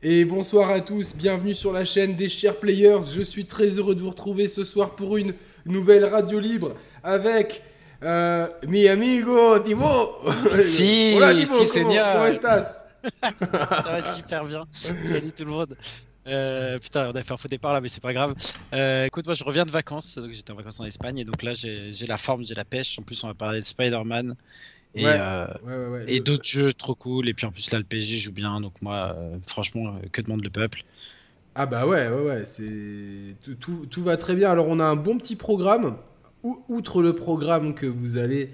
Et bonsoir à tous, bienvenue sur la chaîne des chers players. Je suis très heureux de vous retrouver ce soir pour une nouvelle radio libre avec euh, mi amigo Timo. Si, Hola Timo, si, comment, comment estás? Ça va super bien. Salut tout le monde. Euh, putain, on a fait un faux départ là, mais c'est pas grave. Euh, écoute, moi je reviens de vacances, donc j'étais en vacances en Espagne, et donc là j'ai j'ai la forme, j'ai la pêche. En plus, on va parler de Spider-Man et, Ouais. euh, Ouais, ouais, ouais. et Le- d'autres jeux trop cool. Et puis en plus, là le PSG joue bien, donc moi, euh, franchement, euh, que demande le peuple? Ah bah ouais, ouais, ouais, c'est tout, tout- tout va très bien. Alors on a un bon petit programme. Ou- Outre le programme que vous allez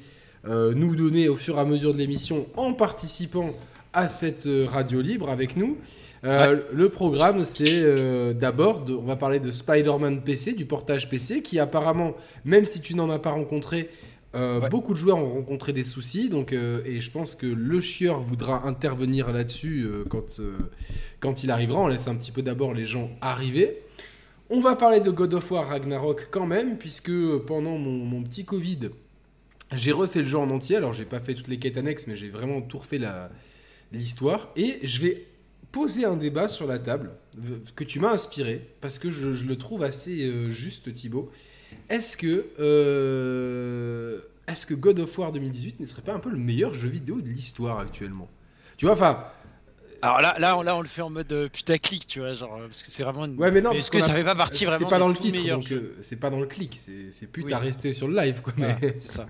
euh, nous donner au fur et à mesure de l'émission en participant à cette radio libre avec nous. euh, Le programme, c'est euh, d'abord, de- on va parler de Spider-Man PC, du portage PC, qui apparemment, même si tu n'en as pas rencontré, euh, Ouais. beaucoup de joueurs ont rencontré des soucis. Donc, euh, et je pense que le chieur voudra intervenir là-dessus euh, quand, quand il arrivera. On laisse un petit peu d'abord les gens arriver. On va parler de God of War Ragnarok quand même, puisque pendant mon, mon petit Covid, j'ai refait le jeu en entier. Alors, j'ai pas fait toutes les quêtes annexes, mais j'ai vraiment tout refait l'histoire. Et je vais poser un débat sur la table que tu m'as inspiré, parce que je, je le trouve assez juste, Thibaut. Est-ce que, euh, est-ce que God of War 2018 ne serait pas un peu le meilleur jeu vidéo de l'histoire actuellement? Tu vois, enfin, Alors là, là, on, là, on le fait en mode euh, putaclic, tu vois, genre, euh, parce que c'est vraiment une. Ouais, mais non, Mais parce que a- ça fait pas partie c'est vraiment pas des dans le titre, donc euh, c'est pas dans le clic. C'est c'est Oui. t'as resté sur le live, quoi. Mais... Voilà, c'est ça.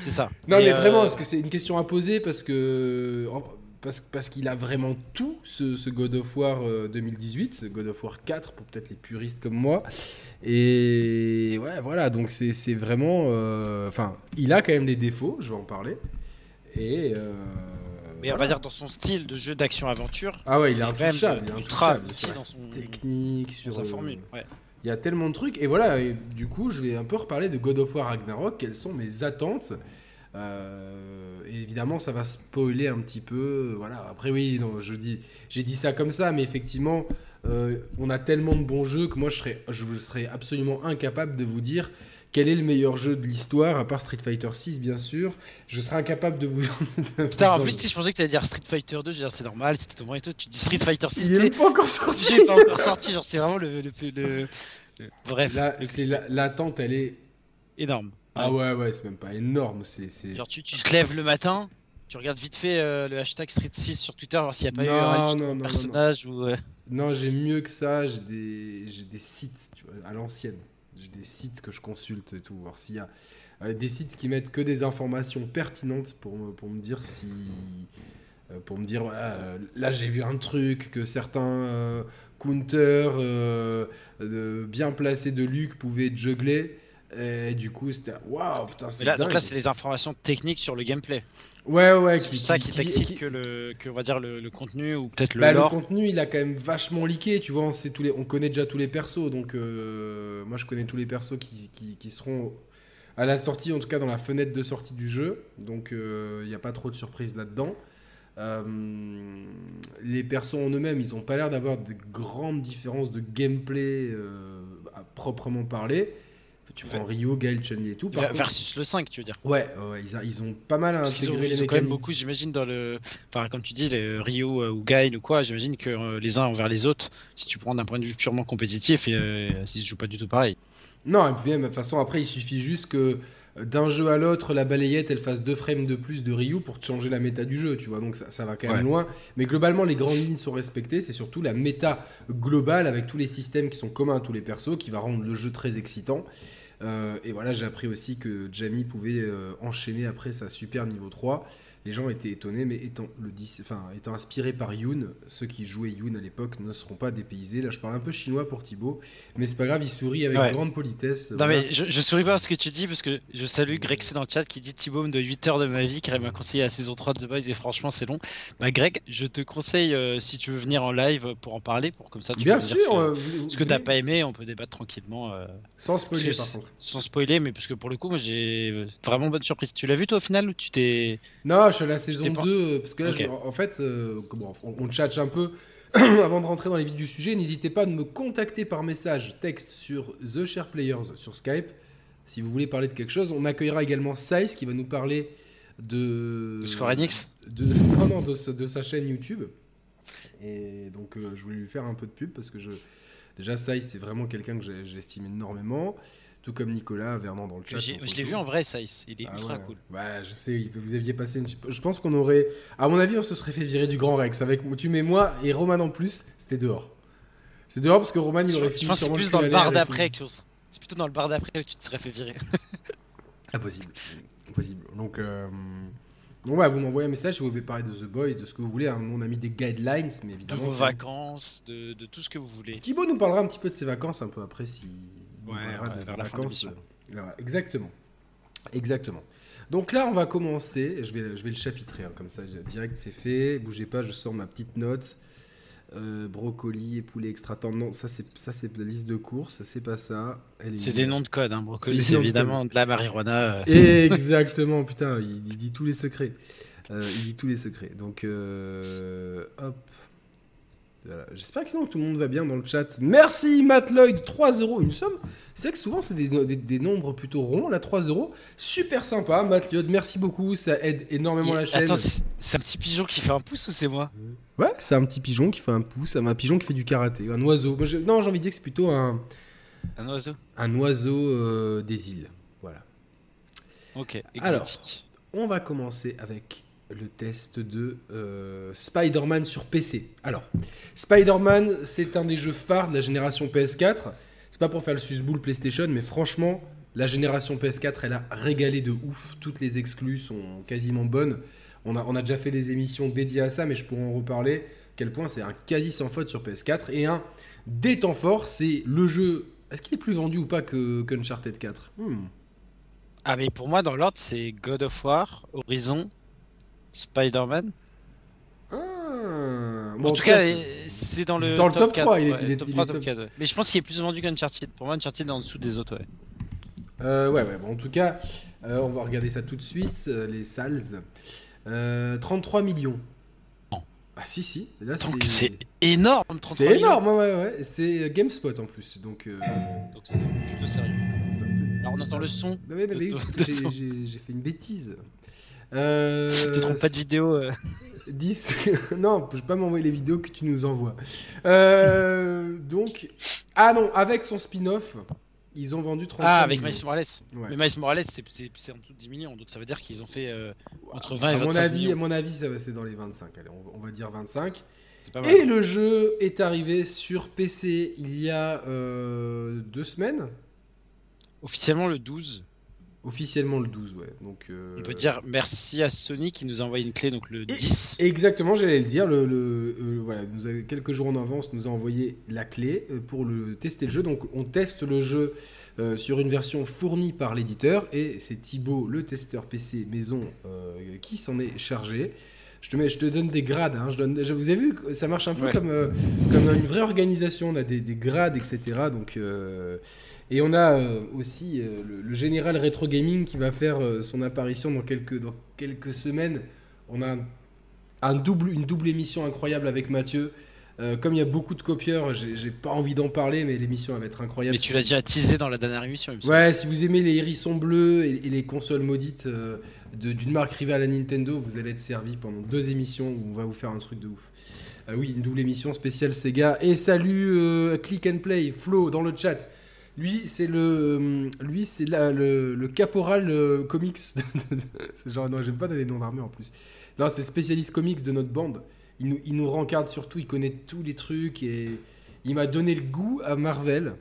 C'est ça. Non, mais euh, vraiment, est-ce que c'est une question à poser parce que parce, parce qu'il a vraiment tout ce, ce God of War euh, 2018, ce God of War 4 pour peut-être les puristes comme moi. Et ouais, voilà, donc c'est vraiment. euh, Enfin, il a quand même des défauts, je vais en parler. Et. euh, Mais on va dire dans son style de jeu d'action-aventure. Ah ouais, il est intouchable, il est ultra sur dans son, technique, sur sa euh, formule. Ouais. il y a tellement de trucs. Et voilà, et du coup, je vais un peu reparler de God of War Ragnarok. Quelles sont mes attentes Euh, Évidemment, ça va spoiler un petit peu. Voilà. Après, oui, non, je dis, j'ai dit ça comme ça, mais effectivement, euh, on a tellement de bons jeux que moi, je serais, je serais absolument incapable de vous dire quel est le meilleur jeu de l'histoire, à part Street Fighter 6, bien sûr. Je serais incapable de vous. de Putain, en plus, si je pensais que t'allais dire Street Fighter 2, je veux dire, c'est normal, c'était ton et tout. Tu dis Street Fighter 6, Il est pas encore sorti. j'ai pas encore sorti, genre, c'est vraiment le. le, le- Bref, Là, c'est l'attente, elle est. énorme. Ah ouais, ouais, c'est même pas énorme. C'est. c'est- Genre, tu, tu te lèves le matin, tu regardes vite fait euh, le hashtag Street 6 sur Twitter, voir s'il n'y a pas eu un non, non, personnage ou. euh, Non, j'ai mieux que ça. J'ai des, j'ai des sites, tu vois, à l'ancienne. J'ai des sites que je consulte et tout, voir s'il y a euh, des sites qui mettent que des informations pertinentes pour me, pour me dire si, pour me dire voilà, là j'ai vu un truc que certains counters bien placés de Luc pouvaient juggler. Et du coup, c'était waouh, putain, c'est donc là, c'est des informations techniques sur le gameplay. Ouais, ouais, C'est ça qui- qui t'excite qui- que le, que on va dire le, le contenu ou peut-être le Bah, le contenu, il a quand même vachement leaké, tu vois. On, sait tous les, on connaît déjà tous les persos, donc euh, moi je connais tous les persos qui, qui- qui seront à la sortie, en tout cas dans la fenêtre de sortie du jeu. Donc euh, il n'y a pas trop de surprises là-dedans. Euh, les persos en eux-mêmes, ils ont pas l'air d'avoir de grandes différences de gameplay euh, à proprement parler. Tu prends Ryu, Gaël, Chun-Li et tout. Par Ver- contre- Versus le 5, tu veux dire. Ouais, ouais, ils, a- ils ont pas mal Parce qu'ils ont, intégré les ils ont quand même beaucoup, j'imagine, dans le. Enfin, comme tu dis, les Ryu euh, ou Gail ou quoi, j'imagine que euh, les uns envers les autres, si tu prends d'un point de vue purement compétitif, euh, s'ils se jouent pas du tout pareil. Non, et puis même, de toute façon, après, il suffit juste que euh, d'un jeu à l'autre, la balayette, elle fasse deux frames de plus de Ryu pour te changer la méta du jeu, tu vois. Donc ça, ça va quand même Ouais. loin. Mais globalement, les grandes lignes sont respectées. C'est surtout la méta globale avec tous les systèmes qui sont communs à tous les persos qui va rendre le jeu très excitant. Euh, et voilà, j'ai appris aussi que Jamie pouvait euh, enchaîner après sa super niveau 3. Les gens étaient étonnés, mais étant, le, enfin, étant inspirés par Yoon, ceux qui jouaient Yoon à l'époque ne seront pas dépaysés. Là, je parle un peu chinois pour Thibaut, mais c'est pas grave, il sourit avec Ouais. grande politesse. Non, Voilà. mais je, je souris pas à ce que tu dis, parce que je salue Greg C dans le chat qui dit Thibaut de 8 heures de ma vie, car il m'a conseillé la saison 3 de The Boys, et franchement, c'est long. Bah, Greg, je te conseille, euh, si tu veux venir en live pour en parler, pour comme ça, tu Bien peux sûr, dire ce que- euh, vous- ce que t'as pas aimé, on peut débattre tranquillement. euh, Sans spoiler par contre. Sans spoiler, mais parce que pour le coup, moi j'ai vraiment bonne surprise. Tu l'as vu toi au final ou tu t'es. Non, la saison t'es pas- 2, parce que là, je- en fait, euh, bon, on, on tchatche un peu. Avant de rentrer dans les vifs du sujet, n'hésitez pas à me contacter par message texte sur The Share Players sur Skype. Si vous voulez parler de quelque chose, on accueillera également Size qui va nous parler de. De Square Enix de, Non, non, de, sa- de sa chaîne YouTube. Et donc, euh, je voulais lui faire un peu de pub parce que je. Déjà, Sai, c'est vraiment quelqu'un que j'estime énormément. Tout comme Nicolas Vernon dans le chat. Je l'ai vu en vrai, Saïs. Il est Ah ultra ouais. cool. Ouais, je sais, vous aviez passé une. Je pense qu'on aurait. À mon avis, on se serait fait virer du Grand Rex. Avec tu mets moi et Roman en plus, c'était dehors. C'est dehors parce que Roman, il aurait je fini pense sûrement plus dans le bar d'après que c'est plutôt dans le bar d'après que tu te serais fait virer. Impossible. Impossible. Donc, euh... donc voilà, vous m'envoyez un message si vous voulez parler de The Boys, de ce que vous voulez. hein. Nous, on a mis des guidelines, mais De évidemment. vos c'est- vacances, de, de tout ce que vous voulez. Thibaut nous parlera un petit peu de ses vacances un peu après, si. Ouais, parlera ouais, de- vers de voilà, exactement. Exactement. Donc là, on va commencer. Je vais, je vais le chapitrer, hein, comme ça, direct, c'est fait. Bougez pas, je sors ma petite note. Euh, brocoli et poulet extra tendre. Non, ça c'est ça c'est la liste de courses, c'est pas ça. Est C'est des noms de code, hein. Brocoli, C'est de évidemment de la marijuana. euh. Exactement, putain, il, il dit tous les secrets. Euh, il dit tous les secrets. Donc, euh, hop. Voilà. J'espère que sinon tout le monde va bien dans le chat. Merci Matt Lloyd, 3 euros, une somme. C'est vrai que souvent c'est des, des- des nombres plutôt ronds, là 3 euros. Super sympa, Matt Lloyd, merci beaucoup, ça aide énormément Et- la chaîne. Attends, c'est un petit pigeon qui fait un pouce ou c'est moi? Ouais, c'est un petit pigeon qui fait un pouce, un pigeon qui fait du karaté, un oiseau. Moi, je- Non, j'ai envie de dire que c'est plutôt un, Un oiseau? un oiseau euh, des îles. Voilà. Ok, Alors. exotique. On va commencer avec le test de euh, Spider-Man sur PC. Alors, Spider-Man, c'est un des jeux phares de la génération PS4. C'est pas pour faire le susboule PlayStation, mais franchement, la génération PS4, elle a régalé de ouf. Toutes les exclus sont quasiment bonnes. On a, on a déjà fait des émissions dédiées à ça, mais je pourrais en reparler. Quel point c'est un quasi sans faute sur PS4. Et un des temps forts, c'est le jeu. Est-ce qu'il est plus vendu ou pas que qu'Uncharted 4 Hmm. Ah, mais pour moi, dans l'ordre, c'est God of War, Horizon, Spider-Man. Ah. Bon, en, tout cas, c'est dans le, dans le top 4, 3, il est- ouais, il est- top il 3, est top top. 4, ouais. Mais je pense qu'il est plus vendu qu'Uncharted. Pour moi, Uncharted est en dessous des autres, ouais. Euh, ouais, ouais, bon, en tout cas, euh, on va regarder ça tout de suite, euh, les sales. Euh, 33 millions. Non. Ah si, si. Là, Donc c'est c'est énorme, 33 c'est millions. énorme, ouais, ouais, ouais. C'est euh, GameSpot en plus, donc... euh, Donc c'est plutôt sérieux. Alors on entend le son. Ouais, bah de oui, parce que j'ai- ton- j'ai j'ai fait une bêtise. Euh, Tu te trompes pas de vidéo. euh. 10. non, je peux pas m'envoyer les vidéos que tu nous envoies. Euh, donc, ah non, avec son spin-off, ils ont vendu 33 Ah, avec millions. Miles Morales. Ouais. Mais Miles Morales, c'est- en dessous de 10 millions. Donc ça veut dire qu'ils ont fait euh, entre 20 et à 25 mon avis, millions. à mon avis, c'est dans les 25. Allez, on, on va dire 25. C'est pas mal. Et le jeu est arrivé sur PC il y a euh, deux semaines, Officiellement le 12. Officiellement le 12, ouais. Donc euh, On peut dire merci à Sony qui nous a envoyé une clé, donc le 10. Exactement, j'allais le dire. Le, le- euh, voilà, nous a, quelques jours en avance, nous a envoyé la clé euh, pour le tester le jeu. Donc, on teste le jeu euh, sur une version fournie par l'éditeur et c'est Thibaut, le testeur PC maison, euh, qui s'en est chargé. Je te, mets, je te donne des grades. hein. Je, donne, je vous ai vu, ça marche un peu Ouais. comme, euh, comme une vraie organisation. On a des, des grades, etc. Donc, euh, et on a euh, aussi euh, le, le général rétro gaming qui va faire euh, son apparition dans quelques, dans quelques semaines. On a un, un double, une double émission incroyable avec Mathieu. Comme il y a beaucoup de copieurs, j'ai pas envie d'en parler, mais l'émission va être incroyable. Mais tu l'as déjà teasé dans la dernière émission, il me. Ouais, si vous aimez les hérissons bleus et, et les consoles maudites d'une marque rivale à Nintendo, vous allez être servi pendant deux émissions où on va vous faire un truc de ouf. Oui, une double émission spéciale Sega. Et salut Click and Play, Flo dans le chat. Lui, c'est le, euh, lui, c'est le, le caporal euh, comics. c'est genre, non, j'aime pas donner des noms d'armée en plus. Non, c'est le spécialiste comics de notre bande. Il nous, il nous rencarde surtout, il connaît tous les trucs et il m'a donné le goût à Marvel.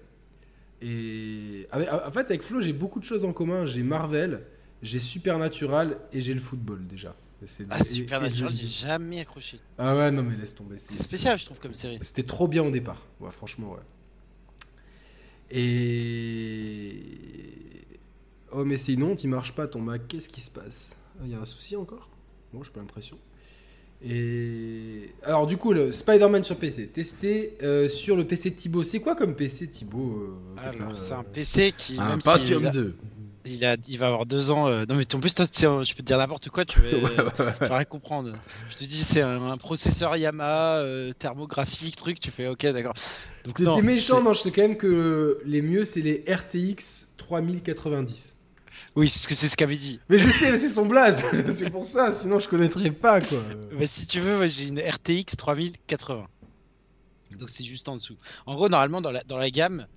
Et avec- en fait, avec Flo, j'ai beaucoup de choses en commun. J'ai Marvel, j'ai Supernatural et j'ai le football déjà. C'est Ah, Supernatural, j'ai jamais accroché. Ah ouais, non, mais laisse tomber. C'est spécial, je trouve, comme série. C'était trop bien au départ. Ouais, franchement, ouais. Et. Oh, mais c'est une honte, il marche pas ton Mac. Qu'est-ce qui se passe? Il y a un souci encore? Bon, j'ai pas l'impression. Et. Alors, du coup, le Spider-Man sur PC, testé euh, sur le PC de Thibaut. C'est quoi comme PC Thibaut euh, Alors, c'est euh, un PC qui. Un Pentium a- 2. Il, a, il va avoir deux ans. euh, Non, mais en plus, toi, tu sais, je peux te dire n'importe quoi, tu vas, Ouais, ouais, ouais. tu vas rien comprendre. Je te dis, c'est un, un processeur Yamaha, euh, thermographique, truc, tu fais ok, d'accord. C'était méchant, non, je sais quand même que les mieux, c'est les RTX 3090. Oui, c'est ce que c'est ce qu'avait dit. Mais je sais, mais c'est son blaze. c'est pour ça, sinon je connaîtrais pas quoi. Mais si tu veux, j'ai une RTX 3080. Donc c'est juste en dessous. En gros, normalement, dans la, dans la gamme,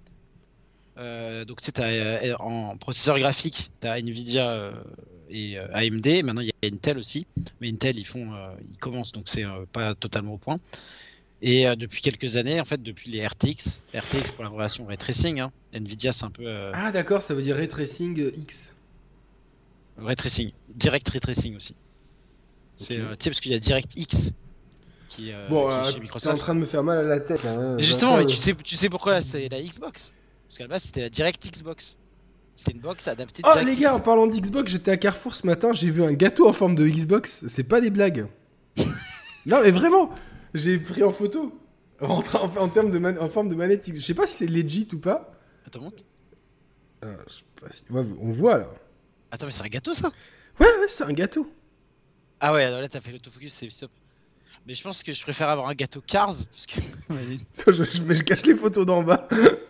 euh, donc tu sais, euh, en processeur graphique, tu as Nvidia euh, et AMD. Maintenant, il y a Intel aussi. Mais Intel, ils font, ils commencent, donc c'est pas totalement au point. Et depuis quelques années, en fait, depuis les RTX, RTX pour la relation ray tracing, hein, Nvidia c'est un peu Ah d'accord, ça veut dire ray tracing X. ray tracing, direct ray tracing aussi. C'est, tu sais, parce qu'il y a DirectX qui, Bon, qui est chez t'es en Microsoft. train de me faire mal à la tête. hein. Justement, mais tu sais, tu sais pourquoi c'est la Xbox? Parce qu'à la base c'était la Direct Xbox. C'était une box adaptée Oh les gars, en parlant d'Xbox, j'étais à Carrefour ce matin, j'ai vu un gâteau en forme de Xbox. C'est pas des blagues. non mais vraiment, j'ai pris en photo. En, en, en termes de man- en forme de manette X. Je sais pas si c'est legit ou pas. Attends, monte. Euh, je sais pas si- ouais, on voit là. Attends, mais c'est un gâteau ça? Ouais, ouais, c'est un gâteau. Ah ouais, alors là t'as fait l'autofocus, c'est stop. Mais je pense que je préfère avoir un gâteau Cars parce que. je, je- mais je cache les photos d'en bas.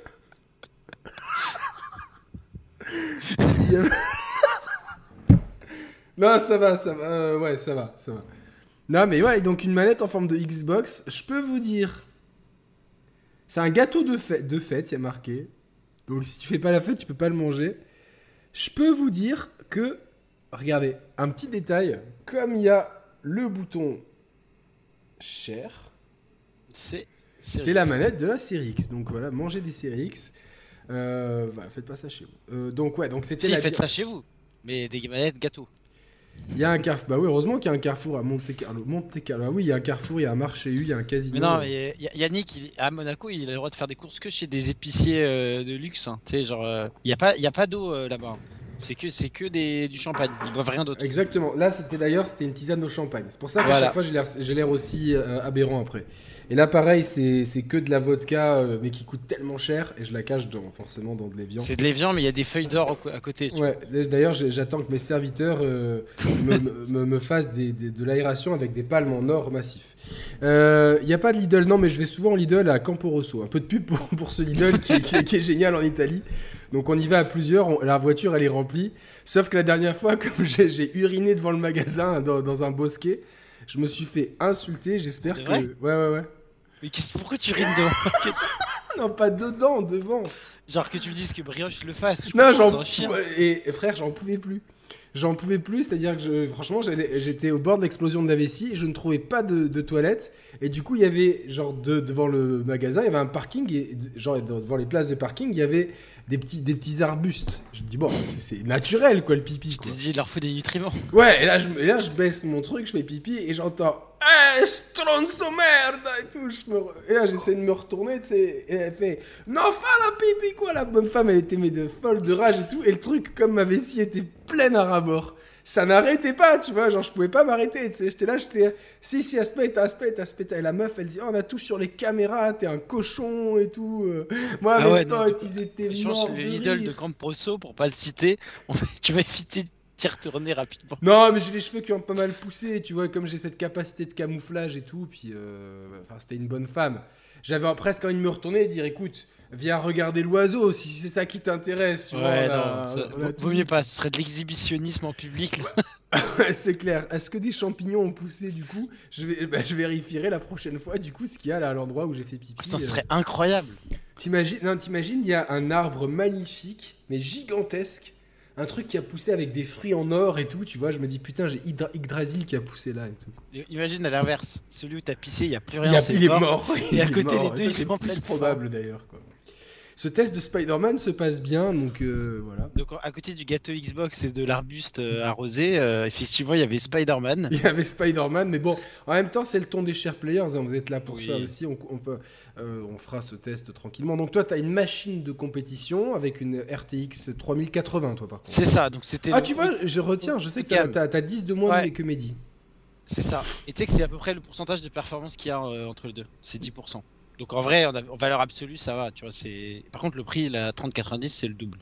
Il y a- non, ça va, ça va. euh, ouais, ça va, ça va. Non, mais ouais, donc une manette en forme de Xbox, je peux vous dire. C'est un gâteau de fête, de fête, il y a marqué. Donc si tu fais pas la fête, tu peux pas le manger. Je peux vous dire que, regardez, un petit détail, comme il y a le bouton cher, c'est. c'est la manette de la série X. Donc voilà, mangez des séries X. Euh, voilà, faites pas ça chez vous. Euh, donc ouais, donc c'était Si, la. faites ça chez vous. Mais des manettes gâteaux. Il y a un carrefour. Bah oui, heureusement qu'il y a un carrefour à Monte Carlo. Monte Carlo. Ah oui, il y a un carrefour, il y a un marché U, il y a un casino. Mais non, mais Yannick, il- à Monaco, il a le droit de faire des courses que chez des épiciers euh, de luxe. hein. Tu sais, genre, euh, il y a pas, y a pas d'eau euh, là-bas. C'est que, c'est que des, du champagne. Ils boivent rien d'autre. Exactement. Là, c'était d'ailleurs, c'était une tisane au champagne. C'est pour ça qu'à Voilà. chaque fois, j'ai l'air- j'ai l'air aussi euh, aberrant après. Et là, pareil, c'est c'est que de la vodka, euh, mais qui coûte tellement cher, et je la cache dans, forcément dans de l'évian. C'est de l'évian, mais il y a des feuilles d'or au à côté. tu vois. Ouais, d'ailleurs, j'attends que mes serviteurs euh, me, me- fassent des- des- de l'aération avec des palmes en or massif. Il n'y a pas de Lidl, non, mais je vais souvent au Lidl à Campo Rosso. Un peu de pub pour, pour ce Lidl qui, qui- qui est génial en Italie. Donc on y va à plusieurs, on- la voiture elle est remplie. Sauf que la dernière fois, comme j'ai uriné devant le magasin dans, dans un bosquet, je me suis fait insulter. J'espère que. ouais, ouais, ouais. Mais pourquoi tu rines devant Non, pas dedans, devant. Genre que tu me dises que Brioche le fasse. je Non, j'en et, et frère, j'en pouvais plus. J'en pouvais plus, c'est-à-dire que je- franchement, j'étais au bord de l'explosion de la vessie, je ne trouvais pas de, de toilettes, et du coup, il y avait, genre, de- devant le magasin, il y avait un parking, et genre, devant les places de parking, il y avait des petits, des petits arbustes. Je me dis, bon, c'est naturel, quoi, le pipi, Je quoi. dit, il leur faut des nutriments. Ouais, et là, je, et là, je baisse mon truc, je fais pipi, et j'entends Eh, stronzo merda et tout. Je me Et là, j'essaie de me retourner, tu sais, et elle fait Non, fais la pipi, quoi. La bonne femme, elle était mais de folle de rage et tout. Et le truc, comme ma vessie était pleine à rabord, ça n'arrêtait pas, tu vois. Genre, je pouvais pas m'arrêter, tu sais. J'étais là, j'étais Si, si, aspect, aspect, aspect. Et la meuf, elle dit Oh, on a tout sur les caméras, t'es un cochon et tout. euh. Moi, Ah ouais, potes, ils étaient morts de le Lidl de. Camproso, pour pas le citer, tu vas éviter de t'y retourner rapidement. Non, mais j'ai les cheveux qui ont pas mal poussé, tu vois, comme j'ai cette capacité de camouflage et tout, puis euh, enfin, c'était une bonne femme. J'avais presque envie de me retourner et dire, écoute, viens regarder l'oiseau si c'est ça qui t'intéresse. Ouais, non, ça- vaut- tout vaut vu. mieux pas, ce serait de l'exhibitionnisme en public. c'est clair. Est-ce que des champignons ont poussé du coup? Je, vais, bah, je vérifierai la prochaine fois du coup ce qu'il y a là à l'endroit où j'ai fait pipi. Putain, ce euh. serait incroyable. T'imagines, non, t'imagines, il y a un arbre magnifique, mais gigantesque, un truc qui a poussé avec des fruits en or et tout, tu vois. Je me dis putain, j'ai Yggdra- Yggdrasil qui a poussé là et tout. Imagine à l'inverse, celui où t'as pissé, il y a plus Il, rien, y a- c'est il est mort. Et à Il est côté, les mort. deux, Ça, c'est plus probable d'ailleurs. quoi. Ce test de Spider-Man se passe bien, donc euh, voilà. Donc à côté du gâteau Xbox et de l'arbuste euh, arrosé, euh, effectivement il y avait Spider-Man. Il y avait Spider-Man, mais bon, en même temps, c'est le ton des chers players. hein, vous êtes là pour Oui. ça aussi. On, on peut- euh, on fera ce test tranquillement. Donc, toi, tu as une machine de compétition avec une RTX 3080, toi, par contre. C'est ça, donc c'était. Ah, le- tu vois, je retiens, je sais que tu as, 10 de moins Ouais. que Mehdi. C'est ça. Et tu sais que c'est à peu près le pourcentage de performance qu'il y a entre les deux. C'est 10%. Donc en vrai, en, valeur absolue, ça va. Tu vois, c'est. Par contre, le prix, la 3090, c'est le double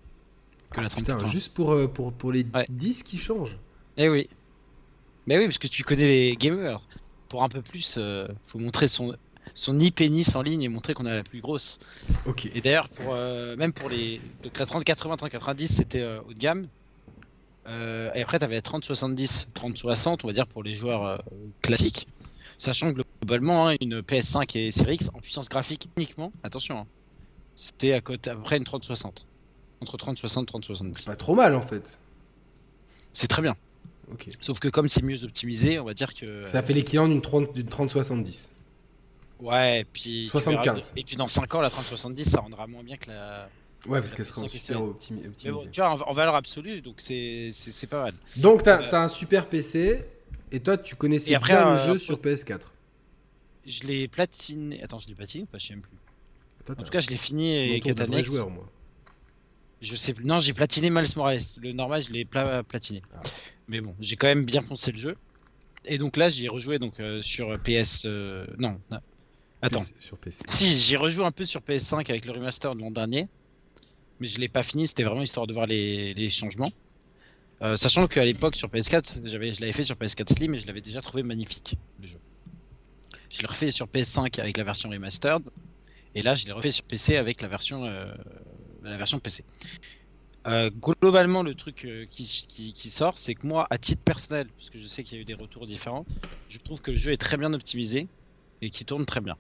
que la Ah, putain, 3080. juste pour, euh, pour, pour les Ouais. 10 qui changent. Eh oui. Mais oui, parce que tu connais les gamers. Pour un peu plus, euh, faut montrer son son e-pénis en ligne et montrer qu'on a la plus grosse. Ok. Et d'ailleurs, pour euh, même pour les donc la 3080, 3090, c'était euh, haut de gamme. Euh, et après, tu avais 30-70, 30-60, on va dire, pour les joueurs classiques. Sachant que globalement, hein, une PS5 et Series X en puissance graphique uniquement, attention, hein, c'était à, côté, à peu près une 30-60. Entre 30-60 30-70. C'est pas trop mal en fait. C'est très bien. Ok. Sauf que comme c'est mieux optimisé, on va dire que. Ça fait l'équivalent d'une 30 d'une 30-70. Ouais, et puis. tu 75. verras- et puis dans 5 ans, la 30-70, ça rendra moins bien que la. Ouais, parce qu'elle sera super Mais optimisée. bon, tu vois, en, valeur absolue, donc c'est pas mal. Donc t'as Euh, t'as un super PC et toi tu connaissais après, bien le euh, jeu sur PS4. Je l'ai platiné. Attends, je l'ai platiné ou pas Je sais même plus. En tout cas, je l'ai fini et Catanex. joueurs, moi. Je sais plus. Non, j'ai platiné Miles Morales. Le normal, je l'ai pla- platiné. Ah. Mais bon, j'ai quand même bien poncé le jeu. Et donc là, j'y ai rejoué donc euh, sur PS. euh, Non, non. Attends. PC- Sur PC. Si, j'ai rejoué un peu sur PS5 avec le remaster de l'an dernier. Mais je l'ai pas fini, c'était vraiment histoire de voir les, les changements. Euh, sachant qu'à l'époque sur PS4, j'avais, je l'avais fait sur PS4 Slim et je l'avais déjà trouvé magnifique le jeu. Je l'ai refait sur PS5 avec la version remastered. Et là, je l'ai refait sur PC avec la version, euh, la version PC. Euh, globalement, le truc euh, qui, qui- qui sort, c'est que moi, à titre personnel, parce que je sais qu'il y a eu des retours différents, je trouve que le jeu est très bien optimisé et qui tourne très bien.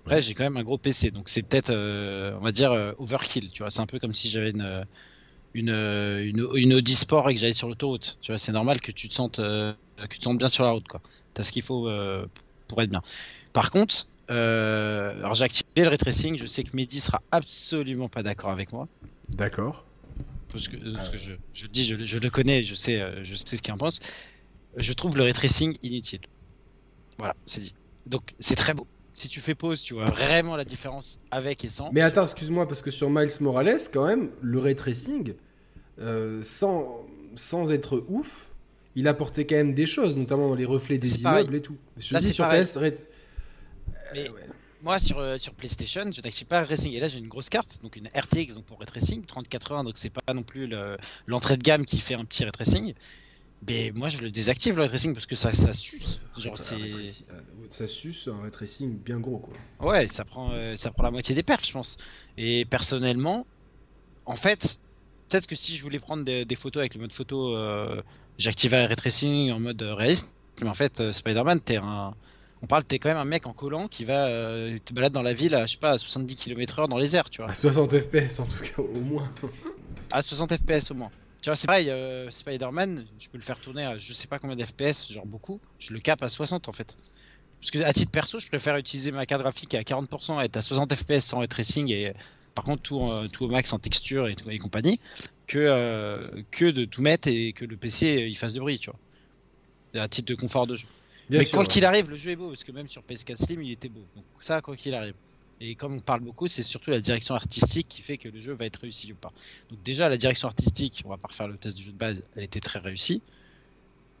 Après, j'ai quand même un gros PC, donc c'est peut-être, euh, on va dire, euh, overkill. Tu vois, c'est un peu comme si j'avais une une une, une Audi Sport et que j'allais sur l'autoroute. Tu vois, c'est normal que tu te sentes euh, que tu te sentes bien sur la route, quoi. T'as ce qu'il faut euh, pour être bien. Par contre, euh, alors j'ai activé le ray tracing. Je sais que Mehdi sera absolument pas d'accord avec moi. D'accord. Parce que, parce Ah que je, je dis, je, je le connais, je sais, euh, je sais ce qu'il en pense. Je trouve le ray tracing inutile. Voilà, c'est dit. Donc c'est très beau. Si tu fais pause, tu vois vraiment la différence avec et sans. Mais attends, excuse-moi, parce que sur Miles Morales, quand même, le ray tracing, euh, sans, sans être ouf, il apportait quand même des choses, notamment dans les reflets des immeubles pareil. et tout. Je Là, dis sur. PS, ray- Mais Euh, ouais. moi sur, euh, sur PlayStation, je n'active pas le racing. Et là, j'ai une grosse carte, donc une RTX donc pour ray tracing, 3080, donc c'est pas non plus le- l'entrée de gamme qui fait un petit ray tracing. Mais moi, je le désactive le ray tracing parce que ça, ça suce. Genre, tracing- euh, Ça suce un ray tracing bien gros, quoi. Ouais, ça prend, euh, ça prend la moitié des perfs, je pense. Et personnellement, en fait, peut-être que si je voulais prendre des, des photos avec le mode photo, euh, j'activais le ray tracing en mode euh, réaliste. Mais en fait, euh, Spider-Man, t'es un. On parle, t'es quand même un mec en collant qui va te balade dans la ville à, je sais pas, à 70 km/h dans les airs, tu vois. À 60 FPS, en tout cas, au moins. À 60 FPS au moins. Tu vois, c'est pareil, euh, Spider-Man, je peux le faire tourner à je sais pas combien d'FPS, genre beaucoup. Je le cap à 60 en fait. Parce que à titre perso, je préfère utiliser ma carte graphique à 40%, être à 60 FPS sans ray tracing et par contre tout, tout au max en texture et, tout, et compagnie, que, euh, que de tout mettre et que le PC euh, il fasse de bruit, tu vois. À titre de confort de jeu. Bien Mais sûr. quoi qu'il arrive, le jeu est beau parce que même sur PS4 Slim il était beau. Donc ça, quoi qu'il arrive. Et comme on parle beaucoup, c'est surtout la direction artistique qui fait que le jeu va être réussi ou pas. Donc déjà la direction artistique, on va pas refaire le test du jeu de base, elle était très réussie.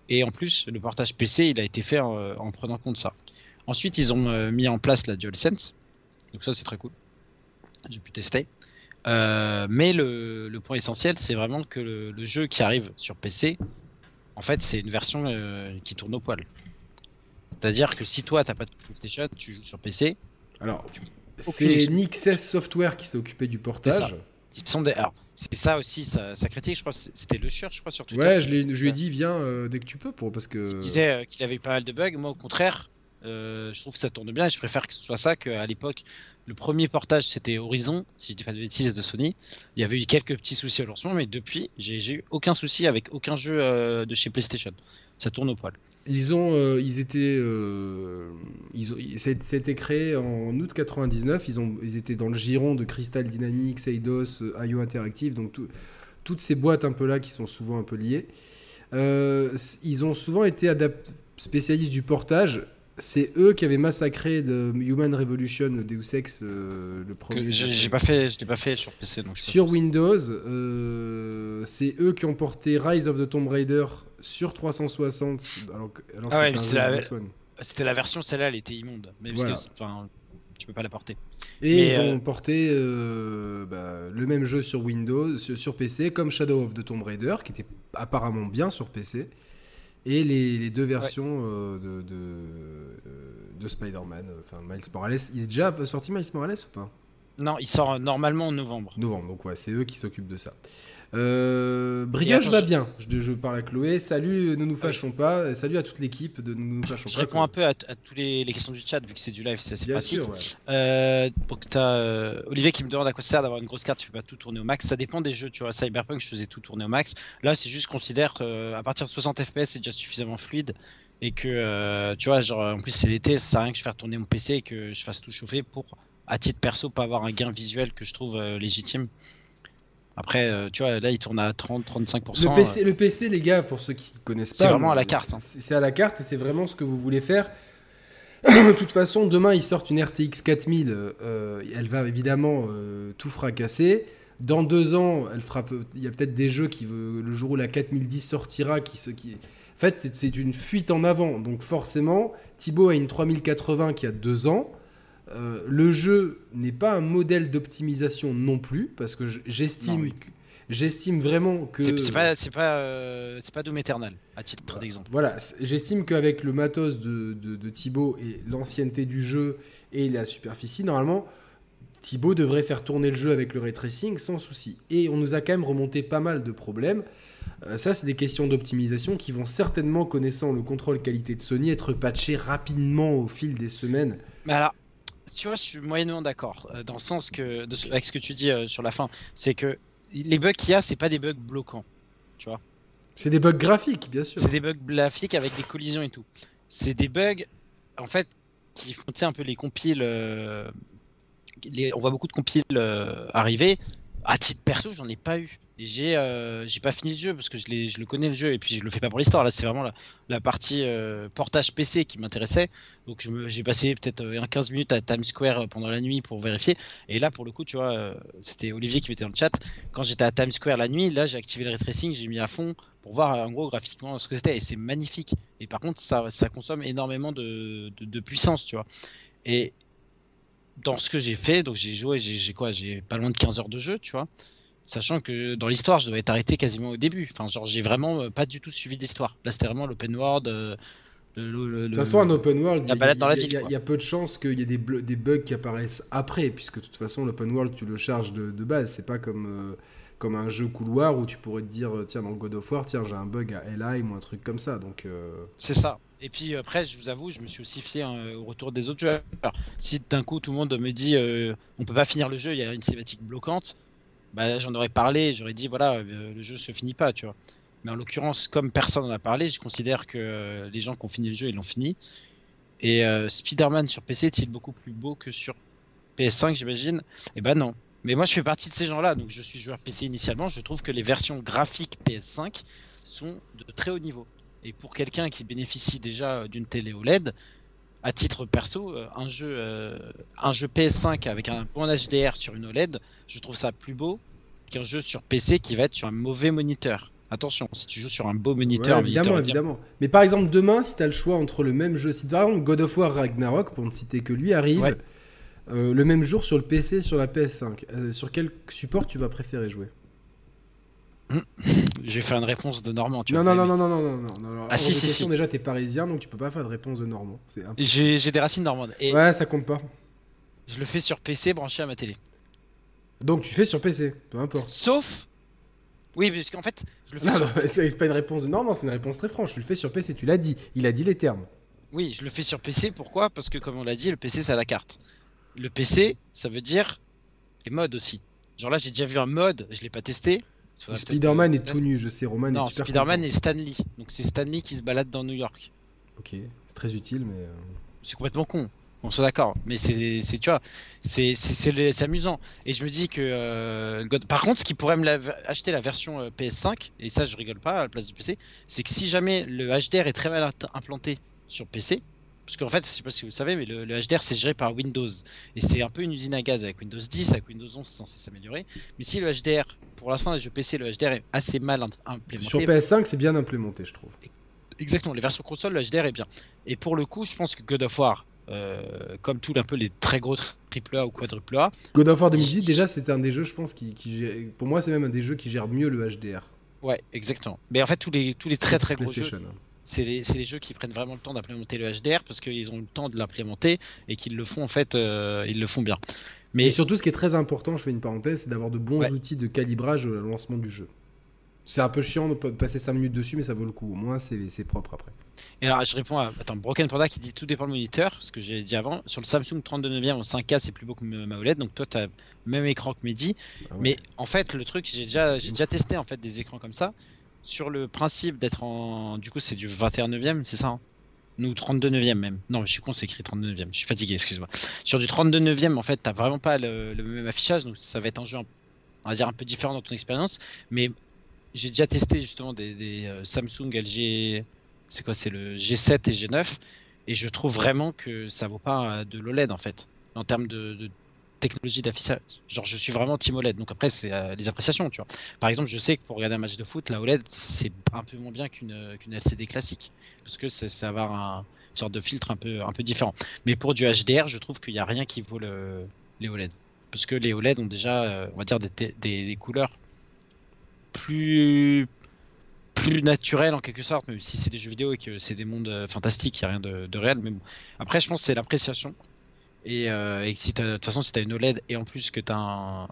Et en plus, le portage PC, il a été fait en, en prenant compte ça. Ensuite, ils ont euh, mis en place la DualSense. Donc ça, c'est très cool. J'ai pu tester. Euh, mais le, le point essentiel, c'est vraiment que le, le jeu qui arrive sur PC, en fait, c'est une version euh, qui tourne au poil. C'est-à-dire que si toi, t'as pas de PlayStation, tu joues sur PC, Alors, c'est. Nixes Software qui s'est occupé du portage. ils sont des... Alors, c'est ça aussi, ça, ça critique, je crois, c'était le shirt, je crois, sur Twitter. Ouais, je, je lui ai dit, viens euh, dès que tu peux, pour, parce que. Il disait euh, qu'il avait pas mal de bugs. Moi, au contraire, euh, je trouve que ça tourne bien et je préfère que ce soit ça qu'à l'époque. Le premier portage, c'était Horizon, si je dis pas de bêtises, de Sony. Il y avait eu quelques petits soucis au lancement, mais depuis, j'ai eu aucun souci avec aucun jeu de chez PlayStation. Ça tourne au poil. Ils ont, euh, ils étaient, euh, ils ont, ça a été- créé en août 99. Ils ont, ils étaient dans le giron de Crystal Dynamics, Eidos, euh, IO Interactive, donc tout- toutes ces boîtes un peu là qui sont souvent un peu liées. Euh, ils ont souvent été spécialistes du portage. C'est eux qui avaient massacré de Human Revolution, Deus Ex, euh, le premier. J'ai pas fait, je l'ai pas fait sur PC, donc Sur. Windows, euh, c'est eux qui ont porté Rise of the Tomb Raider sur 360. Alors que, alors Ah ouais, c'était la- version, celle-là, elle était immonde. Mais parce Voilà. que, enfin, tu peux pas la porter. Et Mais, ils euh, ont porté euh, bah, le même jeu sur Windows, sur, PC, comme Shadow of the Tomb Raider, qui était apparemment bien sur PC, et les, les deux versions euh, de, de, euh, de Spider-Man, euh, enfin Miles Morales. Il est déjà sorti Miles Morales ou pas? Non, il sort normalement en novembre. Novembre, donc ouais, c'est eux qui s'occupent de ça. Euh, Brigage va bien. Je, je, parle à Chloé. Salut, ne nous fâchons pas. Salut à toute l'équipe de Ne nous fâchons je pas. Je réponds un peu à, toutes les, questions du chat vu que c'est du live, c'est assez pratique. Sûr, euh, donc t'as euh, Olivier qui me demande à quoi ça sert d'avoir une grosse carte. Tu fais pas tout tourner au max. Ça dépend des jeux. Tu vois, Cyberpunk, je faisais tout tourner au max. Là, c'est juste considère qu'à partir de 60 FPS, c'est déjà suffisamment fluide et que euh, tu vois, genre en plus c'est l'été, ça sert à rien que je fasse tourner mon PC et que je fasse tout chauffer pour à titre perso pas avoir un gain visuel que je trouve légitime. Après, euh, tu vois, là, il tourne à 30-35%. Le PC, le PC, les gars, pour ceux qui connaissent pas, c'est vraiment à la carte. Hein. C'est à la carte et c'est vraiment ce que vous voulez faire. de toute façon, demain, ils sortent une RTX 4000. Euh, elle va évidemment euh, tout fracasser. Dans deux ans, elle fera. Il y a peut-être des jeux qui, le jour où la 4010 sortira, qui se, qui. En fait, c'est une fuite en avant. Donc forcément, Thibaut a une 3080 qui a deux ans. Euh, le jeu n'est pas un modèle d'optimisation non plus, parce que j'estime j'estime vraiment que c'est pas c'est pas euh, c'est pas Doom Eternal à titre d'exemple. Voilà, j'estime qu'avec le matos de, de, Thibaut et l'ancienneté du jeu et la superficie, normalement Thibaut devrait faire tourner le jeu avec le ray tracing sans souci. Et on nous a quand même remonté pas mal de problèmes. Euh, ça, c'est des questions d'optimisation qui vont certainement, connaissant le contrôle qualité de Sony, être patchées rapidement au fil des semaines. Mais alors, tu vois, je suis moyennement d'accord euh, dans le sens que avec ce que tu dis euh, sur la fin, c'est que les bugs qu'il y a, c'est pas des bugs bloquants, tu vois. C'est des bugs graphiques, bien sûr. C'est des bugs graphiques avec des collisions et tout. C'est des bugs, en fait, qui font un peu les compiles. Euh, on voit beaucoup de compiles arriver. À titre perso, j'en ai pas eu. J'ai euh, j'ai pas fini le jeu parce que je, le connais le jeu et puis je le fais pas pour l'histoire. Là c'est vraiment la, partie euh, portage PC qui m'intéressait. Donc j'ai passé peut-être 15 euh, minutes à Times Square pendant la nuit pour vérifier. Et là pour le coup tu vois c'était Olivier qui mettait dans le chat. Quand j'étais à Times Square la nuit là j'ai activé le ray tracing j'ai mis à fond pour voir en gros graphiquement ce que c'était. Et c'est magnifique. Et par contre ça, consomme énormément de, de, de puissance tu vois. Et dans ce que j'ai fait donc j'ai joué j'ai quoi j'ai pas loin de 15 heures de jeu tu vois Sachant que dans l'histoire, je devais être arrêté quasiment au début. Enfin, genre, j'ai vraiment euh, pas du tout suivi l'histoire. Là, c'était vraiment l'open world. Euh, de toute façon, un open world, il y, a peu de chances qu'il y ait des, des, bugs qui apparaissent après, puisque de toute façon, l'open world, tu le charges de, base. C'est pas comme, euh, comme un jeu couloir où tu pourrais te dire, tiens, dans God of War, tiens, j'ai un bug à LI ou un truc comme ça. Donc. C'est ça. Et puis après, je vous avoue, je me suis aussi fié hein, au retour des autres joueurs. si d'un coup tout le monde me dit, on peut pas finir le jeu, il y a une cinématique bloquante bah, j'en aurais parlé, j'aurais dit voilà, euh, le jeu se finit pas, tu vois. Mais en l'occurrence, comme personne n'en a parlé, je considère que euh, les gens qui ont fini le jeu, ils l'ont fini. Et euh, Spider-Man sur PC est-il beaucoup plus beau que sur PS5, j'imagine? Eh ben non. Mais moi, je fais partie de ces gens-là, donc je suis joueur PC initialement. Je trouve que les versions graphiques PS5 sont de très haut niveau. Et pour quelqu'un qui bénéficie déjà d'une télé OLED, à titre perso, euh, un jeu, euh, un jeu PS5 avec un bon HDR sur une OLED, je trouve ça plus beau qu'un jeu sur PC qui va être sur un mauvais moniteur. Attention, si tu joues sur un beau moniteur, évidemment, évidemment. Mais par exemple, demain, si tu as le choix entre le même jeu, si par exemple God of War Ragnarok, pour ne citer que lui, arrive euh, le même jour sur le PC, sur la PS5, sur quel support tu vas préférer jouer? J'ai fait une réponse de Normand. Tu non, non, non, non, non, non, non, non, Ah, si, si, si. Déjà, t'es parisien, donc tu peux pas faire de réponse de Normand. J'ai des racines normandes. Et ouais, ça compte pas. Je le fais sur PC branché à ma télé. Donc tu fais sur PC, peu importe. Sauf. Oui, parce qu'en fait, je le fais. Non, non, c'est pas une réponse de Normand, c'est une réponse très franche. Tu le fais sur PC, tu l'as dit. Il a dit les termes. Oui, je le fais sur PC. Pourquoi? Parce que, comme on l'a dit, le PC, c'est à la carte. Le PC, ça veut dire les modes aussi. Genre là, j'ai déjà vu un mode, je l'ai pas testé. Spider-Man est tout nu, je sais, Roman Non, Spider-Man est Stanley. Donc c'est Stanley qui se balade dans New York. Ok, c'est très utile, mais. Euh, c'est complètement con. On soit d'accord. Mais c'est, tu vois, c'est amusant. Et je me dis que. Euh, par contre, ce qui pourrait me acheter la version euh, PS5, et ça je rigole pas à la place du PC, c'est que si jamais le HDR est très mal implanté sur PC, parce qu'en fait, je sais pas si vous le savez, mais le, HDR c'est géré par Windows. Et c'est un peu une usine à gaz avec Windows 10, avec Windows 11 c'est censé s'améliorer. Mais si le HDR, pour l'instant les jeux PC, le HDR est assez mal implémenté. Sur PS5 c'est bien implémenté je trouve. Exactement, les versions console, le HDR est bien. Et pour le coup, je pense que God of War, euh, comme tout un peu les très gros AAA ou quadruple A. God of War 2018 déjà c'était un des jeux je pense qui, pour moi c'est même un des jeux qui gère mieux le HDR. Ouais, exactement. Mais en fait tous les tous les très très gros jeux, hein c'est les, jeux qui prennent vraiment le temps d'implémenter le HDR parce qu'ils ont le temps de l'implémenter et qu'ils le font en fait, euh, ils le font bien. Mais surtout, ce qui est très important, je fais une parenthèse, c'est d'avoir de bons outils de calibrage au lancement du jeu. C'est un peu chiant de passer 5 minutes dessus, mais ça vaut le coup. Au moins, c'est propre après. Et alors, je réponds à attends, Broken Panda qui dit tout dépend du moniteur, ce que j'ai dit avant. Sur le Samsung 32 e en 5K, c'est plus beau que ma OLED, donc toi, tu as le même écran que Mehdi. Ah mais en fait, le truc, j'ai déjà, j'ai déjà testé en fait des écrans comme ça. Sur le principe d'être en. Du coup, c'est du 21 e c'est ça hein? Nous, 32 e même. Non, je suis con, c'est écrit 32 e Je suis fatigué, excuse-moi. Sur du 32 e en fait, t'as vraiment pas le, le, même affichage, donc ça va être un jeu, on va dire, un peu différent dans ton expérience. Mais j'ai déjà testé justement des, euh, Samsung LG, c'est quoi, c'est le G7 et G9, et je trouve vraiment que ça vaut pas euh, de l'OLED en fait, en termes de, technologie d'affichage. Genre, je suis vraiment team OLED, donc après, c'est euh, les appréciations, tu vois. Par exemple, je sais que pour regarder un match de foot, la OLED, c'est un peu moins bien qu'une LCD classique, parce que c'est avoir un une sorte de filtre un peu, un peu différent. Mais pour du HDR, je trouve qu'il n'y a rien qui vaut le, les OLED. Parce que les OLED ont déjà, on va dire, des, des couleurs plus plus naturel en quelque sorte, même si c'est des jeux vidéo et que c'est des mondes euh, fantastiques, il n'y a rien de, réel. Mais bon. Après, je pense c'est l'appréciation. Et, euh, si de toute façon, si tu as une OLED et en plus que tu as un,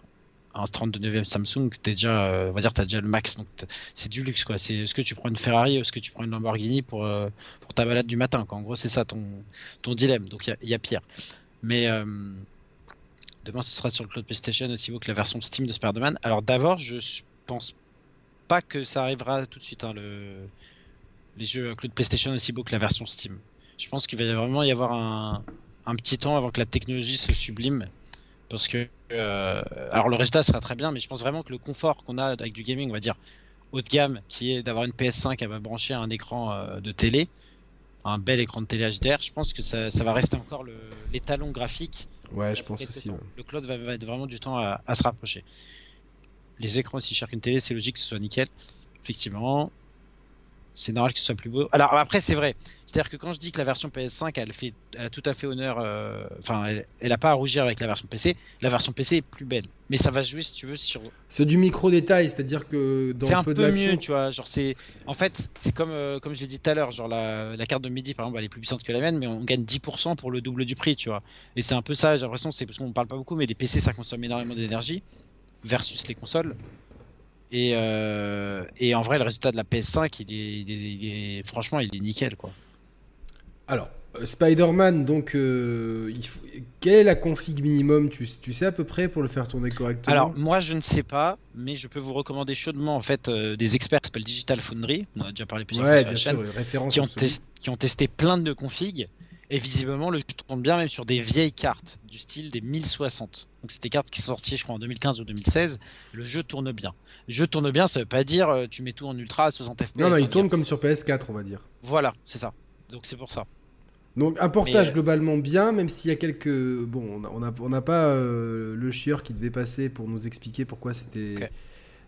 un 39e Samsung, es déjà, euh, on va dire, tu as déjà le max. Donc c'est du luxe. quoi. C'est est-ce que tu prends une Ferrari est-ce que tu prends une Lamborghini pour, pour ta balade du matin quoi. En gros, c'est ça ton, ton dilemme. Donc il y, a pire. Mais demain, ce sera sur le cloud PlayStation aussi beau que la version Steam de Spider-Man. Alors d'abord, je pense pas que ça arrivera tout de suite, hein, le... les jeux de PlayStation aussi beau que la version Steam. Je pense qu'il va vraiment y avoir un... un, petit temps avant que la technologie se sublime. Parce que, euh, alors le résultat sera très bien, mais je pense vraiment que le confort qu'on a avec du gaming, on va dire haut de gamme, qui est d'avoir une PS5 à brancher à un écran euh, de télé, un bel écran de télé HDR, je pense que ça, ça va rester encore l'étalon graphique. Ouais, je pense aussi. Le cloud va, va, être vraiment du temps à, à se rapprocher les écrans aussi chers qu'une télé, c'est logique que ce soit nickel. Effectivement, c'est normal que ce soit plus beau. Alors après, c'est vrai. C'est-à-dire que quand je dis que la version PS5, elle fait a tout à fait honneur, euh, enfin, elle, a pas à rougir avec la version PC. La version PC est plus belle, mais ça va jouer si tu veux sur. C'est du micro détail, c'est-à-dire que dans le feu de l'action. C'est un peu mieux, tu vois. Genre c'est, en fait, c'est comme euh, comme je l'ai dit tout à l'heure, genre la, carte de midi par exemple, elle est plus puissante que la mienne, mais on gagne 10% pour le double du prix, tu vois. Et c'est un peu ça. J'ai l'impression, c'est parce qu'on parle pas beaucoup, mais les PC ça consomme énormément d'énergie versus les consoles. Et, euh, et, en vrai, le résultat de la PS5, il est, franchement, il est nickel, quoi. Alors, euh, Spider-Man, donc, euh, il faut... quelle est la config minimum? Tu, tu, sais à peu près pour le faire tourner correctement? Alors, moi, je ne sais pas, mais je peux vous recommander chaudement, en fait, des experts qui s'appellent Digital Foundry, on a déjà parlé plusieurs fois sur la chaîne, qui, ont qui ont testé plein de configs et visiblement, le jeu tourne bien même sur des vieilles cartes, du style des 1060. Donc c'est des cartes qui sont sorties, je crois, en 2015 ou 2016. Le jeu tourne bien. Le jeu tourne bien, ça veut pas dire euh, tu mets tout en ultra à 60 FPS. Non, non, il tourne comme sur PS4, on va dire. Voilà, c'est ça. Donc c'est pour ça. Donc un portage euh, globalement bien, même s'il y a quelques... Bon, on n'a on pas euh, le chieur qui devait passer pour nous expliquer pourquoi c'était...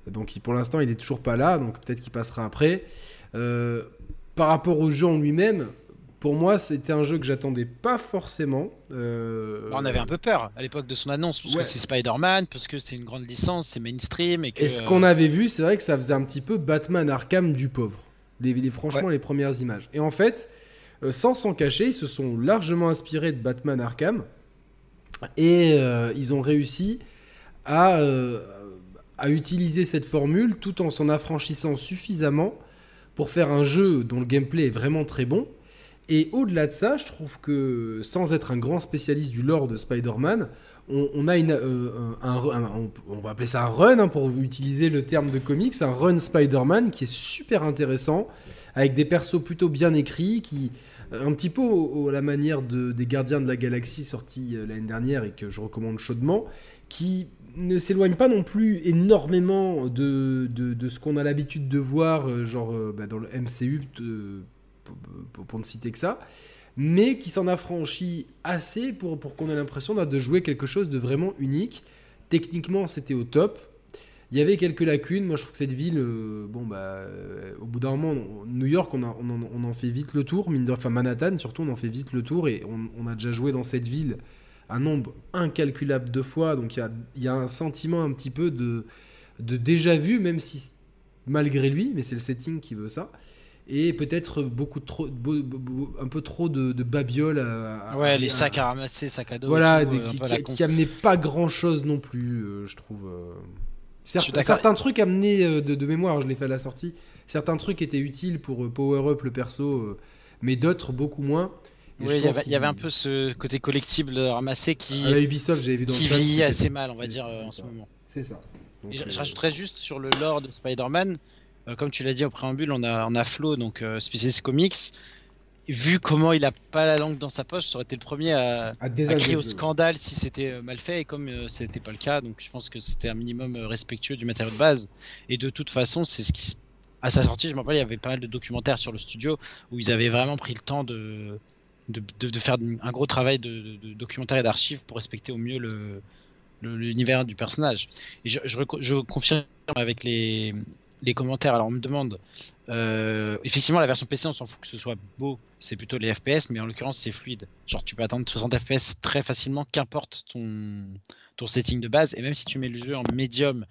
Donc pour l'instant, il est toujours pas là, donc peut-être qu'il passera après. par rapport au jeu en lui-même, pour moi, c'était un jeu que j'attendais pas forcément. Euh, on avait un peu peur à l'époque de son annonce, parce que c'est Spider-Man, parce que c'est une grande licence, c'est mainstream. Et, ce qu'on avait vu, c'est vrai que ça faisait un petit peu Batman Arkham du pauvre. Les, franchement, les premières images. Et en fait, euh, sans s'en cacher, ils se sont largement inspirés de Batman Arkham. Et euh, ils ont réussi à, à utiliser cette formule tout en s'en affranchissant suffisamment pour faire un jeu dont le gameplay est vraiment très bon et au-delà de ça, je trouve que sans être un grand spécialiste du lore de Spider-Man, on, a une, euh, un, on va appeler ça un run hein, pour utiliser le terme de comics, un run Spider-Man qui est super intéressant, avec des persos plutôt bien écrits, qui un petit peu à la manière de, des Gardiens de la Galaxie sortis euh, l'année dernière et que je recommande chaudement, qui ne s'éloigne pas non plus énormément de, de, ce qu'on a l'habitude de voir, euh, genre bah, dans le MCU pour, ne citer que ça, mais qui s'en affranchit assez pour, pour qu'on ait l'impression de jouer quelque chose de vraiment unique. Techniquement, c'était au top. Il y avait quelques lacunes. Moi, je trouve que cette ville, euh, bon, bah, euh, au bout d'un moment, New York, on, en, fait vite le tour. enfin, Manhattan, surtout, on en fait vite le tour. Et on, a déjà joué dans cette ville un nombre incalculable de fois. Donc, il y a, un sentiment un petit peu de, de déjà vu, même si malgré lui, mais c'est le setting qui veut ça. Et peut-être beaucoup trop, un peu trop de, de babioles. à- à- Ouais, les sacs à ramasser, sacs à dos. Voilà, tout, des- euh, qui, qui- qui amenaient pas grand chose non plus, euh, je trouve. euh. Certes- certains trucs amenés euh, de, de mémoire, je l'ai fait à la sortie. Certains trucs étaient utiles pour power up le perso, mais d'autres beaucoup moins. Il y avait, il y avait un peu ce côté collectible ramassé qui, À la Ubisoft, j'avais vu dans le qui vieillit assez mal, on va dire, en ça. ce moment. C'est ça. Donc, je, je rajouterais juste sur le lore de Spider-Man, comme tu l'as dit au préambule, on a, on a Flo, donc euh, spécialiste comics. Vu comment il a pas la langue dans sa poche, ça aurait été le premier à, à crier au scandale si c'était euh, mal fait, et comme euh, c'était pas le cas, donc je pense que c'était un minimum euh, respectueux du matériau de base. Et de toute façon, c'est ce qui se- à sa sortie, je me rappelle, il y avait pas mal de documentaires sur le studio où ils avaient vraiment pris le temps de de, de- de faire un gros travail de, de- documentaire et d'archives pour respecter au mieux le le- l'univers du personnage. Et je, je confirme avec les, les commentaires. Alors on me demande, euh, effectivement la version PC on s'en fout que ce soit beau, c'est plutôt les FPS, mais en l'occurrence c'est fluide. Genre tu peux atteindre 60 FPS très facilement, qu'importe ton, setting de base, et même si tu mets le jeu en médium,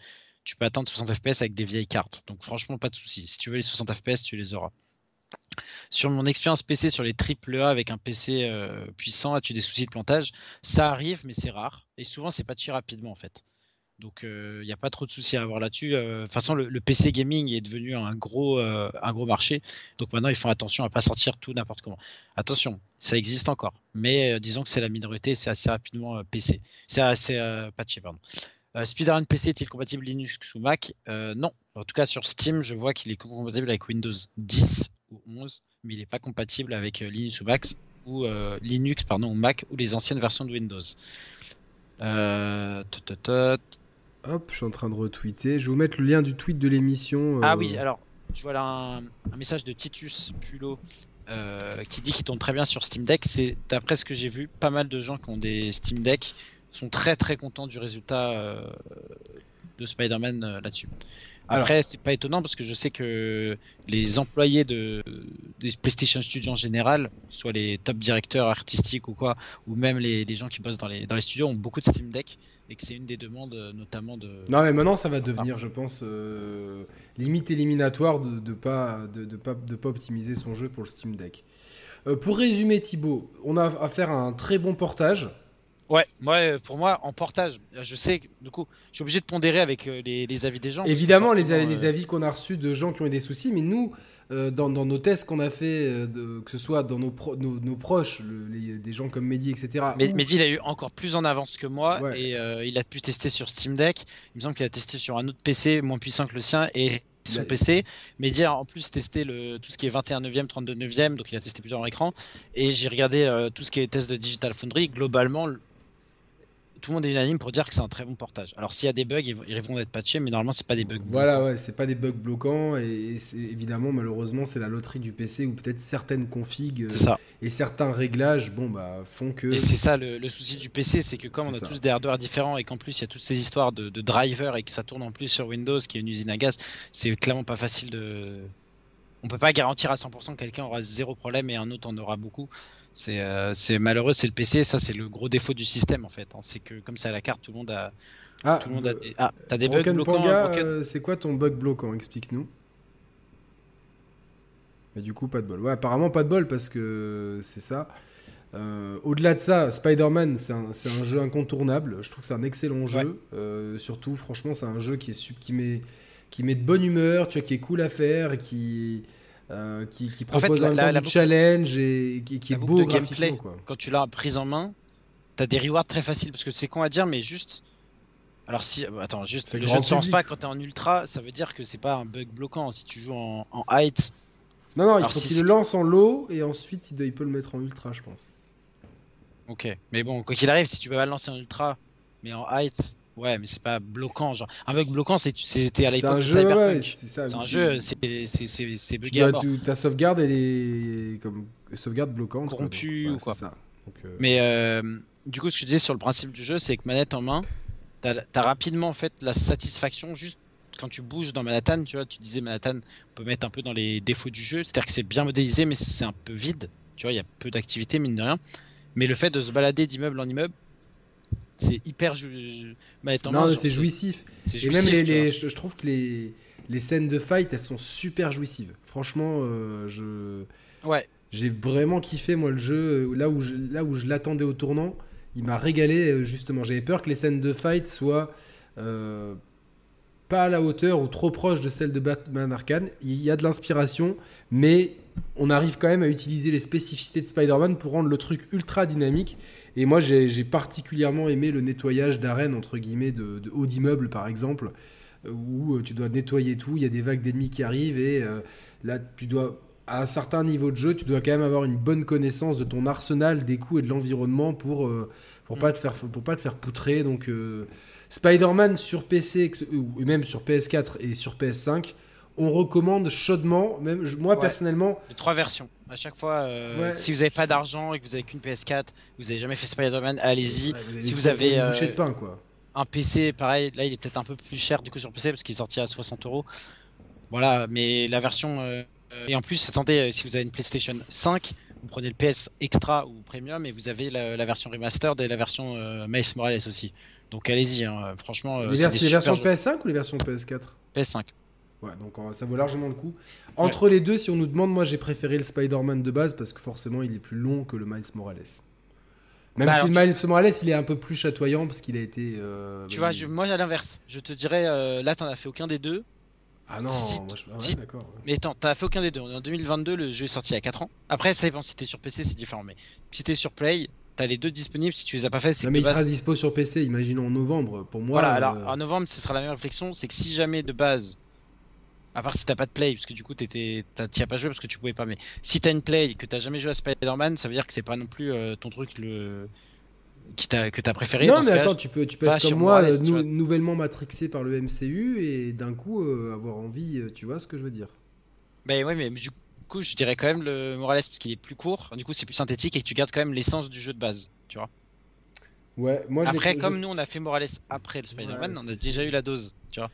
tu peux atteindre 60 FPS avec des vieilles cartes. Donc franchement pas de souci. Si tu veux les 60 FPS, tu les auras. Sur mon expérience PC sur les AAA avec un PC euh, puissant, as-tu des soucis de plantage? Ça arrive, mais c'est rare. Et souvent, c'est patché rapidement en fait. Donc, il n'y a pas trop de soucis à avoir là-dessus. Euh, De toute façon, le, PC gaming est devenu un gros, euh, un gros marché. Donc maintenant, ils font attention à pas sortir tout n'importe comment. Attention, ça existe encore. Mais euh, disons que c'est la minorité, c'est assez rapidement euh, PC. C'est assez euh, patché, pardon. Euh, Spider-Man PC est-il compatible Linux ou Mac? Euh, Non. En tout cas, sur Steam, je vois qu'il est compatible avec Windows 10 ou 11, mais il n'est pas compatible avec euh, Linux ou Mac ou euh, Linux ou Mac ou les anciennes versions de Windows. Hop, je suis en train de retweeter. Je vais vous mettre le lien du tweet de l'émission. Ah euh, oui, alors je vois là un, un message de Titus Pulo euh, qui dit qu'il tourne très bien sur Steam Deck. C'est d'après ce que j'ai vu, pas mal de gens qui ont des Steam Deck sont très très contents du résultat euh, de Spider-Man là-dessus. Après, c'est pas étonnant parce que je sais que les employés de des PlayStation Studios en général, soit les top directeurs artistiques ou quoi, ou même les, les gens qui bossent dans les, dans les studios, ont beaucoup de Steam Deck et que c'est une des demandes euh, notamment de. Non, mais maintenant, ça va devenir, je pense, euh, limite éliminatoire de ne pas, de, de pas, de pas optimiser son jeu pour le Steam Deck. Euh, pour résumer, Thibaut, on a affaire à un très bon portage. Ouais, moi, euh, pour moi, en portage, je sais, du coup, je suis obligé de pondérer avec euh, les, les avis des gens. Évidemment, les, euh, avis qu'on a reçus de gens qui ont eu des soucis, mais nous, euh, dans, dans nos tests qu'on a fait, euh, de- que ce soit dans nos, pro- nos, nos proches, le- les- des gens comme Mehdi, etc. Mais ou- Mehdi, il a eu encore plus en avance que moi Ouais. et euh, il a pu tester sur Steam Deck. Il me semble qu'il a testé sur un autre PC moins puissant que le sien et son a- PC. Mehdi a en plus testé le, tout ce qui est 21 neuvième, 32 neuvième, donc il a testé plusieurs écrans. Et j'ai regardé euh, tout ce qui est test de Digital Foundry. Globalement, le- tout le monde est unanime pour dire que c'est un très bon portage. Alors s'il y a des bugs, ils vont- ils vont être patchés, mais normalement c'est pas des bugs. Voilà, ouais, c'est pas des bugs bloquants, et, et c'est- évidemment, malheureusement, c'est la loterie du PC où peut-être certaines configs euh, ça. et certains réglages, bon, bah, font que. Et c'est ça le, le souci du PC, c'est que comme on a ça. tous des hardware différents et qu'en plus il y a toutes ces histoires de, de drivers et que ça tourne en plus sur Windows, qui est une usine à gaz, c'est clairement pas facile de. On peut pas garantir à 100% que quelqu'un aura zéro problème et un autre en aura beaucoup. C'est euh, c'est malheureux, c'est le PC, ça c'est le gros défaut du système en fait. hein. C'est que comme c'est à la carte, tout le monde a, Ah, tout le monde a des... Ah, t'as des bugs bloquants Broken euh, c'est quoi ton bug bloquant? Explique-nous. Mais du coup, pas de bol. Ouais, apparemment, pas de bol parce que c'est ça. Euh, Au-delà de ça, Spider-Man, c'est un, jeu incontournable. Je trouve que c'est un excellent jeu. Euh, surtout, franchement, c'est un jeu qui, est, sub- qui, met, qui met de bonne humeur, tu vois, qui est cool à faire, qui, euh, qui, qui En fait, propose la- la- la boucle- challenge et qui, qui est beau de gameplay. Quoi. quand tu l'as prise en main, t'as des rewards très faciles parce que c'est con à dire, mais juste. Alors si, euh, attends, juste, le jeu ne se lance pas quand t'es en ultra, ça veut dire que c'est pas un bug bloquant. Si tu joues en, en height, Non, non, il faut si qu'il le lance en low et ensuite il peut le mettre en ultra, je pense. ok. Mais bon, quoi qu'il arrive, si tu peux pas le lancer en ultra, mais en height, ouais, mais c'est pas bloquant. Genre, un bug bloquant, c'est c'était à C'est l'époque un de jeu, ouais, c'est ça. c'est un jeu, c'est c'est- c'est- c'est Tu bugué à mort. tu- ta sauvegarde, elle est comme sauvegarde bloquante. Corrompue ou quoi. c'est ça. Donc, euh, Mais euh, du coup, ce que je disais sur le principe du jeu, c'est que manette en main, t'as as rapidement en fait la satisfaction juste quand tu bouges dans Manhattan. Tu vois, tu disais Manhattan, on peut mettre un peu dans les défauts du jeu, c'est-à-dire que c'est bien modélisé, mais c'est un peu vide. Tu vois, il y a peu d'activité mine de rien. Mais le fait de se balader d'immeuble en immeuble, c'est hyper en non, c'est jouissif. Et même les, je, je trouve que les, les scènes de fight, elles sont super jouissives. Franchement, euh, je. Ouais. J'ai vraiment kiffé, moi, le jeu. Là où je, là où je l'attendais au tournant, il m'a régalé, euh, justement. J'avais peur que les scènes de fight soient. Euh, pas à la hauteur ou trop proches de celles de Batman Arkham. Il y a de l'inspiration, mais on arrive quand même à utiliser les spécificités de Spider-Man pour rendre le truc ultra dynamique. Et moi, j'ai particulièrement aimé le nettoyage d'arènes, entre guillemets, de, hauts d'immeubles, par exemple, euh, où euh, tu dois nettoyer tout, il y a des vagues d'ennemis qui arrivent, et euh, là, tu dois, à un certain niveau de jeu, tu dois quand même avoir une bonne connaissance de ton arsenal, des coups et de l'environnement pour, pour, pas te faire, pour pas te faire poutrer. Donc, Spider-Man sur PC, ou même sur PS4 et sur PS5, on recommande chaudement, même moi Ouais. personnellement, Les trois versions. À chaque fois, euh, Ouais. si vous avez pas d'argent et que vous avez qu'une PS4, vous avez jamais fait Spider-Man, allez-y. ouais, si vous avez, une euh, bouchée de pain, quoi. Un PC, pareil, là il est peut-être un peu plus cher du coup sur PC parce qu'il est sorti à 60 euros. Voilà, mais la version. euh, et en plus, attendez, euh, si vous avez une PlayStation 5, vous prenez le PS Extra ou Premium et vous avez la, la version remastered et la version euh, Miles Morales aussi. Donc allez-y, hein, franchement. les, vers- les versions super jeux. PS5 ou les versions PS4 PS5. Ouais, donc euh, ça vaut largement le coup. Entre les deux, si on nous demande, moi j'ai préféré le Spider-Man de base parce que forcément il est plus long que le Miles Morales. Même Bah, si alors, le Miles Morales il est un peu plus chatoyant parce qu'il a été. euh, Tu bah, vois, il- je- moi à l'inverse, je te dirais, euh, là t'en as fait aucun des deux. Ah non, si- moi je. ah ouais, si- d'accord. ouais. Mais attends, t'as fait aucun des deux. On est en 2022, le jeu est sorti il y a 4 ans. Après, ça dépend si t'es sur PC, c'est différent. Mais si t'es sur Play, t'as les deux disponibles. Si tu les as pas fait, c'est Non, que mais il sera dispo sur PC, imaginons en novembre. Pour moi. Voilà, euh, alors en novembre, ce sera la même réflexion. C'est que si jamais de base, à part si t'as pas de Play, parce que du coup t'étais- t'as- t'y as pas joué parce que tu pouvais pas, mais si t'as une Play et que t'as jamais joué à Spider-Man, ça veut dire que c'est pas non plus euh, ton truc le qui t'a que t'as préféré. Non, dans mais ce cas. attends, tu peux, tu peux être comme moi, Morales, euh, nou- nouvellement matrixé par le MCU et d'un coup euh, avoir envie, tu vois ce que je veux dire. Ben ouais, mais du coup, je dirais quand même le Morales parce qu'il est plus court. Du coup, c'est plus synthétique et que tu gardes quand même l'essence du jeu de base. Tu vois. Ouais, moi je Après, comme nous, on a fait Morales après le Spider-Man, Ouais, on a déjà eu la dose. Tu vois.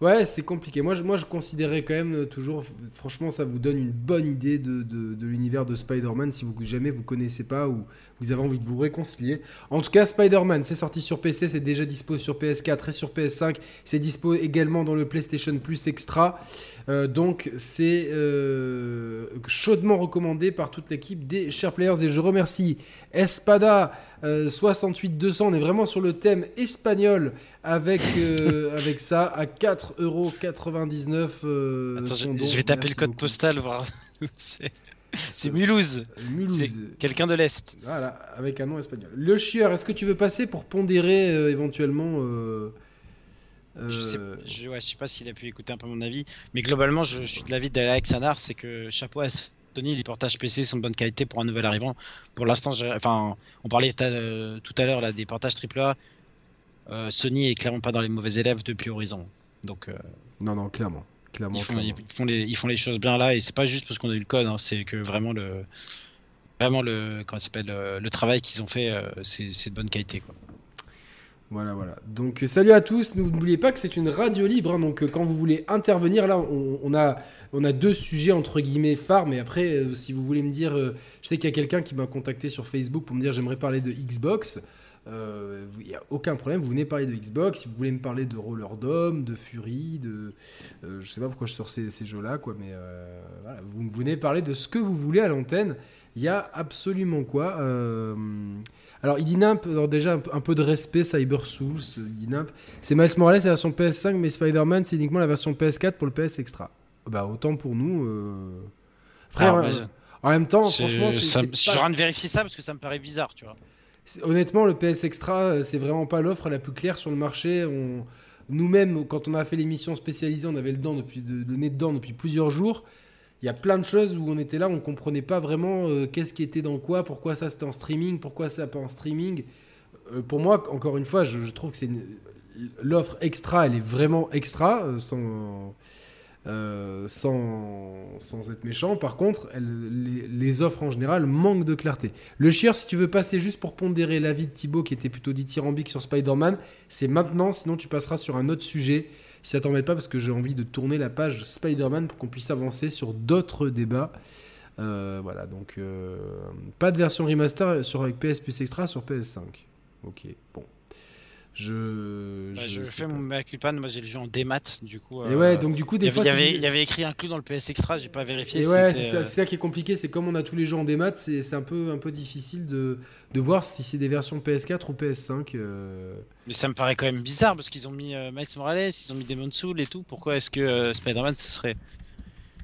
Ouais, c'est compliqué. Moi je, moi, considérais quand même euh, toujours, franchement, ça vous donne une bonne idée de, de- de l'univers de Spider-Man si vous jamais vous connaissez pas ou vous avez envie de vous réconcilier. En tout cas, Spider-Man, c'est sorti sur PC, c'est déjà dispo sur PS4 et sur PS5. C'est dispo également dans le PlayStation Plus Extra. Euh, donc, c'est euh, chaudement recommandé par toute l'équipe des Share Players. Et je remercie Espada euh, 68200. On est vraiment sur le thème espagnol avec, euh, avec ça à 4,99€. Euh, Attends, je, son don. je vais taper Merci le code beaucoup. postal, voir. c'est Mulhouse. Mulhouse. Quelqu'un de l'Est. Voilà, avec un nom espagnol. Le chieur, est-ce que tu veux passer pour pondérer euh, éventuellement euh, Je sais, euh, je, ouais, je sais pas s'il a pu écouter un peu mon avis, mais globalement, je, je suis de l'avis d'Alex Sanar, c'est que chapeau à Sony, les portages PC sont de bonne qualité pour un nouvel arrivant. Pour l'instant, enfin, on parlait tout à, euh, tout à l'heure là des portages AAA. Euh, Sony est clairement pas dans les mauvais élèves depuis Horizon. Donc, euh, Non, non, clairement. clairement, ils, font, clairement. ils, font les, ils font les choses bien là, et c'est pas juste parce qu'on a eu le code, hein, c'est que vraiment le, vraiment le, comment s'appelle, euh, le travail qu'ils ont fait, c'est c'est de bonne qualité. Quoi. Voilà, voilà. Donc, euh, salut à tous. N'oubliez pas que c'est une radio libre. hein, donc, euh, quand vous voulez intervenir, là, on, a, on a deux sujets entre guillemets phares. Mais après, euh, si vous voulez me dire, euh, je sais qu'il y a quelqu'un qui m'a contacté sur Facebook pour me dire j'aimerais parler de Xbox. Euh, Il n'y a aucun problème. Vous venez parler de Xbox. Si vous voulez me parler de Roller Dome, de Fury, de. euh, je sais pas pourquoi je sors ces, jeux-là, quoi. Mais euh, voilà, vous venez parler de ce que vous voulez à l'antenne. Il y a absolument quoi. Alors, il dit Nimp, déjà un, peu- de respect, Cyber Souls, euh, Nimp. C'est Miles Morales, la version PS5, mais Spider-Man, c'est uniquement la version PS4 pour le PS Extra. Bah, autant pour nous. euh. Après, Alors, en- même temps, franchement, c'est- je suis en train de vérifier ça parce que ça me paraît bizarre, tu vois. honnêtement, le PS Extra, euh, c'est vraiment pas l'offre la plus claire sur le marché. On... Nous-mêmes, quand on a fait l'émission spécialisée, on avait le, depuis, le nez dedans depuis plusieurs jours. Il y a plein de choses où on était là, on comprenait pas vraiment euh, qu'est-ce qui était dans quoi, pourquoi ça c'était en streaming, pourquoi ça pas en streaming. Euh, pour moi, encore une fois, je, trouve que c'est l'offre extra, elle est vraiment extra, euh, sans, sans, sans être méchant. Par contre, les, offres en général manquent de clarté. Le chieur, si tu veux passer juste pour pondérer l'avis de Thibaut, qui était plutôt dithyrambique sur Spider-Man, c'est maintenant, sinon tu passeras sur un autre sujet. Si ça t'embête pas, parce que j'ai envie de tourner la page Spider-Man pour qu'on puisse avancer sur d'autres débats. Euh, voilà, donc euh, pas de version remaster sur avec PS Plus Extra sur PS5. Ok, bon. Je, Bah, je je sais fais pas. mon mea culpa, moi j'ai le jeu en démat, du coup. Et euh, ouais, donc du coup, il des y avait, fois, il y avait- c'est- il y avait écrit inclus dans le PS Extra, j'ai pas vérifié. Et ouais, c'est ça, euh, c'est ça qui est compliqué, c'est comme on a tous les jeux en démat, c'est c'est un peu, un peu difficile de, de voir si c'est des versions PS4 ou PS5. euh. Mais ça me paraît quand même bizarre parce qu'ils ont mis euh, Miles Morales, ils ont mis Demon Soul et tout. Pourquoi est-ce que euh, Spider-Man ce serait,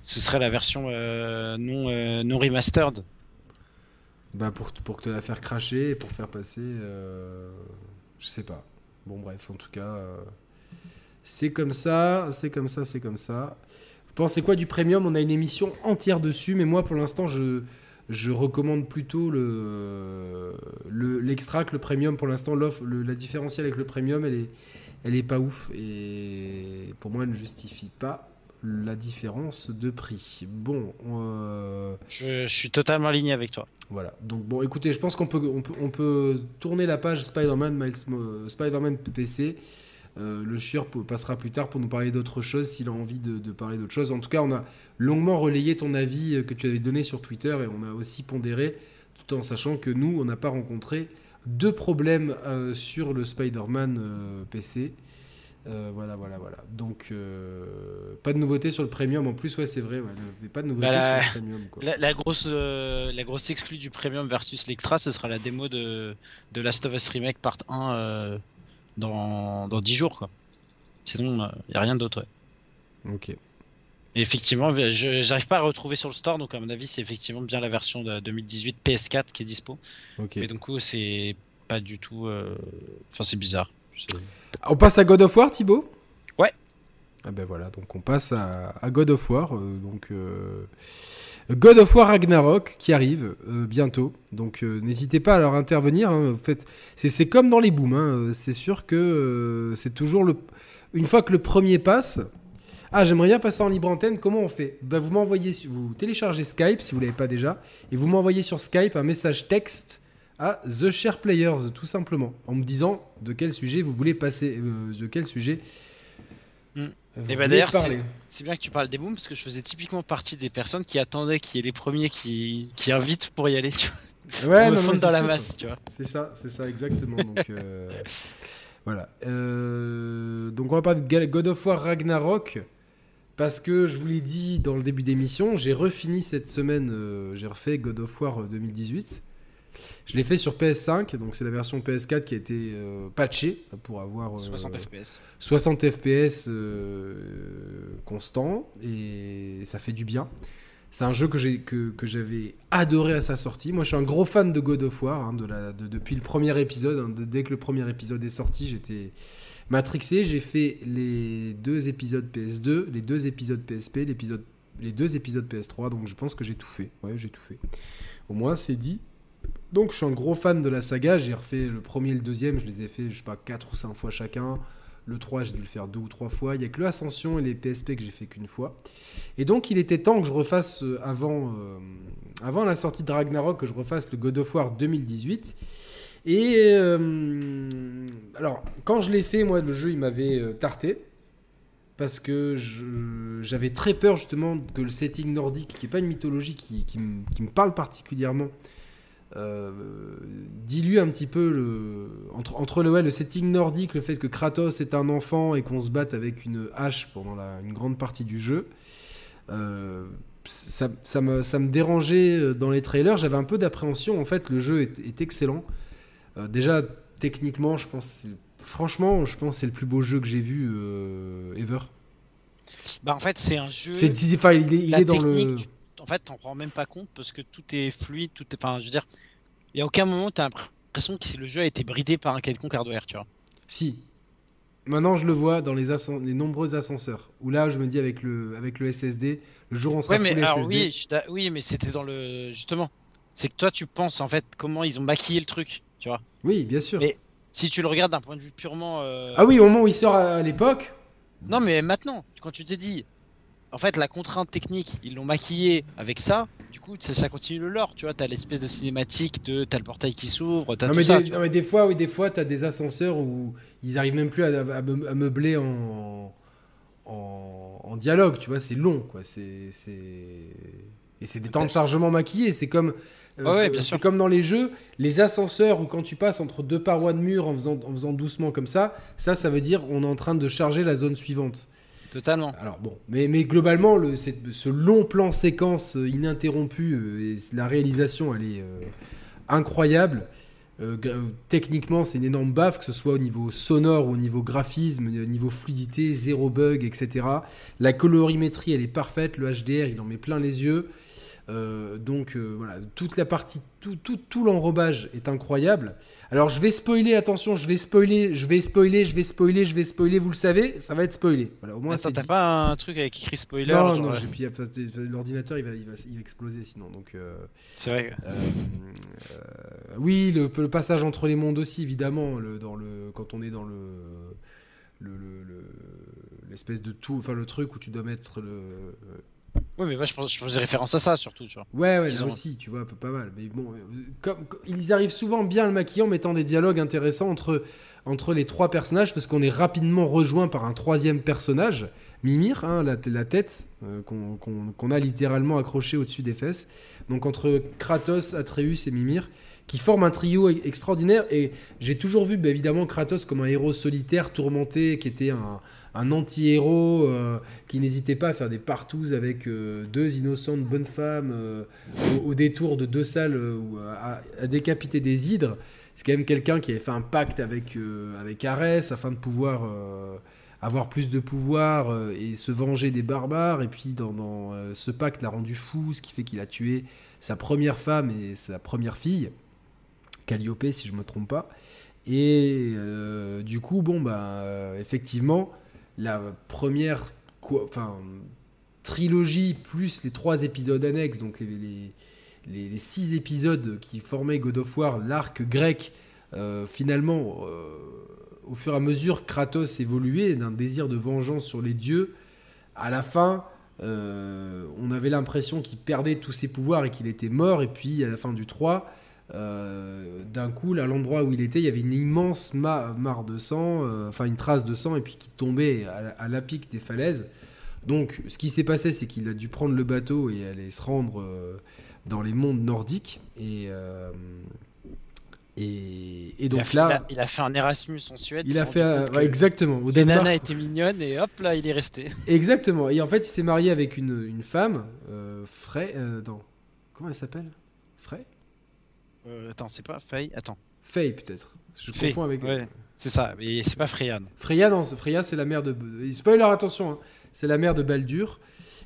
ce serait la version euh, non, euh, non remastered? Bah pour, pour te la faire cracher et pour faire passer. euh, je sais pas. Bon, bref, en tout cas. euh, c'est comme ça, c'est comme ça, c'est comme ça. Vous pensez quoi du premium? On a une émission entière dessus, mais moi pour l'instant, je, recommande plutôt le le- l'extra que le premium. Pour l'instant, la différentielle avec le premium, elle est, elle est pas ouf. Et pour moi, elle ne justifie pas la différence de prix. Bon, euh, je, je suis totalement aligné avec toi. voilà. Donc bon, écoutez, je pense qu'on peut, on peut, on peut tourner la page Spider-Man, Mo- Spider-Man PC. Euh, le chieur passera plus tard pour nous parler d'autre chose s'il a envie de, de parler d'autre chose. En tout cas, on a longuement relayé ton avis euh, que tu avais donné sur Twitter et on a aussi pondéré, tout en sachant que nous, on n'a pas rencontré deux problèmes euh, sur le Spider-Man euh, PC. Euh, voilà, voilà, voilà. Donc, euh, pas de nouveauté sur le premium. En plus, ouais, c'est vrai, ouais, le- pas de nouveauté Bah, sur le premium. Quoi. La, la grosse, euh, la grosse exclue du premium versus l'extra, ce sera la démo de, de Last of Us Remake Part 1 euh, dans, dans 10 jours. Quoi. Sinon, il n'y a rien d'autre. ouais. Ok. Et effectivement, je j'arrive pas à retrouver sur le store, donc à mon avis, c'est effectivement bien la version de 2018 PS4 qui est dispo. Ok. Et donc, c'est pas du tout. Enfin, c'est bizarre. On passe à God of War, Thibaut Ouais. Ah ben voilà, donc on passe à, à God of War. euh, donc euh, God of War Ragnarok qui arrive euh, bientôt. Donc euh, n'hésitez pas à leur intervenir. hein. Vous faites- c'est, comme dans les booms. hein. C'est sûr que euh, c'est toujours le. Une fois que le premier passe. Ah, j'aimerais bien passer en libre antenne. Comment on fait? Ben, Vous m'envoyez, vous téléchargez Skype si vous l'avez pas déjà, et vous m'envoyez sur Skype un message texte à The Share Players, tout simplement, en me disant de quel sujet vous voulez passer, euh, de quel sujet vous Et bah d'ailleurs. C'est bien que tu parles des booms parce que je faisais typiquement partie des personnes qui attendaient qu'il y ait les premiers qui, qui invitent pour y aller, tu vois. Ouais, pour me non, dans la masse, tu vois. C'est ça, c'est ça, exactement. Donc, euh, voilà. Euh, donc, on va parler de God of War Ragnarok. Parce que je vous l'ai dit dans le début d'émission, j'ai refini cette semaine, euh, j'ai refait God of War euh, 2018. Je l'ai fait sur PS5, donc c'est la version PS4 qui a été euh, patchée pour avoir euh, 60 FPS. 60 FPS euh, constant et ça fait du bien. C'est un jeu que j'ai que, que j'avais adoré à sa sortie. Moi, je suis un gros fan de God of War hein, de la, de- depuis le premier épisode. hein. De- dès que le premier épisode est sorti, j'étais matrixé. J'ai fait les deux épisodes PS2, les deux épisodes PSP, l'épisode, les deux épisodes PS3. Donc, je pense que j'ai tout fait. Ouais, j'ai tout fait. Au moins, c'est dit. Donc, je suis un gros fan de la saga. J'ai refait le premier et le deuxième. Je les ai fait, je sais pas, 4 ou 5 fois chacun. Le 3, j'ai dû le faire deux ou trois fois. Il y a que l'Ascension et les PSP que j'ai fait qu'une fois. Et donc, il était temps que je refasse, euh, avant, euh, avant la sortie de Ragnarok, que je refasse le God of War 2018. Et euh, alors, quand je l'ai fait, moi, le jeu, il m'avait tarté. Parce que j'avais très peur, justement, que le setting nordique, qui n'est pas une mythologie qui me parle particulièrement, euh, dilue un petit peu le, entre, entre le, ouais, le setting nordique, le fait que Kratos est un enfant et qu'on se batte avec une hache pendant la- une grande partie du jeu. Euh, ça, ça me, ça me dérangeait euh, dans les trailers. J'avais un peu d'appréhension. En fait, le jeu est, est excellent. Euh, déjà, techniquement, je pense, franchement, je pense que c'est le plus beau jeu que j'ai vu ever. Bah, en fait, c'est un jeu. C'est, enfin, il est, il la est dans le. technique, fait, t'en prends même pas compte parce que tout est fluide, tout est. Enfin, je veux dire, il y a aucun moment t'as l'impression que le jeu a été bridé par un quelconque hardware, tu vois. Si. Maintenant, je le vois dans les, nombreux ascenseurs. Où là, je me dis avec le, avec le SSD, le jour où on sera Ouais, mais full alors SSD. oui, je mais c'était dans le. Justement. C'est que toi, tu penses en fait comment ils ont maquillé le truc, tu vois. Oui, bien sûr. Mais- Si tu le regardes d'un point de vue purement. euh, Ah oui, au moment où il sort à, à l'époque. Non, mais maintenant, quand tu t'es dit, en fait, la contrainte technique, ils l'ont maquillé avec ça, du coup, ça, ça continue le lore, tu vois. T'as l'espèce de cinématique de. T'as le portail qui s'ouvre, t'as Non tout mais, ça. des, tu non, vois. mais des fois, oui, des fois, t'as des ascenseurs où ils arrivent même plus à, à- à me- à meubler en, en, en dialogue, tu vois, c'est long, quoi. C'est, c'est... Et c'est des temps de chargement maquillés. C'est comme, Euh, ouais, que- bien c'est sûr. comme dans les jeux, les ascenseurs ou quand tu passes entre deux parois de mur en faisant, en faisant doucement comme ça, ça, ça veut dire on est en train de charger la zone suivante. Totalement. Alors bon, mais, mais globalement, ce long plan séquence euh, ininterrompu, euh, et la réalisation, elle est euh, incroyable. Techniquement, c'est une énorme baffe, que ce soit au niveau sonore au niveau graphisme, au niveau fluidité, zéro bug, etc. La colorimétrie, elle est parfaite. Le HDR, il en met plein les yeux. Euh, donc euh, voilà, toute la partie, tout, tout, tout l'enrobage est incroyable. Alors je vais spoiler, attention, je vais spoiler, je vais spoiler, je vais spoiler, je vais spoiler, vous le savez, ça va être spoilé. Voilà, au moins Attends, t'as dit. pas un truc avec écrit spoiler Non, non, euh, j'ai puis l'ordinateur il va, il, va, il va exploser sinon. Donc, euh, C'est vrai. oui, le, le passage entre les mondes aussi, évidemment, le, dans le, quand on est dans le, le, le- le- l'espèce de tout, enfin le truc où tu dois mettre le. Oui, mais moi je, pense, je faisais référence à ça surtout, tu vois. Ouais, ouais, ont- aussi, tu vois, pas mal. Mais bon, euh, comme, comme- ils arrivent souvent bien à le maquiller en mettant des dialogues intéressants entre, entre les trois personnages, parce qu'on est rapidement rejoint par un troisième personnage, Mimir, hein, la, la tête, euh, qu'on a littéralement accroché au-dessus des fesses. Donc entre Kratos, Atreus et Mimir, qui forment un trio e- extraordinaire. Et j'ai toujours vu, bah, évidemment, Kratos comme un héros solitaire, tourmenté, qui était un, un anti-héros, euh, qui n'hésitait pas à faire des partous avec euh, deux innocentes bonnes femmes euh, au, détour de deux salles à, à décapiter des hydres. C'est quand même quelqu'un qui avait fait un pacte avec, avec Arès afin de pouvoir avoir plus de pouvoir et se venger des barbares. Et puis dans, ce pacte l'a rendu fou, ce qui fait qu'il a tué sa première femme et sa première fille, Calliope si je me trompe pas. Et du coup, bon, bah, effectivement, la première enfin, trilogie plus les trois épisodes annexes, donc les- les six épisodes qui formaient God of War, l'arc grec, euh, finalement, euh, au fur et à mesure, Kratos évoluait d'un désir de vengeance sur les dieux. À la fin, euh, on avait l'impression qu'il perdait tous ses pouvoirs et qu'il était mort. Et puis, à la fin du 3, euh, d'un coup, à l'endroit où il était, il y avait une immense ma- mare de sang, euh, enfin une trace de sang, et puis qui tombait à, à la pique des falaises. Donc, ce qui s'est passé, c'est qu'il a dû prendre le bateau et aller se rendre euh, dans les mondes nordiques. Et, il, donc fait, là, il, a, il a fait un Erasmus en Suède. il a fait un- ouais, exactement au Les nanas étaient mignonnes et hop là il est resté. Exactement. Et en fait, il s'est marié avec une, une femme, Frey. non. Comment elle s'appelle? Frey? Euh, attends, c'est pas Faye? Attends. Faye, peut-être. Je Faye, confonds avec. ouais. C'est ça, mais c'est pas Freya. non. Freya, non, c'est- Freya, c'est la mère de. Spoiler, attention, hein, c'est la mère de Baldur.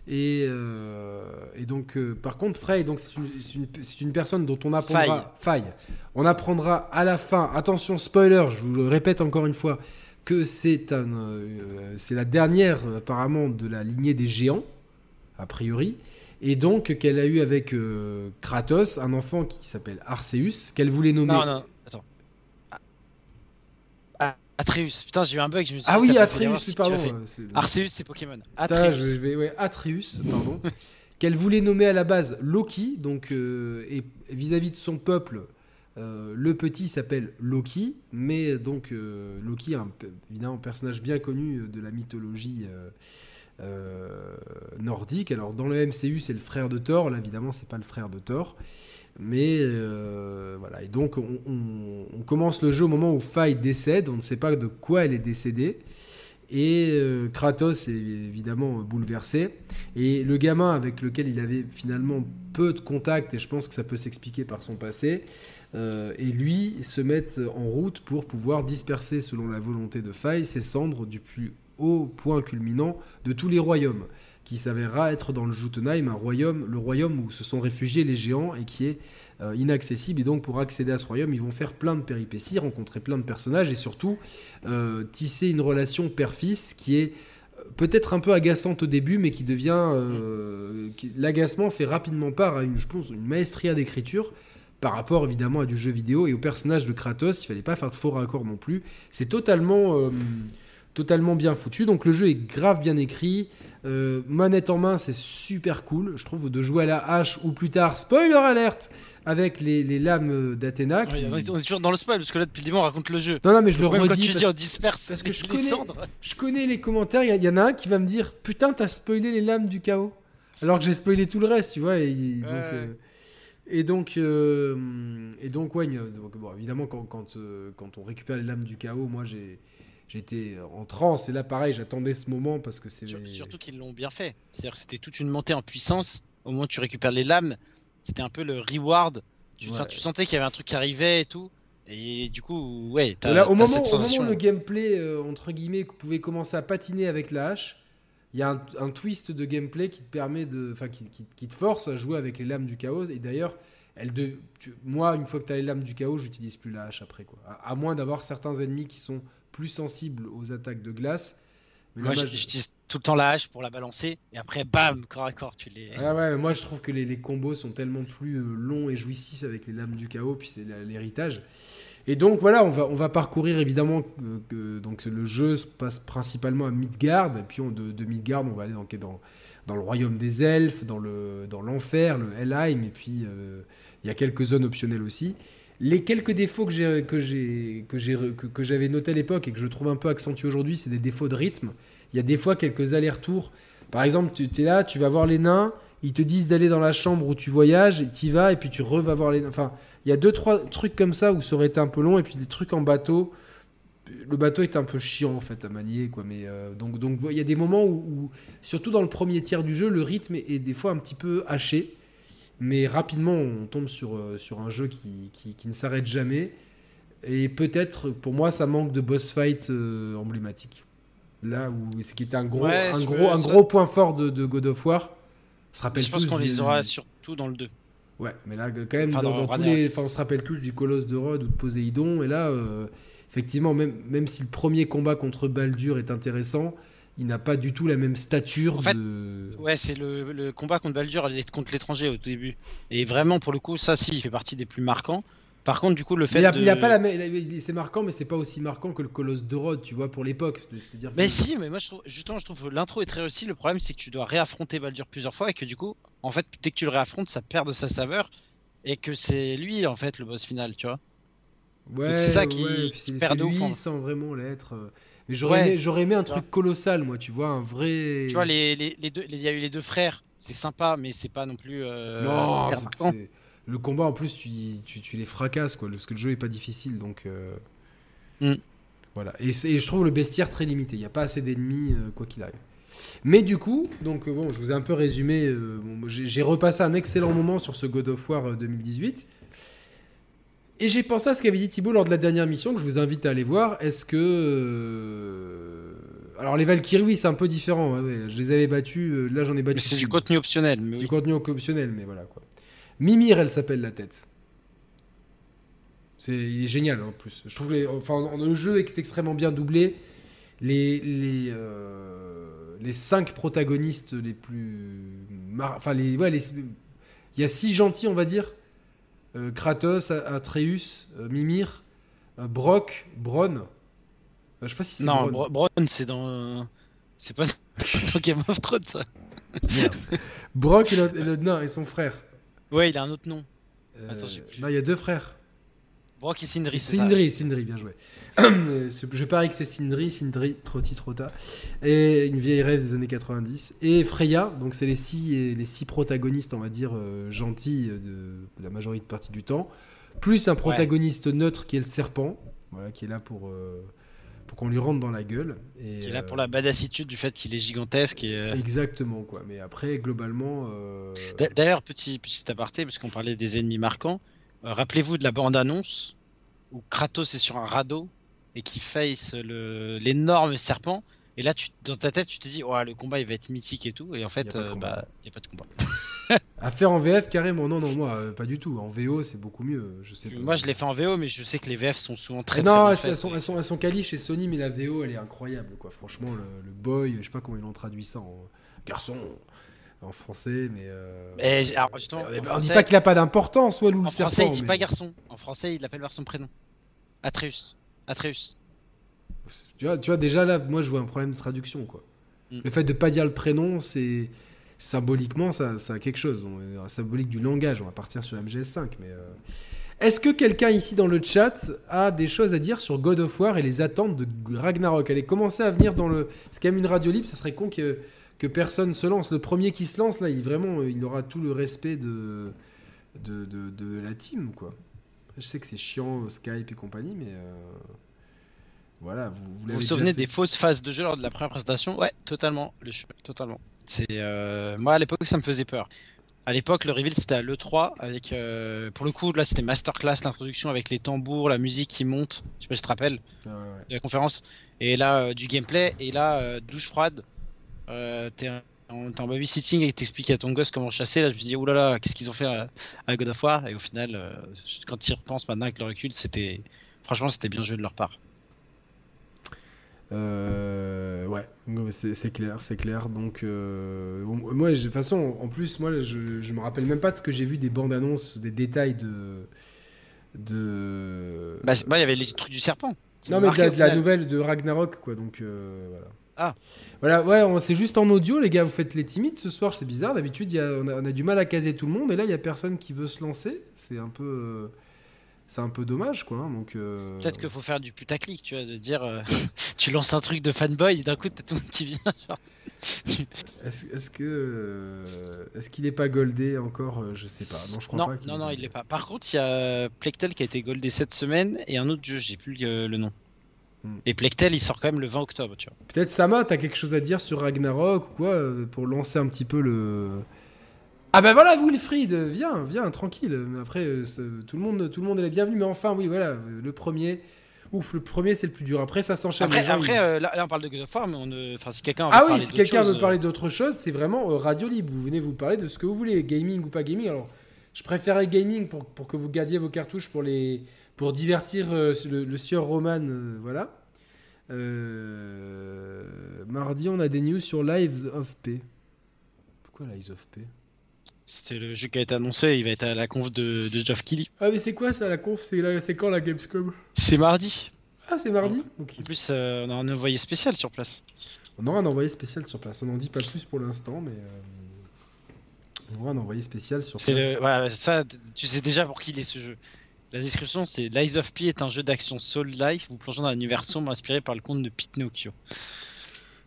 Et, euh, et donc, euh, par contre, Frey, donc c'est une, une- personne dont on apprendra. Faille. On apprendra à la fin. Attention, spoiler, je vous le répète encore une fois, que c'est un, euh, c'est la dernière apparemment de la lignée des géants, a priori. Et donc qu'elle a eu avec euh, Kratos un enfant qui s'appelle Arceus, qu'elle voulait nommer. Non, non, attends. Ah. Atreus. Putain, j'ai eu un bug. Je me suis Ah oui, Atreus, si pardon. Arceus, c'est Pokémon. Putain, Atreus. je vais- ouais, Atreus, pardon. Qu'elle voulait nommer à la base Loki, donc euh, et vis-à-vis de son peuple, euh, le petit s'appelle Loki, mais donc euh, Loki, un, pe- évidemment un personnage bien connu de la mythologie nordique. Alors dans le MCU, c'est le frère de Thor. Là, évidemment, c'est pas le frère de Thor. Mais euh, voilà, et donc on, commence le jeu au moment où Faye décède, on ne sait pas de quoi elle est décédée, et euh, Kratos est évidemment bouleversé, et le gamin avec lequel il avait finalement peu de contact, et je pense que ça peut s'expliquer par son passé, euh, et lui se mettent en route pour pouvoir disperser, selon la volonté de Faye, ses cendres du plus haut point culminant de tous les royaumes qui s'avérera être dans le Jotunheim, un royaume, le royaume où se sont réfugiés les géants et qui est euh, inaccessible. Et donc pour accéder à ce royaume, ils vont faire plein de péripéties, rencontrer plein de personnages et surtout euh, tisser une relation père-fils qui est euh, peut-être un peu agaçante au début, mais qui devient... L'agacement fait rapidement part à une, je pense, une maestria d'écriture par rapport évidemment à du jeu vidéo et au personnage de Kratos, il fallait pas faire de faux raccords non plus. C'est totalement, totalement bien foutu. Donc le jeu est grave bien écrit. Euh, manette en main, c'est super cool. Je trouve de jouer à la hache ou plus tard, spoiler alerte, avec les, les lames d'Athéna. Qui- on est on est toujours dans le spoil parce que là depuis le début on raconte le jeu. Non, non, mais je le quand redis. tu parce dis on disperse parce que je connais-. Je connais les commentaires, il y en a un qui va me dire Putain, t'as spoilé les lames du chaos. Alors que j'ai spoilé tout le reste, tu vois. Et, donc, euh, Et donc, euh, et donc, ouais, donc, bon, évidemment, quand, quand, euh, quand, on récupère les lames du chaos, moi, j'ai, j'étais en transe. Et là, pareil, j'attendais ce moment parce que c'est. Surtout qu'ils l'ont bien fait. C'est-à-dire que c'était toute une montée en puissance. Au moment où tu récupères les lames, c'était un peu le reward. Tu, tu sentais qu'il y avait un truc qui arrivait et tout. Et du coup, ouais, as, là, au, moment, au moment où le gameplay, euh, entre guillemets, pouvait commencer à patiner avec la hache, il y a un, twist de gameplay qui te permet de, enfin, qui, qui, te force à jouer avec les lames du chaos. Et d'ailleurs, elle de, moi, une fois que tu as les lames du chaos, j'utilise plus la hache après. Quoi. À, moins d'avoir certains ennemis qui sont plus sensibles aux attaques de glace. Mais moi, j'utilise tout le temps la hache pour la balancer. Et après, bam, corps à corps, tu les. Ah ouais, moi, je trouve que les, les combos sont tellement plus euh, longs et jouissifs avec les lames du chaos. Puis c'est l'héritage. Et donc voilà, on va, on va parcourir évidemment que, donc le jeu se passe principalement à Midgard, et puis on, de, de, Midgard on va aller dans, dans, dans, le royaume des elfes, dans l'enfer, le, Helheim, et puis euh, il y a quelques zones optionnelles aussi. Les quelques défauts que j'ai que j'ai que que, j'avais notés à l'époque et que je trouve un peu accentués aujourd'hui, c'est des défauts de rythme. Il y a des fois quelques allers-retours. Par exemple, tu es là, tu vas voir les nains, ils te disent d'aller dans la chambre où tu voyages, tu y vas et puis tu re vas voir les nains. Enfin, il y a deux, trois trucs comme ça où ça aurait été un peu long, et puis des trucs en bateau. Le bateau est un peu chiant en fait à manier, quoi. Mais euh, donc, donc il y a des moments où, surtout dans le premier tiers du jeu, le rythme est, des fois un petit peu haché. Mais rapidement, on tombe sur, euh, sur un jeu qui, qui, ne s'arrête jamais. Et peut-être, pour moi, ça manque de boss fight euh, emblématique. Là où ce qui était un gros, un, gros, un gros point fort de, de God of War. Se rappelle je pense qu'on les aura surtout dans le 2. Ouais, mais là, quand même, dans, tous les. Enfin, on se rappelle tous du Colosse de Rhodes ou de Poséidon. Et là, euh, effectivement, même, même si le premier combat contre Baldur est intéressant, il n'a pas du tout la même stature. En fait, ouais, c'est le, le, combat contre Baldur contre l'étranger au début. Et vraiment, pour le coup, ça, si, il fait partie des plus marquants. Par contre, du coup, le fait il a, il a pas la c'est marquant, mais c'est pas aussi marquant que le Colosse de Rhodes, tu vois, pour l'époque. Mais si, mais moi, je trouve, justement, je trouve que l'intro est très réussi. Le problème, c'est que tu dois réaffronter Baldur plusieurs fois et que du coup, en fait, dès que tu le réaffrontes, ça perd de sa saveur et que c'est lui, en fait, le boss final, tu vois. Ouais, c'est ça qui, perd de ouf. Lui, sans vraiment l'être. Euh. Mais j'aurais aimé, aimé, un truc colossal, moi, tu vois, un vrai. Tu vois, les, les, les deux, il y a eu les deux frères, c'est sympa, mais c'est pas non plus. Euh, non, le combat en plus tu, tu, les fracasses quoi parce que le jeu est pas difficile donc euh, mm. voilà. Et, je trouve le bestiaire très limité. Il n'y a pas assez d'ennemis euh, quoi qu'il arrive. Mais du coup donc bon je vous ai un peu résumé j'ai repassé un excellent moment sur ce God of War 2018 et j'ai pensé à ce qu'avait dit Thibaut lors de la dernière mission que je vous invite à aller voir est-ce que alors les Valkyries oui c'est un peu différent je les avais battus là j'en ai battu c'est du contenu optionnel mais du contenu optionnel mais voilà quoi Mimir, elle s'appelle la tête. C'est, il est génial en plus. Je trouve que enfin, le jeu est extrêmement bien doublé. Les, les, euh, les cinq protagonistes les plus. Enfin, les, ouais, les... il y a six gentils, on va dire euh, Kratos, Atreus, euh, Mimir, Brock, Bron. je sais pas si c'est. Non, Bron, c'est dans. C'est pas dans Game of Thrones, ça. Brock et le nain et son frère. Ouais, il a un autre nom. Euh, Attends, Non, il y a deux frères. Brock et Sindri. Sindri, Sindri, bien joué. Je parie que c'est Sindri, Sindri, Trotti, Trotta. Et une vieille rêve des années 90. Et Freya, donc c'est les six, les six protagonistes, on va dire, euh, gentils de, la majorité de partie du temps. Plus un protagoniste neutre qui est le serpent, voilà, qui est là pour. Euh, pour qu'on lui rentre dans la gueule. Et, qui est là pour la badassitude du fait qu'il est gigantesque. Et, euh, Exactement, quoi. Mais après, globalement. Euh, d'ailleurs, petit, petit aparté, parce qu'on parlait des ennemis marquants, euh, rappelez-vous de la bande-annonce où Kratos est sur un radeau et qui face l'énorme serpent. Et là, tu, dans ta tête, tu te dis, oh, le combat il va être mythique et tout. Et en fait, il n'y a, bah, a, pas de combat. à faire en VF carrément Non, non, moi, euh, pas du tout. En VO, c'est beaucoup mieux. Je sais Moi, je l'ai fait en VO, mais je sais que les VF sont souvent très. non, elles, elles, sont, elles, sont, elles sont quali chez Sony, mais la VO, elle est incroyable, quoi. Franchement, le, boy, je sais pas comment ils l'ont traduit ça en garçon en français, mais. Euh... on, dit pas qu'il a pas d'importance, ou le En français, il dit pas garçon. En français, il l'appelle par son prénom. Atreus. Atreus. Tu vois, tu vois, déjà là, moi, je vois un problème de traduction, quoi. Mm. Le fait de pas dire le prénom, c'est symboliquement, ça, ça, a quelque chose. On, symbolique du langage. On va partir sur MGS5. Mais euh, est-ce que quelqu'un ici dans le chat a des choses à dire sur God of War et les attentes de Ragnarok? Allez, commencer à venir dans le. C'est quand même une radio libre. Ce serait con que, que personne se lance. Le premier qui se lance là, il vraiment, il aura tout le respect de de, de, de la team, quoi. Je sais que c'est chiant, Skype et compagnie, mais euh, voilà, vous vous, Vous souvenez des fausses phases de jeu lors de la première présentation? Ouais, totalement. Le totalement. C'est euh, moi à l'époque ça me faisait peur. À l'époque, le reveal c'était à l'E3 avec euh, pour le coup là c'était masterclass l'introduction avec les tambours, la musique qui monte. Je sais pas si tu te rappelles Ah ouais, de la conférence. Et là euh, du gameplay et là euh, douche froide. Euh, t'es en, t'es en babysitting et t'expliques à ton gosse comment chasser. Là je me dis oulala qu'est-ce qu'ils ont fait à, à God of War? Et au final euh, quand tu y repenses maintenant avec le recul c'était franchement c'était bien joué de leur part. Euh, ouais, c'est clair, c'est clair. Donc, euh, moi, de toute façon, en plus, moi, je, je me rappelle même pas de ce que j'ai vu des bandes annonces, des détails de. de... Bah, moi il y avait les trucs du serpent. Non, m'a mais de la, de la nouvelle de Ragnarok, quoi. Donc, euh, voilà. Ah. Voilà, ouais, on- c'est juste en audio, les gars. Vous faites les timides ce soir, c'est bizarre. D'habitude, on, a, on a du mal à caser tout le monde, et là, il y a personne qui veut se lancer. C'est un peu. euh, c'est un peu dommage, quoi. hein, Donc, euh, Peut-être qu'il faut faire du putaclic, tu vois, de dire euh, tu lances un truc de fanboy et d'un coup t'as tout le monde qui vient. Est-ce que. Est-ce qu'il est pas goldé encore Je sais pas. Non, je crois non, pas. non, il l'est pas. Par contre, il y a Plectel qui a été goldé cette semaine et un autre jeu, j'ai plus le nom. Et Plectel il sort quand même le 20 octobre, tu vois. Peut-être Sama, t'as quelque chose à dire sur Ragnarok ou quoi euh, pour lancer un petit peu le. Ah bah voilà, Wilfried, viens, viens, tranquille. Après, euh, tout le monde, tout le monde est bienvenu, mais enfin, oui, voilà, euh, le premier. Ouf, le premier c'est le plus dur. Après, ça s'enchaîne. Après, après euh, là, là, on parle de God of War, mais on enfin, si quelqu'un Ah oui, si quelqu'un veut parler d'autre chose, c'est vraiment euh, radio libre. Vous venez vous parler de ce que vous voulez, gaming ou pas gaming. Alors, je préférais gaming pour, pour que vous gardiez vos cartouches pour les pour divertir euh, le, le sieur Roman, euh, voilà. Euh, mardi, on a des news sur Lives of P. Pourquoi Lives of P? C'était le jeu qui a été annoncé, il va être à la conf de, de Geoff Keighley. Ah mais c'est quoi ça la conf? C'est la- c'est quand la Gamescom? C'est mardi. Ah c'est mardi? Ok. En plus, euh, on a un envoyé spécial sur place. On aura un envoyé spécial sur place. On n'en dit pas plus pour l'instant, mais euh, on aura un envoyé spécial sur C'est place. le... voilà, ça, tu sais déjà pour qui il est ce jeu. La description, c'est Lies of P est un jeu d'action Soul-like, vous plongeant dans un univers sombre inspiré par le conte de Pinocchio.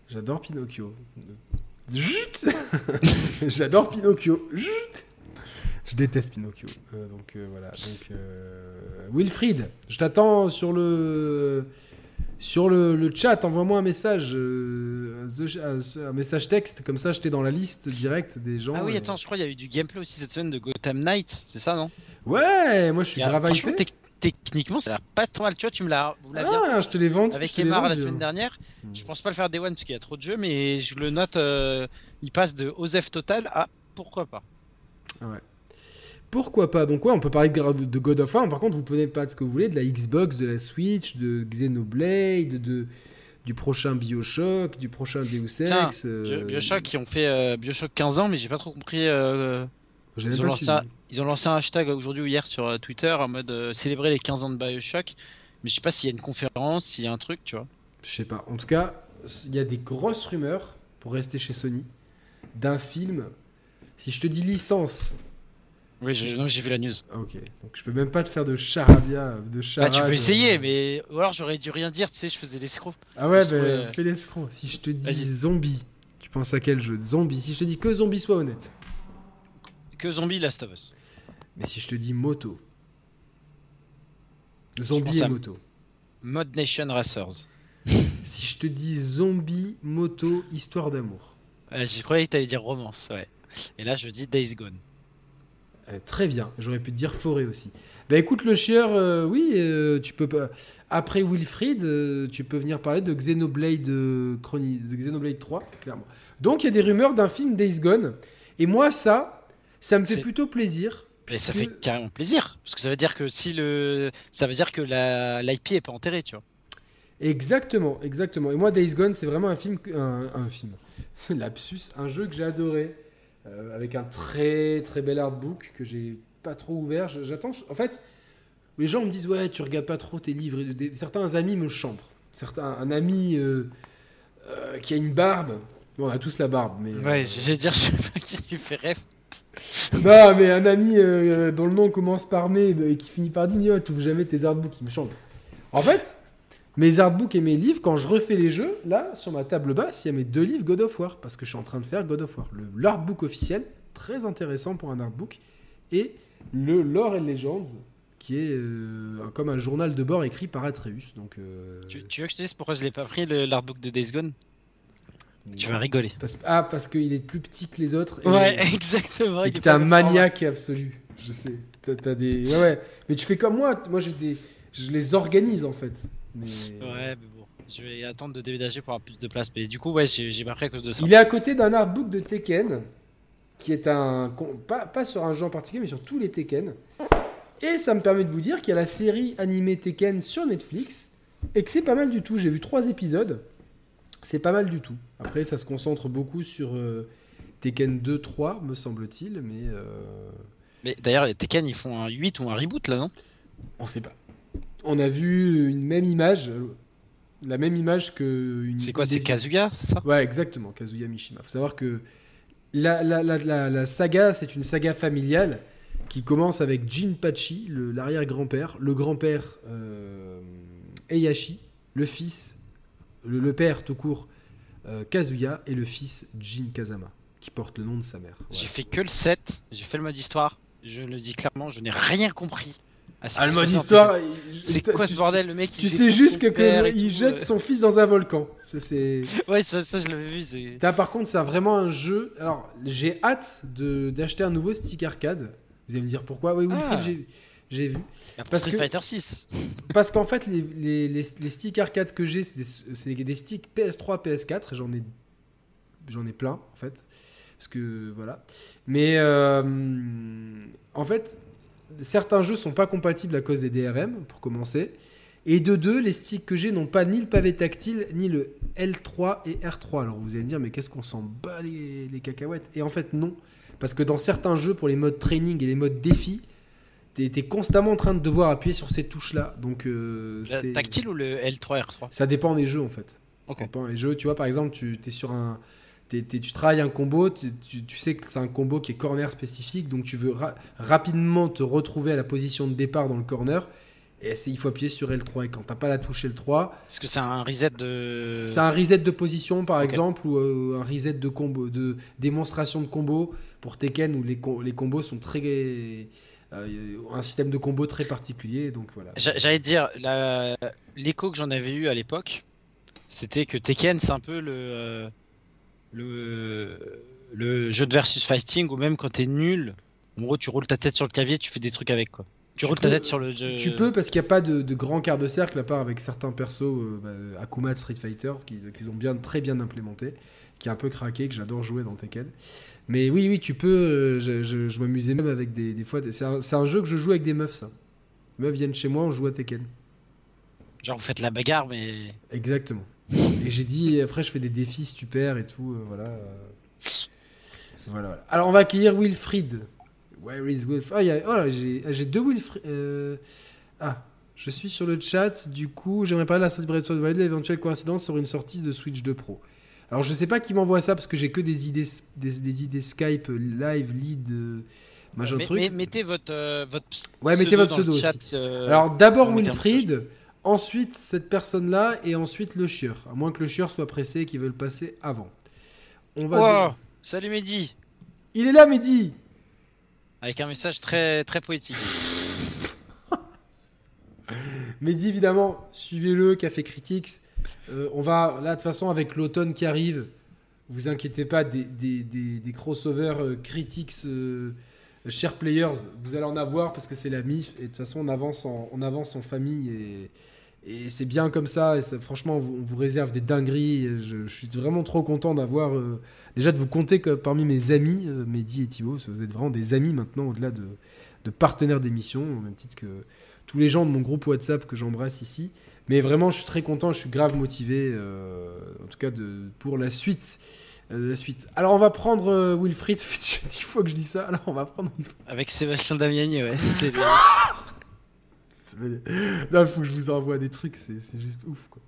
J'adore Pinocchio. J'adore Pinocchio. Je déteste Pinocchio. Euh, donc euh, voilà. Euh, Wilfried, je t'attends sur le sur le, le chat. Envoie-moi un message, euh, the- un message texte. Comme ça, je t'ai dans la liste directe des gens. Ah oui, euh. attends, je crois qu'il y a eu du gameplay aussi cette semaine de Gotham Knight, c'est ça, non? Ouais, moi je suis grave hypé. tec- techniquement, ça a l'air pas tant mal. Tu vois, tu me l'as, Ah, je te les vends. avec Emar la semaine dernière. Hmm. Je pense pas le faire Day One parce qu'il y a trop de jeux, mais je le note. euh, il passe de Osef Total à pourquoi pas. Pourquoi pas Donc ouais, on peut parler de, God of War. Par contre, vous pouvez pas de ce que vous voulez, de la Xbox, de la Switch, de Xenoblade, de du prochain Bioshock, du prochain Deus Ex. euh, Bio- Bioshock qui ont fait euh, Bioshock 15 ans, mais j'ai pas trop compris. euh, ils, ont lancé un, ils ont lancé un hashtag aujourd'hui ou hier sur Twitter en mode célébrer les 15 ans de Bioshock. Mais je sais pas s'il y a une conférence, s'il y a un truc, tu vois. Je sais pas. En tout cas, il y a des grosses rumeurs pour rester chez Sony d'un film. Si je te dis licence, Oui, je- j'ai vu la news. ah, ok. Donc je peux même pas te faire de charadia, de Bah, charade. tu peux essayer, euh. mais ou alors j'aurais dû rien dire, tu sais, je faisais l'escroc. Ah ouais, je bah, trouvais- fais l'escroc. Si je te dis zombie, tu penses à quel jeu Zombie? Si je te dis que zombie, sois honnête. Que Zombie Last of Us. Mais si je te dis moto. Zombie et à- moto. Mod Nation Racers. Si je te dis zombie, moto, histoire d'amour. Ouais, j'ai croyais que t'allais dire romance, ouais. Et là, je dis Days Gone. Euh, très bien, j'aurais pu te dire forêt aussi. Bah écoute le chieur, euh, oui, euh, tu peux pas. Après Wilfried, tu peux venir parler de Xenoblade, Chroni- de Xenoblade 3, clairement. Donc il y a des rumeurs d'un film Days Gone. Et moi, ça, ça me fait plutôt plaisir. Mais ça fait carrément plaisir, parce que ça veut dire que si le, ça veut dire que la l'IP est pas enterrée, tu vois. Exactement, exactement. Et moi, Days Gone, c'est vraiment un film, un, un film, lapsus, un jeu que j'ai adoré, euh, avec un très très bel artbook que j'ai pas trop ouvert. Je- J'attends. En fait, les gens me disent ouais, tu regardes pas trop tes livres. Certains amis me chambrent. Certains, un ami euh, euh, qui a une barbe. Bon, on a tous la barbe, mais. Ouais, j'allais dire, je sais pas qui lui fait rêve. non, mais un ami dont le nom commence par mais et qui finit par dire oh, tu ouvres jamais tes artbooks, il me chambre. En fait, mes artbooks et mes livres, quand je refais les jeux, là, sur ma table basse, il y a mes deux livres God of War, parce que je suis en train de faire God of War. Le- L'artbook officiel, très intéressant pour un artbook, et le Lore and Legends, qui est euh, comme un journal de bord écrit par Atreus. Donc, euh, Tu, tu veux que je te dise pourquoi je l'ai pas pris le l'artbook de Days Gone? Tu vas rigoler. parce- ah, parce qu'il est plus petit que les autres. et- Ouais, exactement. Et t'es un maniaque absolu. Je sais. T'as, t'as des. Ouais, ouais. Mais tu fais comme moi. Moi, j'ai des. Je les organise en fait. Mais... Ouais, mais bon. Je vais attendre de déménager pour avoir plus de place. Mais du coup, ouais, j'ai pris à cause de ça. Il est à côté d'un artbook de Tekken, qui est un. pas sur un jeu en particulier, mais sur tous les Tekken. Et ça me permet de vous dire qu'il y a la série animée Tekken sur Netflix. Et que c'est pas mal du tout. J'ai vu trois épisodes. C'est pas mal du tout. Après, ça se concentre beaucoup sur euh, Tekken 2, 3, me semble-t-il. Mais. euh, Mais d'ailleurs, les Tekken, ils font un 8 ou un reboot là, non? On sait pas. On a vu une même image, la même image que une. C'est quoi C'est Kazuya, c'est ça? Ouais, exactement, Kazuya Mishima. Faut savoir que la, la, la, la, la saga, c'est une saga familiale qui commence avec Jinpachi, l'arrière-grand-père, le grand-père euh, Heihachi, le fils, le, le père tout court euh, Kazuya et le fils Jin Kazama, qui porte le nom de sa mère. Voilà. J'ai fait que le 7, j'ai fait le mode histoire. Je le dis clairement, je n'ai rien compris. Ah, le mode en histoire. C'est quoi tu- ce bordel Le mec il Tu sais juste que, il jette euh. son fils dans un volcan. Ça, c'est. Ouais, ça, ça je l'avais vu. par contre, c'est vraiment un jeu. Alors, j'ai hâte de, d'acheter un nouveau stick arcade. Vous allez me dire pourquoi Oui, Wilfried, Ah. j'ai, j'ai vu. Parce Street que- Fighter 6. Parce qu'en fait, les, les, les, les sticks arcade que j'ai, c'est des, des sticks PS3, PS4. J'en ai, j'en ai plein, en fait. Parce que, voilà. Mais, euh, en fait, certains jeux sont pas compatibles à cause des DRM, pour commencer. Et de deux, les sticks que j'ai n'ont pas ni le pavé tactile, ni le L3 et R3. Alors vous allez me dire, mais qu'est-ce qu'on s'en bat les, les cacahuètes? Et en fait, non. Parce que dans certains jeux, pour les modes training et les modes défi, t'es es constamment en train de devoir appuyer sur ces touches-là. Donc, euh, Le c'est- Tactile ou le L3 R3 ça dépend des jeux en fait. Ça dépend des jeux. Tu vois, par exemple, tu es sur un. T'es- tu travailles un combo, tu, sais que c'est un combo qui est corner spécifique, donc tu veux ra- rapidement te retrouver à la position de départ dans le corner. Et il faut appuyer sur L3. Et quand t'as pas la touche L3, Est-ce que c'est un reset de. c'est un reset de position par exemple, ou euh, un reset de combo, de démonstration de combo pour Tekken où les, com- les combos sont très. euh, un système de combo très particulier. Donc voilà. J'a- J'allais te dire, l'écho que j'en avais eu à l'époque, c'était que Tekken, c'est un peu le, euh, le, le jeu de versus fighting où même quand t'es nul, en gros, tu roules ta tête sur le clavier, tu fais des trucs avec quoi. Tu, Tu roules ta tête sur le jeu. Tu peux parce qu'il n'y a pas de, de grand quart de cercle à part avec certains persos, euh, bah, Akuma de Street Fighter, qu'ils qu'ils ont bien, très bien implémenté, qui est un peu craqué, que j'adore jouer dans Tekken. Mais oui, oui, tu peux. euh, je je- je m'amusais même avec des, des fois. C'est un, c'est un jeu que je joue avec des meufs, ça. Les meufs viennent chez moi, on joue à Tekken. Genre, vous faites la bagarre, mais. Exactement. Et j'ai dit, après, je fais des défis super et tout. euh, voilà, euh. voilà. voilà. Alors, on va accueillir Wilfried. Where is Wilfried Ah, il y a- oh là, j'ai ah, j'ai deux Wilfried. euh, Ah, je suis sur le chat. Du coup, j'aimerais parler de la sortie de Breath of the Wild, l'éventuelle coïncidence sur une sortie de Switch 2 Pro. Alors, je sais pas qui m'envoie ça parce que j'ai que des idées, des, des idées Skype, euh, live, lead, euh, machin Mais- truc. mais- mettez votre, euh, votre Ouais, mettez votre dans le pseudo chat, euh, Alors d'abord on va mettre un Wilfried, ensuite cette personne-là et ensuite le chieur. À moins que le chieur soit pressé et qu'il veut le passer avant. On va. Oh, salut Mehdi Il est là, Mehdi. Avec un message très, très poétique. Mehdi, évidemment, suivez-le, Café Critics. Euh, on va là de toute façon avec l'automne qui arrive. Vous inquiétez pas des, des, des, des crossovers euh, critiques, euh, chers players, vous allez en avoir parce que c'est la MIF et de toute façon on avance en, on avance en famille et, et c'est bien comme ça. Et ça, franchement, on vous, on vous réserve des dingueries. Je, je suis vraiment trop content d'avoir euh, déjà de vous compter que parmi mes amis, euh, Mehdi et Thibaut, vous êtes vraiment des amis maintenant au-delà de, de partenaires d'émission, au même titre que tous les gens de mon groupe WhatsApp que j'embrasse ici. Mais vraiment, je suis très content, je suis grave motivé, euh, en tout cas de, pour la suite. euh, la suite. Alors, on va prendre euh, Wilfried. Ça fait dix fois que je dis ça. Alors, on va prendre Wilfried. Avec Sébastien Damiani, ouais. c'est le- Là, il faut que je vous envoie des trucs, c'est c'est juste ouf. Quoi.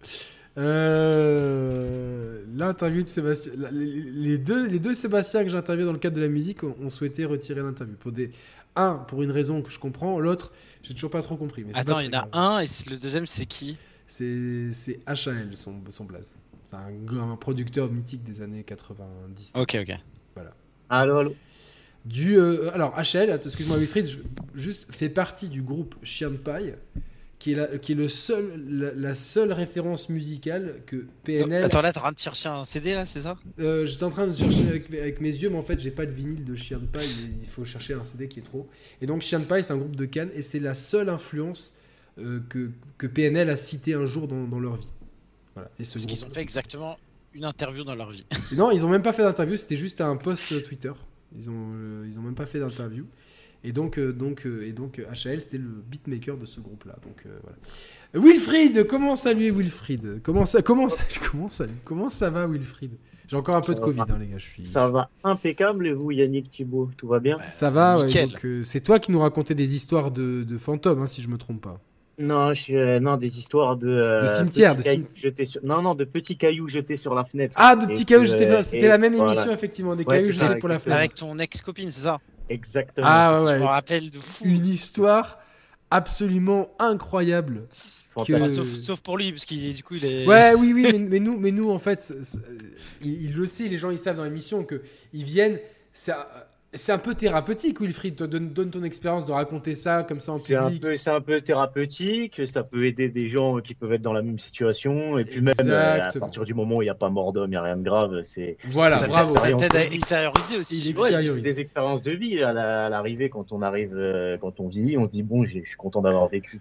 Euh, L'interview de Sébastien. Les, deux, les deux Sébastien que j'ai interviewé dans le cadre de la musique ont, ont souhaité retirer l'interview. Pour des... Un, pour une raison que je comprends, l'autre, j'ai toujours pas trop compris. Mais Attends, il y en a grave. un et le deuxième c'est qui? C'est c'est HAL, son, son blaze. C'est un, producteur mythique des années 90. Ok, ok. Allô, allô. Du, euh, alors, HL, excuse-moi, Wilfried, je- juste fait partie du groupe Chien de Paille, qui est, la, qui est le seul, la, la seule référence musicale que PNL. Attends, là, t'es en train de chercher un CD, là, c'est ça? Euh, J'étais en train de chercher avec, avec mes yeux, mais en fait, j'ai pas de vinyle de Chien de Paille. Il faut chercher un CD qui est trop. Et donc, Chien de Paille, c'est un groupe de Cannes et c'est la seule influence euh, que, que PNL a cité un jour dans, dans leur vie. Voilà. Et ce Parce qu'ils ont fait exactement une interview dans leur vie. Non, ils ont même pas fait d'interview, c'était juste un post Twitter. Ils ont, euh, ils ont même pas fait d'interview. Et donc, euh, donc, euh, et donc euh, HL, c'était le beatmaker de ce groupe-là. Donc euh, voilà. Wilfried, comment saluer Wilfried? Comment ça, comment ça, comment ça, comment ça va Wilfried? J'ai encore un peu de Covid, hein, les gars. Je suis. Ça va impeccable et vous, Yannick Thibault, tout va bien? Ça va, ouais, donc, euh, c'est toi qui nous racontais des histoires de, de fantômes, hein, si je me trompe pas. Non, je suis, euh, non, des histoires de. euh, De cimetière, petits de cailloux jetés sur... Non, non, de petits cailloux jetés sur la fenêtre. Ah, de Et petits cailloux, jetés- euh, c'était et la même voilà. émission, effectivement, des Ouais, cailloux ça, jetés pour la fenêtre. Avec ton ex-copine, c'est ça? Exactement. Ah ouais, Je me rappelle de fou. Une histoire absolument incroyable. Enfin, que- sauf, sauf pour lui, parce qu'il est du coup, il est. Ouais, oui, oui, mais, mais nous, mais nous, en fait, ils, ils le savent, les gens, ils savent dans l'émission que ils viennent. C'est un, c'est un peu thérapeutique, Wilfried. Toi, donne, donne ton expérience de raconter ça comme ça en public. peu, c'est un peu thérapeutique, ça peut aider des gens qui peuvent être dans la même situation, et puis même euh, à partir du moment où il n'y a pas mort d'homme, il n'y a rien de grave, c'est Voilà, ça bravo. Ça t'aide à extérioriser aussi. Ouais, extériorise. c'est des expériences de vie à la- à l'arrivée quand on arrive, euh, quand on vit, on se dit bon, je suis content d'avoir vécu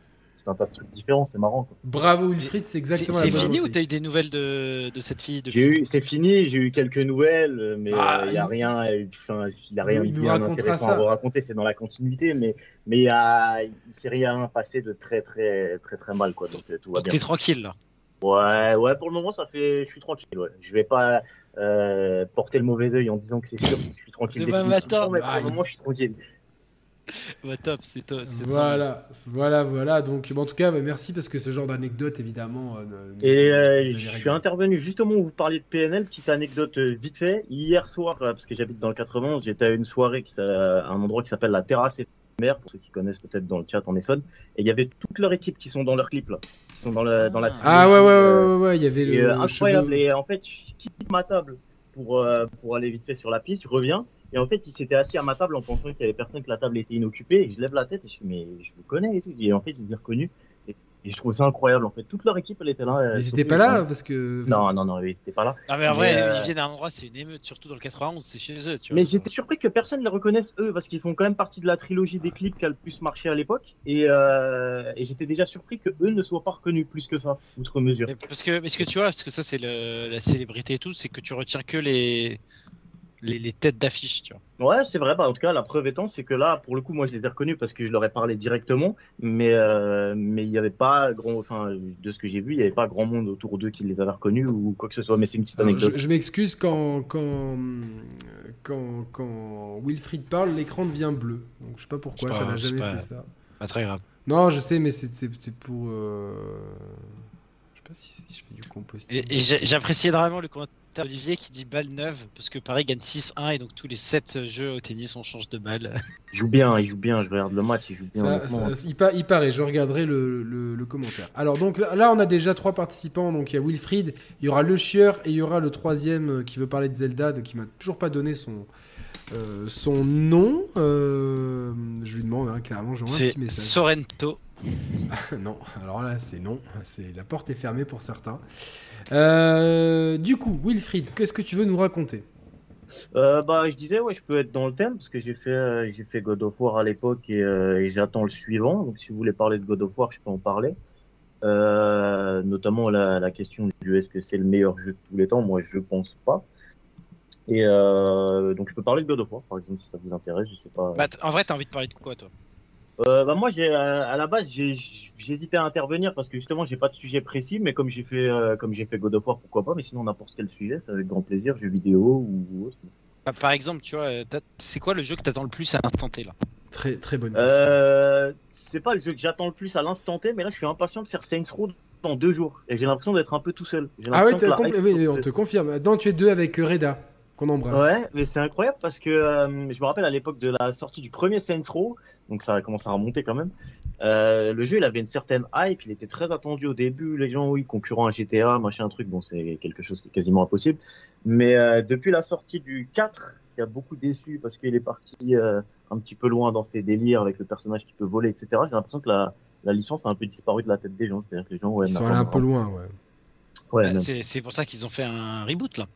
un tas de trucs différents, c'est marrant. quoi. Bravo, Wilfried, c'est C'est exactement c'est fini ou t'as eu des nouvelles de, de cette fille depuis J'ai eu, c'est fini, j'ai eu quelques nouvelles, mais Ah, il n'y a il- rien, enfin, il y a rien il à vous raconter, c'est dans la continuité, mais mais il y a, il s'est rien passé de très très très très mal quoi, donc euh, tout va Donc bien. t'es tranquille là. Ouais, ouais, pour le moment ça fait, je suis tranquille, ouais. Je vais pas euh, porter le mauvais œil en disant que c'est sûr, je suis tranquille. Demain matin. mais pour Ah, le moment je suis tranquille. Ouais, top, c'est top. Voilà, voilà, voilà. Donc, en tout cas, bah, merci parce que ce genre d'anecdote, évidemment. euh, nous- Et euh, je suis intervenu justement où vous parliez de PNL, petite anecdote euh, vite fait. Hier soir, parce que j'habite dans le 91, j'étais à une soirée, qui, à un endroit qui s'appelle la Terrasse éphémère, pour ceux qui connaissent peut-être dans le chat en Essonne. Et il y avait toute leur équipe qui sont dans leur clip là, qui sont dans, le, dans la Ah ouais, ouais, ouais, euh, ouais, ouais, il y avait et, le. incroyable. cheveu- Et en fait, je quitte ma table pour, euh, pour aller vite fait sur la piste, je reviens. Et en fait, il s'était assis à ma table en pensant qu'il y avait personne, que la table était inoccupée. Et je lève la tête et je dis, mais je vous connais et tout. Et en fait, je les ai reconnus. Et, et je trouve ça incroyable. En fait, toute leur équipe, elle était là. Ils surtout, étaient pas là parce que. Non, non, non, ils étaient pas là. Non, mais en vrai, euh, ils viennent d'un endroit, c'est une émeute, surtout dans le 91, c'est chez eux. Tu vois. Mais j'étais surpris que personne ne les reconnaisse eux, parce qu'ils font quand même partie de la trilogie des clips qui a le plus marché à l'époque. Et, euh, et j'étais déjà surpris que eux ne soient pas reconnus plus que ça, outre mesure. Mais parce que, mais ce que tu vois, parce que ça c'est le- la célébrité et tout, c'est que tu retiens que les, les, les têtes d'affiche, tu vois. Ouais, c'est vrai. Bah, en tout cas, la preuve étant, c'est que là, pour le coup, moi, je les ai reconnus parce que je leur ai parlé directement, mais euh, mais il n'y avait pas grand, enfin, de ce que j'ai vu, il n'y avait pas grand monde autour d'eux qui les avait reconnus ou quoi que ce soit. Mais c'est une petite Alors, anecdote. je je m'excuse quand, quand, quand, quand Wilfried parle, l'écran devient bleu. Donc je sais pas pourquoi, ça n'a jamais pas- fait ça. Pas très grave. Non, je sais, mais c'est pour. euh, Je sais pas si, si je fais du composting. Et, et apprécié énormément le commentaire d'Olivier qui dit balle neuve, parce que Paris gagne 6-1 et donc tous les 7 jeux au tennis on change de balle. Ils jouent bien, ils jouent bien. Je regarde le match, ils jouent bien. Ça- honnêtement. ça- il, pa- il paraît, je regarderai le, le- le commentaire. Alors, donc là, on a déjà trois participants. Donc, il y a Wilfried, il y aura Le Chieur et il y aura le troisième euh, qui veut parler de Zelda, de- qui m'a toujours pas donné son, euh, son nom. Euh, je lui demande hein, clairement, j'envoie un petit message. Sorrento. non, alors là, c'est non. C'est La porte est fermée pour certains. Euh, du coup, Wilfried, qu'est-ce que tu veux nous raconter? Euh, bah, je disais, ouais, je peux être dans le thème parce que j'ai fait, euh, j'ai fait God of War à l'époque et, euh, et j'attends le suivant. Donc, si vous voulez parler de God of War, je peux en parler. Euh, notamment la, la question du est-ce que c'est le meilleur jeu de tous les temps? Moi, je pense pas. Et euh, donc, je peux parler de God of War, par exemple, si ça vous intéresse. Je sais pas. Bah, en vrai, t'as envie de parler de quoi toi? Euh, bah moi, j'ai euh, à la base, j'ai j'hésitais à intervenir parce que justement, j'ai pas de sujet précis, mais comme j'ai fait, euh, comme j'ai fait God of War, pourquoi pas. Mais sinon, n'importe quel sujet, c'est avec grand plaisir, jeux vidéo ou autre. Bah, Par exemple, tu vois, euh, t'as- c'est quoi le jeu que t'attends le plus à l'instant T là? Très, très bonne question. Euh, c'est pas le jeu que j'attends le plus à l'instant T, mais là je suis impatient de faire Saints Row dans deux jours. Et j'ai l'impression d'être un peu tout seul. J'ai ah ouais, que la oui, on te confirme. Non, tu es deux avec euh, Reda, qu'on embrasse. Ouais, mais c'est incroyable parce que euh, je me rappelle à l'époque de la sortie du premier Saints Row, donc ça commence à remonter quand même. Euh, le jeu, il avait une certaine hype, il était très attendu au début. Les gens, oui, concurrent à GTA, machin, un truc, bon, c'est quelque chose qui est quasiment impossible. Mais euh, depuis la sortie du 4, qui a beaucoup déçu parce qu'il est parti euh, un petit peu loin dans ses délires avec le personnage qui peut voler, etc. J'ai l'impression que la, la licence a un peu disparu de la tête des gens. C'est-à-dire que les gens, ouais, Ils sont allés un peu loin, ouais. Ouais, Bah, c'est c'est pour ça qu'ils ont fait un reboot là.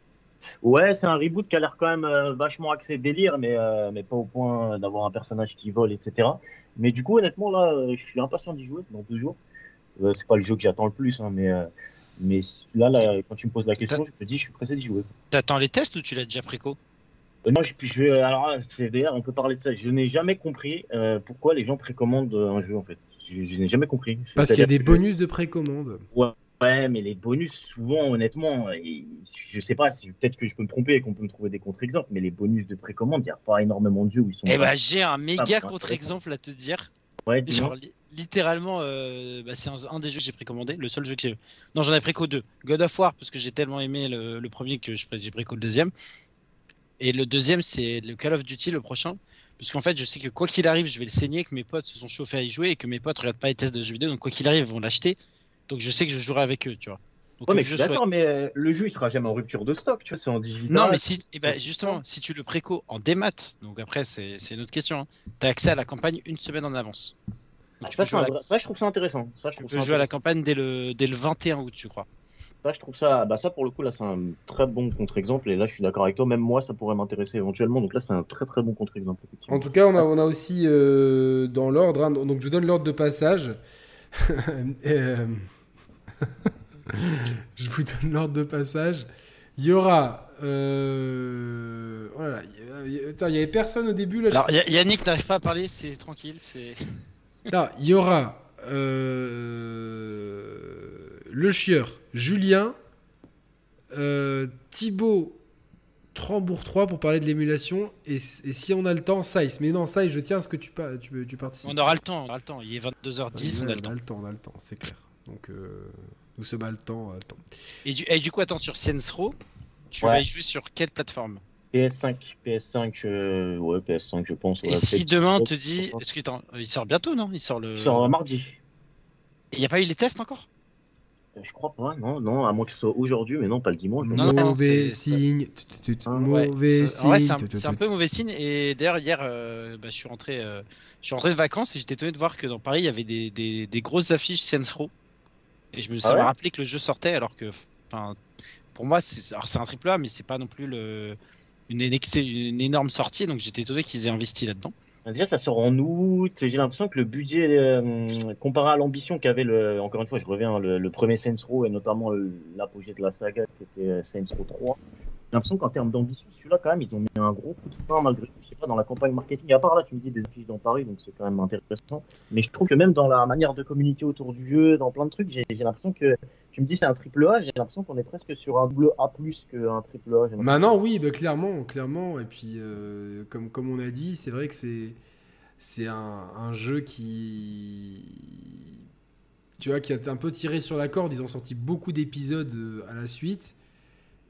Ouais, c'est un reboot qui a l'air quand même euh, vachement axé délire, mais, euh, mais pas au point d'avoir un personnage qui vole, etc. Mais du coup, honnêtement, là, euh, je suis impatient d'y jouer, c'est dans deux jours. Euh, c'est pas le jeu que j'attends le plus, hein, mais, euh, mais là, là, quand tu me poses la question, je te dis, je suis pressé d'y jouer. T'attends les tests ou tu l'as déjà préco Euh, non, je, je, alors c'est d'ailleurs, on peut parler de ça. Je n'ai jamais compris euh, pourquoi les gens précommandent un jeu, en fait. Je, je n'ai jamais compris. Parce qu'il y a des bonus de précommande. Ouais, mais les bonus, souvent, honnêtement, je sais pas, si peut-être que je peux me tromper et qu'on peut me trouver des contre-exemples, mais les bonus de précommande, il n'y a pas énormément de jeux où ils sont. Eh bah j'ai un méga ouais, contre-exemple à te dire. ouais. Genre li- littéralement, euh, bah, c'est un, un des jeux que j'ai précommandé, le seul jeu qui. Non, j'en ai préco deux. God of War parce que j'ai tellement aimé le, le premier que j'ai préco le deuxième. Et le deuxième c'est le Call of Duty le prochain. Parce qu'en fait, je sais que quoi qu'il arrive, je vais le saigner, que mes potes se sont chauffés à y jouer et que mes potes regardent pas les tests de jeux vidéo, donc quoi qu'il arrive, ils vont l'acheter. Donc je sais que je jouerai avec eux, tu vois. Donc Ouais, le mais je d'accord, mais euh, le jeu, il sera jamais en rupture de stock, tu vois, c'est en digital. Non, mais si, eh ben, justement, si tu le préco en démat, donc après c'est c'est une autre question, hein, t'as accès à la campagne une semaine en avance. Ah, Tu ça, la- je trouve ça intéressant. Ça, je Tu peux ça jouer à la campagne dès le, dès le 21 août, je crois. Ça, je trouve ça, bah, ça, pour le coup, là, c'est un très bon contre-exemple. Et là, je suis d'accord avec toi. Même moi, ça pourrait m'intéresser éventuellement. Donc là, c'est un très, très bon contre-exemple. En tout cas, on a, on a aussi euh, dans l'ordre, hein, donc je vous donne l'ordre de passage. Euh, je vous donne l'ordre de passage. Il y aura. Euh... oh attends, il y avait personne au début là. Alors Yannick n'arrive pas à parler, c'est tranquille, c'est. Non, il y aura euh, le chieur, Julien, euh, Thibaut, Trambourg 3 pour parler de l'émulation et, et si on a le temps, Saïs. Mais non, Saïs, je tiens à ce que tu, pa- tu, tu participes. On aura le temps, on aura le temps. Il est 22h10, on a on a le temps, on a le temps, c'est clair. Donc, euh, nous sommes à le temps. à le temps. Et du, et du coup, attends, sur Science Row, tu Ouais. vas y jouer sur quelle plateforme? PS5, PS5, je... ouais, PS5, je pense. Et si demain on te dit. Est-ce que attends, il sort bientôt, non? Il sort le. Sur euh, mardi. Il n'y a pas eu les tests encore? Euh, Je crois pas, non, non, à moins que ce soit aujourd'hui, mais non, pas le dimanche. Non, non, non, mauvais signe. Mauvais signe. c'est un, peu mauvais signe. Et d'ailleurs, hier, euh, bah, je, suis rentré, euh, je suis rentré de vacances et j'étais étonné de voir que dans Paris, il y avait des, des, des grosses affiches Science Row. Et je me, ça Ah m'a rappelé que le jeu sortait, alors que, pour moi, c'est alors, c'est un triple A, mais c'est pas non plus le, une, énorme sortie. Donc j'étais étonné qu'ils aient investi là-dedans. Déjà, ça sort en août. J'ai l'impression que le budget, euh, comparé à l'ambition qu'avait le, encore une fois, je reviens, le, le premier Saints Row et notamment l'apogée de la saga qui était euh, Saints Row 3. J'ai l'impression qu'en termes d'ambition, celui-là, quand même, ils ont mis un gros coup de frein malgré tout. Je sais pas, dans la campagne marketing. À part là, tu me dis des affiches dans Paris, donc c'est quand même intéressant. Mais je trouve que même dans la manière de communiquer autour du jeu, dans plein de trucs, j'ai l'impression que, tu me dis c'est un triple A, j'ai l'impression qu'on est presque sur un double A plus qu'un triple A. Maintenant, oui, bah, clairement, clairement. Et puis, euh, comme, comme on a dit, c'est vrai que c'est c'est un, un jeu qui tu vois qui a un peu tiré sur la corde. Ils ont sorti beaucoup d'épisodes euh, à la suite.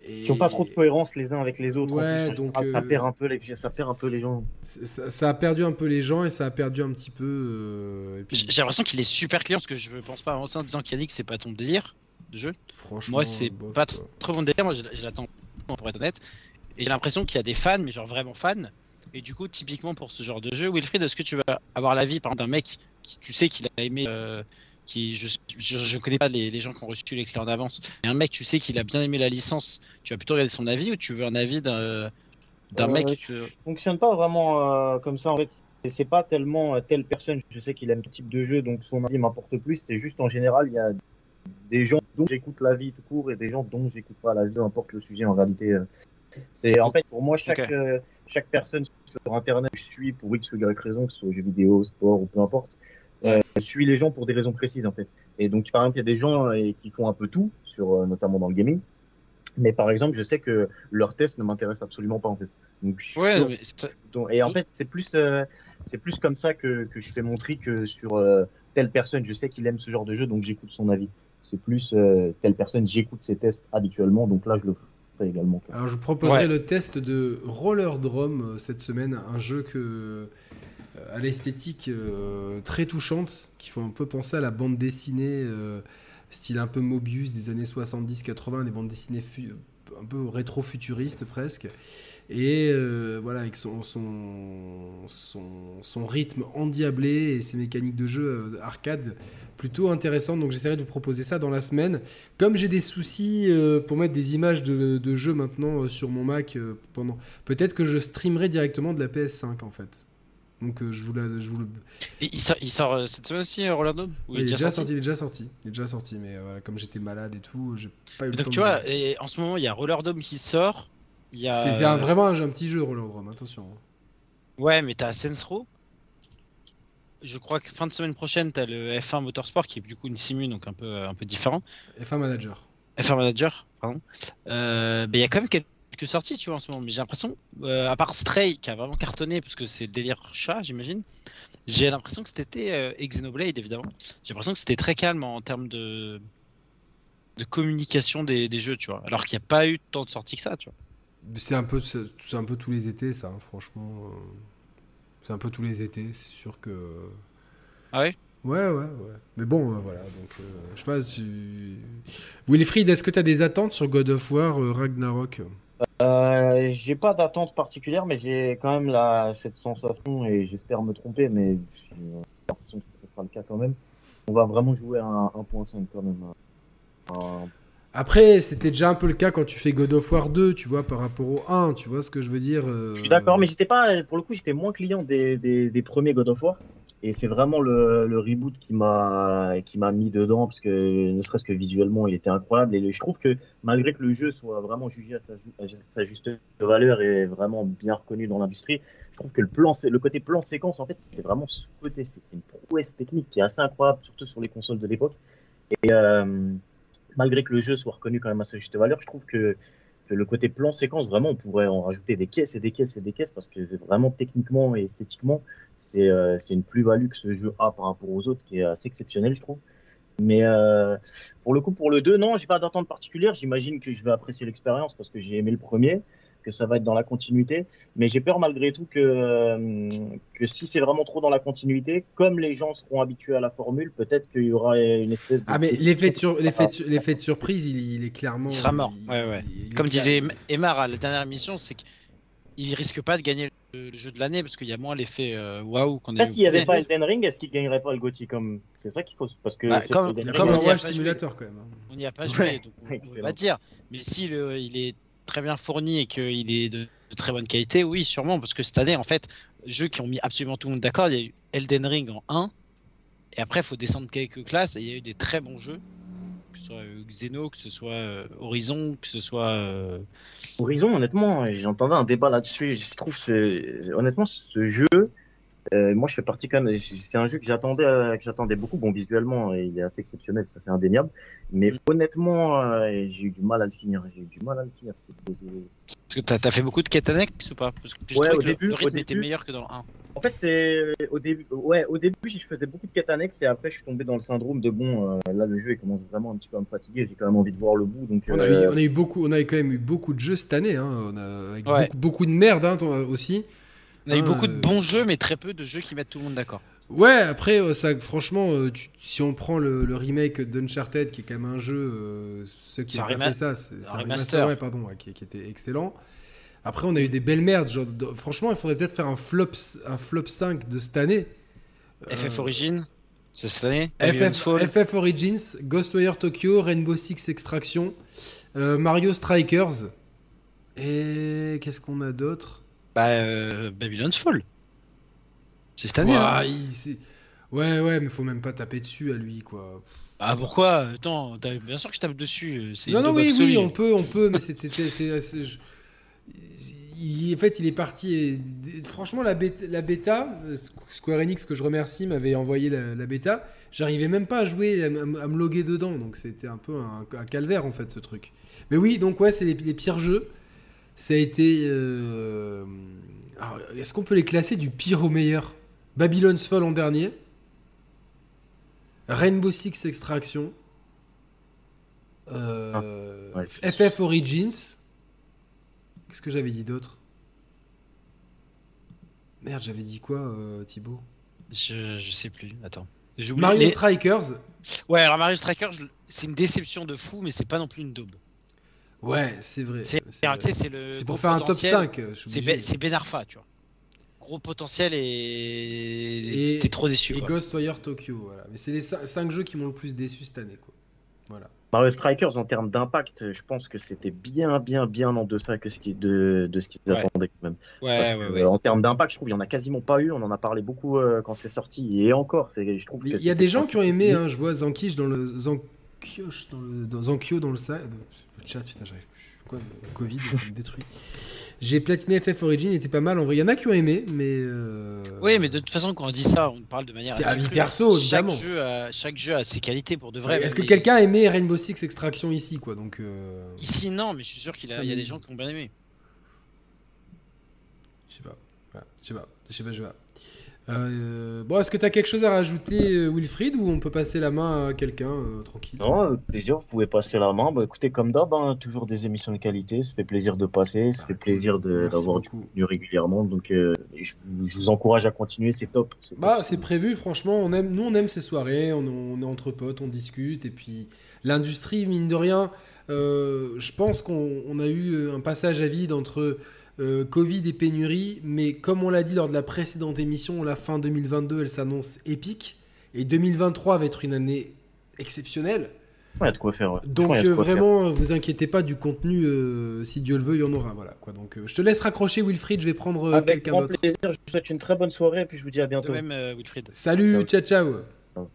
Et Qui ont pas trop de cohérence les uns avec les autres. Ouais, en donc, ça euh, perd un peu les, ça perd un peu les gens. ça, ça a perdu un peu les gens et ça a perdu un petit peu. euh, puis, J'ai l'impression qu'il est super client parce que je pense pas avancer en disant qu'Yannick, c'est pas ton délire de jeu. franchement, Moi, c'est bof, pas quoi. trop mon délire. Moi, je, je l'attends pour être honnête. Et j'ai l'impression qu'il y a des fans, mais genre vraiment fans. Et du coup, typiquement pour ce genre de jeu, Wilfried, est-ce que tu vas avoir l'avis par exemple d'un mec qui tu sais qu'il a aimé, euh, qui je, je, je connais pas les, les gens qui ont reçu les clés en avance, mais un mec tu sais qu'il a bien aimé la licence, tu vas plutôt regarder son avis ou tu veux un avis d'un d'un Euh, mec que- fonctionne pas vraiment euh, comme ça en fait. C'est- pas tellement euh, telle personne, je sais qu'il aime ce type de jeu, donc son avis m'importe plus. C'est juste en général, il y a des gens dont j'écoute l'avis tout court et des gens dont j'écoute pas l'avis, peu importe le sujet en réalité. euh. C'est en fait pour moi chaque euh, personne sur internet que je suis pour X ou Y raison, que ce soit jeux vidéo, sport ou peu importe, euh, je suis les gens pour des raisons précises en fait. Et donc par exemple il y a des gens euh, qui font un peu tout, sur euh, notamment dans le gaming. Mais par exemple, je sais que leurs tests ne m'intéressent absolument pas en fait. Donc, je suis Ouais, mais ça- donc- et en fait, c'est plus, euh, c'est plus comme ça que, que je fais mon tri que sur euh, telle personne. Je sais qu'il aime ce genre de jeu, donc j'écoute son avis. C'est plus euh, telle personne, j'écoute ses tests habituellement, donc là, je le fais également. quoi. Alors je vous proposerai Ouais. le test de Roller Drum euh, cette semaine, un jeu que euh, à l'esthétique euh, très touchante, qui fait un peu penser à la bande dessinée euh, style un peu Mobius des années 70-80, des bandes dessinées un peu rétro-futuriste presque. Et euh, voilà, avec son, son, son, son rythme endiablé et ses mécaniques de jeu euh, arcade plutôt intéressantes. Donc j'essaierai de vous proposer ça dans la semaine. Comme j'ai des soucis euh, pour mettre des images de, de jeu maintenant euh, sur mon Mac, euh, pendant peut-être que je streamerai directement de la PS5 en fait. Donc euh, je vous la, je vous le- Et il sort, il sort euh, cette semaine aussi, euh, Roller Dome Ou il, est déjà sorti, il est déjà sorti, il est déjà sorti. Mais voilà, comme j'étais malade et tout, j'ai pas eu le temps. Donc de- tu vois, et en ce moment, il y a Roller Dome qui sort. A... c'est un, vraiment un, un petit jeu Roller Drum, attention. Ouais, mais t'as Saints Row. Je crois que fin de semaine prochaine, t'as le F1 Motorsport qui est du coup une simu, donc un peu, un peu différent. F1 Manager. F1 Manager, pardon. Euh, mais il y a quand même quelques sorties, tu vois, en ce moment. Mais j'ai l'impression, euh, à part Stray, qui a vraiment cartonné, parce que c'est le délire chat, j'imagine. J'ai l'impression que été, euh, et Xenoblade, évidemment, j'ai l'impression que c'était très calme en termes de, de communication des, des jeux, tu vois. Alors qu'il n'y a pas eu tant de sorties que ça, tu vois. C'est un peu, c'est un peu tous les étés, ça. hein, franchement, euh, c'est un peu tous les étés. C'est sûr que. Ah ouais? Ouais, ouais, ouais. Mais bon, euh, voilà. Donc, euh, je sais pas si. Wilfried, est-ce que tu as des attentes sur God of War euh, Ragnarok? Euh, j'ai pas d'attente particulière, mais j'ai quand même la, cette sensation, et j'espère me tromper, mais j'ai l'impression que ce sera le cas quand même. On va vraiment jouer à un 1.5 quand même. Un- Après, c'était déjà un peu le cas quand tu fais God of War 2, tu vois, par rapport au 1, tu vois ce que je veux dire euh, Je suis d'accord, mais j'étais pas, pour le coup, j'étais moins client des, des, des premiers God of War. Et c'est vraiment le, reboot qui m'a qui m'a mis dedans parce que ne serait-ce que visuellement il était incroyable. Et je trouve que malgré que le jeu soit vraiment jugé à sa, juste valeur et vraiment bien reconnu dans l'industrie, je trouve que le plan le côté plan séquence en fait c'est vraiment ce côté c'est c'est une prouesse technique qui est assez incroyable surtout sur les consoles de l'époque. Et euh, malgré que le jeu soit reconnu quand même à sa juste valeur, je trouve que le côté plan séquence, vraiment, on pourrait en rajouter des caisses et des caisses et des caisses parce que vraiment techniquement et esthétiquement, c'est euh, c'est une plus-value que ce jeu a par rapport aux autres qui est assez exceptionnel, je trouve. Mais euh, pour le coup, pour le 2, non, j'ai pas d'attente particulière. J'imagine que je vais apprécier l'expérience parce que j'ai aimé le premier, que ça va être dans la continuité. Mais j'ai peur malgré tout que, euh, que si c'est vraiment trop dans la continuité, comme les gens seront habitués à la formule, peut-être qu'il y aura une espèce de. Ah, mais l'effet de, sur- de surprise, il, il est clairement. Il sera mort, il- ouais, ouais. il- il est Comme clair. disait Emar à la dernière émission, c'est qu'il risque pas de gagner le, le jeu de l'année parce qu'il y a moins l'effet euh, waouh qu'on a s'il n'y avait pas Elden Ring, est-ce qu'il gagnerait pas le GOTY comme C'est ça qu'il faut. Parce que Bah, c'est comme- Ring, comme on un y a pas joué. Quand même. hein. On n'y a pas Ouais, joué, donc on excellent. pas dire. Mais s'il euh, il est très bien fourni et qu'il est de, très bonne qualité, oui, sûrement, parce que cette année, en fait, jeux qui ont mis absolument tout le monde d'accord, il y a eu Elden Ring en 1, et après, il faut descendre quelques classes, et il y a eu des très bons jeux, que ce soit euh, Xeno, que ce soit euh, Horizon, que ce soit... euh, Horizon, honnêtement, j'entendais un débat là-dessus. Je trouve ce, honnêtement, ce jeu, euh, moi je fais partie quand même. C'est un jeu que j'attendais, euh, que j'attendais beaucoup. Bon, visuellement, il est assez exceptionnel, ça c'est indéniable. Mais Mm. honnêtement, euh, j'ai eu du mal à le finir. J'ai eu du mal à le finir. Parce que t'as as fait beaucoup de quêtes annexes ou pas? Parce que je Ouais, au que le- début, le au rythme était début. meilleur que dans le 1. En fait, c'est au début, ouais, au début, je faisais beaucoup de quêtes annexes et après, je suis tombé dans le syndrome de bon, euh, là, le jeu il commence vraiment un petit peu à me fatiguer. J'ai quand même envie de voir le bout, donc. On a, euh, eu, on a eu beaucoup, on a quand même eu beaucoup de jeux cette année, hein, on a, avec Ouais. beaucoup, beaucoup de merde hein, aussi. On a eu Ah, beaucoup de euh, bons jeux, mais très peu de jeux qui mettent tout le monde d'accord. Ouais, après, euh, ça, franchement, euh, tu- si on prend le, le remake d'Uncharted, qui est quand même un jeu, euh, ceux qui ont fait ça, c'est un remaster. ouais, pardon, ouais, qui, qui était excellent. Après, on a eu des belles merdes. Genre, franchement, il faudrait peut-être faire un flop, un flop 5 de cette année. FF Euh, Origin, c'est cette année FF. FF Origins, Ghostwire Tokyo, Rainbow Six Extraction, euh, Mario Strikers. Et qu'est-ce qu'on a d'autre? Bah, euh, Babylon's Fall. C'est cette année. Ouah, hein. il- Ouais, ouais, mais faut même pas taper dessus à lui, quoi. Ah pourquoi? Attends, t'as- bien sûr que je tape dessus. euh, c'est Non, non, oui, oui, on peut, on peut, mais c'était. c'est- c'est- c'est- je- il- en fait, il est parti. et- franchement, la bêta, la bêta, euh, Square Enix, que je remercie, m'avait envoyé la, la bêta. J'arrivais même pas à jouer, à, m- à me loguer dedans. Donc, c'était un peu un, un calvaire, en fait, ce truc. Mais oui, donc, ouais, c'est les, les pires jeux. Ça a été. euh, alors, Est-ce qu'on peut les classer du pire au meilleur? Babylon's Fall en dernier. Rainbow Six Extraction. Euh, Ah, ouais, FF Origins. Qu'est-ce que j'avais dit d'autre? Merde, j'avais dit quoi, euh, Thibaut? Je, je sais plus. Attends. Mario Strikers. Ouais, alors Mario Striker, je- c'est une déception de fou, mais c'est pas non plus une daube. Ouais, c'est vrai. C'est pour faire un top potentiel. 5. je suis C'est. Ben, c'est Ben Arfa, tu vois. Gros potentiel et. T'es trop déçu. Et quoi. Ghostwire Tokyo, voilà. Mais c'est les 5 jeux qui m'ont le plus déçu cette année, quoi. Voilà. Mario Strikers, en termes d'impact, je pense que c'était bien, bien, bien en deçà que ce qui, de, de ce qu'ils Ouais. attendaient quand même. Ouais, Parce ouais, que, euh, En termes d'impact, je trouve qu'il n'y en a quasiment pas eu. On en a parlé beaucoup euh, quand c'est sorti. Et encore, c'est, je trouve Il y a des gens qui ont aimé, hein, je vois Zankish dans le. Dans le. Dans Zankyo dans le, sa- le chat, putain, j'arrive plus. Quoi, le Covid, ça me détruit. J'ai platiné FF Origin, il était pas mal en vrai. Il y en a qui ont aimé, mais. euh, Oui, mais de toute façon, quand on dit ça, on parle de manière C'est avis crue. perso, chaque évidemment. Jeu a, chaque jeu a ses qualités pour de vrai. Est-ce que les- quelqu'un a aimé Rainbow Six Extraction ici, quoi Donc. euh, Ici, non, mais je suis sûr qu'il a- y a mais- des gens qui ont bien aimé. Je sais pas. Voilà, Je sais pas. Je sais pas, je sais pas. Euh, bon, est-ce que tu as quelque chose à rajouter, euh, Wilfried, ou on peut passer la main à quelqu'un euh, tranquille? Non, avec plaisir, vous pouvez passer la main. Bah, écoutez, comme d'hab, hein, toujours des émissions de qualité. Ça fait plaisir de passer, ça Ah, fait plaisir de- Merci d'avoir du contenu régulièrement. Donc, euh, je, vous- je vous encourage à continuer, c'est top. Bah, c'est prévu, franchement. On aime, nous, on aime ces soirées. On, on est entre potes, on discute. Et puis, l'industrie, mine de rien, je pense qu'on on a eu un passage à vide entre euh, Covid et pénurie. Mais comme on l'a dit lors de la précédente émission, la fin 2022, elle s'annonce épique. Et 2023 va être une année exceptionnelle. Ouais, il y a de quoi faire. ouais. Donc euh, quoi faire. vraiment, euh, vous inquiétez pas du contenu, euh, si Dieu le veut, il y en aura. Voilà quoi. Donc euh, je te laisse raccrocher Wilfried, je vais prendre euh, Avec quelqu'un grand d'autre. plaisir, je vous souhaite une très bonne soirée et puis je vous dis à De bientôt. même, euh, Wilfried. Salut, ciao ciao. Ciao.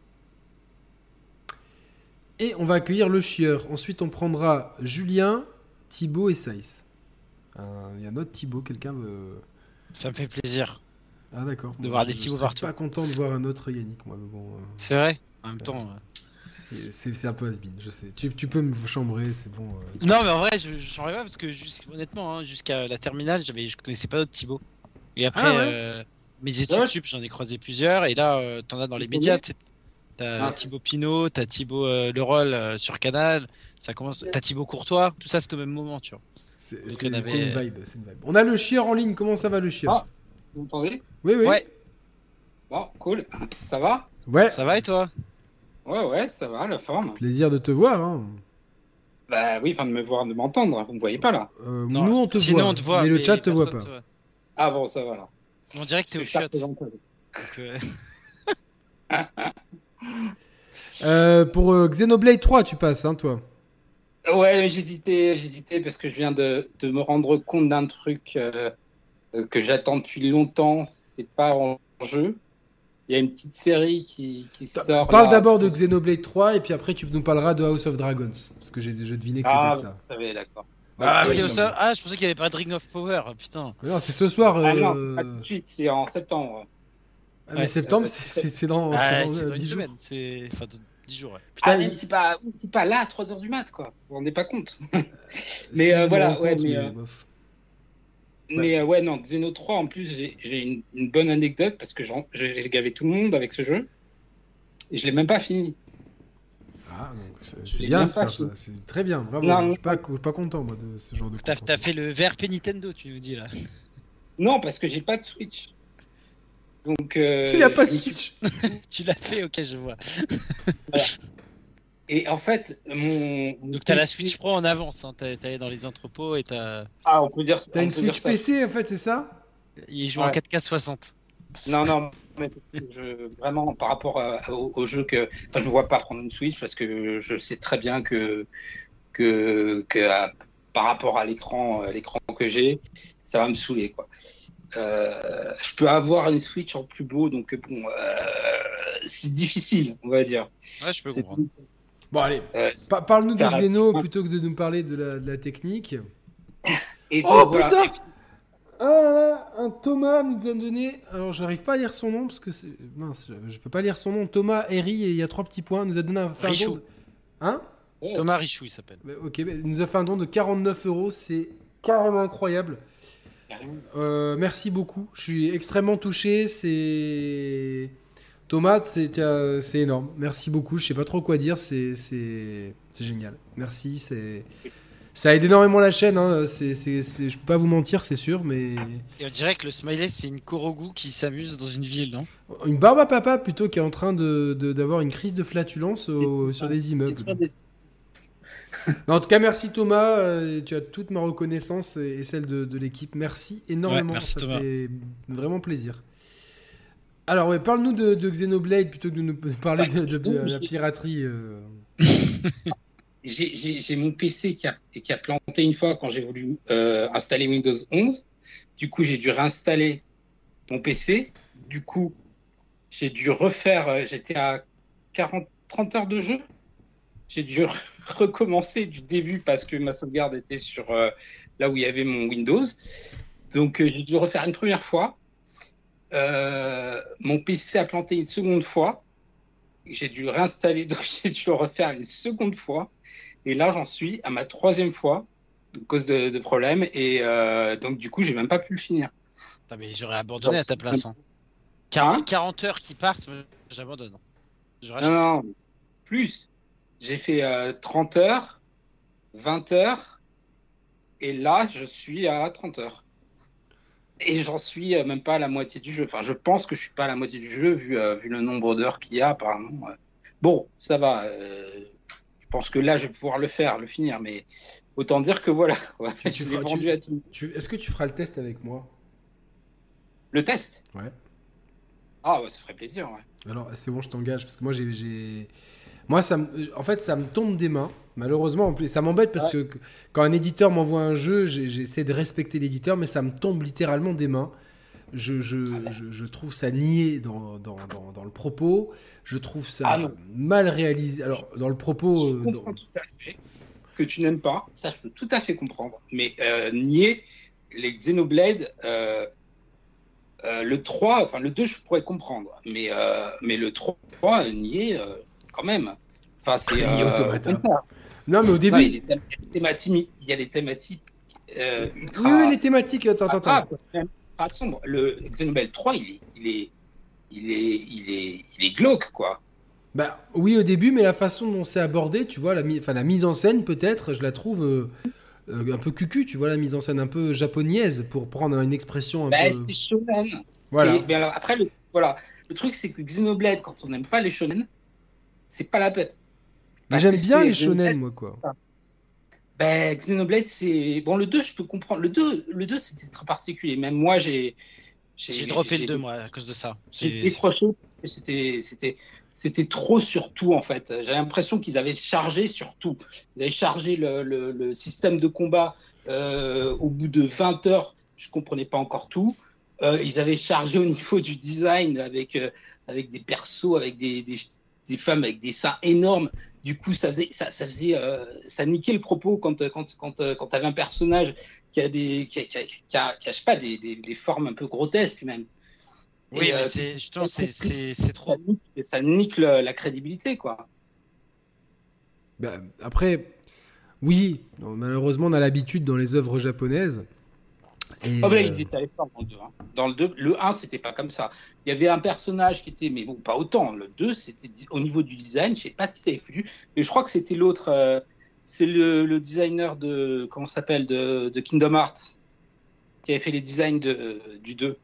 Et on va accueillir le chieur. Ensuite, on prendra Julien, Thibaut et Saïs. Euh, Il y a notre Thibaut, quelqu'un veut. Ça me fait plaisir. Ah d'accord. De voir Je- des je Thibaut partout. pas content de voir un autre Yannick, moi. Mais bon, euh, C'est vrai? En même temps. c'est c'est un peu has je sais. Tu, tu peux me chambrer, c'est bon. euh. Non, mais en vrai, je je changerais pas parce que, honnêtement, hein, jusqu'à la terminale, j'avais, je connaissais pas d'autres Thibaut. Et après, Ah ouais euh, mes études Ouais, sup, j'en ai croisé plusieurs. Et là, euh, t'en as dans les médias. T'as Ah. Thibaut Pinot, t'as Thibaut euh, Leroll euh, sur Canal. Ça commence. T'as Thibaut Courtois. Tout ça, c'était au même moment, tu vois. C'est c'est avait- une vibe, c'est une vibe. On a le chieur en ligne. Comment ça va le chieur Ah. Vous m'entendez? Oui, oui. Ouais. Bon, cool. Ça va? Ouais. Ça va et toi? Ouais, ouais, ça va, la forme. Plaisir de te voir. hein. Bah oui, enfin de me voir, de m'entendre. Vous me voyez pas là Euh, Non, nous, on te Sinon, voit. on te voit. mais le chat te voit pas. Ah bon, ça va là. On dirait que t'es au donc, euh, Euh, pour euh, Xenoblade 3, tu passes, hein, toi Ouais, j'hésitais, j'hésitais parce que je viens de, de me rendre compte d'un truc euh, euh, que j'attends depuis longtemps. C'est pas en jeu. Il y a une petite série qui, qui sort. Parle d'abord de Xenoblade 3 et puis après tu nous parleras de House of Dragons. Parce que j'ai déjà deviné que c'était Ah, de ça. vous savez, d'accord. Ah, oui, ça- ah, je pensais qu'il allait pas de Ring of Power. Putain. Mais Non, c'est ce soir. Ah euh, non, pas tout de suite, c'est en septembre. ah, mais Ouais. septembre, c'est- dans, Ah, c'est dans, euh, dans une 10 jours. semaine. C'est. Enfin, dans 10 jours, ouais. Putain, ah, mais il- c'est pas, c'est pas là à 3h du mat, quoi. Vous vous rendez pas compte. si, mais, euh, voilà, ouais, compte, mais, mais euh. Mais euh, ouais, non, Xeno 3, en plus, j'ai j'ai une, une bonne anecdote parce que j'en- j'ai j'ai gavé tout le monde avec ce jeu. Et je l'ai même pas fini. Ah, donc c'est bien même faire ça. C'est très bien, bravo. Non, je suis pas, je suis pas content, moi, de ce genre de T'as t'as fait le VRP Nintendo, tu nous dis là. Non, parce que j'ai pas de Switch. Donc. Euh, Il a pas de Switch. tu l'as fait, ok, je vois. Et en fait, mon. Donc t'as la PC Switch Pro en avance. Hein. T'es t'es allé dans les entrepôts et t'as. Ah, on peut dire T'as on une Switch ça. PC en fait, c'est ça? Il joue en Ouais. 4K 60. Non, non, mais je, vraiment, par rapport à- au, au jeu que. Enfin, je ne vois pas prendre une Switch parce que je sais très bien que. que, que à- par rapport à l'écran à l'écran que j'ai, ça va me saouler, quoi. Euh, je peux avoir une Switch en plus beau, donc bon, euh, c'est difficile, on va dire. Ouais, je peux comprendre. Bon, allez. euh, Pa- Parle-nous de. Xeno plutôt que de nous parler de la, de la technique. et Oh voilà. putain Ah là là, un Thomas nous a donné. Alors j'arrive pas à lire son nom parce que c'est. Mince, je- je peux pas lire son nom. Thomas Herry, et il y a trois petits points. nous a donné un Richou. de- Hein? Ouais. Thomas Richou, il s'appelle. Bah, Ok, bah, il nous a fait un don de 49 euros. C'est carrément incroyable. Euh, merci beaucoup. Je suis extrêmement touché. C'est. Thomas, c'est euh, énorme. Merci beaucoup. Je sais pas trop quoi dire. C'est génial. Merci. C'est. Ça aide énormément la chaîne, hein. c'est, je peux pas vous mentir, c'est sûr, mais Et on dirait que le smiley, c'est une Korogu qui s'amuse dans une ville, non? Une barbe à papa plutôt qui est en train de, de- d'avoir une crise de flatulence au- sur des immeubles. En tout cas, merci Thomas. euh, tu as toute ma reconnaissance et et celle de, de l'équipe. Merci énormément. Ouais, merci, ça Thomas. fait vraiment plaisir. Alors, ouais, parle-nous de, de Xenoblade plutôt que de nous parler Ouais, de, de- de la piraterie. euh. J'ai- mon PC qui a, qui a planté une fois quand j'ai voulu euh, installer Windows 11. Du coup, j'ai dû réinstaller mon PC. Du coup, j'ai dû refaire. J'étais à 40, 30 heures de jeu. J'ai dû re- recommencer du début parce que ma sauvegarde était sur euh, là où il y avait mon Windows. Donc, euh, j'ai dû refaire une première fois. Euh, mon PC a planté une seconde fois. J'ai dû réinstaller, donc j'ai dû le refaire une seconde fois. Et là, j'en suis à ma troisième fois à cause de, de problèmes. Et donc, du coup, j'ai même pas pu le finir. Mais j'aurais abandonné à ta place. Hein. Hein? 40, 40 heures qui partent, j'abandonne. Non, non, plus. J'ai fait euh, 30 heures, 20 heures. Et là, je suis à 30 heures. Et j'en suis euh, même pas à la moitié du jeu. Enfin, je pense que je suis pas à la moitié du jeu vu, euh, vu le nombre d'heures qu'il y a apparemment. Bon, ça va. euh, je pense que là, je vais pouvoir le faire, le finir. Mais autant dire que voilà. Tu- je l'ai vendu tu- à tout. Tu- Est-ce que tu feras le test avec moi? Le test? Ouais. Ah, ouais, ça ferait plaisir, ouais. Alors, c'est bon, je t'engage, parce que moi, j'ai... Moi, ça me- en fait, ça me tombe des mains. Malheureusement, en plus, ça m'embête parce que que quand un éditeur m'envoie un jeu, j'essaie de respecter l'éditeur, mais ça me tombe littéralement des mains. Je, je, Ah je, je trouve ça nié dans, dans, dans, dans le propos. Je trouve ça Ah mal réalisé. Alors, dans le propos... Je euh, comprends tout à fait que tu n'aimes pas, ça je peux tout à fait comprendre. Mais euh, nier les Xenoblade, euh, euh, le 3, enfin le 2 je pourrais comprendre, mais, mais le 3, euh, nier quand même. Enfin c'est... Euh, contraire. Non, mais au début... Non, il y a des thématiques, il y a des thématiques ultra... Oui, oui, les thématiques... Attends, attends, Ah, pas sombre. Le Xenoblade 3, il est, il est, il est, il est, il est glauque, quoi. Bah oui au début, mais la façon dont c'est abordé, tu vois, la, mi- la mise en scène peut-être, je la trouve euh, euh, un peu cucu, tu vois, la mise en scène un peu japonaise pour prendre une expression un Bah, peu... c'est shonen. Voilà. Mais alors, après, le, voilà. le truc, c'est que Xenoblade, quand on n'aime pas les shonen, c'est pas la peine. Mais j'aime bien les shonen, moi, quoi. Ben, Xenoblade, c'est. Bon, le 2, je peux comprendre. Le 2, le 2 c'était très particulier. Même moi, j'ai. J'ai droppé le 2 moi à cause de ça. J'ai décroché. parce que C'était, c'était, c'était trop sur tout, en fait. J'ai l'impression qu'ils avaient chargé sur tout. Ils avaient chargé le, le- le système de combat euh, au bout de 20 heures. Je comprenais pas encore tout. Euh, ils avaient chargé au niveau du design avec, euh, avec des persos, avec des, des, des femmes avec des seins énormes. Du coup, ça faisait, ça, ça faisait, euh, ça niquait le propos quand, quand, quand, euh, quand tu avais un personnage qui a des, qui a, qui a, qui a- qui a, je sais pas, des, des, des formes un peu grotesques même. Oui, euh, c'est justement, c'est- c'est- trop. ça nique, ça nique le- la crédibilité, quoi. Bah, après, oui, non, malheureusement, on a l'habitude dans les œuvres japonaises. Et, Oh, là, euh, ils étaient dans le 2. hein. Dans le 2, le 1, c'était pas comme ça. Il y avait un personnage qui était, mais bon, pas autant. Le 2, c'était au niveau du design, je sais pas ce qu'ils avaient foutu, mais je crois que c'était l'autre. euh, c'est le, le designer de. Comment s'appelle de, de Kingdom Hearts, qui avait fait les designs de, du 2.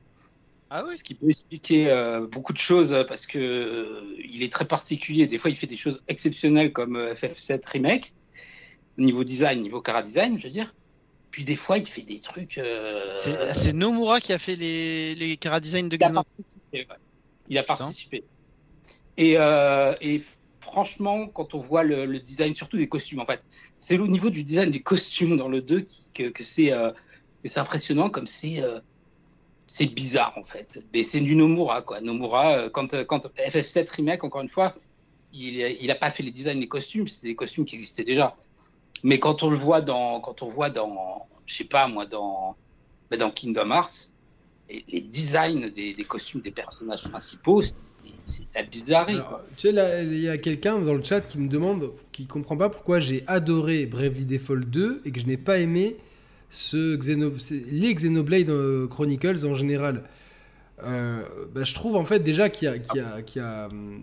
Ah oui Ce qui peut expliquer euh, beaucoup de choses euh, parce que euh, il est très particulier. Des fois, il fait des choses exceptionnelles comme euh, FF7 Remake, niveau design, niveau cara design, je veux dire. Puis des fois, il fait des trucs. euh, C'est Nomura qui a fait les, les design de ouais. Il a participé. Et, euh, et franchement, quand on voit le, le design, surtout des costumes, en fait, c'est au niveau du design des costumes dans le 2 qui- que, que c'est euh, que c'est impressionnant, comme c'est c'est bizarre en fait. Mais c'est du Nomura quoi. Nomura, quand, quand FF7 Remake, encore une fois, il, il a pas fait les designs des costumes, c'est des costumes qui existaient déjà. Mais quand on le voit dans, quand on voit dans, je sais pas moi, dans, bah, dans Kingdom Hearts, les designs des, des costumes des personnages principaux, c'est de la bizarrerie. alors, tu sais, là, il y a quelqu'un dans le chat qui me demande, qui comprend pas pourquoi j'ai adoré Bravely Default 2 et que je n'ai pas aimé ce Xeno- c'est- les Xenoblade euh, Chronicles en général. Euh, bah, je trouve en fait déjà qu'il y a, qu'il y a- qu'il y a, hum,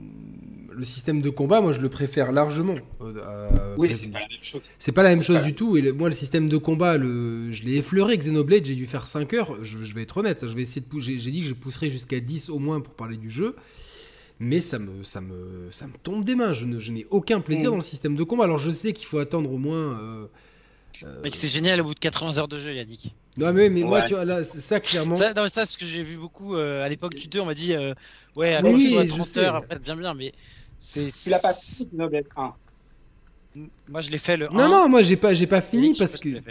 le système de combat, moi je le préfère largement. euh, à Oui, c'est pas la même chose. C'est pas la même C'est chose pas- du tout. Et le- moi, le système de combat, le, je l'ai effleuré. Xenoblade, j'ai dû faire 5 heures. Je, je vais être honnête. Je vais essayer de pou- j'ai, j'ai dit que je pousserais jusqu'à 10 au moins pour parler du jeu. mais ça me, ça me, ça me tombe des mains. Je, ne- je n'ai aucun plaisir Mm. dans le système de combat. Alors je sais qu'il faut attendre au moins. euh, euh, Mec, c'est génial au bout de 80 heures de jeu, Yannick. Non mais, mais moi tu vois là c'est- ça clairement. Ça, non, mais ça, ce que j'ai vu beaucoup euh, à l'époque du 2, on m'a dit euh, Ouais, Oui, accroche-toi à je 30 sais. heures, après ça devient bien, mais c'est. Tu l'as pas fait, Xenoblade 1. Moi, je l'ai fait le. Non 1. non moi j'ai pas j'ai pas fini parce que tu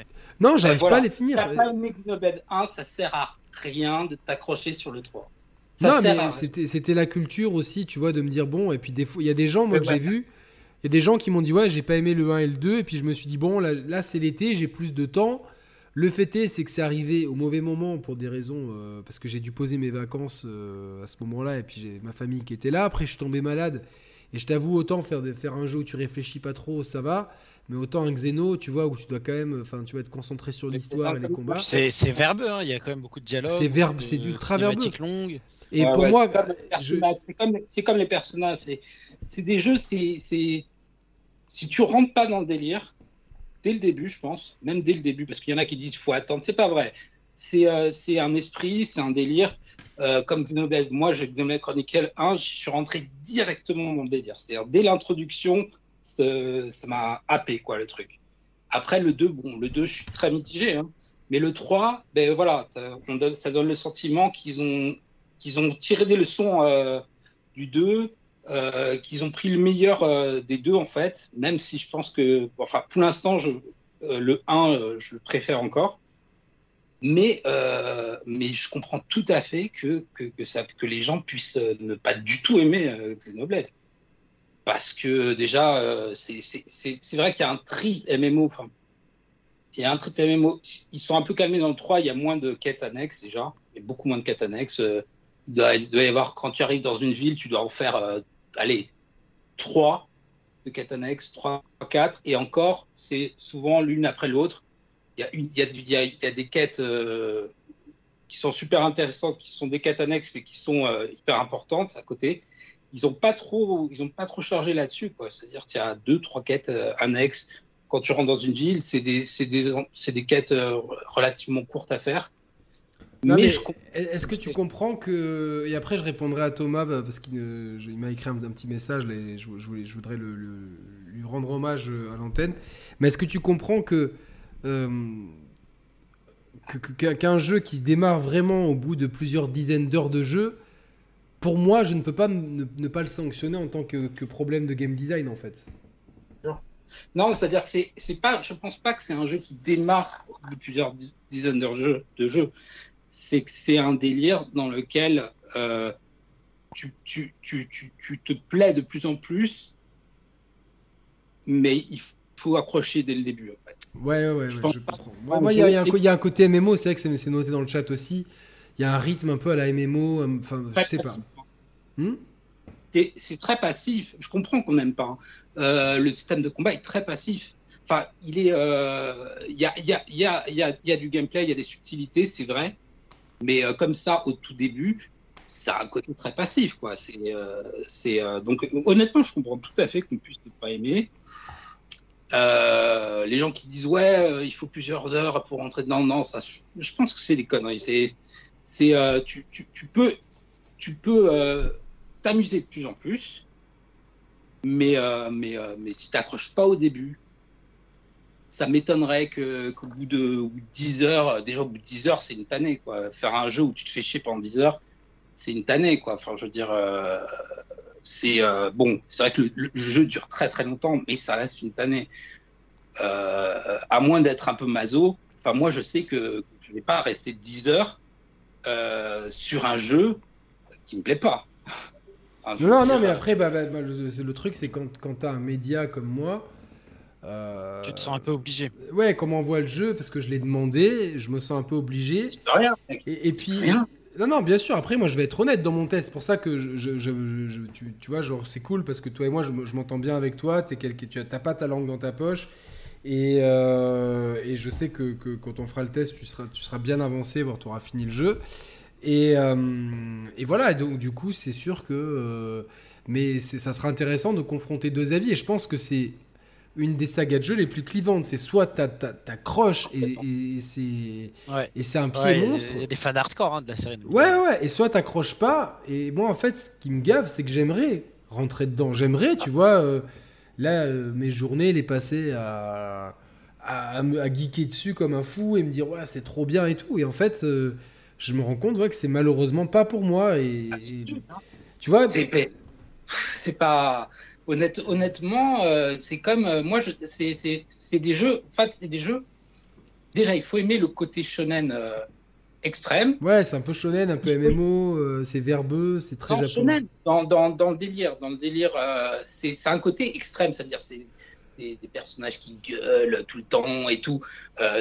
non j'arrive voilà. pas à les finir. T'as pas aimé Xenoblade 1, ça sert à rien de t'accrocher sur le 3. Ça non mais à c'était c'était la culture aussi tu vois de me dire bon et puis des fois il y a des gens moi Ouais, que j'ai vu il y a des gens qui m'ont dit ouais j'ai pas aimé le 1 et le 2 et puis je me suis dit bon là, là c'est l'été j'ai plus de temps. Le fait est c'est que c'est arrivé au mauvais moment pour des raisons euh, parce que j'ai dû poser mes vacances euh, à ce moment-là et puis j'ai ma famille qui était là après je suis tombé malade et je t'avoue autant faire faire un jeu où tu réfléchis pas trop ça va mais autant un Xeno tu vois où tu dois quand même enfin tu vas être concentré sur l'histoire et les combats. C'est verbeux, hein, il y a quand même beaucoup de dialogues. C'est verbe- c'est du ultra cinématiques longues. Et Ouais, pour ouais, moi c'est comme les je- personnages, c'est comme, les personnages. C'est, des jeux, c'est, c'est, si tu rentres pas dans le délire, dès le début, je pense, même dès le début, parce qu'il y en a qui disent faut attendre, c'est pas vrai. C'est, euh, un esprit, c'est un délire. Euh, comme Xenoblade, moi, j'ai Xenoblade Chronicle 1, je suis rentré directement dans le délire. C'est-à-dire, dès l'introduction, ça m'a happé, quoi, le truc. Après, le 2, bon, le 2, je suis très mitigé, hein. Mais le 3, ben voilà, ça donne le sentiment qu'ils ont, ont tiré des leçons euh, du 2, euh, qu'ils ont pris le meilleur euh, des deux, en fait, même si je pense que, enfin, pour l'instant, euh, le 1, euh, je le préfère encore. Mais, mais je comprends tout à fait que, que, les gens puissent ne pas du tout aimer Xenoblade. Parce que déjà, c'est- vrai qu'il y a un tri MMO. Il y a un tri MMO. Ils sont un peu calmés dans le 3. Il y a moins de quêtes annexes déjà. Il y a beaucoup moins de quêtes annexes. Doit, doit y avoir, quand tu arrives dans une ville, tu dois en faire, euh, allez, 3 de quêtes annexes, 3, 4. Et encore, c'est souvent l'une après l'autre. Il y a, des quêtes euh, qui sont super intéressantes, qui sont des quêtes annexes, mais qui sont euh, hyper importantes à côté. Ils n'ont pas trop, pas trop chargé là-dessus. C'est-à-dire qu'il y a deux, trois quêtes euh, annexes. Quand tu rentres dans une ville, c'est des, quêtes relativement courtes à faire. Non, mais, mais je comprends. Est-ce que tu comprends que. Et après, je répondrai à Thomas bah, parce qu'il il m'a écrit un, un petit message là, et je, je voulais- je voudrais le- le- lui rendre hommage euh, à l'antenne. Mais est-ce que tu comprends que. euh, qu'un jeu qui démarre vraiment au bout de plusieurs dizaines d'heures de jeu, pour moi, je ne peux pas ne, ne pas le sanctionner en tant que, que problème de game design en fait. Non, c'est-à-dire que c'est, pas, je pense pas que c'est un jeu qui démarre de plusieurs di- dizaines d'heures de jeu. De jeu. C'est que c'est un délire dans lequel euh, tu, tu, tu, tu, tu te plais de plus en plus, mais il faut accrocher dès le début. En fait. Ouais, ouais, ouais, Je ouais, pense je pas. comprends. Moi, il y, a- il y a un côté MMO, c'est vrai que c'est noté dans le chat aussi. Il y a un rythme un peu à la MMO, euh, enfin, je sais pas. passif. Hmm? C'est- c'est très passif. Je comprends qu'on n'aime pas. hein. Euh, le système de combat est très passif. Enfin, il est. euh, Il y, a, il y, a, y, a, a, il y a du gameplay, il y a des subtilités, c'est vrai. Mais euh, comme ça, au tout début, ça a un côté très passif, quoi. C'est, euh, euh, donc honnêtement, je comprends tout à fait qu'on puisse ne pas aimer. Les gens qui disent ouais, il faut plusieurs heures pour rentrer dedans, non, ça, je, pense que c'est des conneries. C'est, c'est, tu, tu, tu peux, tu peux t'amuser de plus en plus, mais, mais, mais si t'accroches pas au début, ça m'étonnerait qu'au bout de, au bout de 10 heures, déjà au bout de 10 heures, c'est une tannée, quoi. Faire un jeu où tu te fais chier pendant 10 heures, c'est une tannée, quoi. Enfin, je veux dire, euh, c'est euh, bon, c'est vrai que le, le jeu dure très très longtemps, mais ça reste une tannée. Euh, à moins d'être un peu maso, enfin, moi, je sais que je vais pas rester 10 heures sur un jeu qui me plaît pas. Enfin, Non, non, mais après, bah, bah, bah, le, truc, c'est quand, quand t'as un média comme moi. Euh, Tu te sens un peu obligé. Ouais, comment on voit le jeu, parce que je l'ai demandé, je me sens un peu obligé. rien. mec. Et, puis. rien. Non, non, bien sûr, après, moi, je vais être honnête dans mon test. C'est pour ça que je, je- je- je- tu, tu vois, genre, c'est cool parce que toi et moi, je, me- je m'entends bien avec toi. T'es quelqu'un- tu n'as pas ta langue dans ta poche. Et, euh, et je sais que, que quand on fera le test, tu seras, tu seras bien avancé, voire tu auras fini le jeu. Et, euh, et voilà, et donc du coup, c'est sûr que. euh, mais ça sera intéressant de confronter deux avis. Et je pense que c'est. Une des sagas de jeu les plus clivantes. C'est soit t'accroches et, et c'est Ouais. et c'est un pied Ouais, monstre. Il y a des fans hardcore hein, de la série. donc. Ouais, ouais, et soit t'accroches pas. Et moi, en fait, ce qui me gave, c'est que j'aimerais rentrer dedans. J'aimerais, tu vois, euh, là, euh, mes journées, les passer à, à, à me- à geeker dessus comme un fou et me dire, ouais, c'est trop bien et tout. Et en fait, euh, je me rends compte ouais, que c'est malheureusement pas pour moi. Et, et- tu vois, c'est pas honnête, honnêtement, euh, c'est comme euh, moi, c'est des jeux. En fait, c'est des jeux. Déjà, il faut aimer le côté shonen euh, extrême. ouais, c'est un peu shonen, un peu MMO, c'est verbeux, c'est très Dans, japonais. shonen, dans, dans, dans le délire, dans le délire, c'est un côté extrême, c'est-à-dire c'est des, des personnages qui gueulent tout le temps et tout.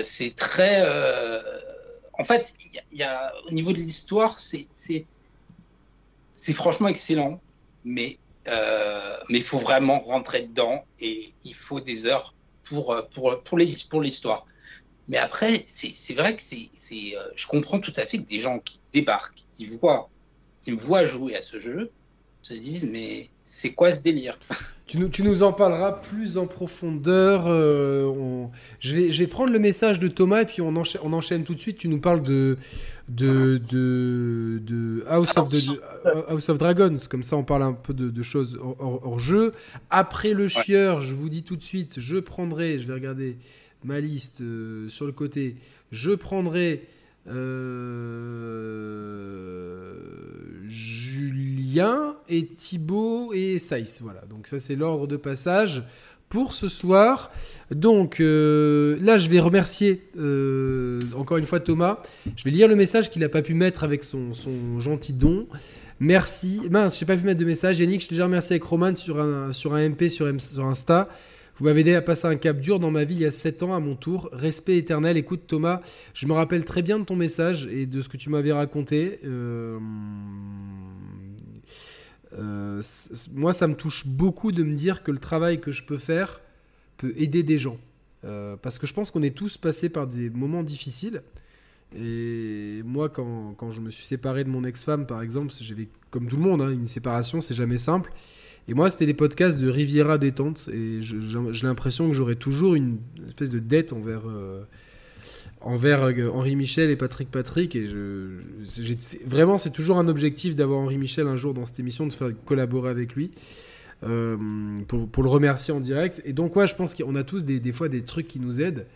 C'est très. en fait, y a- y a, au niveau de l'histoire, c'est franchement excellent, mais mais il faut vraiment rentrer dedans et il faut des heures pour euh, pour pour l'histoire. Mais après, c'est vrai que c'est euh, je comprends tout à fait que des gens qui débarquent, qui voient qui me voient jouer à ce jeu, se disent mais c'est quoi ce délire? Tu nous, tu nous en parleras plus en profondeur. euh, on- je, vais, je vais prendre le message de Thomas et puis on enchaîne, on enchaîne tout de suite. Tu nous parles de, de, de, de House, of the- House of Dragons. Comme ça, on parle un peu de, de choses hors, jeu. Après le chieur, je vous dis tout de suite, je prendrai, je vais regarder ma liste euh, sur le côté. Je prendrai Julien et Thibaut et Saïs. Voilà, donc ça c'est l'ordre de passage pour ce soir. Donc euh, là, je vais remercier euh, encore une fois Thomas. Je vais lire le message qu'il n'a pas pu mettre avec son, son gentil don. Merci. Mince, j'ai pas pu mettre de message. Yannick, je t'ai déjà remercié avec Roman sur un, sur un MP sur Insta. Vous m'avez aidé à passer un cap dur dans ma vie il y a 7 ans à mon tour. Respect éternel. Écoute Thomas, je me rappelle très bien de ton message et de ce que tu m'avais raconté. Euh, euh, moi, ça me touche beaucoup de me dire que le travail que je peux faire peut aider des gens. Euh, parce que je pense qu'on est tous passés par des moments difficiles. Et moi, quand, quand je me suis séparé de mon ex-femme, par exemple, j'avais, comme tout le monde, hein, une séparation, c'est jamais simple. Et moi, c'était les podcasts de Riviera Détente. Et j'ai l'impression que j'aurai toujours une espèce de dette envers, euh, envers euh, Henri Michel et Patrick Patrick. Et vraiment, c'est toujours un objectif d'avoir Henri Michel un jour dans cette émission, de faire collaborer avec lui. euh, pour, le remercier en direct. Et donc, ouais, je pense qu'on a tous des, des fois des trucs qui nous aident.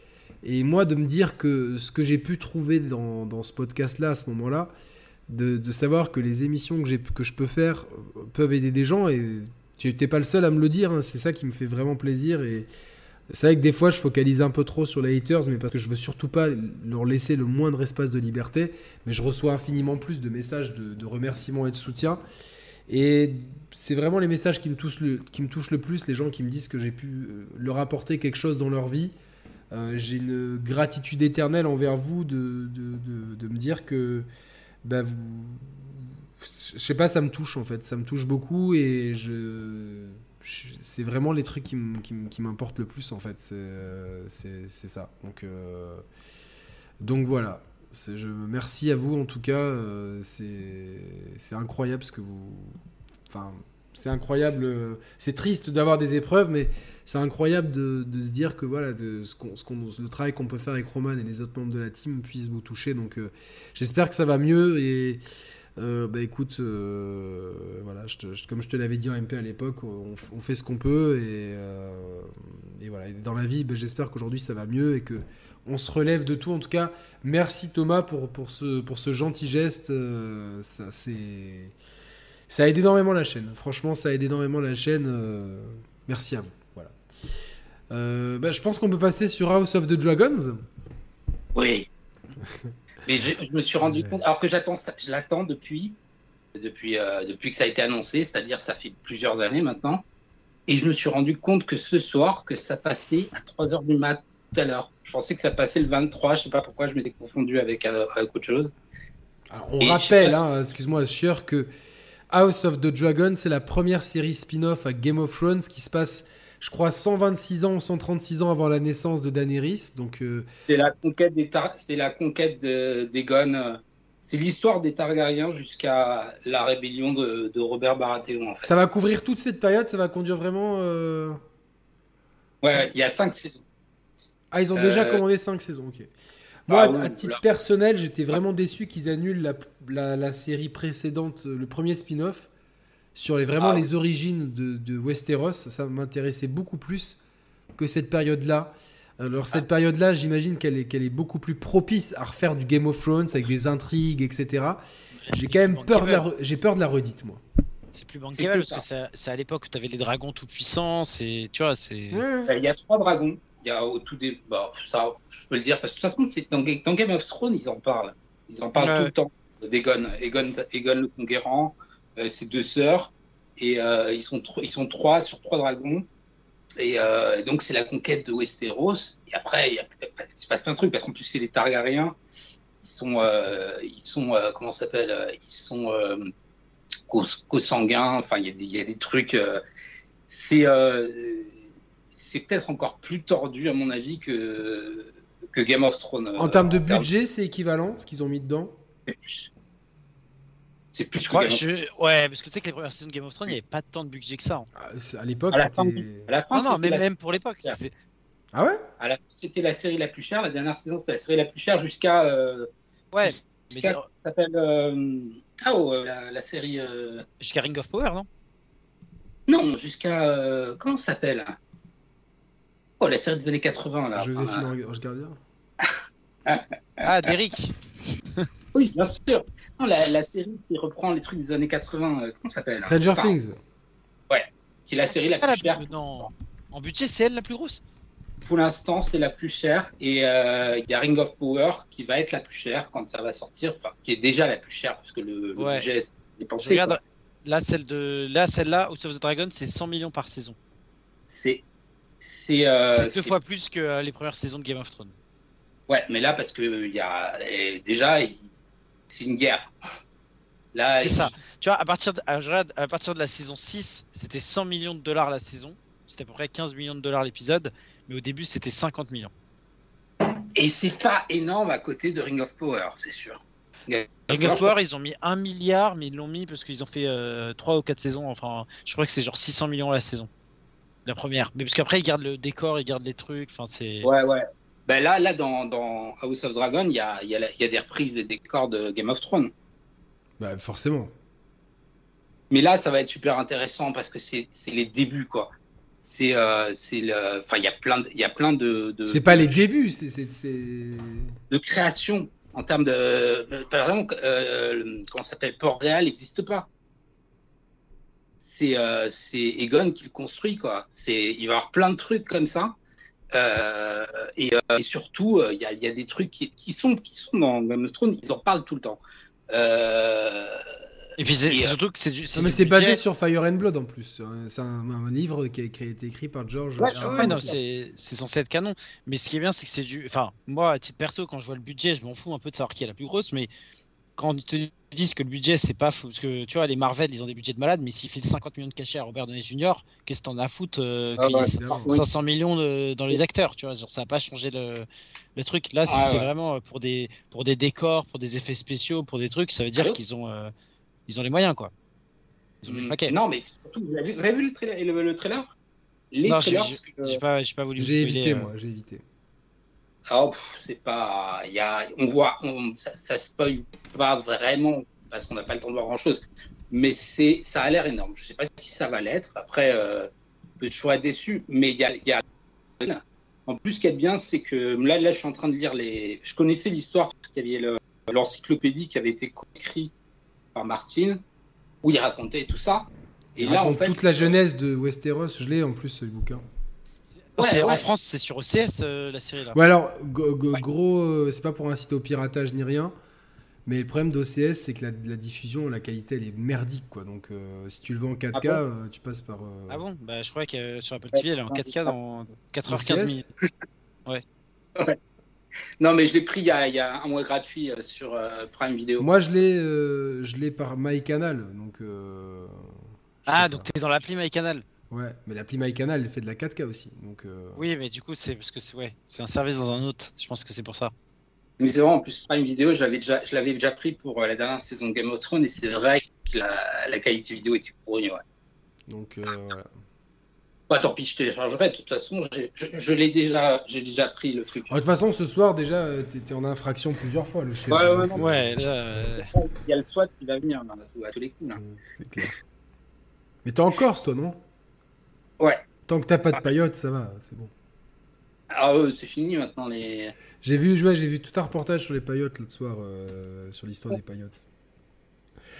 Et moi, de me dire que ce que j'ai pu trouver dans, dans ce podcast-là, à ce moment-là, de, savoir que les émissions que, que je peux faire peuvent aider des gens, tu n'es pas le seul à me le dire, hein, c'est ça qui me fait vraiment plaisir. Et c'est vrai que des fois, je focalise un peu trop sur les haters, mais parce que je veux surtout pas leur laisser le moindre espace de liberté, mais je reçois infiniment plus de messages de, de remerciements et de soutien. Et c'est vraiment les messages qui me, touchent le, plus, les gens qui me disent que j'ai pu euh, leur apporter quelque chose dans leur vie. Euh, j'ai une gratitude éternelle envers vous de me dire que bah, vous. Je sais pas, ça me touche en fait, ça me touche beaucoup et je. C'est vraiment les trucs qui m'importent le plus en fait, c'est euh, ça. Donc, euh, donc voilà, je, merci à vous en tout cas, euh, c'est incroyable ce que vous. Enfin, c'est incroyable, c'est triste d'avoir des épreuves, mais c'est incroyable de, se dire que voilà, ce qu'on- le travail qu'on peut faire avec Roman et les autres membres de la team puisse vous toucher. Donc j'espère que ça va mieux et euh, bah écoute, euh, voilà, je te- je- comme je te l'avais dit en MP à l'époque, on, fait ce qu'on peut et, euh, et voilà. Et dans la vie, bah, j'espère qu'aujourd'hui ça va mieux et que on se relève de tout. En tout cas, merci Thomas pour, pour, ce, pour ce gentil geste. ça, c'est, ça aide énormément la chaîne. Franchement, ça aide énormément la chaîne. merci à vous. Voilà. Euh, bah, je pense qu'on peut passer sur House of the Dragons. Oui. Mais je, je me suis rendu compte, alors que j'attends, je l'attends depuis, depuis, euh, depuis que ça a été annoncé, c'est-à-dire ça fait plusieurs années maintenant, et je me suis rendu compte que ce soir, que ça passait à 3h du mat tout à l'heure. Je pensais que ça passait le 23, je sais pas pourquoi, je m'étais confondu avec, euh, avec autre chose. Alors, on Et rappelle, hein, excuse-moi, Chieur, que House of the Dragon, c'est la première série spin-off à Game of Thrones qui se passe, je crois, 126 ans ou 136 ans avant la naissance de Daenerys. Donc, euh, C'est la conquête des c'est la conquête de- d'Aegon. euh, C'est l'histoire des Targaryens jusqu'à la rébellion de, de Robert Baratheon en fait. ça va couvrir toute cette période, ça va conduire vraiment. euh, Ouais, il y a 5 saisons. Ah, ils ont déjà Euh, commandé 5 saisons, ok. Moi, Ah à- oui, à titre là. personnel, j'étais vraiment déçu qu'ils annulent la, la- la série précédente, le premier spin-off, sur les, vraiment Ah. les origines de, de Westeros. Ça m'intéressait beaucoup plus que cette période-là. Alors, cette période-là, j'imagine qu'elle est, qu'elle est beaucoup plus propice à refaire du Game of Thrones avec des intrigues, etc. J'ai quand même peur de, la, j'ai peur de la redite, moi. C'est plus bankable que parce ça. que c'est à- c'est à l'époque où t'avais les dragons tout puissants. C'est, tu vois, c'est. Euh, Il y a trois dragons. Il y a au tout début, bah, ça, je peux le dire, parce que de toute façon, c'est dans, Ga- dans Game of Thrones, ils en parlent. Ils en parlent Ouais. tout le temps. D'Egon, Egon, Egon le Conquérant, euh, ses deux sœurs, et euh, ils, sont ils sont trois sur trois dragons. Et, euh, et donc, c'est la conquête de Westeros. Et après, il, a, se passe plein de trucs, parce qu'en plus, c'est les Targaryens. Ils sont, euh, ils sont euh, comment ça s'appelle euh, Ils sont euh, cos- consanguins. Enfin, il y, a des- il y a des trucs. euh, c'est euh, c'est peut-être encore plus tordu, à mon avis, que, que Game of Thrones. euh, En termes de budget, c'est équivalent, ce qu'ils ont mis dedans? C'est plus Je que crois, je- ouais, parce que tu sais que les premières saisons de Game of Thrones, il n'y avait pas tant de budget que ça. hein. Ah, À l'époque, À la fin c'était. À la fin, Ah non, c'était même, la- même pour l'époque. Ah ouais? À la fin, c'était la série la plus chère. La dernière saison, c'était la série la plus chère jusqu'à. euh, Ouais, mais jusqu'à- ça s'appelle. euh, ah, oh, euh, la, la série. euh, jusqu'à Ring of Power, non? Non, jusqu'à. euh, comment ça s'appelle? Oh, la série des années 80, là. Joséphine Gardien Ah, Derrick. Oui, bien sûr. Non, la, la série qui reprend les trucs des années 80, euh, comment ça s'appelle Stranger Enfin, Things. Qui est la série la Ah, plus chère. Non. En budget, c'est elle la plus grosse? Pour l'instant, c'est la plus chère. Et euh, il y a Ring of Power qui va être la plus chère quand ça va sortir. Enfin, qui est déjà la plus chère parce que le, le Ouais. budget est Je dépensé. regarde. Là, celle de, là, celle-là, House of the Dragon, c'est 100 millions par saison. C'est. C'est. euh, c'est deux fois plus que euh, les premières saisons de Game of Thrones. Ouais, mais là, parce que il y a. déjà, il- c'est une guerre. Là, C'est il- ça. Tu vois, à partir, de, à, partir de la saison 6, c'était 100 millions de dollars la saison. C'était à peu près 15 millions de dollars l'épisode. Mais au début, c'était 50 millions. Et c'est pas énorme à côté de Ring of Power, c'est sûr. Ring of Power, ils ont mis 1 milliard, mais ils l'ont mis parce qu'ils ont fait 3 ou 4 saisons. Enfin, je crois que c'est genre 600 millions la saison. La première. Mais parce qu'après, ils gardent le décor, ils gardent les trucs. Enfin, c'est. Ouais, ouais. Ben là, là dans, dans House of Dragon, il y a, y, a y a des reprises des décors de Game of Thrones. Bah, forcément. Mais là, ça va être super intéressant parce que c'est les débuts, quoi. C'est euh, le, enfin, il y a plein de, y a plein de. de C'est pas de- les débuts, c'est. De création en termes de, par exemple, euh, comment s'appelle, Port-Réal n'existe pas. C'est euh, Egon qui le construit, quoi. Il va y avoir plein de trucs comme ça. Euh, et, euh, et surtout, euh, il y, a, il y a des trucs qui, qui sont qui sont dans Game of Thrones, ils en parlent tout le temps. Euh, Et puis, c'est euh, surtout que c'est du. Non, mais c'est basé sur Fire and Blood en plus. C'est un, un livre qui a été écrit par George. Ouais. Ouais, c'est censé être canon. Mais ce qui est bien, c'est que c'est du. Enfin, moi, à titre perso, quand je vois le budget, je m'en fous un peu de savoir qui est la plus grosse. Mais quand ils te disent que le budget, c'est pas fou. Parce que tu vois, les Marvel, ils ont des budgets de malade. Mais s'ils filent 50 millions de cachets à Robert Downey Jr., qu'est-ce que t'en as à foutre euh, Ah oui. 500 millions de- dans les acteurs, tu vois, genre, ça n'a pas changé le, le truc. Là, si Ah c'est ouais. vraiment euh, pour des, pour des décors, pour des effets spéciaux, pour des trucs, ça veut dire Allô qu'ils ont, euh, ils ont les moyens, quoi. Ils ont les Mm, paquets. Non, mais surtout, vous avez vu, vous avez vu le trailer, le, le trailer? Les Non, trailers j'ai- parce que, j'ai pas, j'ai pas voulu vous J'ai évité, euh. moi, j'ai évité. Oh, pff, c'est pas. Y a, on voit, on, ça, ça spoil pas vraiment parce qu'on n'a pas le temps de voir grand chose. Mais c'est, ça a l'air énorme. Je sais pas si ça va l'être. Après, euh, peu de choix déçu. Mais il y a, y a- En plus, ce qui est bien, c'est que là, là, je suis en train de lire les. Je connaissais l'histoire parce qu'il y avait le- l'encyclopédie qui avait été écrite par Martine où il racontait tout ça. Et Il là, en fait, toute la jeunesse de Westeros, je l'ai en plus, ce bouquin. Ouais, En ouais. France, c'est sur OCS, euh, la série, là. Ouais, alors, Ouais. gros, euh, c'est pas pour inciter au piratage ni rien, mais le problème d'OCS, c'est que la, la diffusion, la qualité, elle est merdique, quoi. Donc, euh, si tu le veux en 4K, Ah euh, tu passes par. euh, Ah bon? Bah, je crois que euh, sur Apple Ouais, TV, elle est en non, 4K c'est dans 4h15 OCS? minutes. Non, mais je l'ai pris il y, a, il y a un mois gratuit sur euh, Prime Video. Moi, je l'ai, euh, je l'ai par MyCanal, donc. euh, Ah, donc t'es dans l'appli MyCanal. Ouais, mais l'appli MyCanal, elle fait de la 4K aussi, donc. euh, Oui, mais du coup, c'est parce que c'est ouais, c'est un service dans un autre. Je pense que c'est pour ça. Mais c'est vrai, en plus, Prime Video, je l'avais déjà, je l'avais déjà pris pour euh, la dernière saison de Game of Thrones et c'est vrai que la, la qualité vidéo était pourrie. Ouais. Donc, euh, voilà. Bah tant pis, je téléchargerai. De toute façon, j'ai- je, je l'ai déjà, j'ai déjà pris le truc. Ah, De toute façon, ce soir, déjà, euh, t'étais en infraction plusieurs fois, le. Ouais, ouais, non, Ouais, là, euh, Il y a le SWAT qui va venir là, à tous les coups. Là. Clair. Mais t'es en Corse, toi, non? Ouais. Tant que t'as pas de paillotes, ça va, c'est bon. Ah ouais, c'est fini maintenant les. J'ai vu, ouais, j'ai vu tout un reportage sur les paillotes l'autre soir, euh, sur l'histoire des paillotes.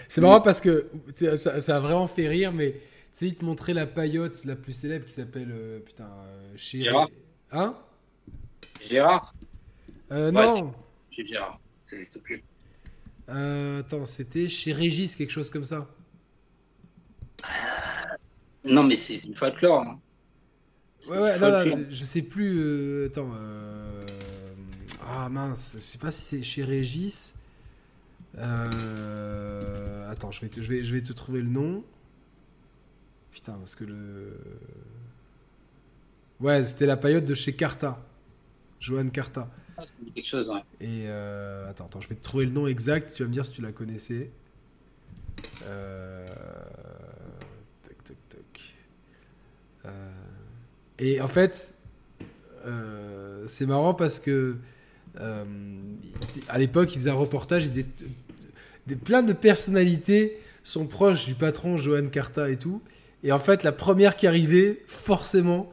C'est marrant parce que c'est- ça, ça a vraiment fait rire, mais tu sais, ils te montraient la paillote la plus célèbre qui s'appelle putain putain euh, chez Gérard. Hein? Gérard? Euh, Ouais, Non. Chez Gérard. Ça n'existe plus. Euh, attends, c'était chez Régis quelque chose comme ça. Non, mais c'est du folklore. hein. Ouais, ouais, non, folklore. non, je sais plus. euh, attends. euh, Ah mince, je sais pas si c'est chez Régis. Euh, Attends, je vais, te, je, vais, je vais te trouver le nom. Putain, parce que le. Ouais, c'était la paillote de chez Carta. Johan Carta. Ah, ça me dit quelque chose, ouais. Et attends, attends, je vais te trouver le nom exact. Tu vas me dire si tu la connaissais. Euh... Et en fait, euh, c'est marrant parce que euh, à l'époque, il faisait un reportage. Il disait des, plein de personnalités sont proches du patron Johan Carta et tout. Et en fait, la première qui arrivait, forcément,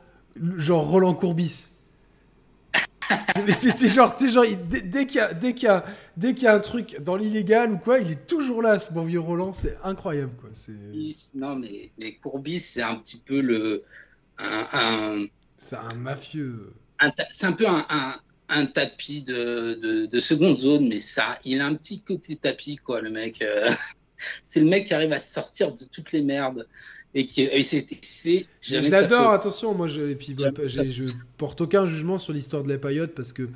genre Roland Courbis. C'était genre, genre, dès, dès qu'il y qu'il y qu'il y a un truc dans l'illégal ou quoi, il est toujours là, ce bon vieux Roland. C'est incroyable, quoi. Non, mais courbis, c'est un petit peu le. Un, un- c'est un mafieux. c'est un peu un, un- un tapis de, de, de seconde zone, mais ça, il a un petit côté tapis, quoi, le mec. euh. c'est le mec qui arrive à sortir de toutes les merdes. Et qui. Et Je, l'adore, attention, moi, je, et puis, bah, je porte aucun jugement sur l'histoire de la paillote parce que,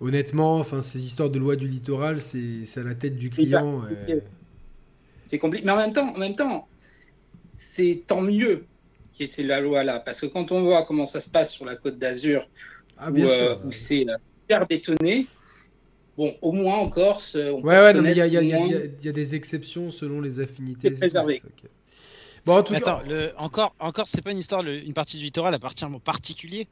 honnêtement, enfin, ces histoires de loi du littoral, c'est à la tête du client. compliqué. et- C'est compliqué. Mais en même temps, en même temps, c'est tant mieux ait ces la loi là, parce que quand on voit comment ça se passe sur la Côte d'Azur, Ah, où, euh, où c'est euh, hyper bétonné, bon, au moins en Corse, on peut Ouais, ouais, non, mais il y a, y au y y des exceptions selon les affinités. C'est préservé. Bon, en tout cas. attends, le, encore, encore c'est pas une histoire, le- une partie du littoral appartient en particulier?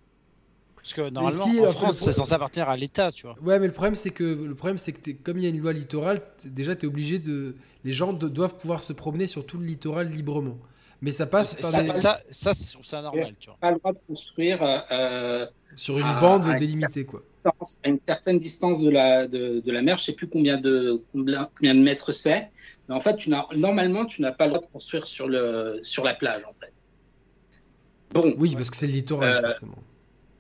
Parce que normalement, si, en après, France, c'est censé appartenir à l'État, tu vois. Ouais, mais le problème, c'est que le problème, c'est que comme il y a une loi littorale, déjà, tu es obligé de. Les gens de- doivent pouvoir se promener sur tout le littoral librement. Mais ça passe par ça, des- ça, ça, je trouve ça normal, tu vois. pas le droit de construire euh, euh, sur une à- bande à- délimitée, quoi. distance- à une certaine distance de la, de, de la mer. Je sais plus combien de, combien, combien de mètres c'est. Mais en fait, tu n'as, normalement, tu n'as pas le droit de construire sur, le, sur la plage, en fait. Bon, Oui, parce que c'est le littoral, Euh, forcément.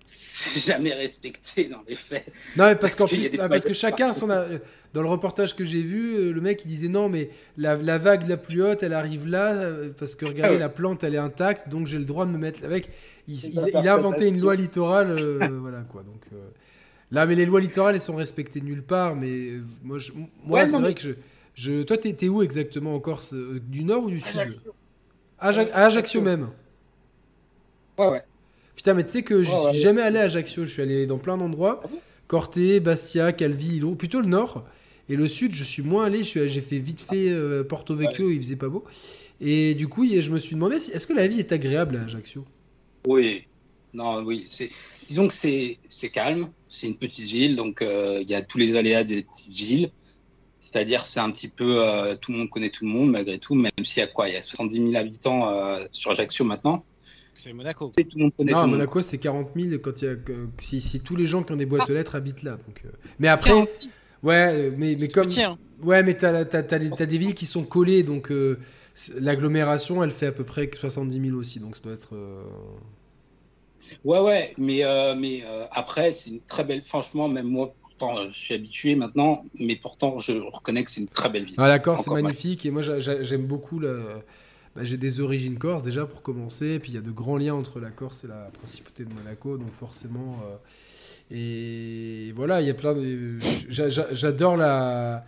C'est jamais respecté dans les faits. Non, mais parce parce plus, ah, parce que chacun son. a- Dans le reportage que j'ai vu, euh, le mec il disait non, mais la, la vague la plus haute, elle arrive là, euh, parce que regardez, Ah ouais. la plante elle est intacte, donc j'ai le droit de me mettre avec. Il, il- a inventé une loi littorale, euh, voilà quoi. Donc euh, là, mais les lois littorales elles sont respectées nulle part, mais moi, je- moi Ouais, c'est vrai mais- que je. je toi, t'es où exactement en Corse Du nord ou du sud? Ajaccio. Ajaccio Ajaccio. même. Ouais, ouais. Putain, mais tu sais que je Ouais, ouais. suis jamais allé à Ajaccio, je suis allé dans plein d'endroits. Ah bon? Corté, Bastia, Calvi, Ilo, plutôt le nord. Et le sud, je suis moins allé, j'ai fait vite fait euh, Porto Vecchio, il faisait pas beau. Et du coup, je me suis demandé, est-ce que la vie est agréable à Ajaccio? Oui. Non, oui. C'est, disons que c'est, c'est calme. C'est une petite ville, donc euh, il y a tous les aléas des petites villes. C'est-à-dire, c'est un petit peu, euh, tout le monde connaît tout le monde malgré tout, même s'il y a quoi? Il y a 70 000 habitants sur Ajaccio maintenant. C'est Monaco. C'est tout le monde connaît Non, tout. Monaco, c'est 40 000 quand il y a, si, si tous les gens qui ont des boîtes aux lettres habitent là. Donc, euh. Mais après, ouais, euh, mais, mais comme. Petit, hein. Ouais, mais t'as, t'as, t'as des, t'as des villes qui sont collées, donc euh, l'agglomération, elle fait à peu près 70 000 aussi, donc ça doit être. euh, Ouais, ouais, mais, euh, mais euh, après, c'est une très belle. Franchement, même moi, pourtant, je suis habitué maintenant, mais pourtant, je reconnais que c'est une très belle ville. Ah d'accord, c'est Encore, magnifique et moi j'a- j'a- j'aime beaucoup la... bah, j'ai des origines corse déjà pour commencer, et puis il y a de grands liens entre la Corse et la principauté de Monaco, donc forcément euh, et voilà, il y a plein de j'a- j'a- j'adore la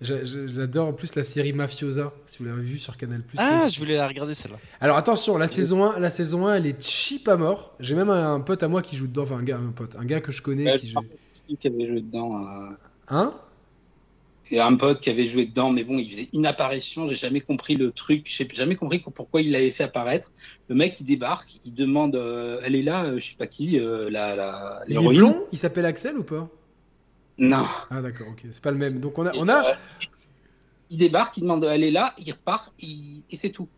j'a- j'a- j'adore en plus la série Mafiosa si vous l'avez vu sur Canal+. Ah, aussi. je voulais la regarder celle-là. Alors attention, la saison 1, la saison 1, elle est cheap à mort. J'ai même un pote à moi qui joue dedans, enfin un gars, un pote, un gars que je connais Euh, qui je joue. aussi y avait des jeux dedans. euh, Hein? Et un pote qui avait joué dedans, mais bon, il faisait une apparition. J'ai jamais compris le truc. J'ai jamais compris pourquoi il l'avait fait apparaître. Le mec, il débarque, il demande, euh, elle est là, euh, je sais pas qui, euh, la, la, Il est blond Il s'appelle Axel ou pas? Non. Ah d'accord, ok, c'est pas le même. Donc on a, Et, on a, il débarque, il demande, elle est là, il repart, il- et c'est tout.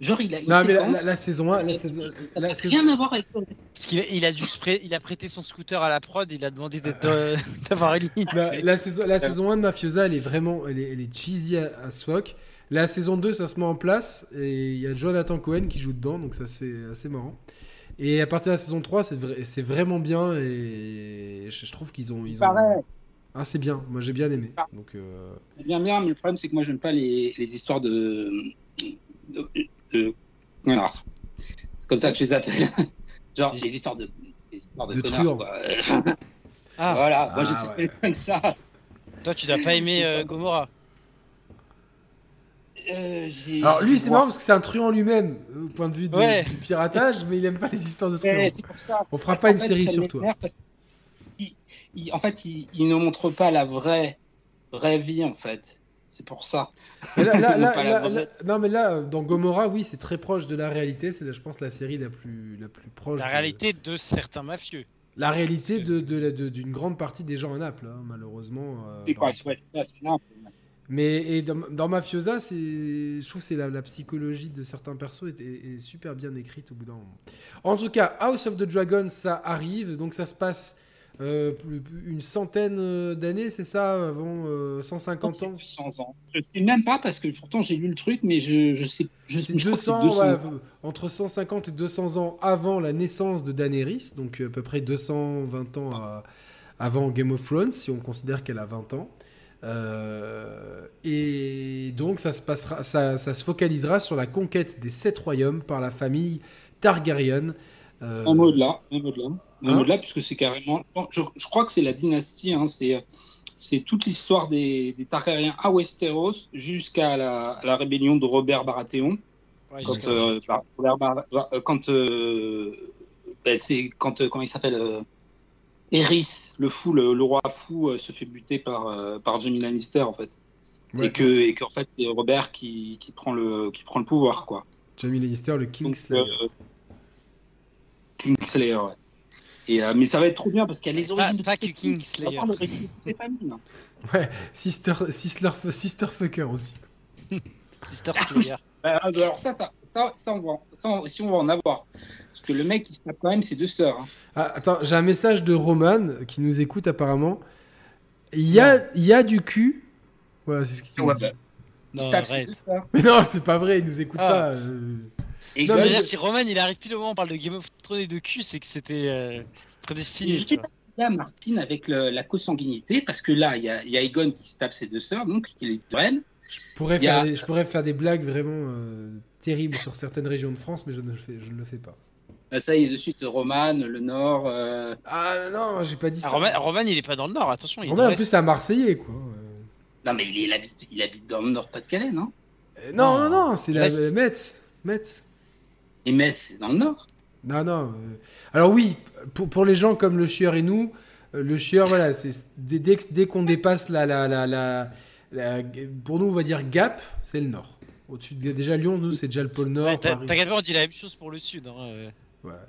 Genre, il a non mais la, séquence. la- la saison 1, la saison, la rien à voir avec Parce qu'il a, il a dû il a prêté son scooter à la prod, il a demandé d'être, euh, d'avoir une ligne. la, la saison, la saison 1 de Mafiosa, elle est vraiment, elle est, elle est cheesy as fuck. La saison 2, ça se met en place et il y a Jonathan Cohen qui joue dedans, donc ça c'est assez marrant. Et à partir de la saison 3, c'est vrai- c'est vraiment bien et je, je trouve qu'ils ont, ils ont... Pareil. Ah c'est bien, moi j'ai bien aimé. Donc euh, C'est bien, bien, mais le problème, c'est que moi, j'aime pas les, les histoires de. De, connards. C'est comme ça que je les appelle. Genre, les histoires de. Les histoires de, De connards, truands. quoi. Ah, voilà, moi, je les ouais. appelle comme ça. toi tu dois pas aimer euh, Gomorrah. Euh, Alors lui c'est marrant parce que c'est un truand lui-même euh, au point de vue de- Ouais. du piratage, mais il aime pas les histoires de truands. On fera pas une fait, série sur il- en fait, il, il ne montre pas la vraie, vraie vie, en fait. C'est pour ça. Mais là- là- Non, là- pas la là- vraie. là- non mais là dans Gomorrah oui c'est très proche de la réalité, c'est je pense la série la plus la plus proche. La de- réalité de certains mafieux. La réalité de de de- d'une grande partie des gens à Naples hein, malheureusement. euh, C'est quoi C'est ouais, c'est ça, c'est simple. Mais et dans, dans Mafiosa, c'est, je trouve que c'est la, la psychologie de certains persos est, est- est super bien écrite au bout d'un moment. En tout cas, House of the Dragon, ça arrive, donc ça se passe euh, plus- plus- une centaine euh, d'années, c'est ça, avant euh, 150 C'est ans. 200 ans. Je sais même pas parce que pourtant j'ai lu le truc, mais je, je sais. Je, je crois que c'est 200, 200. ouais, euh, entre 150 et 200 ans avant la naissance de Daenerys, donc euh, à peu près 220 ans à- avant Game of Thrones, si on considère qu'elle a 20 ans. Euh, et donc ça se passera, ça, ça se focalisera sur la conquête des sept royaumes par la famille Targaryen. Euh, Même au-delà, même au-delà, même Hein au-delà, puisque c'est carrément. Je, je crois que c'est la dynastie, hein, c'est c'est toute l'histoire des, des Targaryens à Westeros jusqu'à la, à la rébellion de Robert Baratheon. Ouais, Quand, euh, Robert Bar- euh, quand euh, c'est quand euh, comment il s'appelle euh, Eris, le fou, le, le roi fou, euh, se fait buter par euh, par Jaime Lannister en fait, Ouais. et que et qu'en fait c'est Robert qui, qui prend le qui prend le pouvoir quoi. Jamie Lannister, le Donc, Kingslayer. euh, Kingslayer, ouais. Et, euh, mais ça va être trop bien parce qu'il y a les Pas, origines de pas. Kingslayer. De les familles, hein. Ouais, Sister, Sister, Sister Fucker aussi. Sister Slayer. Euh, alors ça, ça, ça, ça, on va, ça, on- si on va en avoir. Parce que le mec, il se tape quand même ses deux sœurs. hein. Ah, attends, j'ai un message de Roman qui nous écoute apparemment. Il y a, il y a du cul. Voilà, c'est ce qu'il Ouais, dit. bah, il se Non, tape ses arrête. deux sœurs. Mais non, c'est pas vrai, il nous écoute Ah. pas. euh. Et Non, mais je- si Roman il arrive pile au moment où on parle de Game of Thrones et de cul, c'est que c'était euh, prédestiné. je pas là, Martine, avec le- la consanguinité, parce que là, il y a, y a Aegon qui se tape ses deux sœurs, donc qui les reine. Je pourrais, a- faire des, je pourrais faire des blagues vraiment euh, terribles sur certaines régions de France, mais je ne le fais, je ne le fais pas. Là, ça y est, de suite, Roman, le Nord. euh, Ah non, j'ai pas dit Ah, ça. Roman, Roman, il est pas dans le nord, attention. Il est Roman, en plus, c'est un Marseillais, quoi. Euh, Non, mais il, est- il habite, il habite dans le Nord-Pas-de-Calais, non? Euh, non, non, Non. non, c'est la Metz. Metz. Et Metz, c'est dans le Nord. Non, non. euh, Alors oui, pour, pour les gens comme le chieur et nous, euh, le chieur, voilà, c'est dès, dès, dès qu'on dépasse la, la, la, la, la- pour nous, on va dire Gap, c'est le nord. Au-dessus de déjà Lyon, nous, c'est déjà le pôle nord. Ouais. T'inquiète pas, on dit la même chose pour le sud. Hein. Voilà,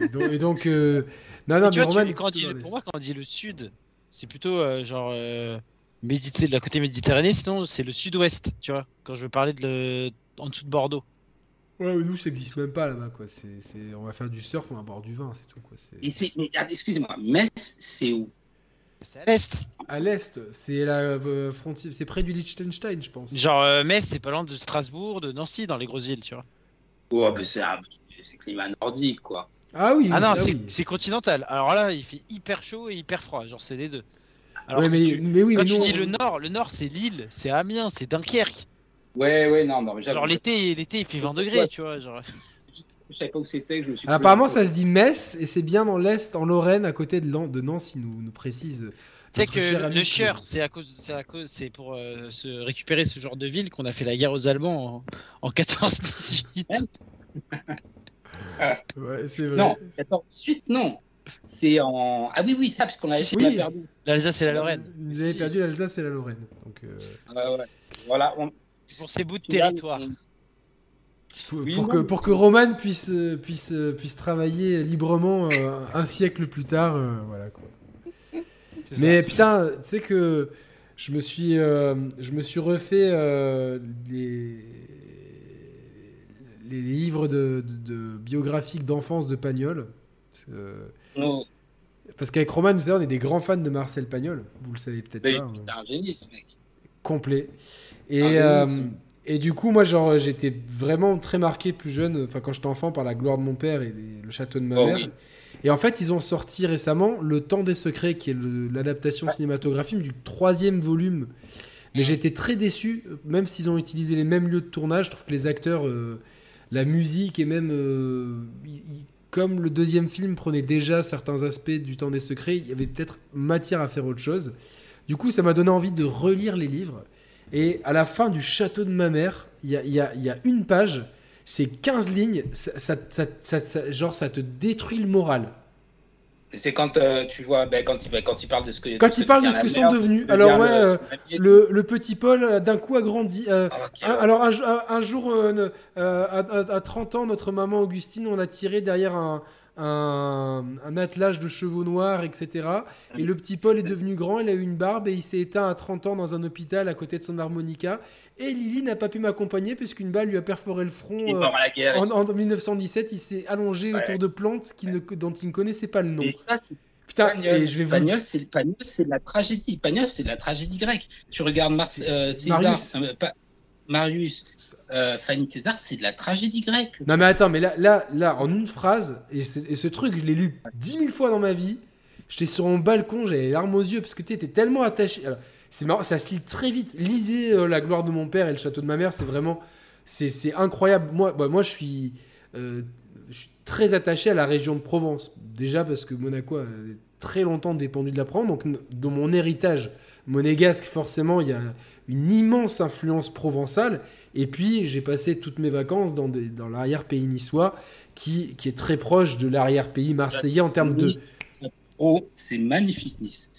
et, et donc, et donc, euh, non, non, Mais mais vois, Roman, quand dit pour moi, quand on dit le sud, c'est plutôt euh, genre euh, Médité, de la côté méditerranée. Sinon, c'est le sud-ouest, tu vois. Quand je veux parler de le... en dessous de Bordeaux. Ouais, mais nous, ça n'existe même pas là-bas, quoi. C'est, c'est- on va faire du surf, on va boire du vin, c'est tout, quoi. C'est... Et c'est, mais, ah, excusez-moi, Metz, c'est où? C'est à l'est. À l'est, c'est la euh, frontière, c'est près du Liechtenstein, je pense. Genre euh, Metz, c'est pas loin de Strasbourg, de Nancy, dans les grosses villes, tu vois. Oh, mais c'est, c'est climat nordique, quoi. Ah oui, ah non, ça, c'est oui. c'est continental. Alors là, il fait hyper chaud et hyper froid. Genre, c'est les deux. Alors Ouais, mais, tu- mais oui, quand mais tu dis on- le nord, le nord, c'est Lille, c'est Amiens, c'est Dunkerque. Ouais, ouais, non, non, mais. Genre l'été, l'été, il fait 20 degrés, tu vois. Genre. Je savais pas où c'était, que je me suis. Alors, apparemment, ça se dit Metz, et c'est bien dans l'est, en Lorraine, à côté de, Lan- de Nancy, nous, nous précise. Tu sais que le, chieur, c'est à cause, c'est à cause, c'est pour euh, se récupérer ce genre de ville qu'on a fait la guerre aux Allemands en, en 14-18. Ouais, c'est vrai. Non, 14 suite, non. C'est en. Ah oui, oui, ça, parce qu'on avait Oui. on a perdu. L'Alsace et la Lorraine. Vous avez perdu l'Alsace et la Lorraine. Donc, euh, Ouais, ouais. Voilà. on- pour ces bouts de territoire. on- pour, Oui, pour non, que, pour que Roman puisse, euh, puisse, euh, puisse travailler librement euh, un siècle plus tard. euh, voilà, quoi. Ça. Mais putain, tu sais que je me suis, euh, je me suis refait euh, les, les livres de, de- de biographiques d'enfance de Pagnol. Parce qu'avec Roman, vous savez, on est des grands fans de Marcel Pagnol. Vous le savez peut-être pas. c'est euh, un génie, ce mec. complet. Et, Ah, euh, oui, et du coup, moi, genre, j'étais vraiment très marqué plus jeune, enfin, quand j'étais enfant, par la gloire de mon père et les- le château de ma Oh mère. oui. Et en fait, ils ont sorti récemment Le Temps des Secrets, qui est l'adaptation cinématographique du troisième volume. Mais j'étais très déçu, même s'ils ont utilisé les mêmes lieux de tournage. Je trouve que les acteurs, euh, la musique et même. euh, comme le deuxième film prenait déjà certains aspects du Temps des Secrets, il y avait peut-être matière à faire autre chose. Du coup, ça m'a donné envie de relire les livres. Et à la fin du château de ma mère, il y a, y a- y a une page, c'est 15 lignes, ça, genre ça te détruit le moral. C'est quand euh, tu vois, ben, quand, il, ben, quand il parle de ce que. Quand il parle de ce que sont devenus. Alors ouais, euh, le, le petit Paul euh, d'un coup a grandi. euh, un- alors un, jour, à, à- à 30 ans, notre maman Augustine, on l'a tiré derrière un, un, un attelage de chevaux noirs, etc. Et le petit Paul est devenu grand, il a eu une barbe et il s'est éteint à 30 ans dans un hôpital à côté de son harmonica. Et Lily n'a pas pu m'accompagner puisqu'une balle lui a perforé le front. Euh, à la guerre. en, en 1917, il s'est allongé Ouais. autour de plantes ne- dont il ne connaissait pas le nom. Et ça, c'est Putain, Pagnol. et je vais vous Pagnol, c'est Pagnol, c'est de la tragédie. Pagnol, c'est de la tragédie grecque. Tu regardes Mar C'est- euh, César, euh, Marius, euh, Fanny César, c'est de la tragédie grecque. Non mais attends, mais là, là, là en une phrase, et, ce truc, je l'ai lu dix mille fois dans ma vie. J'étais sur mon balcon, j'avais les larmes aux yeux parce que tu étais tellement attaché. C'est marrant, ça se lit très vite. Lisez euh, La gloire de mon père et Le château de ma mère, c'est vraiment, c'est incroyable. Moi, bah, moi, je suis, euh, je suis très attaché à la région de Provence. Déjà parce que Monaco a très longtemps dépendu de la Provence, donc dans mon héritage monégasque, forcément, il y a une immense influence provençale. Et puis, j'ai passé toutes mes vacances dans, des- dans l'arrière-pays niçois, qui, qui est très proche de l'arrière-pays marseillais en termes de... Oh, c'est magnifique, Nice.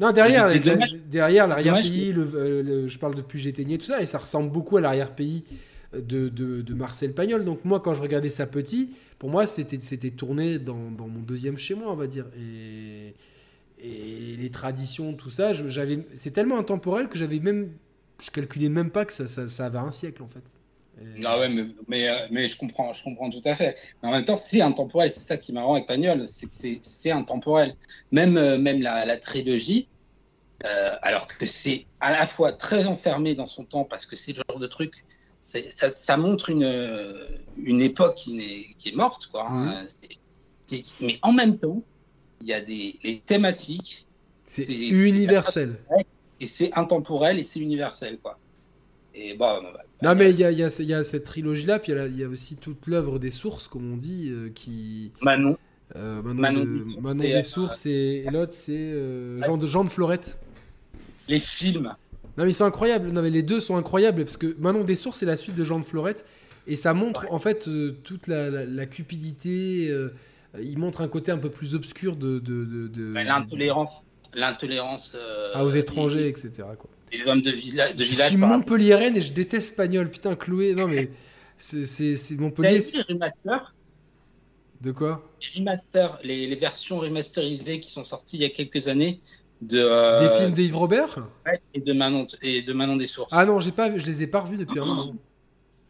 Non, derrière, C'est la- dommage. derrière l'arrière-pays, le, euh, le- je parle de Puget-Ténier, tout ça, et ça ressemble beaucoup à l'arrière-pays de, de, de Marcel Pagnol. Donc moi, quand je regardais ça petit, pour moi, c'était c'était tourné dans, dans mon deuxième chez moi, on va dire. Et, et les traditions, tout ça, j'avais, c'est tellement intemporel que j'avais même, je calculais même pas que ça, ça, ça avait un siècle en fait. Et- Ah ouais, mais, mais, euh, mais je comprends, je comprends tout à fait. Mais en même temps, c'est intemporel. C'est ça qui est marrant avec Pagnol, c'est que c'est- c'est intemporel. Même, euh, même la, la trilogie, euh, alors que c'est à la fois très enfermé dans son temps parce que c'est le genre de truc, c'est- ça, ça montre une, une époque qui est, qui est morte, quoi. hein. Qui- mais en même temps, il y a des les thématiques c'est universel. et c'est intemporel et c'est universel, quoi. Et bon, bah, Non, mais il y a, il y a- il y a cette trilogie-là, puis il y a y, aussi toute l'œuvre des sources, comme on dit, euh, qui. Manon, euh, Manon, Manon de- des Sources, Manon des euh, Sources et, et l'autre, c'est euh, Jean, de, Jean de Florette. les films. Non, mais ils sont incroyables. Non, mais les deux sont incroyables, parce que Manon des Sources, c'est la suite de Jean de Florette, et ça montre en fait toute la, la- la cupidité. Euh, il montre un côté un peu plus obscur de. de, de- L'intolérance, l'intolérance euh, ah, aux étrangers, des, etc. Quoi. des hommes de, villa- de je village. suis montpelliéraine et je déteste Pagnol. Putain, Chloé. Non, mais c'est Montpellier. vu les remasters? De quoi? Les, remasters, les, les versions remasterisées qui sont sorties il y a quelques années de euh, Des films d'Yves Robert? ouais, et de Manon et de Manon des Sources. Ah non, j'ai pas, je les ai pas revus depuis un moment.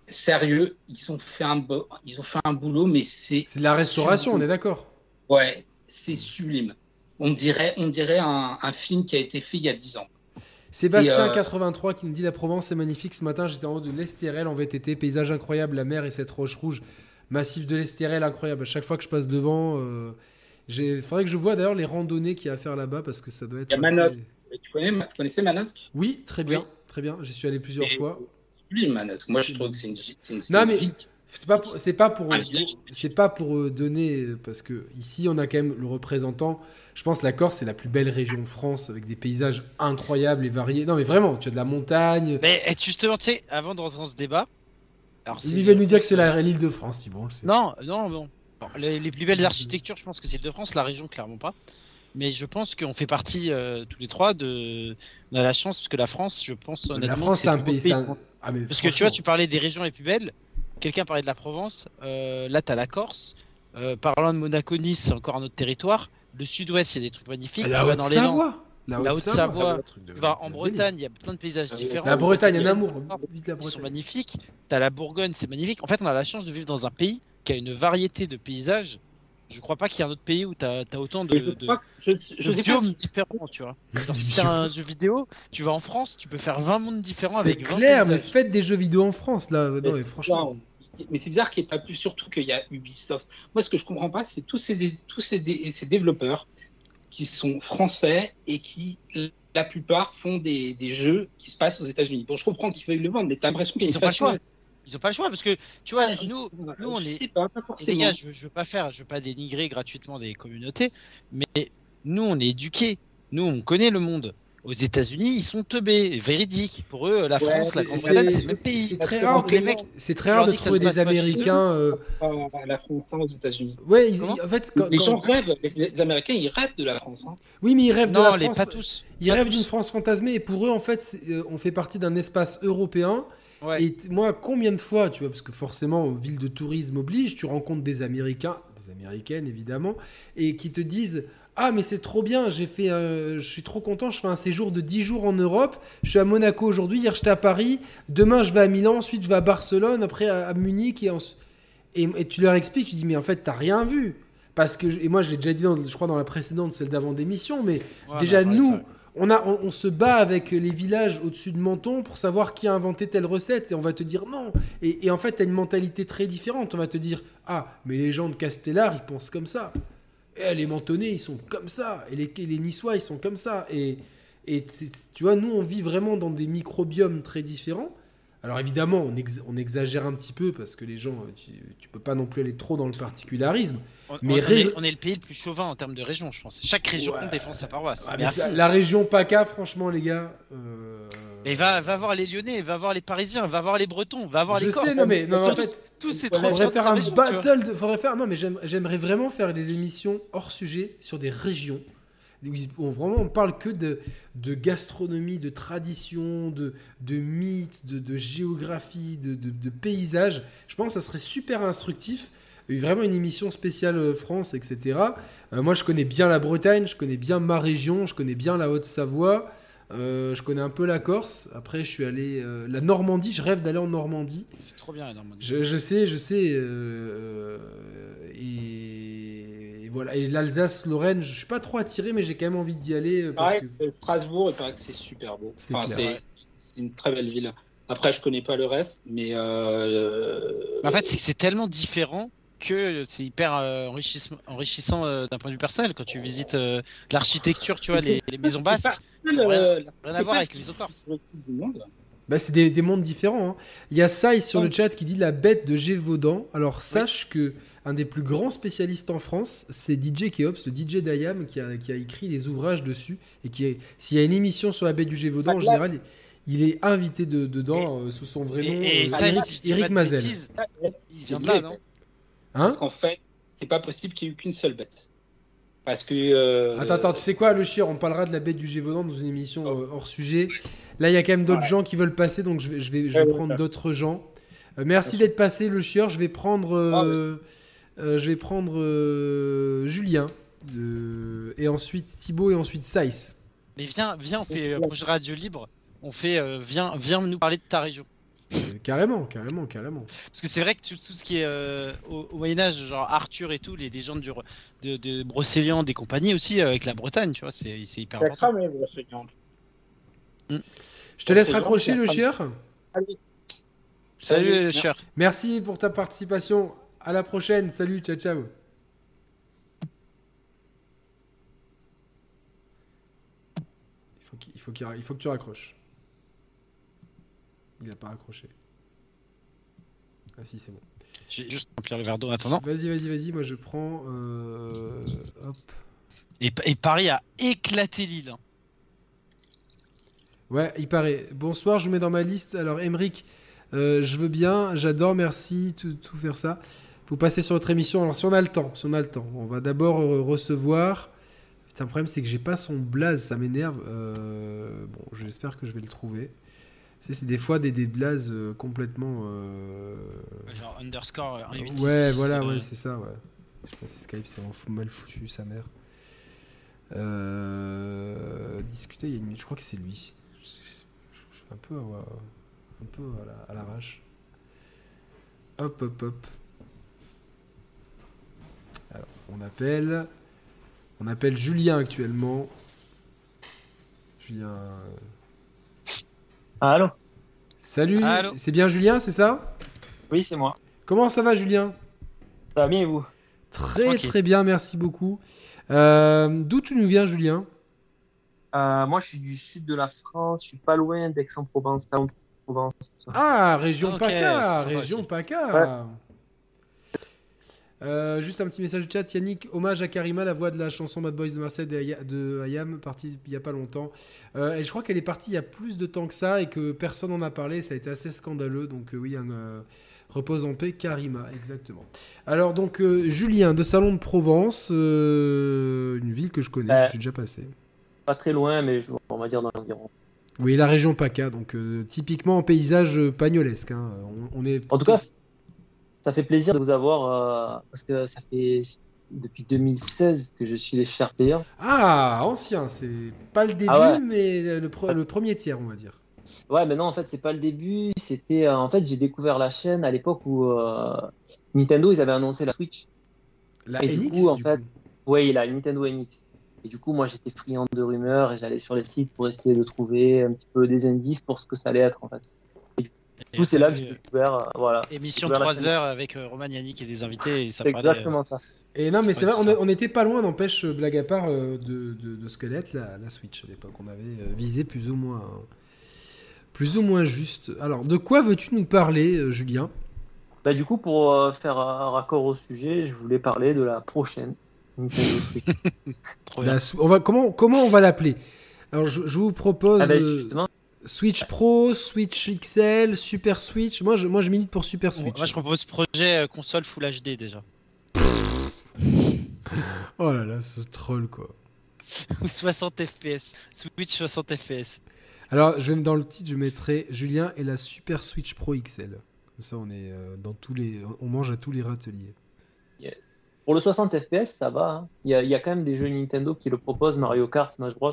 Sérieux, ils ont fait un bo- ils ont fait un boulot, mais c'est C'est de la restauration, on est d'accord. ouais, c'est sublime. On dirait, on dirait un, un film qui a été fait il y a 10 ans. Sébastien euh, 83 qui nous dit la Provence est magnifique. Ce matin, j'étais en haut de l'Estérel en VTT, paysage incroyable, la mer et cette roche rouge, massif de l'Estérel incroyable. À chaque fois que je passe devant, euh, j'ai, faudrait que je vois d'ailleurs les randonnées qu'il y a à faire là-bas parce que ça doit être. Il y a assez- Tu connais, vous connaissez Manosque? Oui, très bien, Oui. très bien. J'y suis allé plusieurs Et- fois. Manosque. Moi, je trouve que c'est une, Non, une mais- ville. C'est pas pour, c'est pas pour, c'est pas pour euh, donner euh, parce que ici on a quand même le représentant. Je pense que la Corse c'est la plus belle région de France avec des paysages incroyables et variés. Non mais vraiment, tu as de la montagne. Mais et justement, tu sais, avant de rentrer dans ce débat. Alors, Il vient nous dire que c'est la- l'île de France, si bon, on le sait. Non, non. Alors, les, les plus belles architectures, je pense que c'est de France, la région clairement pas. Mais je pense qu'on fait partie euh, tous les trois de. On a la chance parce que la France, je pense La honnêtement. France, c'est un pays. beau un- Ah, mais Parce que tu vois, tu parlais des régions les plus belles. Quelqu'un parlait de la Provence. euh, là, t'as la Corse. Euh, parlant de Monaco, Nice, c'est encore un autre territoire. Le Sud-Ouest, il y a des trucs magnifiques. La Haute-Savoie. La Haute-Savoie. Vas c'est en Bretagne, il y a plein de paysages Ah différents. La Bretagne, un Il y a amour. Vite la sont magnifiques. T'as la Bourgogne, c'est magnifique. En fait, on a la chance de vivre dans un pays qui a une variété de paysages. Je crois pas qu'il y ait un autre pays où t'as as autant de, Mais je de- crois que je, je de sais pas biomes si différents, tu vois. Genre, si t'as un jeu vidéo, tu vas en France, tu peux faire 20 mondes différents C'est avec 20 clair, mais faites des jeux vidéo en France, là. Non, Mais mais c'est franchement. bizarre. Mais c'est bizarre qu'il n'y ait pas plus, surtout qu'il y a Ubisoft. Moi, ce que je comprends pas, c'est tous ces, tous ces, ces développeurs qui sont français et qui, la plupart, font des, des jeux qui se passent aux États-Unis. Bon, je comprends qu'ils veuillent le vendre, mais t'as l'impression qu'il y a une Ils ont pas le choix parce que tu vois, Ah, je nous, sais- nous, on je est- sais pas, pas forcément. les gars, je veux, je veux pas faire, je veux pas dénigrer gratuitement des communautés, mais nous on est éduqués, nous on connaît le monde. Aux États-Unis, ils sont teubés, véridiques. Pour eux, la Ouais, France, la Grande-Bretagne, c'est- le même pays. C'est très Donc, rare. les mecs, C'est très rare de trouver des. Américains. euh, Euh, la France hein, aux États-Unis. Ouais, ils- en fait, quand- Les quand- gens rêvent, les, les Américains, ils rêvent de la France. hein. oui, mais ils rêvent de la les France. pas tous. Ils Pas rêvent d'une France fantasmée et pour eux, en fait, euh, on fait partie d'un espace européen. Ouais. Et moi, combien de fois, tu vois, parce que forcément, ville de tourisme oblige, tu rencontres des Américains, des Américaines évidemment, et qui te disent Ah, mais c'est trop bien, j'ai fait, euh, je suis trop content, je fais un séjour de 10 jours en Europe, je suis à Monaco aujourd'hui, hier j'étais à Paris, demain je vais à Milan, ensuite je vais à Barcelone, après à, à Munich, et, en- et, et tu leur expliques, tu dis Mais en fait, t'as rien vu. Parce que, et moi je l'ai déjà dit, dans, je crois, dans la précédente, celle d'avant d'émission, mais Ouais, déjà, nous, ça, ouais. On, a, on, se bat avec les villages au-dessus de Menton pour savoir qui a inventé telle recette et on va te dire non. Et, en fait, tu as une mentalité très différente. On va te dire Ah, mais les gens de Castellar, ils pensent comme ça. Et les Mentonnais, ils sont comme ça. Et les, Niçois, ils sont comme ça. Et, et tu vois, nous, on vit vraiment dans des microbiomes très différents. Alors évidemment, on, ex- on exagère un petit peu parce que les gens, euh, tu, tu peux pas non plus aller trop dans le particularisme. On, mais on- ré- est, on est le pays le plus chauvin en termes de région, je pense. Chaque région Ouais. défend sa paroisse. Ah, Mais mais à ça- fond. la région PACA, franchement, les gars. euh, Mais va, va voir les Lyonnais, va voir les Parisiens, va voir les Bretons, va voir Je les Corses. sais, non mais, non, mais en Tous- fait, tous ces faudrait de faire un région, tu vois. battle. De, faudrait faire. Non, mais j'aime- j'aimerais vraiment faire des émissions hors sujet sur des régions. Où ils- On vraiment, on parle que de, de gastronomie, de tradition, de, de mythes, de, de géographie, de, de, de paysages. Je pense que ça serait super instructif. Vraiment une émission spéciale euh, France, etc. Euh, moi, je connais bien la Bretagne, je connais bien ma région, je connais bien la Haute-Savoie, euh, je connais un peu la Corse. Après, je suis allé. euh, la Normandie, je rêve d'aller en Normandie. C'est trop bien la Normandie. Je, je sais, je sais. et voilà. Et l'Alsace-Lorraine, je suis pas trop attiré, mais j'ai quand même envie d'y aller. euh, Parce Pareil, que... Strasbourg, il paraît que c'est super beau. C'est Enfin, une très belle ville. Après, je connais pas le reste, mais euh, En fait, c'est que c'est tellement différent que c'est hyper euh, enrichissant euh, d'un point de vue personnel quand tu visites euh, l'architecture, tu vois, les, les maisons basques. rien- Rien à voir avec les maisons corses. Bah, c'est des, des mondes différents. hein. Il y a Sai sur Ouais. le chat qui dit la bête de Gévaudan. Alors sache que un des plus grands spécialistes en France, c'est DJ Keops, le DJ d'Ayam, qui a, qui a écrit les ouvrages dessus. Et qui s'il y a une émission sur la bête du Gévaudan, en Là- général, il est invité de- dedans euh, sous son vrai Et, nom, et euh, ça, Eric, si Mazel. bêtises, il C'est vient de là, vrai, non Hein Parce qu'en fait, c'est pas possible qu'il y ait eu qu'une seule bête. Parce que. euh, Attends, attends, tu sais quoi, le chieur, on parlera de la bête du Gévaudan dans une émission euh, hors sujet. Là, il y a quand même d'autres Ouais. gens qui veulent passer, donc je vais, je vais, je Ouais, vais ouais, prendre ouais. d'autres gens. Euh, merci d'être passé, le chieur. Je vais prendre, euh, euh, je vais prendre euh, Julien, de- et ensuite Thibaut, et ensuite Saïs. Mais viens, viens, on fait euh, projet radio libre. On fait, euh, viens, viens nous parler de ta région. Euh, carrément, carrément, carrément. Parce que c'est vrai que tout, tout ce qui est euh, au, au Moyen Âge, genre Arthur et tout, les légendes du, de, de Brocéliande des compagnies aussi euh, avec la Bretagne, tu vois, c'est c'est hyper important. elle, Brocéliande. Je te laisse raccrocher, le chieur. Salut, Salut, euh, cher. Merci pour ta participation. À la prochaine. Salut, ciao, ciao. Il faut, qu'il- il faut, qu'il- il faut que tu raccroches. Il n'a pas raccroché. Ah si, c'est bon. Je vais juste remplir le verre d'eau en attendant. Vas-y, vas-y, vas-y. Moi, je prends. euh, Hop. Et, et Paris a éclaté Lille. hein. Ouais, il paraît. Bonsoir, je vous mets dans ma liste. Alors, Emric, euh, je veux bien, j'adore, merci, tout, tout faire ça. Faut passer sur notre émission. Alors si on a le temps, si on a le temps, on va d'abord euh, recevoir. Putain, le problème c'est que j'ai pas son blaze, ça m'énerve. Euh, Bon, j'espère que je vais le trouver. C'est des fois des, des blazes euh, complètement. euh, Genre underscore euh, 1.8. Ouais, voilà, ouais, c'est ça, ouais. Je sais pas si Skype c'est mal foutu, sa mère. Euh, discuter, il y a une minute, je crois que c'est lui. Je, suis un peu, ouais, un peu à la- à l'arrache. Hop, hop, hop. Alors, on appelle, on appelle Julien actuellement. Julien. Ah, allô? Salut, Allô c'est bien Julien, c'est ça? Oui, c'est moi. Comment ça va, Julien? Ça va bien et vous? Très Tranquille. très bien, merci beaucoup. Euh, D'où tu nous viens, Julien? Euh, Moi, je suis du sud de la France, je suis pas loin d'Aix-en-Provence. Ah, région PACA, région aussi. PACA. Euh, juste un petit message de chat, Yannick, hommage à Karima, la voix de la chanson Bad Boys de Marseille de, Aya- de Ayam, partie il y a pas longtemps. Euh, et je crois qu'elle est partie il y a plus de temps que ça et que personne n'en a parlé, ça a été assez scandaleux, donc euh, oui, un, repose en paix, Karima, exactement. Alors donc, Julien, de Salon de Provence, une ville que je connais, je suis déjà passé. Pas très loin, mais je, on va dire dans l'environ. Oui, la région PACA, donc typiquement en paysage pagnolesque. hein. On, on est En tout cas, ça fait plaisir de vous avoir, euh, parce que ça fait depuis 2016 que je suis les Share Players. Ah, ancien, c'est pas le début, Ah ouais. mais le, pre- le premier tiers, on va dire. Ouais, mais non, en fait, c'est pas le début. C'était, euh, en fait, j'ai découvert la chaîne à l'époque où euh, Nintendo, ils avaient annoncé la Switch. La Et du NX, coup, en du fait. Ouais, la Nintendo NX. Et du coup, moi, j'étais friand de rumeurs et j'allais sur les sites pour essayer de trouver un petit peu des indices pour ce que ça allait être, en fait. Du coup, c'est là que j'ai découvert, euh, voilà. Émission découvert la 3 chaîne. heures avec euh, Roman Yannick et des invités. Et ça C'est parlait, euh, exactement ça. Et non, mais c'est vrai, on, ça. a- on était pas loin, n'empêche, euh, blague à part, euh, de, de, de Squelette, la, la Switch à l'époque. On avait euh, visé plus ou moins. hein, plus ou moins juste. Alors, de quoi veux-tu nous parler, euh, Julien? Bah, du coup, pour euh, faire un raccord au sujet, je voulais parler de la prochaine Nintendo Switch. La on va, comment, comment on va l'appeler? Alors, je, je vous propose ah, bah, euh, justement, Switch Pro, Switch XL, Super Switch. Moi, je, moi, je milite pour Super Switch. Moi, je propose projet euh, console Full HD déjà. Oh là là, ce troll, quoi. Ou 60 FPS. Switch 60 FPS. Alors, je vais dans le titre, je mettrai Julien et la Super Switch Pro XL. Comme ça, on est euh, dans tous les, on mange à tous les râteliers. yes. Pour le 60 FPS, ça va. hein. Il y, a, il y a quand même des jeux Nintendo qui le proposent, Mario Kart, Smash Bros.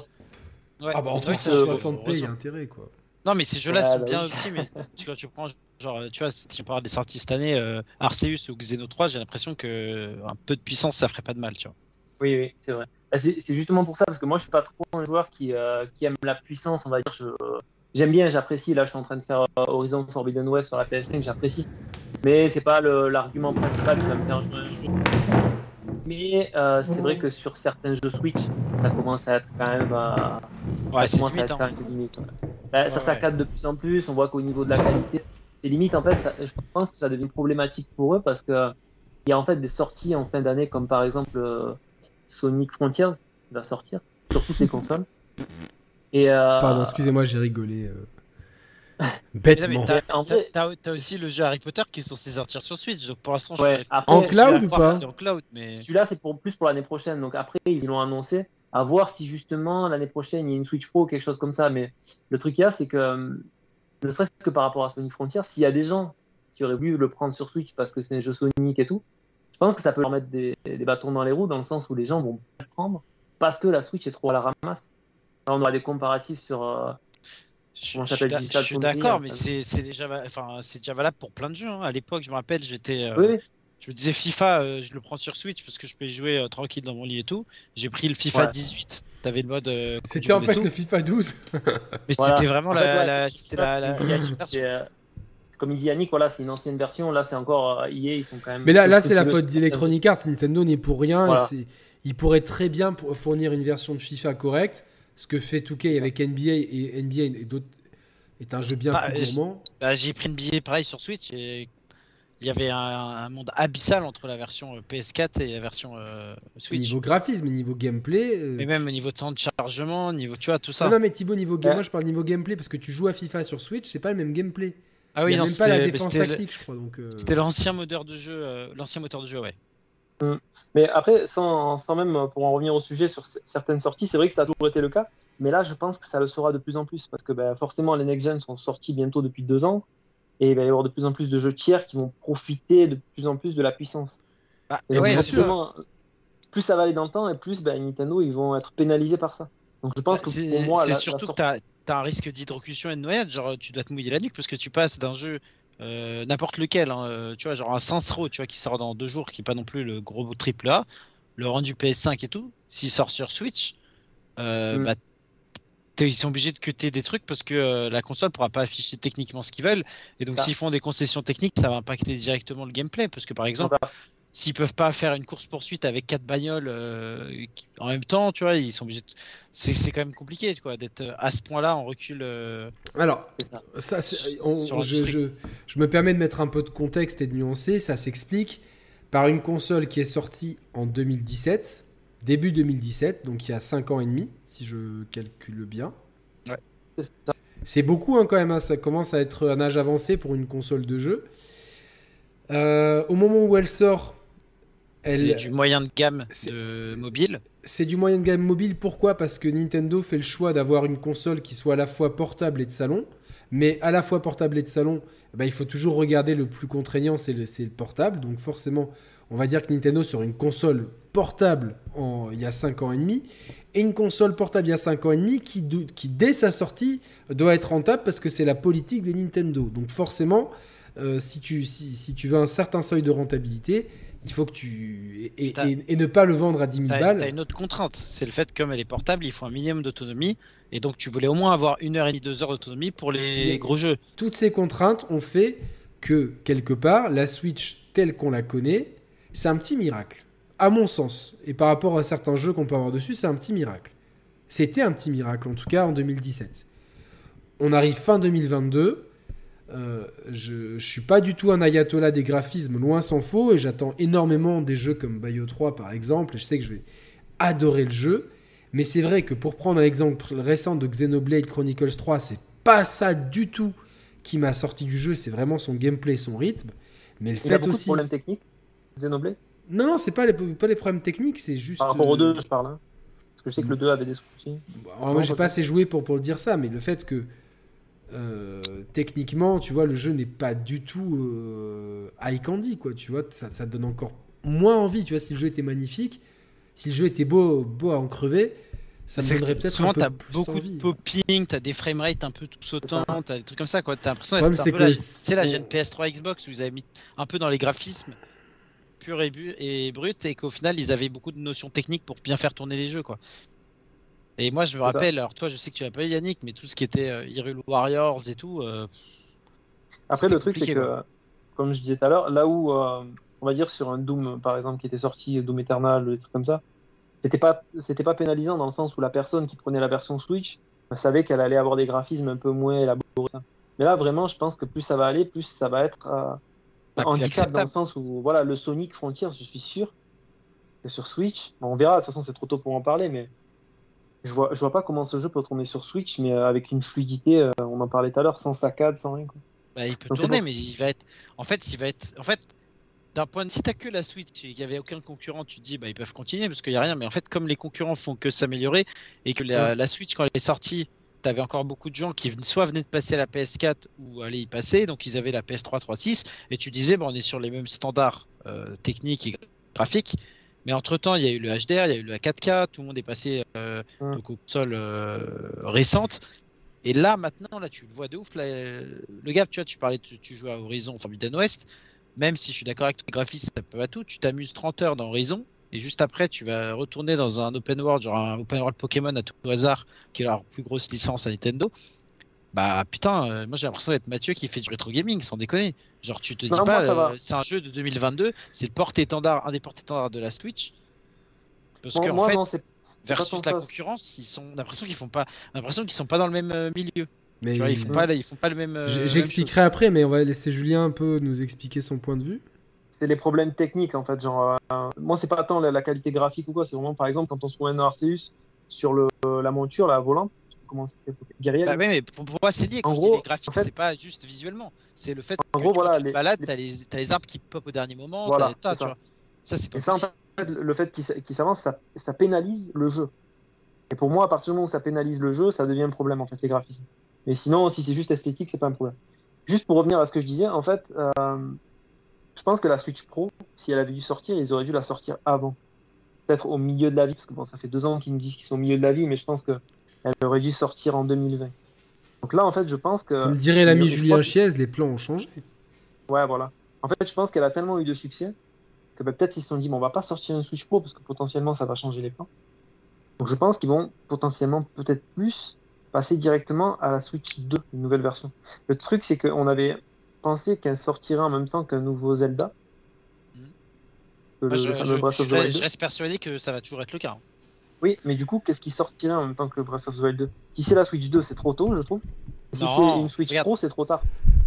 Ouais. Ah bah en Ouais, truc ça, euh, 60p, il y a intérêt quoi. Non, mais ces jeux-là Ouais, sont bah bien oui. optis, mais tu, quand tu prends, genre, euh, tu vois, si tu parles des sorties cette année, euh, Arceus ou Xeno 3, j'ai l'impression que euh, un peu de puissance, ça ferait pas de mal, tu vois. Oui, oui, c'est vrai. Bah, c'est justement pour ça, parce que moi, je suis pas trop un joueur qui, euh, qui aime la puissance, on va dire. Je- J'aime bien, j'apprécie. Là, je suis en train de faire Horizon Forbidden West sur la PS5, j'apprécie. Mais c'est pas l'argument principal qui va me faire jouer un jeu. Mais euh, c'est vrai que sur certains jeux Switch, ça commence à être quand même. euh, Ouais, ça c'est commence à limite, être hein. quand même limite. ouais. Bah, ça Ouais, saccade de plus en plus. On voit qu'au niveau de la qualité, c'est limite en fait. ça- je pense que ça devient problématique pour eux parce que il y a en fait des sorties en fin d'année comme par exemple euh, Sonic Frontiers qui va sortir sur toutes les consoles. Et euh, Pardon, excusez-moi, j'ai rigolé. Bêtement. t'as- aussi le jeu Harry Potter qui est censé sortir sur Switch, donc pour l'instant, je Ouais, En cloud ou pas c'est en cloud, mais Celui-là, c'est pour plus pour l'année prochaine. Donc après, ils l'ont annoncé. À voir si justement l'année prochaine il y a une Switch Pro ou quelque chose comme ça. Mais le truc qu'il y a, c'est que euh, ne serait-ce que par rapport à Sonic Frontier, s'il y a des gens qui auraient voulu le prendre sur Switch parce que c'est un jeu Sonic et tout, je pense que ça peut leur mettre des, des bâtons dans les roues dans le sens où les gens vont le prendre parce que la Switch est trop à la ramasse. Là, on aura des comparatifs sur. euh, je, Comment je ça suis d'accord, hein, mais ça. c'est c'est déjà, va- enfin, c'est déjà valable pour plein de jeux. hein. À l'époque, je me rappelle, j'étais, euh, Oui, je me disais FIFA, euh, je le prends sur Switch parce que je peux y jouer euh, tranquille dans mon lit et tout. J'ai pris le FIFA Ouais. 18. T'avais le mode. euh, C'était en fait tout. le FIFA 12. Mais Voilà. c'était vraiment En la, fait, ouais, la- c'est- c'était la, la- comme il dit Yannick, version. c'est, euh, Comme il dit Yannick, voilà, c'est une ancienne version. Là, c'est encore euh, EA, ils sont quand même. Mais là, là c'est la faute d'Electronic Arts. Nintendo n'est pour rien. Voilà. C'est- Il pourrait très bien fournir une version de FIFA correcte. Ce que fait 2K avec NBA et NBA et d'autres est un jeu bien Bah, plus gourmand. Bah, j'ai pris une billet pareil sur Switch et il y avait un, un monde abyssal entre la version euh, PS4 et la version euh, Switch. Niveau graphisme, mais niveau gameplay. euh, Mais même au niveau temps de chargement, niveau tu vois tout ça. Non, non, mais Thibaut, niveau game, Ouais. moi je parle niveau gameplay parce que tu joues à FIFA sur Switch, c'est pas le même gameplay. Ah Il oui, n'y a non, même pas la c'était défense le- tactique, je crois. Donc, euh, c'était l'ancien moteur de jeu, euh, l'ancien moteur de jeu, ouais. Mais après, sans, sans même euh, pour en revenir au sujet sur certaines sorties, c'est vrai que ça a toujours été le cas. Mais là, je pense que ça le sera de plus en plus parce que ben, forcément, les next-gen sont sortis bientôt depuis deux ans et il va y avoir de plus en plus de jeux tiers qui vont profiter de plus en plus de la puissance. Bah, Et ouais, plus ça va aller dans le temps et plus ben, Nintendo ils vont être pénalisés par ça. Donc je pense Bah, que pour moi, c'est la surtout sortie- que t'as as un risque d'hydrocution et de noyade, genre tu dois te mouiller la nuque parce que tu passes d'un jeu euh, n'importe lequel, hein, euh, tu vois, genre un Saints Row, tu vois, qui sort dans deux jours, qui est pas non plus le gros triple A, le rendu PS5 et tout, s'il sort sur Switch, euh, Mm. bah, ils sont obligés de cuter des trucs parce que euh, la console pourra pas afficher techniquement ce qu'ils veulent, et donc s'ils font des concessions techniques, ça va impacter directement le gameplay, parce que par exemple. S'ils peuvent pas faire une course poursuite avec quatre bagnoles euh, en même temps, tu vois, ils sont obligés. De... C'est quand même compliqué, quoi, d'être euh, à ce point-là en recul. euh, Alors, ça. on- je, l'industrie. je- je me permets de mettre un peu de contexte et de nuancer. Ça s'explique par une console qui est sortie en 2017, début 2017, donc il y a 5 ans et demi, si je calcule bien. C'est beaucoup hein, quand même, hein, ça commence à être un âge avancé pour une console de jeu. Euh, au moment où elle sort, C'est elle, du moyen de gamme c'est- de mobile. c'est du moyen de gamme mobile. Pourquoi? Parce que Nintendo fait le choix d'avoir une console qui soit à la fois portable et de salon. Mais à la fois portable et de salon, eh ben, il faut toujours regarder le plus contraignant, c'est le, c'est le portable. Donc forcément, on va dire que Nintendo sur une console portable en, il y a 5 ans et demi, et une console portable il y a 5 ans et demi qui, dès sa sortie, doit être rentable parce que c'est la politique de Nintendo. Donc forcément, euh, si, tu, si, si tu veux un certain seuil de rentabilité, il faut que tu... Et, ne pas le vendre à 10 000 T'as balles. t'as une autre contrainte, c'est le fait que comme elle est portable, il faut un minimum d'autonomie. Et donc tu voulais au moins avoir une heure et demie, deux heures d'autonomie pour les gros jeux. toutes ces contraintes ont fait que, quelque part, la Switch telle qu'on la connaît, c'est un petit miracle. À mon sens. Et par rapport à certains jeux qu'on peut avoir dessus, c'est un petit miracle. C'était un petit miracle, en tout cas en 2017. On arrive fin 2022. Euh, je, je suis pas du tout un ayatollah des graphismes, loin s'en faut, et j'attends énormément des jeux comme Bayo 3 par exemple, et je sais que je vais adorer le jeu. Mais c'est vrai que pour prendre un exemple récent de Xenoblade Chronicles 3, c'est pas ça du tout qui m'a sorti du jeu, c'est vraiment son gameplay, son rythme. Mais le Il a fait beaucoup de aussi. problèmes techniques, Xenoblade? Non, non, c'est pas les, pas les problèmes techniques, c'est juste. Par rapport aux euh, deux, je parle. hein. Parce que je sais que le 2 avait des soucis. Bon, alors moi, j'ai pas assez joué pour, pour le dire ça, mais le fait que euh, techniquement, tu vois, le jeu n'est pas du tout euh, high candy, quoi. Tu vois, ça, ça donne encore moins envie. Tu vois, si le jeu était magnifique, si le jeu était beau, beau à en crever, ça me donnerait peut-être souvent un peu plus beaucoup envie. de popping, t'as des framerates un peu tout sautants, t'as des trucs comme ça quoi. T'as l'impression d'être un peu que la, la gêne PS3 Xbox où ils avaient mis un peu dans les graphismes pur et, et brut et qu'au final ils avaient beaucoup de notions techniques pour bien faire tourner les jeux quoi. Et moi je me rappelle, alors toi je sais que tu l'as pas eu Yannick, mais tout ce qui était euh, Hyrule Warriors et tout, euh, Après, le truc, c'est que, comme je disais tout à l'heure, là où, euh, on va dire, sur un Doom, par exemple, qui était sorti, Doom Eternal, des trucs comme ça, c'était pas, c'était pas pénalisant dans le sens où la personne qui prenait la version Switch savait qu'elle allait avoir des graphismes un peu moins élaborés. Mais là, vraiment, je pense que plus ça va aller, plus ça va être euh, handicap dans le sens où, voilà, le Sonic Frontier, je suis sûr que sur Switch, on verra, de toute façon, c'est trop tôt pour en parler, mais je vois, je vois pas comment ce jeu peut tourner sur Switch, mais euh, avec une fluidité, euh, on en parlait tout à l'heure, sans saccade, sans rien. Quoi. Bah, il peut Donc, tourner, mais il va être. En fait, il va être. En fait, d'un point de. Si t'as que la Switch et qu'il n'y avait aucun concurrent, tu te dis, bah, ils peuvent continuer parce qu'il n'y a rien. Mais en fait, comme les concurrents font que s'améliorer et que la, la Switch, quand elle est sortie, t'avais encore beaucoup de gens qui soit venaient de passer à la PS4 ou allaient y passer, donc ils avaient la PS3 3.6 et tu disais, bah, on est sur les mêmes standards euh, techniques et graphiques. Mais entre temps, il y a eu le HDR, il y a eu le 4K, tout le monde est passé euh, donc aux consoles euh, récentes. Et là, maintenant, là, tu le vois de ouf. Là, euh, le gap, tu vois, tu parlais, tu, tu joues à Horizon Forbidden West. Même si je suis d'accord avec toi, les graphismes, ça peut à tout. Tu t'amuses 30 heures dans Horizon. Et juste après, tu vas retourner dans un open world, genre un open world Pokémon à tout hasard, qui est leur plus grosse licence à Nintendo. Bah putain, euh, moi j'ai l'impression d'être Mathieu qui fait du rétro gaming, sans déconner. Genre tu te dis Non, pas, euh, c'est un jeu de 2022, c'est le porte-étendard, un des porte-étendards de la Switch. Parce Moi, qu'en moi, fait, non, versus la ça. concurrence, ils sont on a l'impression qu'ils font pas, l'impression qu'ils sont pas dans le même euh, milieu. Mais Tu vois, ils font pas, ils font pas le même. J'expliquerai après, mais on va laisser Julien un peu nous expliquer son point de vue. c'est les problèmes techniques en fait. Genre, euh, moi, c'est pas tant la, la qualité graphique ou quoi, c'est vraiment par exemple quand on se promène dans Arceus sur le, la monture, la volante, comment c'était. Bah, ouais, mais pour, pour moi, c'est lié. Quand En je gros, dis les graphiques, en fait- c'est pas juste visuellement. C'est le fait En que gros, voilà, tu les- balades, les- t'as les, t'as les arbres qui pop au dernier moment. Voilà, t'as- ça. c'est pas Et ça, en fait, le fait qu'il s- qu'il s'avance, ça, ça pénalise le jeu. Et pour moi, à partir du moment où ça pénalise le jeu, ça devient un problème, en fait, les graphismes. Mais sinon, si c'est juste esthétique, c'est pas un problème. Juste pour revenir à ce que je disais, en fait, euh, je pense que la Switch Pro, si elle avait dû sortir, ils auraient dû la sortir avant. Peut-être au milieu de la vie, parce que bon, ça fait deux ans qu'ils nous disent qu'ils sont au milieu de la vie, mais je pense qu'elle aurait dû sortir en 2020. Donc là, en fait, je pense que. Comme dirait l'ami Julien Chiez, les plans ont changé. Ouais, voilà. En fait, je pense qu'elle a tellement eu de succès que bah, peut-être ils se sont dit, bon, on va pas sortir une Switch Pro parce que potentiellement ça va changer les plans. Donc je pense qu'ils vont potentiellement peut-être plus passer directement à la Switch 2, une nouvelle version. Le truc, c'est qu'on avait pensé qu'elle sortirait en même temps qu'un nouveau Zelda. Moi, le je, fameux je- Breath je- of the Wild je 2. reste persuadé que ça va toujours être le cas. hein. Oui, mais du coup, qu'est-ce qui sortirait en même temps que Breath of the Wild 2 Si c'est la Switch 2, c'est trop tôt, je trouve. Si Non, c'est une Switch regarde. Pro, c'est trop tard.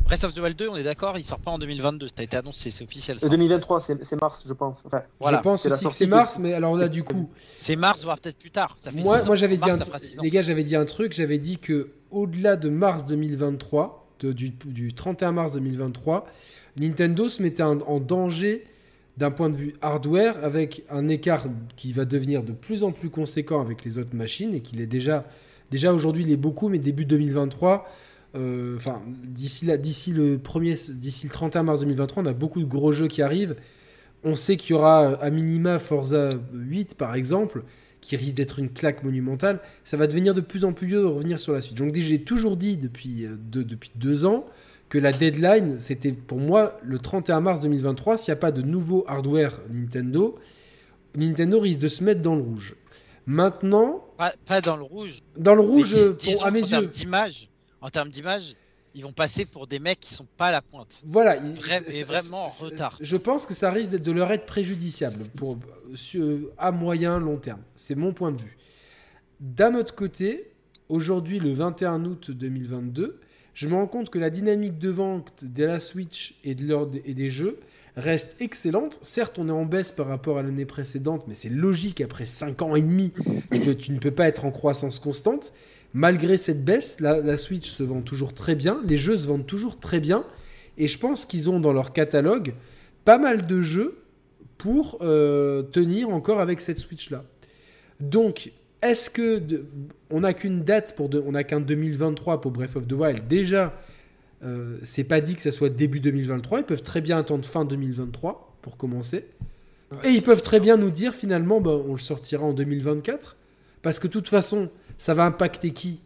Breath of the Wild 2, on est d'accord, il sort pas en 2022. Ça a été annoncé, c'est officiel. ça. Euh, 2023, c'est mars, je pense. Enfin, Voilà. Je pense aussi que c'est mars, mais alors là, du coup, C'est mars, voire peut-être plus tard. Ça fait moi, moi ans. j'avais dit, Mars, un les gars, j'avais dit un truc, j'avais dit que au-delà de mars 2023, de- du, du 31 mars 2023, Nintendo se mettait en, en danger d'un point de vue hardware avec un écart qui va devenir de plus en plus conséquent avec les autres machines et qu'il est déjà, déjà aujourd'hui il est beaucoup, mais début 2023, euh, enfin d'ici d'ici le premier, d'ici le 31 mars 2023, on a beaucoup de gros jeux qui arrivent. On sait qu'il y aura à minima Forza 8 par exemple, qui risque d'être une claque monumentale. Ça va devenir de plus en plus dur de revenir sur la suite. Donc j'ai toujours dit depuis euh, deux, depuis deux ans que la deadline, c'était pour moi le 31 mars 2023. S'il n'y a pas de nouveau hardware Nintendo, Nintendo risque de se mettre dans le rouge. Maintenant, Pas, pas dans le rouge. dans le rouge, dis- pour- à mes termes yeux, d'image, en termes d'image, ils vont passer pour des mecs qui sont pas à la pointe. Voilà, il- Vra- c'est- et vraiment en retard. Je pense que ça risque de leur être préjudiciable pour, à moyen, long terme. C'est mon point de vue. D'un autre côté, aujourd'hui, le 21 août 2022, je me rends compte que la dynamique de vente de la Switch et, des jeux reste excellente. Certes, on est en baisse par rapport à l'année précédente, mais c'est logique après 5 ans et demi. Tu, tu ne peux pas être en croissance constante. Malgré cette baisse, la, Switch se vend toujours très bien, les jeux se vendent toujours très bien, et je pense qu'ils ont dans leur catalogue pas mal de jeux pour euh, tenir encore avec cette Switch-là. Donc, est-ce que on n'a qu'une date pour de- on n'a qu'un 2023 pour Breath of the Wild Déjà, euh, c'est pas dit que ça soit début 2023. Ils peuvent très bien attendre fin 2023 pour commencer. Et ils peuvent très bien nous dire finalement, bah, on le sortira en 2024. Parce que de toute façon, ça va impacter qui?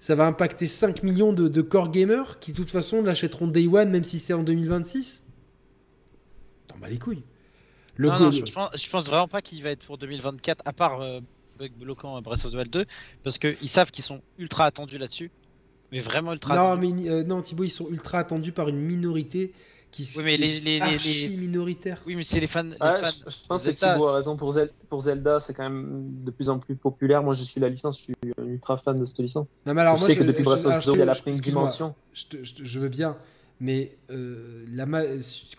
Ça va impacter 5 millions de, de core gamers qui de toute façon l'achèteront Day One même si c'est en 2026 T'en bats les couilles. Le non, non, je, je pense, je pense vraiment pas qu'il va être pour 2024, à part euh, bug bloquant à Breath of the Wild 2, parce qu'ils savent qu'ils sont ultra attendus là-dessus. Mais vraiment ultra Non, attendus. mais euh, non, Thibaut, ils sont ultra attendus par une minorité qui, Oui, mais qui les- les- les- archi les- minoritaire. Oui, mais c'est les fans. Les Ouais, fans je, je pense que Zelda, Thibaut a raison pour, Zel- pour Zelda, c'est quand même de plus en plus populaire. Moi, je suis la licence, je suis un ultra fan de cette licence. Non, mais alors je moi, sais je, que depuis je- Breath of the Wild, elle a pris une dimension. Je, te- je te- je veux bien, mais euh, la ma-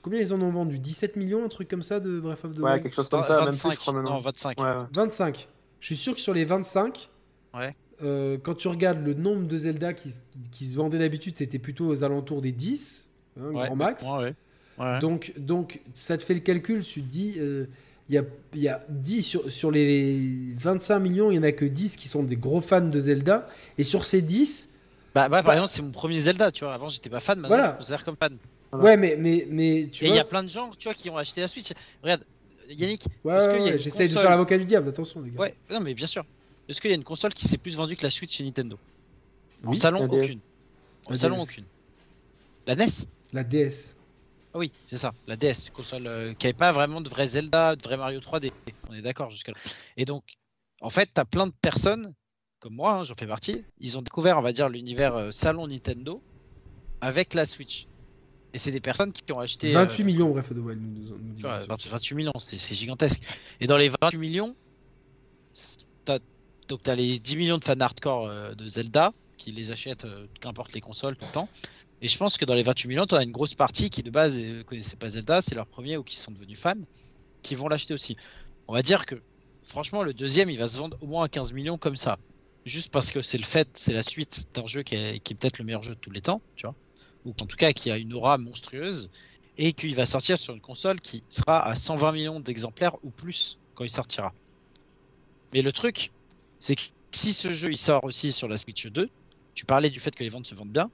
combien ils en ont vendu? 17 millions, un truc comme ça de Breath of the Ouais, Wild? quelque chose comme ça, même 25, plus, je crois maintenant. non, 25. Ouais, ouais. 25. Je suis sûr que sur les 25, Ouais. euh, quand tu regardes le nombre de Zelda qui, qui se vendaient d'habitude, c'était plutôt aux alentours des 10, hein, Ouais, grand max. ouais. Donc, donc, ça te fait le calcul, tu te dis, euh, il y, a, y a 10 sur, sur les 25 millions, il y en a que 10 qui sont des gros fans de Zelda. Et sur ces 10, Bah, bah, par exemple, c'est mon premier Zelda, tu vois. Avant, j'étais pas fan, maintenant, Voilà. je me considère comme fan. Voilà. ouais, mais, mais, mais tu Et il y a plein de gens, tu vois, qui ont acheté la Switch. Regarde, Yannick, Ouais, est-ce ouais, qu'il y a ouais, une j'essaye de faire l'avocat du diable, attention les gars. Ouais, non, mais bien sûr. Est-ce qu'il y a une console qui s'est plus vendue que la Switch chez Nintendo? En salon, aucune. En La salon, DS. aucune. La NES La DS. Ah oui, c'est ça, la DS, console euh, qui avait pas vraiment de vrai Zelda, de vrai Mario 3D. On est d'accord jusque-là. Et donc, en fait, t'as plein de personnes, comme moi, hein, j'en fais partie, ils ont découvert, on va dire, l'univers euh, salon Nintendo avec la Switch. Et c'est des personnes qui ont acheté. euh, 28 millions, bref, de Wild nous, nous dit. tu vois, 28 28 millions, c'est gigantesque. Et dans les 28 millions, donc t'as les 10 millions de fans hardcore euh, de Zelda qui les achètent, euh, qu'importe les consoles, tout le temps. Et je pense que dans les 28 millions, t'en as une grosse partie qui de base ne connaissait pas Zelda, c'est leur premier ou qui sont devenus fans, qui vont l'acheter aussi. On va dire que, franchement, le deuxième, il va se vendre au moins à 15 millions comme ça. juste parce que c'est le fait, c'est la suite d'un jeu qui est, qui est peut-être le meilleur jeu de tous les temps, tu vois, ou en tout cas qui a une aura monstrueuse, et qu'il va sortir sur une console qui sera à 120 millions d'exemplaires ou plus quand il sortira. Mais le truc, c'est que si ce jeu il sort aussi sur la Switch 2, tu parlais du fait que les ventes se vendent bien,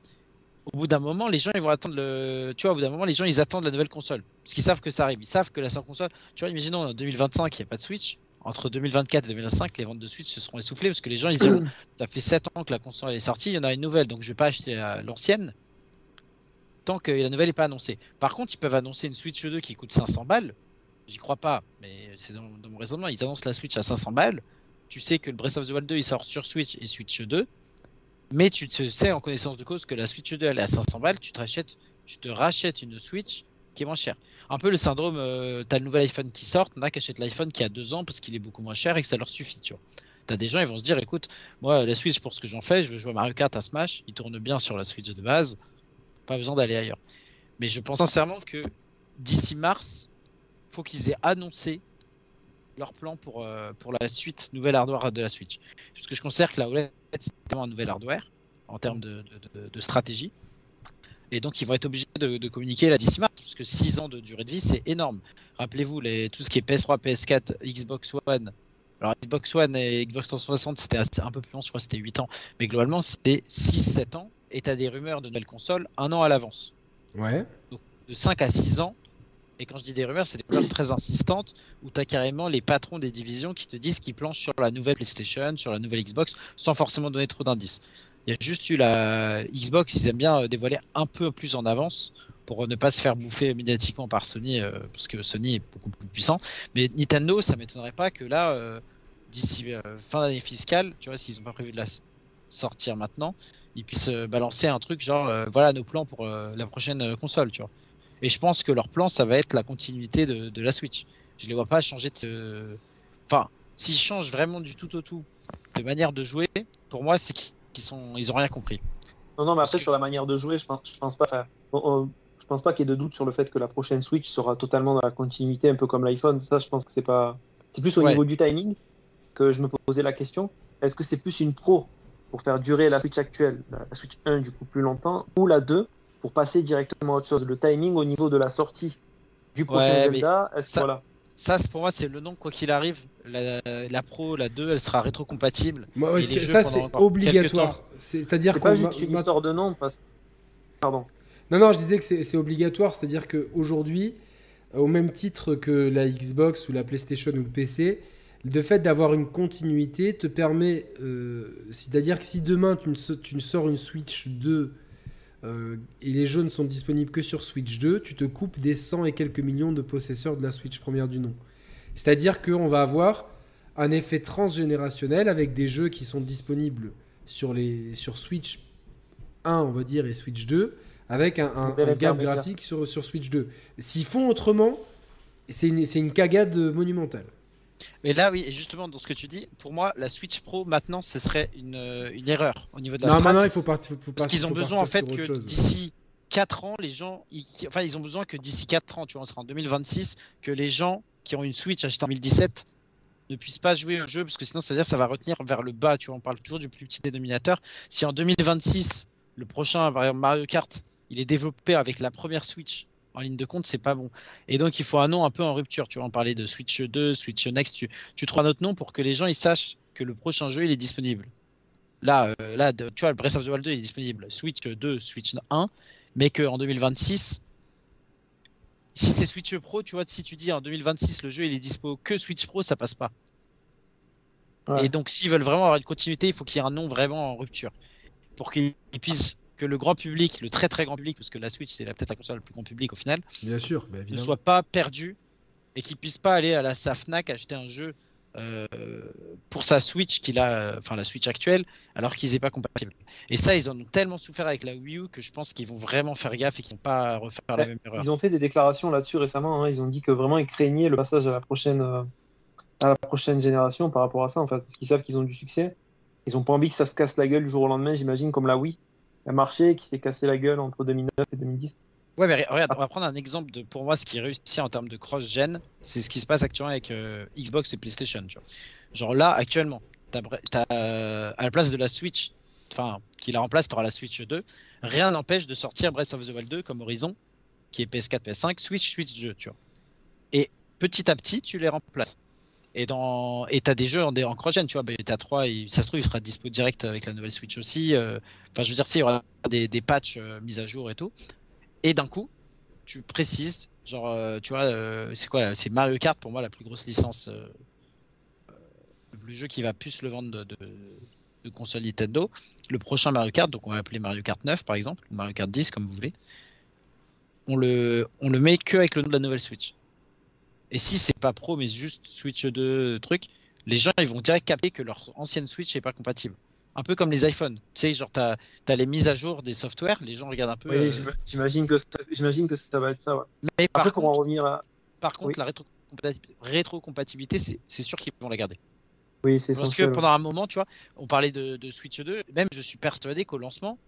au bout d'un moment, les gens ils vont attendre le. Tu vois, au bout d'un moment, les gens ils attendent la nouvelle console. Parce qu'ils savent que ça arrive. Ils savent que la sortie console. Tu vois, imaginons en 2025, il n'y a pas de Switch. Entre 2024 et 2025, les ventes de Switch se seront essoufflées parce que les gens ils diront ça fait 7 ans que la console est sortie, il y en a une nouvelle, donc je vais pas acheter la- l'ancienne tant que la nouvelle n'est pas annoncée. Par contre, ils peuvent annoncer une Switch 2 qui coûte 500 balles. J'y crois pas, mais c'est dans, mon raisonnement. Ils annoncent la Switch à 500 balles. Tu sais que le Breath of the Wild 2 il sort sur Switch et Switch 2. Mais tu te sais en connaissance de cause que la Switch 2 elle est à 500 balles, tu te rachètes, tu te rachètes une Switch qui est moins chère. Un peu le syndrome, euh, t'as le nouvel iPhone qui sort, t'en as qui achètent l'iPhone qui a deux ans parce qu'il est beaucoup moins cher et que ça leur suffit, tu vois. T'as des gens, ils vont se dire, écoute, moi la Switch pour ce que j'en fais, je veux jouer à Mario Kart à Smash, il tourne bien sur la Switch de base, pas besoin d'aller ailleurs. Mais je pense sincèrement que d'ici mars, faut qu'ils aient annoncé leur plan pour, euh, pour la suite, nouvelle hardware de la Switch. Parce que je considère que la OLED, c'est un nouvel hardware en termes de, stratégie. Et donc, ils vont être obligés de, communiquer là d'ici mars, parce que 6 ans de durée de vie, c'est énorme. Rappelez-vous, les, tout ce qui est PS3, PS4, Xbox One. Alors, Xbox One et Xbox 360, c'était un peu plus long, je crois que c'était 8 ans. Mais globalement, c'était 6-7 ans. Et tu as des rumeurs de nouvelles consoles un an à l'avance Ouais. de 5 à 6 ans. Et quand je dis des rumeurs, c'est des rumeurs très insistantes où tu as carrément les patrons des divisions qui te disent qu'ils planchent sur la nouvelle PlayStation, sur la nouvelle Xbox, sans forcément donner trop d'indices. Il y a juste eu la Xbox, ils aiment bien euh, dévoiler un peu plus en avance pour ne pas se faire bouffer médiatiquement par Sony, euh, parce que Sony est beaucoup plus puissant. Mais Nintendo, ça m'étonnerait pas que là, euh, d'ici euh, fin d'année fiscale, tu vois, s'ils n'ont pas prévu de la sortir maintenant, ils puissent euh, balancer un truc genre, euh, voilà nos plans pour euh, la prochaine console, tu vois. Et je pense que leur plan, ça va être la continuité de, de la Switch. Je les vois pas changer de. Enfin, s'ils changent vraiment du tout au tout de manière de jouer, pour moi, c'est qu'ils sont, ils ont rien compris. Non, non, mais après, que- sur la manière de jouer, je pense, je pense pas. enfin, on- on- je pense pas qu'il y ait de doute sur le fait que la prochaine Switch sera totalement dans la continuité, un peu comme l'iPhone. Ça, je pense que c'est pas. C'est plus au Ouais. niveau du timing que je me posais la question. Est-ce que c'est plus une pro pour faire durer la Switch actuelle, la Switch 1 du coup plus longtemps, ou la 2 pour passer directement à autre chose Le timing au niveau de la sortie du prochain Ouais, Zelda, est-ce ça- voilà. Ça, c'est- pour moi, c'est le nom, quoi qu'il arrive. La, la Pro, la 2, elle sera rétrocompatible. Moi, ouais, c'est- ça, c'est obligatoire. quelques C'est-à-dire C'est qu'on pas juste une histoire de nom, parce Pardon. Non, non, je disais que c'est c'est obligatoire, c'est-à-dire qu'aujourd'hui, au même titre que la Xbox ou la PlayStation ou le PC, le fait d'avoir une continuité te permet, euh, c'est-à-dire que si demain tu, ne so- tu ne sors une Switch 2 euh, et les jeux ne sont disponibles que sur Switch 2, tu te coupes des 100 et quelques millions de possesseurs de la Switch première du nom. C'est-à-dire qu'on va avoir un effet transgénérationnel avec des jeux qui sont disponibles sur, les, sur Switch 1, on va dire, et Switch 2, avec un, un, gap graphique sur, sur Switch 2. S'ils font autrement, c'est une, c'est une cagade monumentale. Mais là, oui, et justement, dans ce que tu dis, pour moi, la Switch Pro, maintenant, ce serait une, euh, une erreur au niveau de la Non, strat. maintenant, il faut partir. Faut, Parce qu'ils ont besoin, en fait, que d'ici 4 ans, les gens. ils- Enfin, ils ont besoin que d'ici 4 ans, tu vois, on sera en 2026, que les gens qui ont une Switch achetée en 2017 ne puissent pas jouer au jeu, parce que sinon, ça veut dire que ça va retenir vers le bas, tu vois, on parle toujours du plus petit dénominateur. Si en 2026, le prochain, par exemple, Mario Kart, il est développé avec la première Switch en ligne de compte, c'est pas bon. Et donc, il faut un nom un peu en rupture, tu vois, on parlait de Switch 2, Switch Next, tu, tu trouves un autre nom pour que les gens, ils sachent que le prochain jeu, il est disponible. Là, euh, là, tu vois, le Breath of the Wild 2 il est disponible Switch 2, Switch 1, mais qu'en 2026, si c'est Switch Pro, tu vois, si tu dis en 2026 le jeu il est dispo que Switch Pro, ça passe pas. Ouais. Et donc, s'ils veulent vraiment avoir une continuité, il faut qu'il y ait un nom vraiment en rupture pour qu'ils puissent que le grand public, le très très grand public, parce que la Switch c'est peut-être la console la plus grand public au final, Bien sûr, bah, ne soit pas perdu et qu'il puisse pas aller à la Safnac acheter un jeu euh, pour sa Switch qu'il a, euh, enfin la Switch actuelle, alors qu'ils n'est pas compatible. Et ça, ils en ont tellement souffert avec la Wii U que je pense qu'ils vont vraiment faire gaffe et qu'ils vont pas refaire la même erreur. Ils ont fait des déclarations là-dessus récemment. hein. Ils ont dit que vraiment ils craignaient le passage à la prochaine, euh, à la prochaine génération par rapport à ça, en fait, parce qu'ils savent qu'ils ont du succès. Ils ont pas envie que ça se casse la gueule du jour au lendemain, j'imagine, comme la Wii a marché, qui s'est cassé la gueule entre 2009 et 2010. Ouais, mais re- regarde, on va prendre un exemple de, pour moi, ce qui réussit en termes de cross-gen, c'est ce qui se passe actuellement avec euh, Xbox et PlayStation. Tu vois. Genre là, actuellement, t'as, t'as, euh, à la place de la Switch, enfin, qui la remplace, t'auras la Switch 2. Rien n'empêche de sortir Breath of the Wild 2 comme Horizon, qui est PS4, PS5, Switch, Switch 2, tu vois. Et petit à petit, tu les remplaces. Et dans et t'as des jeux en, en cross-gen, tu vois, Bayonetta 3, et ça se trouve, il sera dispo direct avec la nouvelle Switch aussi. euh, Enfin, je veux dire, si, il y aura des, patchs euh, mis à jour et tout. Et d'un coup, tu précises, genre, euh, tu vois, c'est quoi C'est Mario Kart pour moi la plus grosse licence, le jeu qui va plus le vendre de console Nintendo. Le prochain Mario Kart, donc on va l'appeler Mario Kart 9 par exemple, ou Mario Kart 10 comme vous voulez. On le, on le met que avec le nom de la nouvelle Switch. Et si c'est pas pro, mais juste Switch 2 truc, les gens ils vont direct capter que leur ancienne Switch est pas compatible. Un peu comme les iPhones. Tu sais, genre t'as as les mises à jour des softwares, les gens regardent un peu. Oui, euh, j'im- j'imagine que, ça- j'imagine que ça va être ça. Ouais. mais par contre, revenir à. par contre oui. la rétrocompatibilité, c'est sûr qu'ils vont la garder. Oui, c'est Parce que pendant un moment, tu vois, on parlait de, de Switch 2, même je suis persuadé qu'au lancement,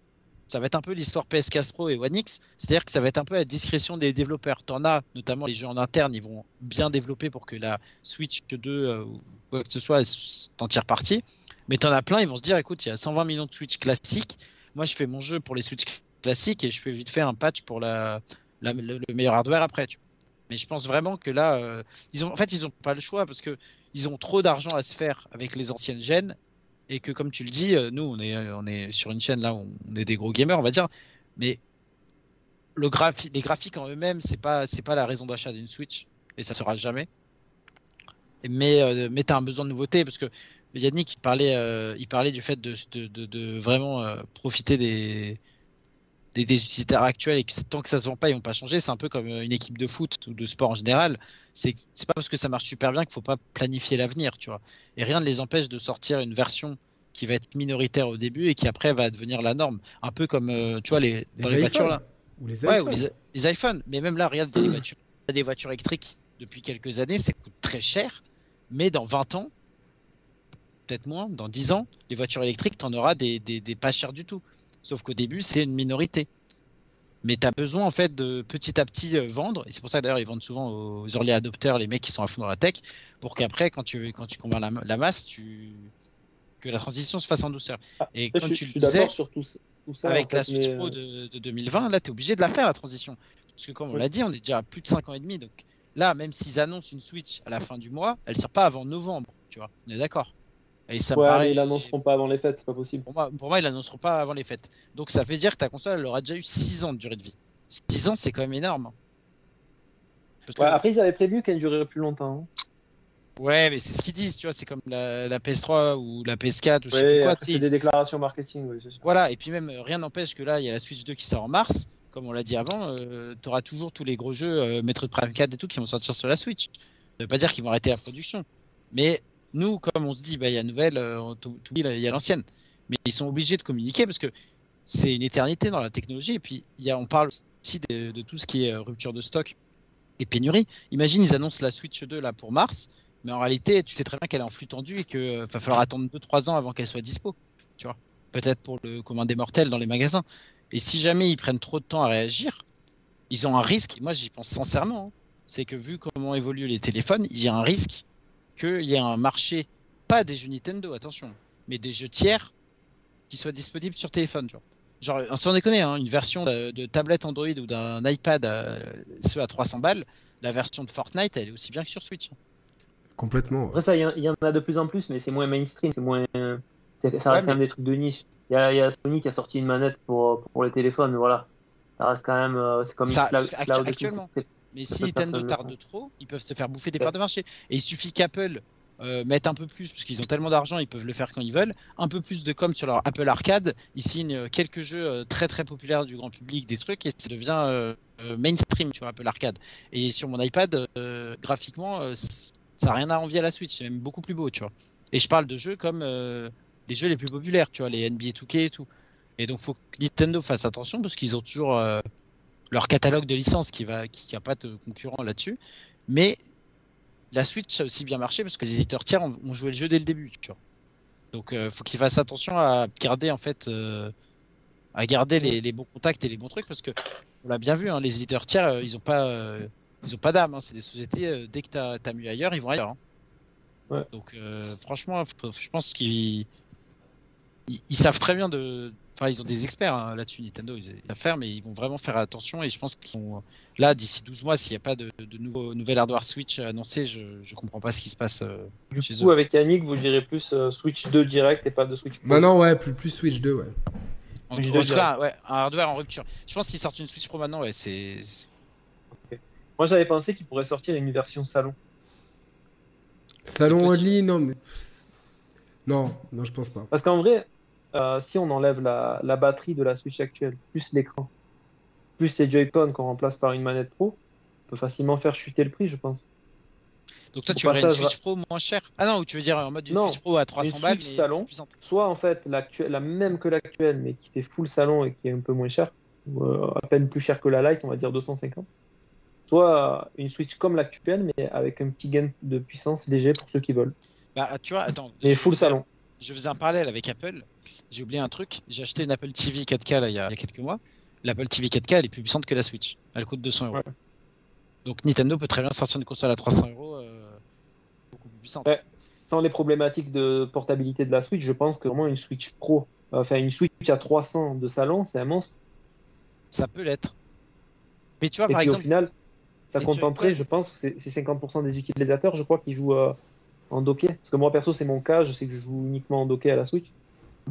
ça va être un peu l'histoire PS4 Pro et One X, c'est-à-dire que ça va être un peu à la discrétion des développeurs. T'en as, notamment les jeux en interne, ils vont bien développer pour que la Switch 2 euh, ou quoi que ce soit, t'en tire parti. Mais t'en as plein, ils vont se dire, écoute, il y a 120 millions de Switch classiques, moi je fais mon jeu pour les Switch classiques et je fais vite fait un patch pour le, le meilleur hardware après. Mais je pense vraiment que là, euh, ils ont, en fait, ils ont pas le choix parce que ils ont trop d'argent à se faire avec les anciennes gènes et que comme tu le dis, euh, nous on est on est sur une chaîne là où on est des gros gamers on va dire, mais le les graphiques en eux-mêmes c'est pas pas la raison d'achat d'une Switch et ça sera jamais. Mais euh, mais t'as un besoin de nouveauté parce que Yannick il parlait euh, du fait de vraiment euh, profiter des des, des utilisateurs actuels et que tant que ça se vend pas ils vont pas changer. C'est un peu comme euh, une équipe de foot ou de sport en général. C'est pas parce que ça marche super bien qu'il faut pas planifier l'avenir tu vois. Et rien ne les empêche de sortir une version qui va être minoritaire au début et qui après va devenir la norme. Un peu comme euh, tu vois les dans les, voitures là. Ou les ouais iPhones. ou les, les iPhones. Mais même là regarde des voitures des voitures électriques depuis quelques années ça coûte très cher. Mais dans 20 ans peut-être moins dans 10 ans les voitures électriques t'en auras des, des, des pas chers du tout sauf qu'au début c'est une minorité. Mais tu as besoin en fait de petit à petit euh, vendre. Et c'est pour ça d'ailleurs ils vendent souvent aux early adopters les mecs qui sont à fond dans la tech pour qu'après quand tu quand tu convaincs la, la masse tu que la transition se fasse en douceur. Ah, et Je suis, tu je le disais d'accord sur tout, ça- tout ça. avec en la Switch mais, Pro euh, de, de 2020 là tu es obligé de la faire la transition. Parce que comme on Oui. l'a dit on est déjà à plus de 5 ans et demi donc là même s'ils annoncent une Switch à la fin du mois elle sort pas avant novembre tu vois. On est d'accord et ça Ouais, paraît ils l'annonceront pas avant les fêtes, c'est pas possible. pour moi, pour moi, ils l'annonceront pas avant les fêtes. Donc ça veut dire que ta console, elle aura déjà eu 6 ans de durée de vie. 6 ans, c'est quand même énorme. Parce que- Ouais, après, ils avaient prévu qu'elle durerait plus longtemps. hein. ouais, mais c'est ce qu'ils disent, tu vois, c'est comme la, la PS3 ou la PS4 ou je sais Ouais, plus quoi. sais. c'est des déclarations marketing, oui, c'est sûr. Voilà, et puis même, euh, rien n'empêche que là, il y a la Switch 2 qui sort en mars. Comme on l'a dit avant, tu auras toujours tous les gros jeux, euh, Metroid Prime 4 et tout, qui vont sortir sur la Switch. Ça veut pas dire qu'ils vont arrêter la production. Mais nous, comme on se dit, bah, il y a nouvelle, euh, il y a l'ancienne. Mais ils sont obligés de communiquer parce que c'est une éternité dans la technologie. Et puis, on parle aussi de, tout ce qui est euh, rupture de stock et pénurie. Imagine, ils annoncent la Switch 2 là pour mars, mais en réalité, tu sais très bien qu'elle est en flux tendu et qu'il va falloir attendre 2-3 ans avant qu'elle soit dispo. Tu vois Peut-être pour le commun des mortels dans les magasins. Et si jamais ils prennent trop de temps à réagir, ils ont un risque, moi j'y pense sincèrement, hein, c'est que vu comment évoluent les téléphones, il y a un risque qu'il y ait un marché, pas des jeux Nintendo, attention, mais des jeux tiers qui soient disponibles sur téléphone. Genre, genre sans déconner, hein, une version de, de tablette Android ou d'un iPad, euh, ceux à 300 balles, la version de Fortnite, elle est aussi bien que sur Switch. hein. Complètement. Après, ça, il y, en- il y en a de plus en plus, mais c'est moins mainstream, c'est moins. c'est- Ça reste Ouais, quand même des trucs de niche. Il y, y a Sony qui a sorti une manette pour, pour les téléphones, mais voilà. Ça reste quand même. euh, C'est comme Ça, Xcloud- tout, actuellement. Mais si Nintendo tarde trop, ils peuvent se faire bouffer des Ouais. parts de marché. Et il suffit qu'Apple euh, mette un peu plus, parce qu'ils ont tellement d'argent, ils peuvent le faire quand ils veulent, un peu plus de com sur leur Apple Arcade. Ils signent euh, quelques jeux euh, très très populaires du grand public, des trucs, et ça devient euh, mainstream sur Apple Arcade. Et sur mon iPad, euh, graphiquement, ça n'a rien à envier à la Switch, c'est même beaucoup plus beau, tu vois. Et je parle de jeux comme les jeux les plus populaires, tu vois, les NBA 2K et tout. Et donc, faut que Nintendo fasse attention parce qu'ils ont toujours leur catalogue de licences qui va, qui a pas de concurrent là-dessus. Mais la Switch a aussi bien marché parce que les éditeurs tiers ont, ont joué le jeu dès le début, tu vois. Donc, euh, faut qu'ils fassent attention à garder en fait, euh, à garder les, les bons contacts et les bons trucs parce que on l'a bien vu, hein, les éditeurs tiers, euh, ils ont pas, euh, ils ont pas d'âme. hein. c'est des sociétés. dès que t'as as mieux ailleurs, ils vont ailleurs. hein. Ouais. Donc franchement, je pense qu'ils ils, ils savent très bien de. Enfin, ils ont des experts hein, là-dessus, Nintendo, ils savent faire, mais ils vont vraiment faire attention. Et je pense qu'ils vont. Là, d'ici 12 mois, s'il n'y a pas de, de nouveau, nouvel hardware Switch annoncé, je, je comprends pas ce qui se passe. euh, Du chez coup, eux. avec Yannick, vous direz plus euh, Switch 2 direct et pas de Switch Pro. Maintenant, ouais, plus, plus Switch 2, ouais. En, Oui, je en tout cas, ouais, un hardware en rupture. Je pense qu'ils sortent une Switch Pro maintenant, ouais, c'est. Moi, j'avais pensé qu'il pourrait sortir une version salon. Salon only, non, mais. Non, non, je pense pas. Parce qu'en vrai, euh, si on enlève la, la batterie de la Switch actuelle, plus l'écran, plus les Joy-Con qu'on remplace par une manette Pro, on peut facilement faire chuter le prix, je pense. Donc toi, Au tu aurais une passage, Switch Pro moins chère? Ah non, ou tu veux dire en mode une Non, Switch Pro à 300 une balles, mais salon. Soit en fait la même que l'actuelle, mais qui fait full salon et qui est un peu moins cher, ou euh, à peine plus cher que la Lite, on va dire 250. Soit une Switch comme l'actuelle, mais avec un petit gain de puissance léger pour ceux qui veulent. Bah, tu vois, attends. Mais full salon. Je faisais un parallèle avec Apple. J'ai oublié un truc. J'ai acheté une Apple TV 4K là, il, y a, il y a quelques mois. L'Apple TV 4K, elle est plus puissante que la Switch. Elle coûte 200 euros. Ouais. Donc Nintendo peut très bien sortir une console à 300 euros euh, beaucoup plus puissante. Ouais, sans les problématiques de portabilité de la Switch, je pense que vraiment une Switch Pro, enfin une Switch à 300 de salon, c'est un monstre. Ça peut l'être. Mais tu vois, Et par puis exemple, au final, ça contenterait, je pense, c'est c'est 50% des utilisateurs, je crois, qui jouent euh, en docké. Parce que moi, perso, c'est mon cas, je sais que je joue uniquement en docké à la Switch.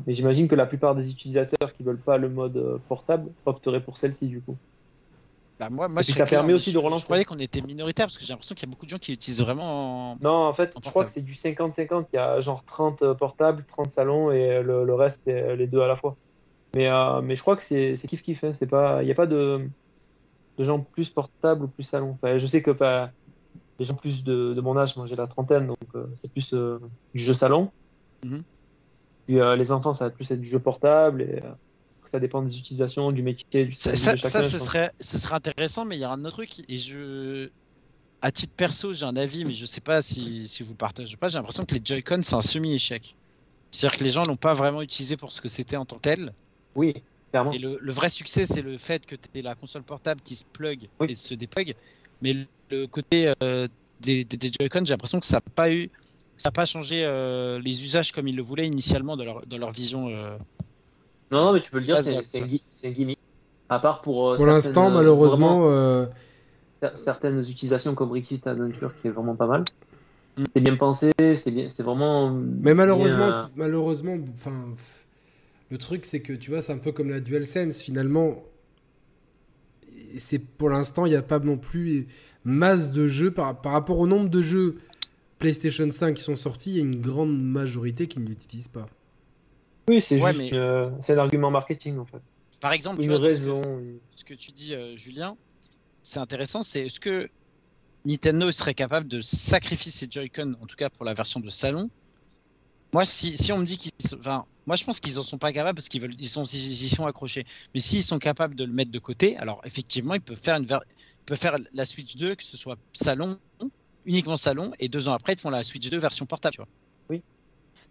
Mais j'imagine que la plupart des utilisateurs qui veulent pas le mode euh, portable opteraient pour celle-ci, du coup. bah, moi, moi Et puis je ça permet aussi de relancer. Je croyais qu'on était minoritaire parce que j'ai l'impression qu'il y a beaucoup de gens qui l'utilisent vraiment en. Non, en fait, En je crois que c'est du 50-50. Il y a genre 30 euh, portables, 30 salons et euh, le, le reste, c'est les deux à la fois. Mais, euh, mais je crois que c'est kiff-kiff. Hein. C'est pas, il n'y a pas de, de gens plus portables ou plus salons. Enfin, je sais que enfin, les gens plus de, de mon âge, moi j'ai la trentaine, donc euh, c'est plus euh, du jeu salon. Mhm. Euh, les enfants, ça va plus être du jeu portable. Et, euh, ça dépend des utilisations, du métier, du Ça, statut ça, de chacun. ça, ce, serait, ce serait intéressant, mais il y a un autre truc. Et je. À titre perso, j'ai un avis, mais je sais pas si, si vous partagez ou pas. J'ai l'impression que les Joy-Con, c'est un semi-échec. C'est-à-dire que les gens l'ont pas vraiment utilisé pour ce que c'était en tant que tel. Oui, clairement. Et le, le vrai succès, c'est le fait que tu la console portable qui se plug Oui. et se déplug. Mais le, le côté euh, des, des, des Joy-Con, j'ai l'impression que ça n'a pas eu. Ça n'a pas changé euh, les usages comme ils le voulaient initialement dans leur, dans leur vision. euh. Non, non, mais tu peux le dire, c'est un, gimmick. À part pour. euh, Pour l'instant, malheureusement, euh, cer- certaines utilisations comme Ricky Adventure qui est vraiment pas mal. Mm. C'est bien pensé, c'est bien, c'est vraiment. mais malheureusement, bien, euh, malheureusement, enfin, le truc c'est que tu vois, c'est un peu comme la DualSense. Finalement, c'est pour l'instant, il n'y a pas non plus masse de jeux par, par rapport au nombre de jeux PlayStation 5 qui sont sortis. Il y a une grande majorité qui ne l'utilisent pas. Oui, c'est Ouais, juste, mais- euh, c'est un argument marketing en fait. Par exemple, tu Une vois, raison. une- ce que tu dis, euh, Julien, c'est intéressant. C'est est-ce que Nintendo serait capable de sacrifier ses Joy-Con, en tout cas pour la version de salon? Moi, si, si on me dit qu'ils, enfin, moi je pense qu'ils en sont pas capables parce qu'ils veulent, ils sont, ils y sont accrochés. Mais s'ils sont capables de le mettre de côté, alors effectivement, ils peuvent faire une, ver- ils peuvent faire la Switch 2, que ce soit salon, uniquement salon, et deux ans après, ils font la Switch 2 version portable. Tu vois.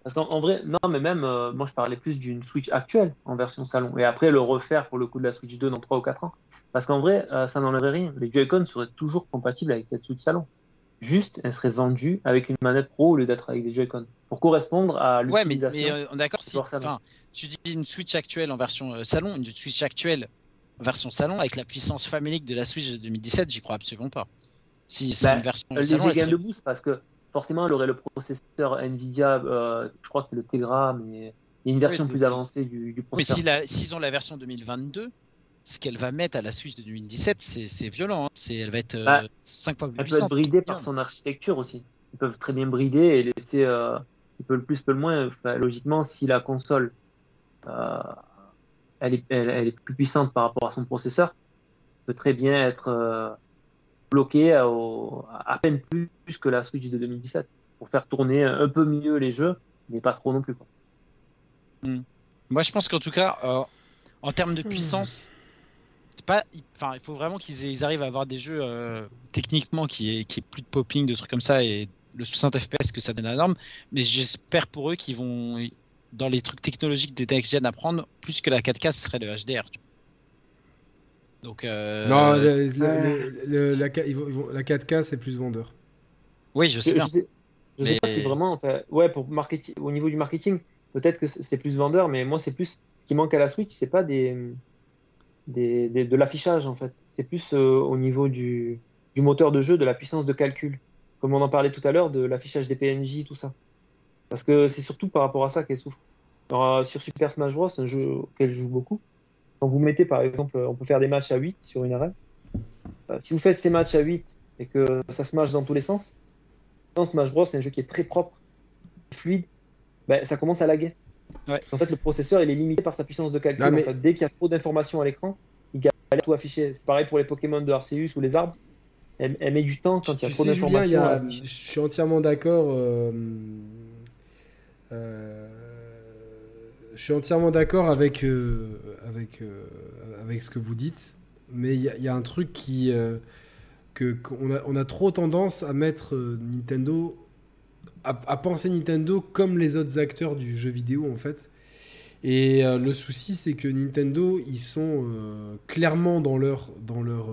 Parce qu'en en vrai, non, mais même, euh, moi je parlais plus d'une Switch actuelle en version salon. Et après le refaire pour le coup de la Switch 2 dans 3 ou 4 ans. Parce qu'en vrai, euh, ça n'enlèverait rien. Les Joy-Con seraient toujours compatibles avec cette Switch salon. Juste, elle serait vendue avec une manette pro au lieu d'être avec des Joy-Con. Pour correspondre à Ouais, mais, l'utilisation. mais, euh, on est d'accord si, tu dis une Switch actuelle en version salon, une Switch actuelle en version salon avec la puissance famélique de la Switch de 2017, j'y crois absolument pas. Si c'est Bah, une version Euh, salon, serait- de boost parce que forcément elle aurait le processeur Nvidia, euh, je crois que c'est le Tegra, mais il y a une version Oui, plus mais avancée du, du mais processeur. si la- s'ils ont la version 2022, ce qu'elle va mettre à la Switch de 2017, c'est violent. hein. C'est, elle va être Bah, 5 fois plus Elle peut être puissante. bridée par son architecture aussi. Ils peuvent très bien brider et laisser euh, un peu le plus, peu le moins. Enfin, logiquement, si la console euh, elle, est, elle, elle est plus puissante par rapport à son processeur, peut très bien être bloquée à, peine plus que la Switch de 2017 pour faire tourner un peu mieux les jeux, mais pas trop non plus. Quoi. Moi, je pense qu'en tout cas, euh, en termes Hmm. de puissance, c'est pas, enfin, il faut vraiment qu'ils arrivent à avoir des jeux euh, techniquement qui est qui est plus de popping, de trucs comme ça et le 60 FPS que ça donne à la norme. Mais j'espère pour eux qu'ils vont dans les trucs technologiques des next gen à prendre plus que la 4K, ce serait le HDR. tu vois. Donc euh, Non, le- le- le- le- la, K- ils vont- ils vont- la 4K c'est plus vendeur. oui, je sais Je- bien. je sais- Je sais pas si vraiment, enfin, ouais, pour marketing, au niveau du marketing, peut-être que c'est plus vendeur, mais moi, c'est plus ce qui manque à la Switch, c'est pas des, des, des- de l'affichage en fait. C'est plus euh, au niveau du, du moteur de jeu, de la puissance de calcul, comme on en parlait tout à l'heure, de l'affichage des PNJ, tout ça. Parce que c'est surtout par rapport à ça qu'elle souffre. Alors, euh, sur Super Smash Bros, un jeu auquel je joue beaucoup, quand vous mettez par exemple, on peut faire des matchs à 8 sur une arène. Euh, si vous faites ces matchs à 8 et que ça se match dans tous les sens, dans Smash Bros, c'est un jeu qui est très propre, fluide, ben, ça commence à laguer. Ouais. En fait, le processeur, il est limité par sa puissance de calcul. Non, mais- En fait, dès qu'il y a trop d'informations à l'écran, il galère tout afficher. C'est pareil pour les Pokémon de Arceus ou les arbres. Elle, elle met du temps quand il y a Tu trop d'informations. je suis entièrement d'accord. euh, euh, je suis entièrement d'accord avec, euh, avec, euh, avec ce que vous dites, mais il y, a- un truc qui. euh, que, qu'on a, on a trop tendance à mettre Nintendo. À, penser Nintendo comme les autres acteurs du jeu vidéo, en fait. Et le souci, c'est que Nintendo, ils sont clairement dans leur, dans leur,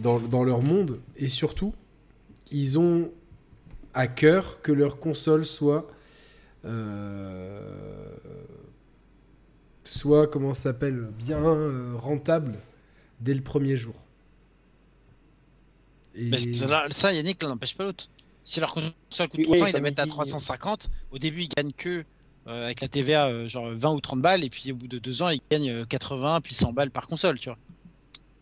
dans leur monde. Et surtout, ils ont à cœur que leur console soit. Euh, soit, comment ça s'appelle, bien euh, rentable dès le premier jour. Et... Mais ça, ça, Yannick, n'empêche pas l'autre. Si leur console coûte Oui, 300, oui, ils la mettent à dit, 350. Au début, ils gagnent que euh, avec la TVA, euh, genre 20 ou 30 balles. Et puis au bout de deux ans, ils gagnent euh, 80 puis 100 balles par console, tu vois.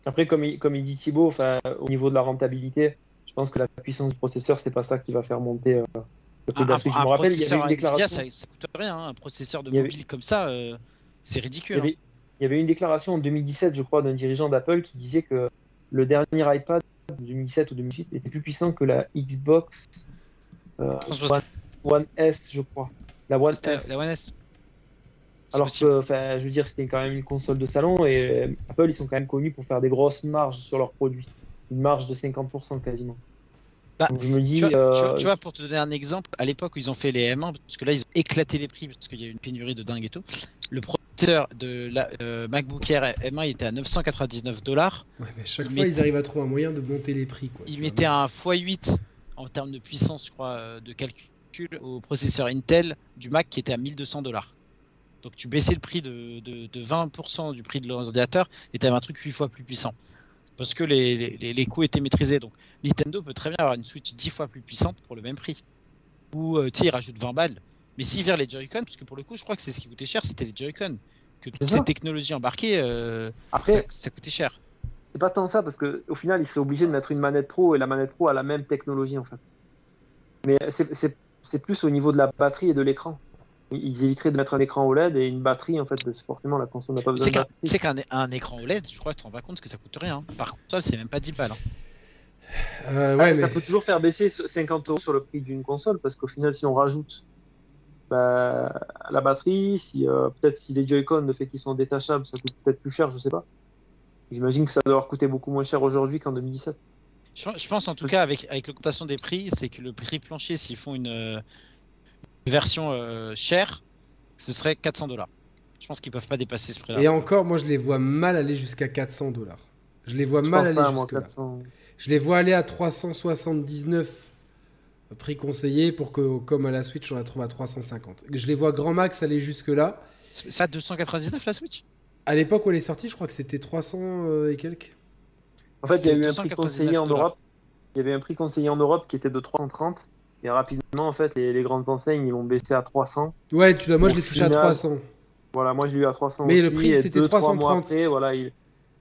Après, comme il, comme il dit Thibaut, au niveau de la rentabilité, je pense que la puissance du processeur, c'est pas ça qui va faire monter euh, Un. Je un me rappelle, il y avait une déclaration. ça, ça coûte rien. hein. Un processeur de avait- comme ça, euh, c'est Il ridicule. y, avait, il y avait une déclaration en 2017, je crois, d'un dirigeant d'Apple qui disait que le dernier iPad de 2017 ou 2018 était plus puissant que la Xbox euh, One, One S, je crois. La One S. la One S. Alors que, je veux dire, c'était quand même une console de salon et euh, Apple, ils sont quand même connus pour faire des grosses marges sur leurs produits. Une marge de 50% quasiment. Bah, Donc je me dis, Tu vois, tu euh, vois- tu vois, pour te donner un exemple, à l'époque où ils ont fait les M1, parce que là ils ont éclaté les prix parce qu'il y a eu une pénurie de dingue et tout. Le processeur de la euh, MacBook Air M1 il était à 999 dollars. Ouais, mais chaque Ils fois, ils mettaient- arrivent à trouver un moyen de monter les prix. Quoi, Ils mettaient un x8 en termes de puissance, je crois, euh, de calcul au processeur Intel du Mac qui était à 1200 dollars. Donc tu baissais le prix de, de, de 20% du prix de l'ordinateur et tu avais un truc 8 fois plus puissant. Parce que les, les coûts étaient maîtrisés. Donc Nintendo peut très bien avoir une Switch 10 fois plus puissante pour le même prix. Ou euh, tu sais, ils rajoutent 20 balles. Mais s'ils virent les Joy-Con, parce que pour le coup, je crois que c'est ce qui coûtait cher, c'était les Joy-Con. Que toutes ces ça. technologies embarquées, euh, ça, après, ça coûtait cher. c'est pas tant ça parce que au final, ils seraient obligés de mettre une manette pro et la manette pro a la même technologie en fait. Mais c'est- plus au niveau de la batterie et de l'écran. Ils éviteraient de mettre un écran OLED et une batterie en fait, parce que forcément la console n'a pas besoin C'est de batterie. c'est qu'un un écran OLED, je crois que tu te rends pas compte que ça coûte rien. hein. Par console, c'est même pas 10 balles. hein. Euh, Ah, Ça peut toujours faire baisser ce 50 euros sur le prix d'une console parce qu'au final, si on rajoute bah, la batterie, si euh, peut-être si les Joy-Con, le fait qu'ils sont détachables, ça coûte peut-être plus cher, je sais pas. J'imagine que ça doit leur coûter beaucoup moins cher aujourd'hui qu'en 2017. Je, je pense en tout cas avec, avec l'augmentation des prix, c'est que le prix plancher, s'ils font une, euh, une version euh, chère, ce serait 400 dollars. Je pense qu'ils peuvent pas dépasser ce prix-là. Et encore, moi, je les vois mal aller jusqu'à 400 dollars. Je les vois Je mal aller jusque-là. 400. Je les vois aller à 379 prix conseillé pour que, comme à la Switch, on la trouve à 350. Je les vois grand max aller jusque-là. Ça, 299 la Switch? À l'époque où elle est sortie, je crois que c'était 300 euh, et quelques. En fait, il y a eu un 299 prix conseillé en. Europe. Il y avait un prix conseillé en Europe qui était de 330. Et rapidement, en fait, les, les grandes enseignes, ils l'ont baissé à 300. Ouais, tu l'as- moi, je l'ai touché à final, 300. Voilà, moi, je l'ai eu à 300 Mais le prix, et c'était deux, trois mois 330. après, voilà, il...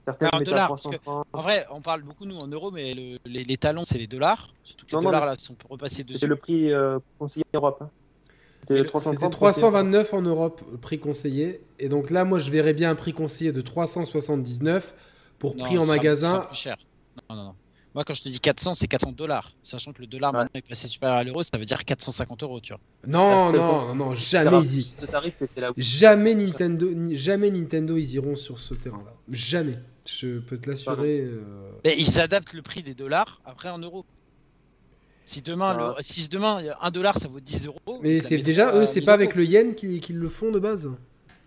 certaines Alors, dollars, parce que- 330. En vrai, on parle beaucoup nous en euros, mais le- les, les talons c'est les dollars. Surtout que les Non, dollars là sont repassés dessus. C'était le prix euh, conseillé en Europe. hein. C'était le- 330. C'était 329 en Europe, le prix conseillé. Et donc là, moi, je verrais bien un prix conseillé de 379 pour Non, prix en magasin. plus cher. Non, non, non. Moi, quand je te dis 400, c'est 400 dollars. Sachant que le dollar Ouais. maintenant est passé supérieur à l'euro, ça veut dire 450 euros, tu vois. Non, c'est non, non, non, C'est jamais ils y... Ce tarif, c'était là. Jamais Nintendo, ni- jamais Nintendo, ils iront sur ce terrain-là. Jamais. Je peux te l'assurer. euh, ils adaptent le prix des dollars après en euros. Si demain, Ah, le- si demain dollar ça vaut 10 euros. Mais c'est déjà eux, c'est 1000 pas avec le yen qu'ils le font de base.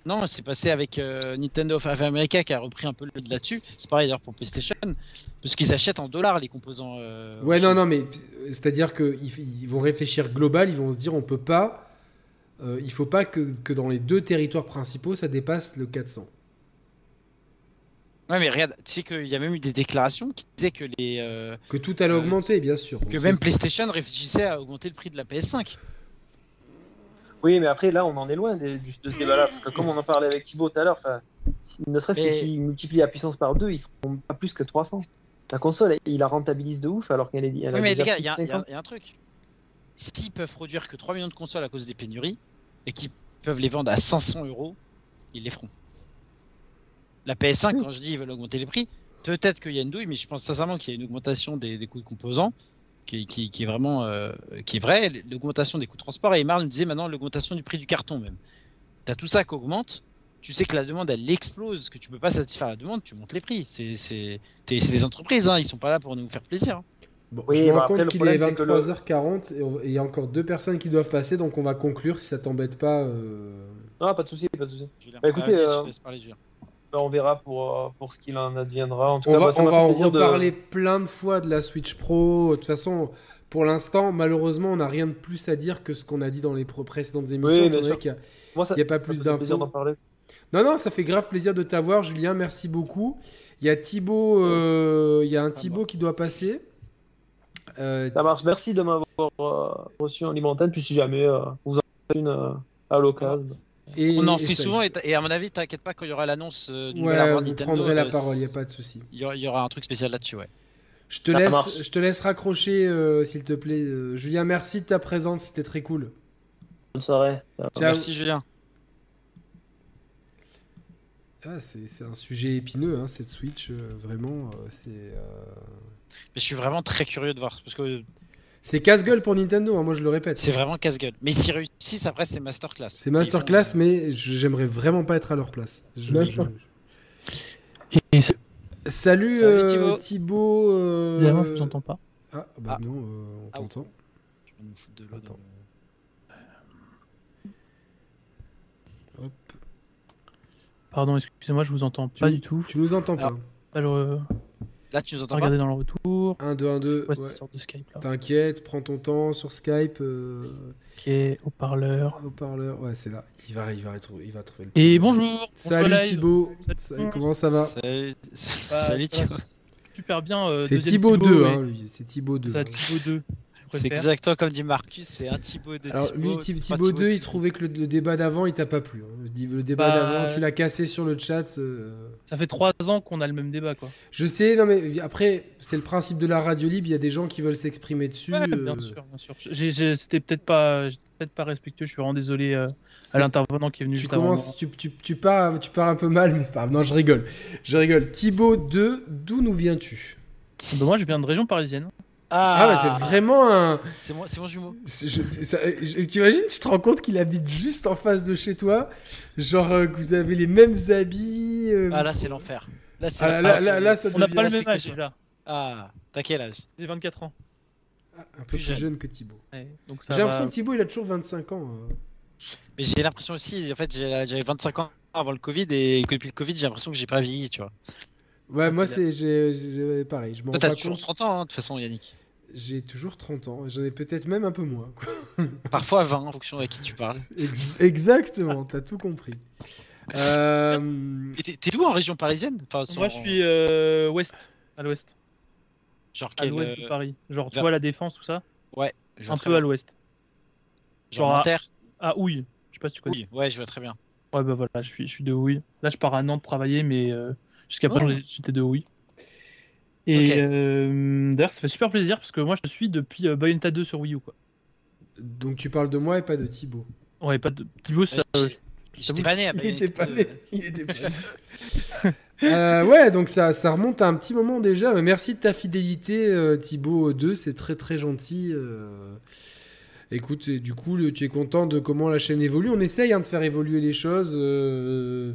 Non, c'est passé avec euh, Nintendo of America qui a repris un peu le là-dessus. C'est pareil d'ailleurs pour PlayStation, parce qu'ils achètent en dollars les composants. euh, Ouais, non, non, mais c'est-à-dire qu'ils ils vont réfléchir global, ils vont se dire on peut pas, euh, il faut pas que, que dans les deux territoires principaux ça dépasse le 400. Ouais, mais regarde, tu sais qu'il y a même eu des déclarations qui disaient que les euh, Que tout allait Euh, augmenter, bien sûr. que On même sait. PlayStation réfléchissait à augmenter le prix de la PS5. Oui, mais après, là, on en est loin de, du- de ce débat-là. Parce que comme on en parlait avec Thibaut tout à l'heure, enfin, si- ne serait-ce que Mais- s'ils multiplient la puissance par deux, ils seront pas plus que 300. La console, il la rentabilise de ouf alors qu'elle est. elle a Oui, mais les déjà gars, plus il y, a- de il y a 50. il y a un truc. S'ils peuvent produire que 3 millions de consoles à cause des pénuries et qu'ils peuvent les vendre à 500 euros, ils les feront. La PS5, Oui. quand je dis ils veulent augmenter les prix, peut-être qu'il y a une douille, mais je pense sincèrement qu'il y a une augmentation des, des coûts de composants qui, qui- qui est vraiment euh, qui est vraie. L'augmentation des coûts de transport, et Emar nous disait maintenant l'augmentation du prix du carton même. T'as tout ça qui augmente. Tu sais que la demande elle explose, que tu peux pas satisfaire la demande, tu montes les prix. C'est c'est t'es- c'est des entreprises, hein, ils sont pas là pour nous faire plaisir. hein. Bon, Oui, je me rends compte qu'il est problème, c'est que le- 23h40 et il y a encore deux personnes qui doivent passer, donc on va conclure si ça t'embête pas. euh. Non, pas de souci, pas de souci. Julien. Bah, écoutez, vas-y, je euh, te laisse parler, Julien. Ben, on verra pour, euh, pour ce qu'il en adviendra. En tout On cas, va, ça on va en de- reparler plein de fois de la Switch Pro. De toute façon, pour l'instant, malheureusement, on n'a rien de plus à dire que ce qu'on a dit dans les précédentes émissions. Oui, a- il y a pas ça plus d'infos. d'en parler. Non, non, ça fait grave plaisir de t'avoir, Julien. Merci beaucoup. Il y a Thibaut, euh, il y a un Thibaut qui doit passer. Euh, Ça marche. Merci de m'avoir reçu en libre antenne. Puis si jamais euh, vous en avez une à l'occasion. Et, On en et fait ça- souvent, et, à mon avis, t'inquiète pas, quand il y aura l'annonce euh, du Ouais, nouvel Nintendo, prendrez la euh, parole, il n'y a pas de souci. il y, aura, il y aura un truc spécial là-dessus, ouais. Je te Ça laisse, marche. je te laisse raccrocher, euh, s'il te plaît. Euh, Julien, merci de ta présence, c'était très cool. Bonne soirée. Ciao. Merci, Julien. Ah, c'est c'est un sujet épineux, hein, cette Switch, euh, vraiment. euh, c'est euh, Mais je suis vraiment très curieux de voir, parce que c'est casse-gueule pour Nintendo, hein, moi je le répète. c'est vraiment casse-gueule. Mais s'ils réussissent, après, c'est masterclass. C'est masterclass, mais j'aimerais vraiment pas être à leur place. Je- D'accord. je- Et ça- Salut, Salut, euh, Thibaut. Thibaut. euh, évidemment, je vous entends pas. Ah, bah Ah. non, euh, on Ah, t'entend. Je vais me foutre de l'eau. Pardon, excusez-moi, je vous entends pas du tout. Tu nous entends pas Alors, Alors, euh, Là, tu nous entends pas regardez dans le retour. 1, 2, 1, 2. C'est quoi cette sorte de Skype là T'inquiète, prends ton temps sur Skype. euh, Ok, haut-parleur. Haut-parleur, ouais, c'est là. Il va, il va, retrouver- il va trouver le. Et bonjour Salut. Thibaut. Salut. Comment ça va Salut, Bah, Salut, Thibaut. Super bien. euh, C'est Thibaut 2, et- hein, lui. C'est Thibaut 2. Ça, Thibaut 2. C'est exactement comme dit Marcus, c'est un Thibaut de Alors lui, Thibaut, Thib- trois Thibaut 2, il trouvait que le, le débat d'avant, il t'a pas plu. hein. Le, débat Bah, d'avant, tu l'as cassé sur le chat. euh. Ça fait trois ans qu'on a le même débat, quoi. Je sais, non mais après, c'est le principe de la radio libre. Il y a des gens qui veulent s'exprimer dessus. Ouais, euh, bien sûr, bien sûr. J'ai- j'ai- C'était peut-être pas, peut-être pas respectueux. Je suis vraiment désolé euh, à l'intervenant qui est venu Tu juste commences, tu, tu, tu pars, tu pars un peu mal, mais c'est pas grave. Non, je rigole, je rigole. Thibaut 2, d'où nous viens-tu? Bah, moi, je viens de région parisienne. Ah, bah, c'est vraiment un. C'est mon, c'est mon jumeau. T'imagines, tu te rends compte qu'il habite juste en face de chez toi, genre euh, que vous avez les mêmes habits. euh, Ah là, c'est l'enfer. Là, c'est Ah, là, ça On n'a pas le même âge déjà. Ah, t'as quel âge? J'ai 24 ans. un peu plus plus jeune. jeune que Thibaut. Ouais, J'ai l'impression va. que Thibaut, il a toujours 25 ans. euh. Mais j'ai l'impression aussi, en fait, j'ai- j'avais 25 ans avant le Covid et que depuis le Covid, j'ai l'impression que j'ai pas vieilli, tu vois. Ouais, Ah, moi, c'est pareil. Je m'en Toi, t'as toujours compte. 30 ans, hein, de toute façon, Yannick. J'ai toujours 30 ans. J'en ai peut-être même un peu moins. quoi. Parfois 20, en fonction à qui tu parles. Ex- exactement, t'as tout compris. Euh, Et T'es d'où en région parisienne? Enfin, Moi, je suis euh, ouest, à l'ouest, Genre à quel l'ouest euh, de Paris. Genre, tu vois la défense, tout ça? Je vois Un peu à l'ouest. Genre genre à- À Houille. Je sais pas si tu connais. Ouais, je vois très bien. Ouais, bah voilà, je suis, je suis de Houille. Là, je pars à Nantes travailler, mais euh, jusqu'à Oh. présent, j'étais de Houille. Et euh, d'ailleurs, ça fait super plaisir parce que moi, je suis depuis euh, Bayonetta 2 sur Wii U. Quoi. donc tu parles de moi et pas de Thibaut. Ouais, pas de. Thibaut, ça. Euh, J'étais pas né à Il était pas né. Il était pas né. Euh, ouais, donc ça, ça remonte à un petit moment déjà. Mais merci de ta fidélité, euh, Thibaut 2. C'est très très gentil. euh. Écoute, du coup, le- tu es content de comment la chaîne évolue? On essaye hein, de faire évoluer les choses euh,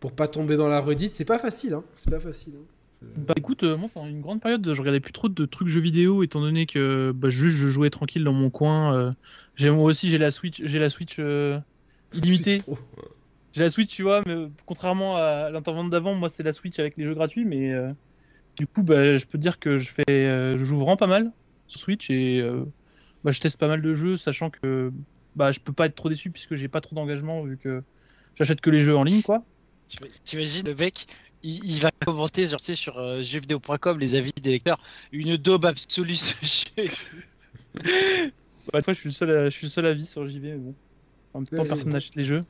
pour pas tomber dans la redite. C'est pas facile, hein. C'est pas facile. hein. Bah écoute, euh, moi pendant une grande période, je regardais plus trop de trucs jeux vidéo étant donné que bah, juste je jouais tranquille dans mon coin. euh. J'ai moi aussi j'ai la Switch, j'ai la Switch euh, illimitée. J'ai la Switch, tu vois, mais contrairement à l'intervention d'avant, moi c'est la Switch avec les jeux gratuits, mais euh, du coup, bah, je peux te dire que je fais, euh, je joue vraiment pas mal sur Switch et euh, bah, je teste pas mal de jeux, sachant que bah, je peux pas être trop déçu puisque j'ai pas trop d'engagement vu que j'achète que les jeux en ligne, quoi. T'imagines le mec, il, il va commenter sais, sur euh, jeuxvideo.com les avis des lecteurs, une daube absolue ce jeu. Bah, toi, je suis le seul, à, je suis le seul à vie sur JV, mais bon. En même temps, Ouais, personne n'achète les jeux.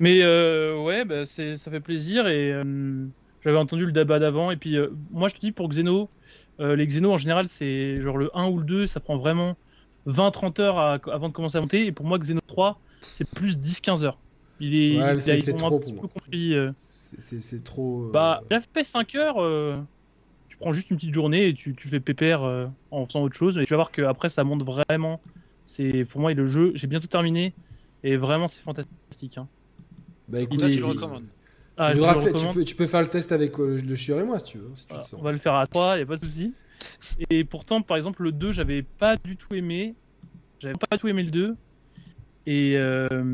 Mais euh, ouais, bah, c'est, ça fait plaisir et euh, j'avais entendu le débat d'avant. Et puis, euh, moi, je te dis pour Xeno, euh, les Xeno en général, c'est genre le 1 ou le 2, ça prend vraiment 20-30 heures à- avant de commencer à monter. Et pour moi, Xeno 3, c'est plus 10-15 heures. Il est, Ouais, mais il c'est- a- c'est ils ont trop un petit pour peu compris. C'est- trop. euh, bah, j'ai fait 5 heures. euh, tu prends juste une petite journée et tu, tu fais pépère euh, en faisant autre chose. Et tu vas voir qu'après, ça monte vraiment. C'est pour moi, le jeu, j'ai bientôt terminé. Et vraiment, c'est fantastique. hein. Bah Et écoute, toi, tu il- le recommandes Ah, tu, tu recommande. peux, tu peux faire le test avec euh, le chieur et moi si tu veux. Si tu Voilà, le sens. on va le faire à 3, y a pas de souci. Et pourtant, par exemple, le 2, j'avais pas du tout aimé. J'avais pas du tout aimé le 2. Et euh,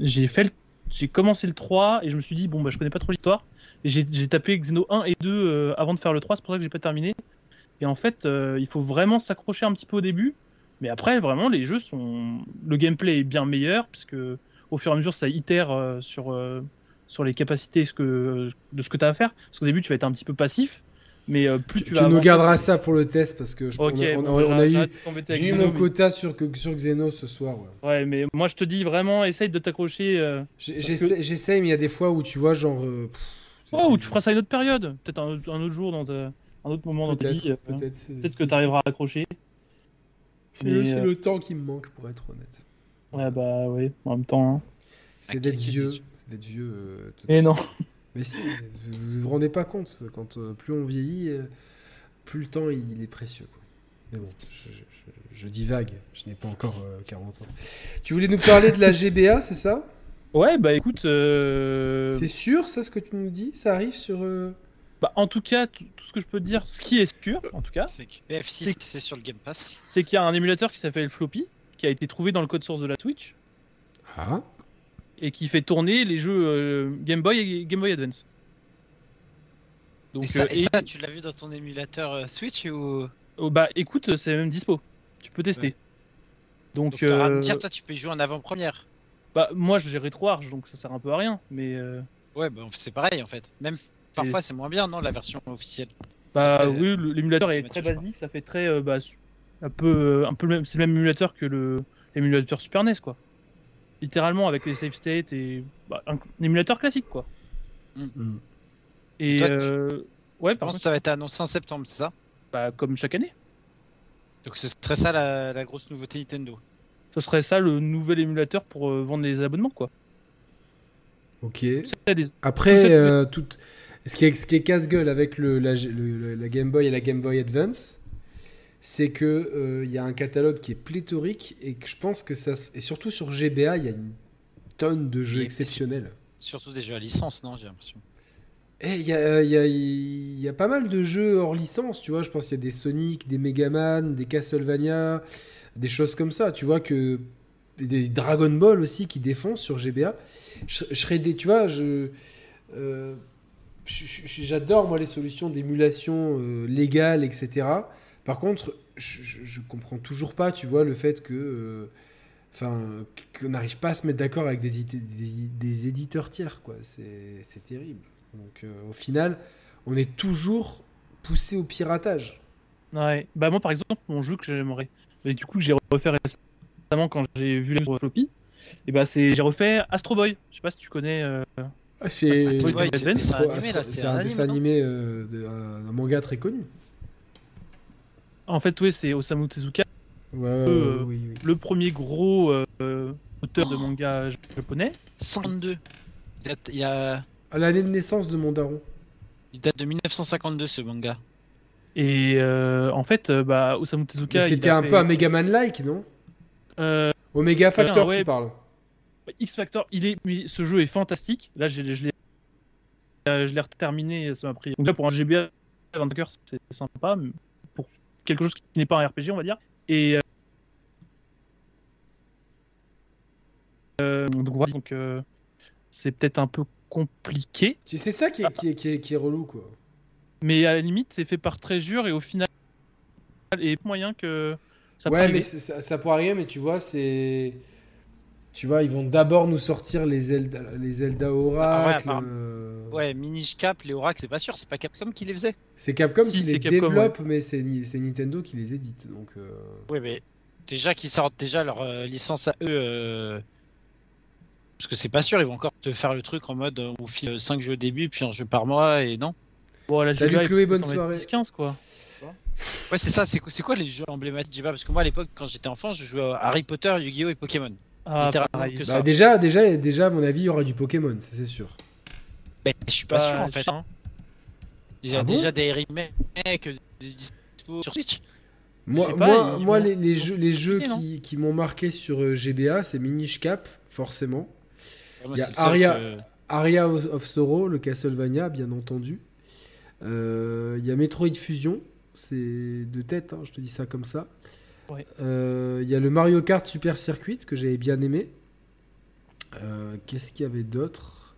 j'ai fait le- j'ai commencé le 3 et je me suis dit, bon, bah, je connais pas trop l'histoire. J'ai tapé Xeno 1 et 2 euh, avant de faire le 3, c'est pour ça que j'ai pas terminé. Et en fait, euh, il faut vraiment s'accrocher un petit peu au début. Mais après, vraiment, les jeux sont. Le gameplay est bien meilleur, puisque au fur et à mesure, ça itère euh, sur, sur les capacités de ce que tu as à faire. Parce qu'au début, tu vas être un petit peu passif. Mais euh, plus Tu, tu, nous garderas ça pour le test parce que je, Ok, on a, on bon, on a eu. J'ai mon quota sur, Xeno ce soir. ouais. Ouais, mais moi, je te dis vraiment, essaye de t'accrocher. euh, j'essaie, mais il y a des fois où tu vois, genre. euh, pff, Oh, ou tu feras ça à une autre période. Peut-être un, un autre jour, dans ta- un autre moment dans ta vie. euh, peut-être. Que tu arriveras à accrocher. C'est le temps qui me manque, pour être honnête. Ouais, bah oui, en même temps. hein. C'est d'être vieux. C'est d'être vieux. Et non. Mais si, vous vous vous rendez pas compte, quand euh, plus on vieillit, euh, plus le temps il est précieux. Quoi. Mais bon, je, je- je- je divague, je n'ai pas encore euh, 40 ans. Tu voulais nous parler de la GBA, c'est ça? Ouais, bah écoute. euh, C'est sûr, ça, ce que tu nous dis? Ça arrive sur. euh, Bah, en tout cas, tout, ce que je peux te dire, ce qui est sûr, en tout cas, C'est que BF6, c'est sur le Game Pass. c'est qu'il y a un émulateur qui s'appelle Floppy, qui a été trouvé dans le code source de la Switch, Ah et qui fait tourner les jeux euh, Game Boy et Game Boy Advance. Donc, et ça, euh, et- tu l'as vu dans ton émulateur euh, Switch ou? Oh, bah écoute, c'est même dispo. Tu peux tester. Ouais. Donc, Donc, t'auras à me dire, toi, tu peux y jouer en avant-première. bah, moi j'ai RetroArch, donc ça sert un peu à rien. Mais Ouais, bah, c'est pareil en fait. Même parfois, c'est moins bien, non, la version officielle? Bah oui, l'émulateur est très je basique, ça fait très euh, bah, un peu un peu c'est le même émulateur que le l'émulateur Super NES quoi. Littéralement avec les save states et bah, un, un émulateur classique quoi. Hmm. Et Toi, tu- euh, ouais, Je par pense que ça va être annoncé en septembre, c'est ça? Bah, comme chaque année. Donc ce serait ça la, la grosse nouveauté Nintendo. Ce serait ça le nouvel émulateur pour euh, vendre les abonnements quoi. Ok. Des- Après, Tout euh, tout... ce qui est, ce qui est casse-gueule avec le, la, le- la Game Boy et la Game Boy Advance, c'est que euh, il y a un catalogue qui est pléthorique et que je pense que ça. Et surtout sur GBA, il y a une tonne de jeux Et- exceptionnels. Surtout des jeux à licence, non J'ai l'impression. Il y a, il y, a, il y a pas mal de jeux hors licence, tu vois. Je pense qu'il y a des Sonic, des Megaman, des Castlevania, des choses comme ça. Tu vois que des- Dragon Ball aussi qui défoncent sur GBA. Je, je serais des, tu vois, je, euh, je- j'adore moi les solutions d'émulation euh, légales, etc. Par contre, je, je, je comprends toujours pas, tu vois, le fait que, euh, enfin, qu'on n'arrive pas à se mettre d'accord avec des, ité- des, des éditeurs tiers, quoi. C'est, terrible. Donc, euh, au final, on est toujours poussé au piratage. Ouais. Bah moi par exemple mon jeu que j'aimerais et du coup j'ai refait récemment quand j'ai vu les floppy et bah c'est j'ai refait Astro Boy. Je sais pas si tu connais euh, Ah, c'est, Astro Boy, c'est un dessin Astro- animé, là, Astro- c'est c'est un dessin animé, euh, de- un, un manga très connu. En fait oui c'est Osamu Tezuka Ouais, Euh, oui, oui. le premier gros euh, auteur de manga japonais. 52. Il date, il, y a... À l'année de naissance de mon daron. il date de 1952 ce manga. Et euh, en fait, euh, bah, Osamu Tezuka. C'était un fait, peu un Megaman-like, non euh, Omega Factor, ouais. tu parles. X Factor, il est, mais ce jeu est fantastique. Là, je, je l'ai, je l'ai terminé, ça m'a pris. Donc là, pour un GBA 25 heures, c'est sympa. mais quelque chose qui n'est pas un RPG, on va dire. Et euh, donc voilà. Donc, euh, c'est peut-être un peu compliqué. C'est ça qui est, qui, est, qui, est, qui est relou, quoi. Mais à la limite, c'est fait par Treasure et au final, il a moyen que ça ouais, mais ça, ça pourrait arriver, mais tu vois, c'est. Tu vois, ils vont d'abord nous sortir les Zelda, les Zelda Oracle. apparemment. euh, Ouais, Minish Cap, les Oracles, c'est pas sûr, c'est pas Capcom qui les faisait. C'est Capcom Si, qui les Capcom, développe, mais c'est Ni- c'est Nintendo qui les édite. Donc, euh, Ouais, mais déjà qu'ils sortent déjà leur euh, licence à eux. euh, Parce que c'est pas sûr, ils vont encore te faire le truc en mode euh, on file 5 jeux au début, puis un jeu par mois, et non. Bon, Salut Chloé, bonne soirée. 10-15 quoi. Ouais, c'est ça, c'est quoi, c'est quoi les jeux emblématiques Parce que moi à l'époque, quand j'étais enfant, je jouais à Harry Potter, Yu-Gi-Oh! et Pokémon. Ah, Littéralement bah, déjà, déjà, déjà, à mon avis, il y aura du Pokémon, c'est sûr. Mais je suis pas Bah, sûr en fait. hein. Il y a Ah bon déjà des remakes euh, dispo sur Switch. Moi, pas, moi, les, les jeux, les jeux qui, qui m'ont marqué sur euh, GBA, c'est Minish Cap, forcément. Moi, Il y a Aria- que- Aria of of Sorrow, le Castlevania, bien entendu. Euh, Il y a Metroid Fusion, c'est de tête, hein, je te dis ça comme ça. Ouais. Euh, Il y a le Mario Kart Super Circuit que j'avais bien aimé. Euh, Qu'est-ce qu'il y avait d'autre?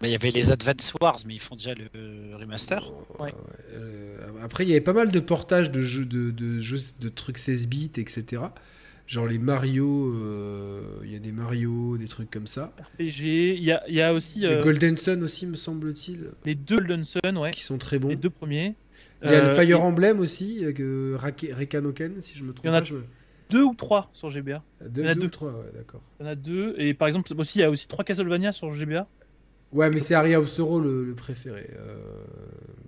Bah, il y avait les Advance Wars, mais ils font déjà le remaster. Ouais. Euh, Après, il y avait pas mal de portages de jeux, de, de jeux, de trucs 16 bits, etc. Genre les Mario, euh, il y a des Mario, des trucs comme ça. RPG, il y a, y a aussi Les euh, Golden Sun aussi, me semble-t-il, les deux Golden Sun, ouais, qui sont très bons. les deux premiers. Il y a le Euh, Fire et Emblem aussi, avec euh, Rake- Rekanoken, si je me trompe Il y en a pas. je me- Deux ou trois sur GBA. Deux, il y en a deux deux. ou trois, ouais, d'accord. Il y en a deux. Et par exemple, aussi, il y a aussi trois Castlevania sur GBA. Ouais, mais c'est Aria of Sorrow le, le préféré. euh,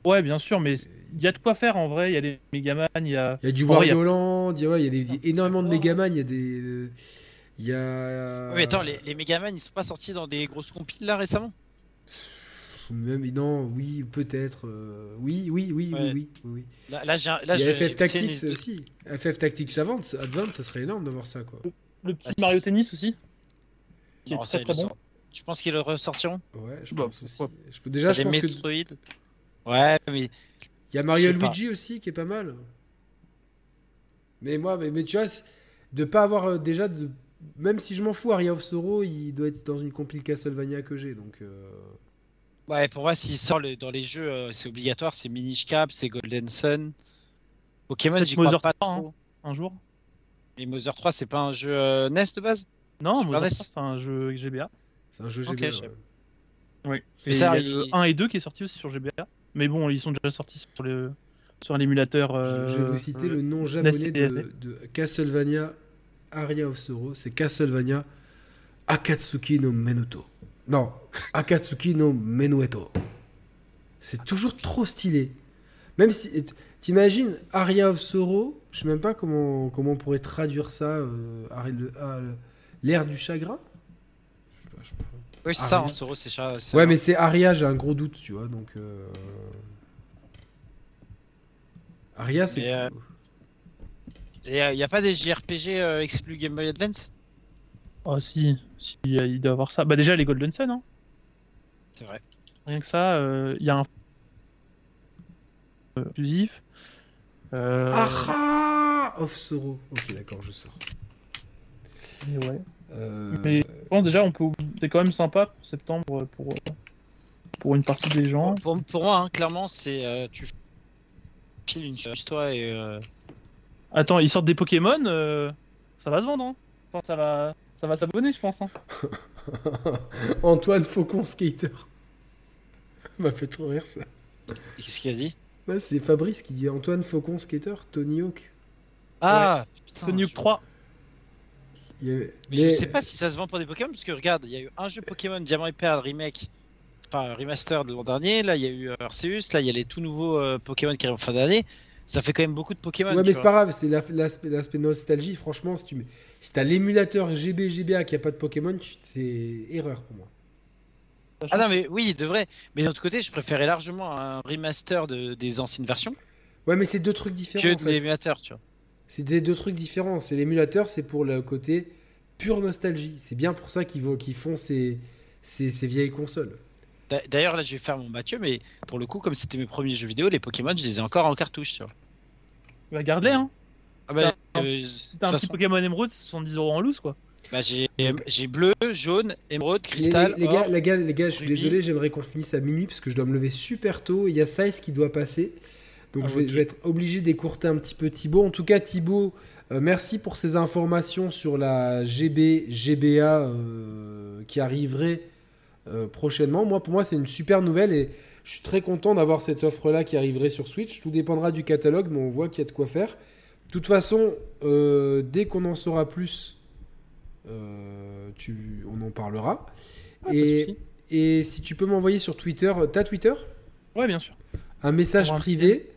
Ouais, bien sûr, mais il y a de quoi faire en vrai. Il y a les Megaman, il y a. Il y a du il y a- Wario Land, il y a, ouais, il y a des- Putain, c'est énormément de. Megaman, il y a des. Il y a. Ouais, mais attends, les, les Megaman ils sont pas sortis dans des grosses compiles là récemment? Même, non, oui, peut-être. euh, oui, oui, oui, Ouais. oui, oui, oui. Là, là, j'ai un- là Il y j'ai- a j'ai FF Tactics aussi. FF Tactics Advance, Advance, ça serait énorme d'avoir ça, quoi. Le petit Ah, Mario. Tennis aussi. Qui est Non, très ça, ils très le bon. sortent. Tu penses qu'ils le ressortiront? Ouais, je Bah, pense aussi. Je peux, déjà, je pense que. Metroid? Ouais, mais Il y a Mario pas. Luigi aussi qui est pas mal. Mais moi, mais, mais tu vois, de pas avoir euh, déjà de. Même si je m'en fous, Aria of Sorrow, il doit être dans une compile Castlevania que j'ai, donc. euh, ouais, pour moi, s'il sort le- dans les jeux, euh, c'est obligatoire. C'est Minish Cap, c'est Golden Sun. Pokémon, j'y crois Mother pas 3, trop. Un jour. Mais Mother 3, c'est pas un jeu euh, NES de base? Non, Super Mother NES. 3, c'est un jeu GBA. C'est un jeu GBA. sais ouais. Oui. Mais Et ça, il y a le il- 1 et 2 qui est sorti aussi sur GBA. Mais bon, ils sont déjà sortis sur le sur l'émulateur. Je- Je vais euh, vous citer le nom japonais et de, de Castlevania Aria of Sorrow. C'est Castlevania Akatsuki no Menoto. Non, Akatsuki no Menueto. C'est toujours trop stylé. Même si. T'imagines Aria of Sorrow, je sais même pas comment, comment on pourrait traduire ça. euh, le- L'ère du chagrin Je sais pas, je sais pas. Oui, c'est ça, Aria. hein, Soro, c'est ça. Ouais, un- mais c'est Aria, j'ai un gros doute, tu vois. Donc. euh, Aria, c'est. Mais, euh, il n'y a pas des JRPG euh, exclus Game Boy Advance? Ah si, si, il doit avoir ça. Bah déjà les Golden Sun, hein. C'est vrai. Rien que ça, euh, il y a un euh, exclusif. Euh, Ah Of Sorrow. Ok, d'accord, je sors. mais ouais. Euh, Mais bon, déjà, on peut. C'est quand même sympa pour septembre euh, pour euh, pour une partie des gens. Pour, pour moi, hein, clairement, c'est euh, tu files une chose toi et euh, Attends, ils sortent des Pokémon, euh, ça va se vendre. Hein. Enfin, ça va, ça va s'abonner, je pense. Hein. Antoine Faucon Skater. m'a fait trop rire ça. qu'est-ce qu'il a dit? Ouais, c'est Fabrice qui dit Antoine Faucon Skater, Tony Hawk. Ah putain, Sonic je- 3. Il y avait- Mais, je sais pas si ça se vend pour des Pokémon parce que regarde, il y a eu un jeu Pokémon Diamant et Perle remake, enfin remaster de l'an dernier. Là, il y a eu euh, Arceus. Là, il y a les tout nouveaux euh, Pokémon qui arrivent en fin d'année. Ça fait quand même beaucoup de Pokémon. Ouais, mais c'est pas grave, c'est la- l'aspect l'aspect nostalgie. Franchement, si tu mets- si t'as l'émulateur GB GBA qui a pas de Pokémon, c'est erreur pour moi. Ah non, mais oui, il devrait. Mais d'un autre côté, je préférais largement un remaster de, des anciennes versions Ouais, mais c'est deux trucs différents. que en de fait. l'émulateur, tu vois. C'est des deux trucs différents. C'est l'émulateur, c'est pour le côté pure nostalgie. C'est bien pour ça qu'ils vont- qu'ils font ces, ces, ces vieilles consoles. D'a- D'ailleurs, là, je vais faire mon Mathieu, mais pour le coup, comme c'était mes premiers jeux vidéo, les Pokémon, je les ai encore en cartouche, tu vois. Bah, garde-les, hein. Ah bah, euh, Si t'as un petit façon- Pokémon Emerald, c'est 70 euros en loose, quoi. Bah, j'ai j'ai bleu, jaune, émeraude, cristal. les- les gars, or. les gars, les gars, je suis rubis. désolé, j'aimerais qu'on finisse à minuit parce que je dois me lever super tôt. Il y a Size qui doit passer. Donc Ah, je, vais, ok. je vais être obligé d'écourter un petit peu Thibaut. En tout cas, Thibaut, euh, merci pour ces informations sur la GB, GBA euh, qui arriverait euh, prochainement. Moi, pour moi, c'est une super nouvelle et je suis très content d'avoir cette offre-là qui arriverait sur Switch. Tout dépendra du catalogue, mais on voit qu'il y a de quoi faire. De toute façon, euh, dès qu'on en saura plus, euh, tu, on en parlera. Ah, et, si tu peux m'envoyer sur Twitter, t'as Twitter? Ouais, bien sûr. Un message Pour un privé.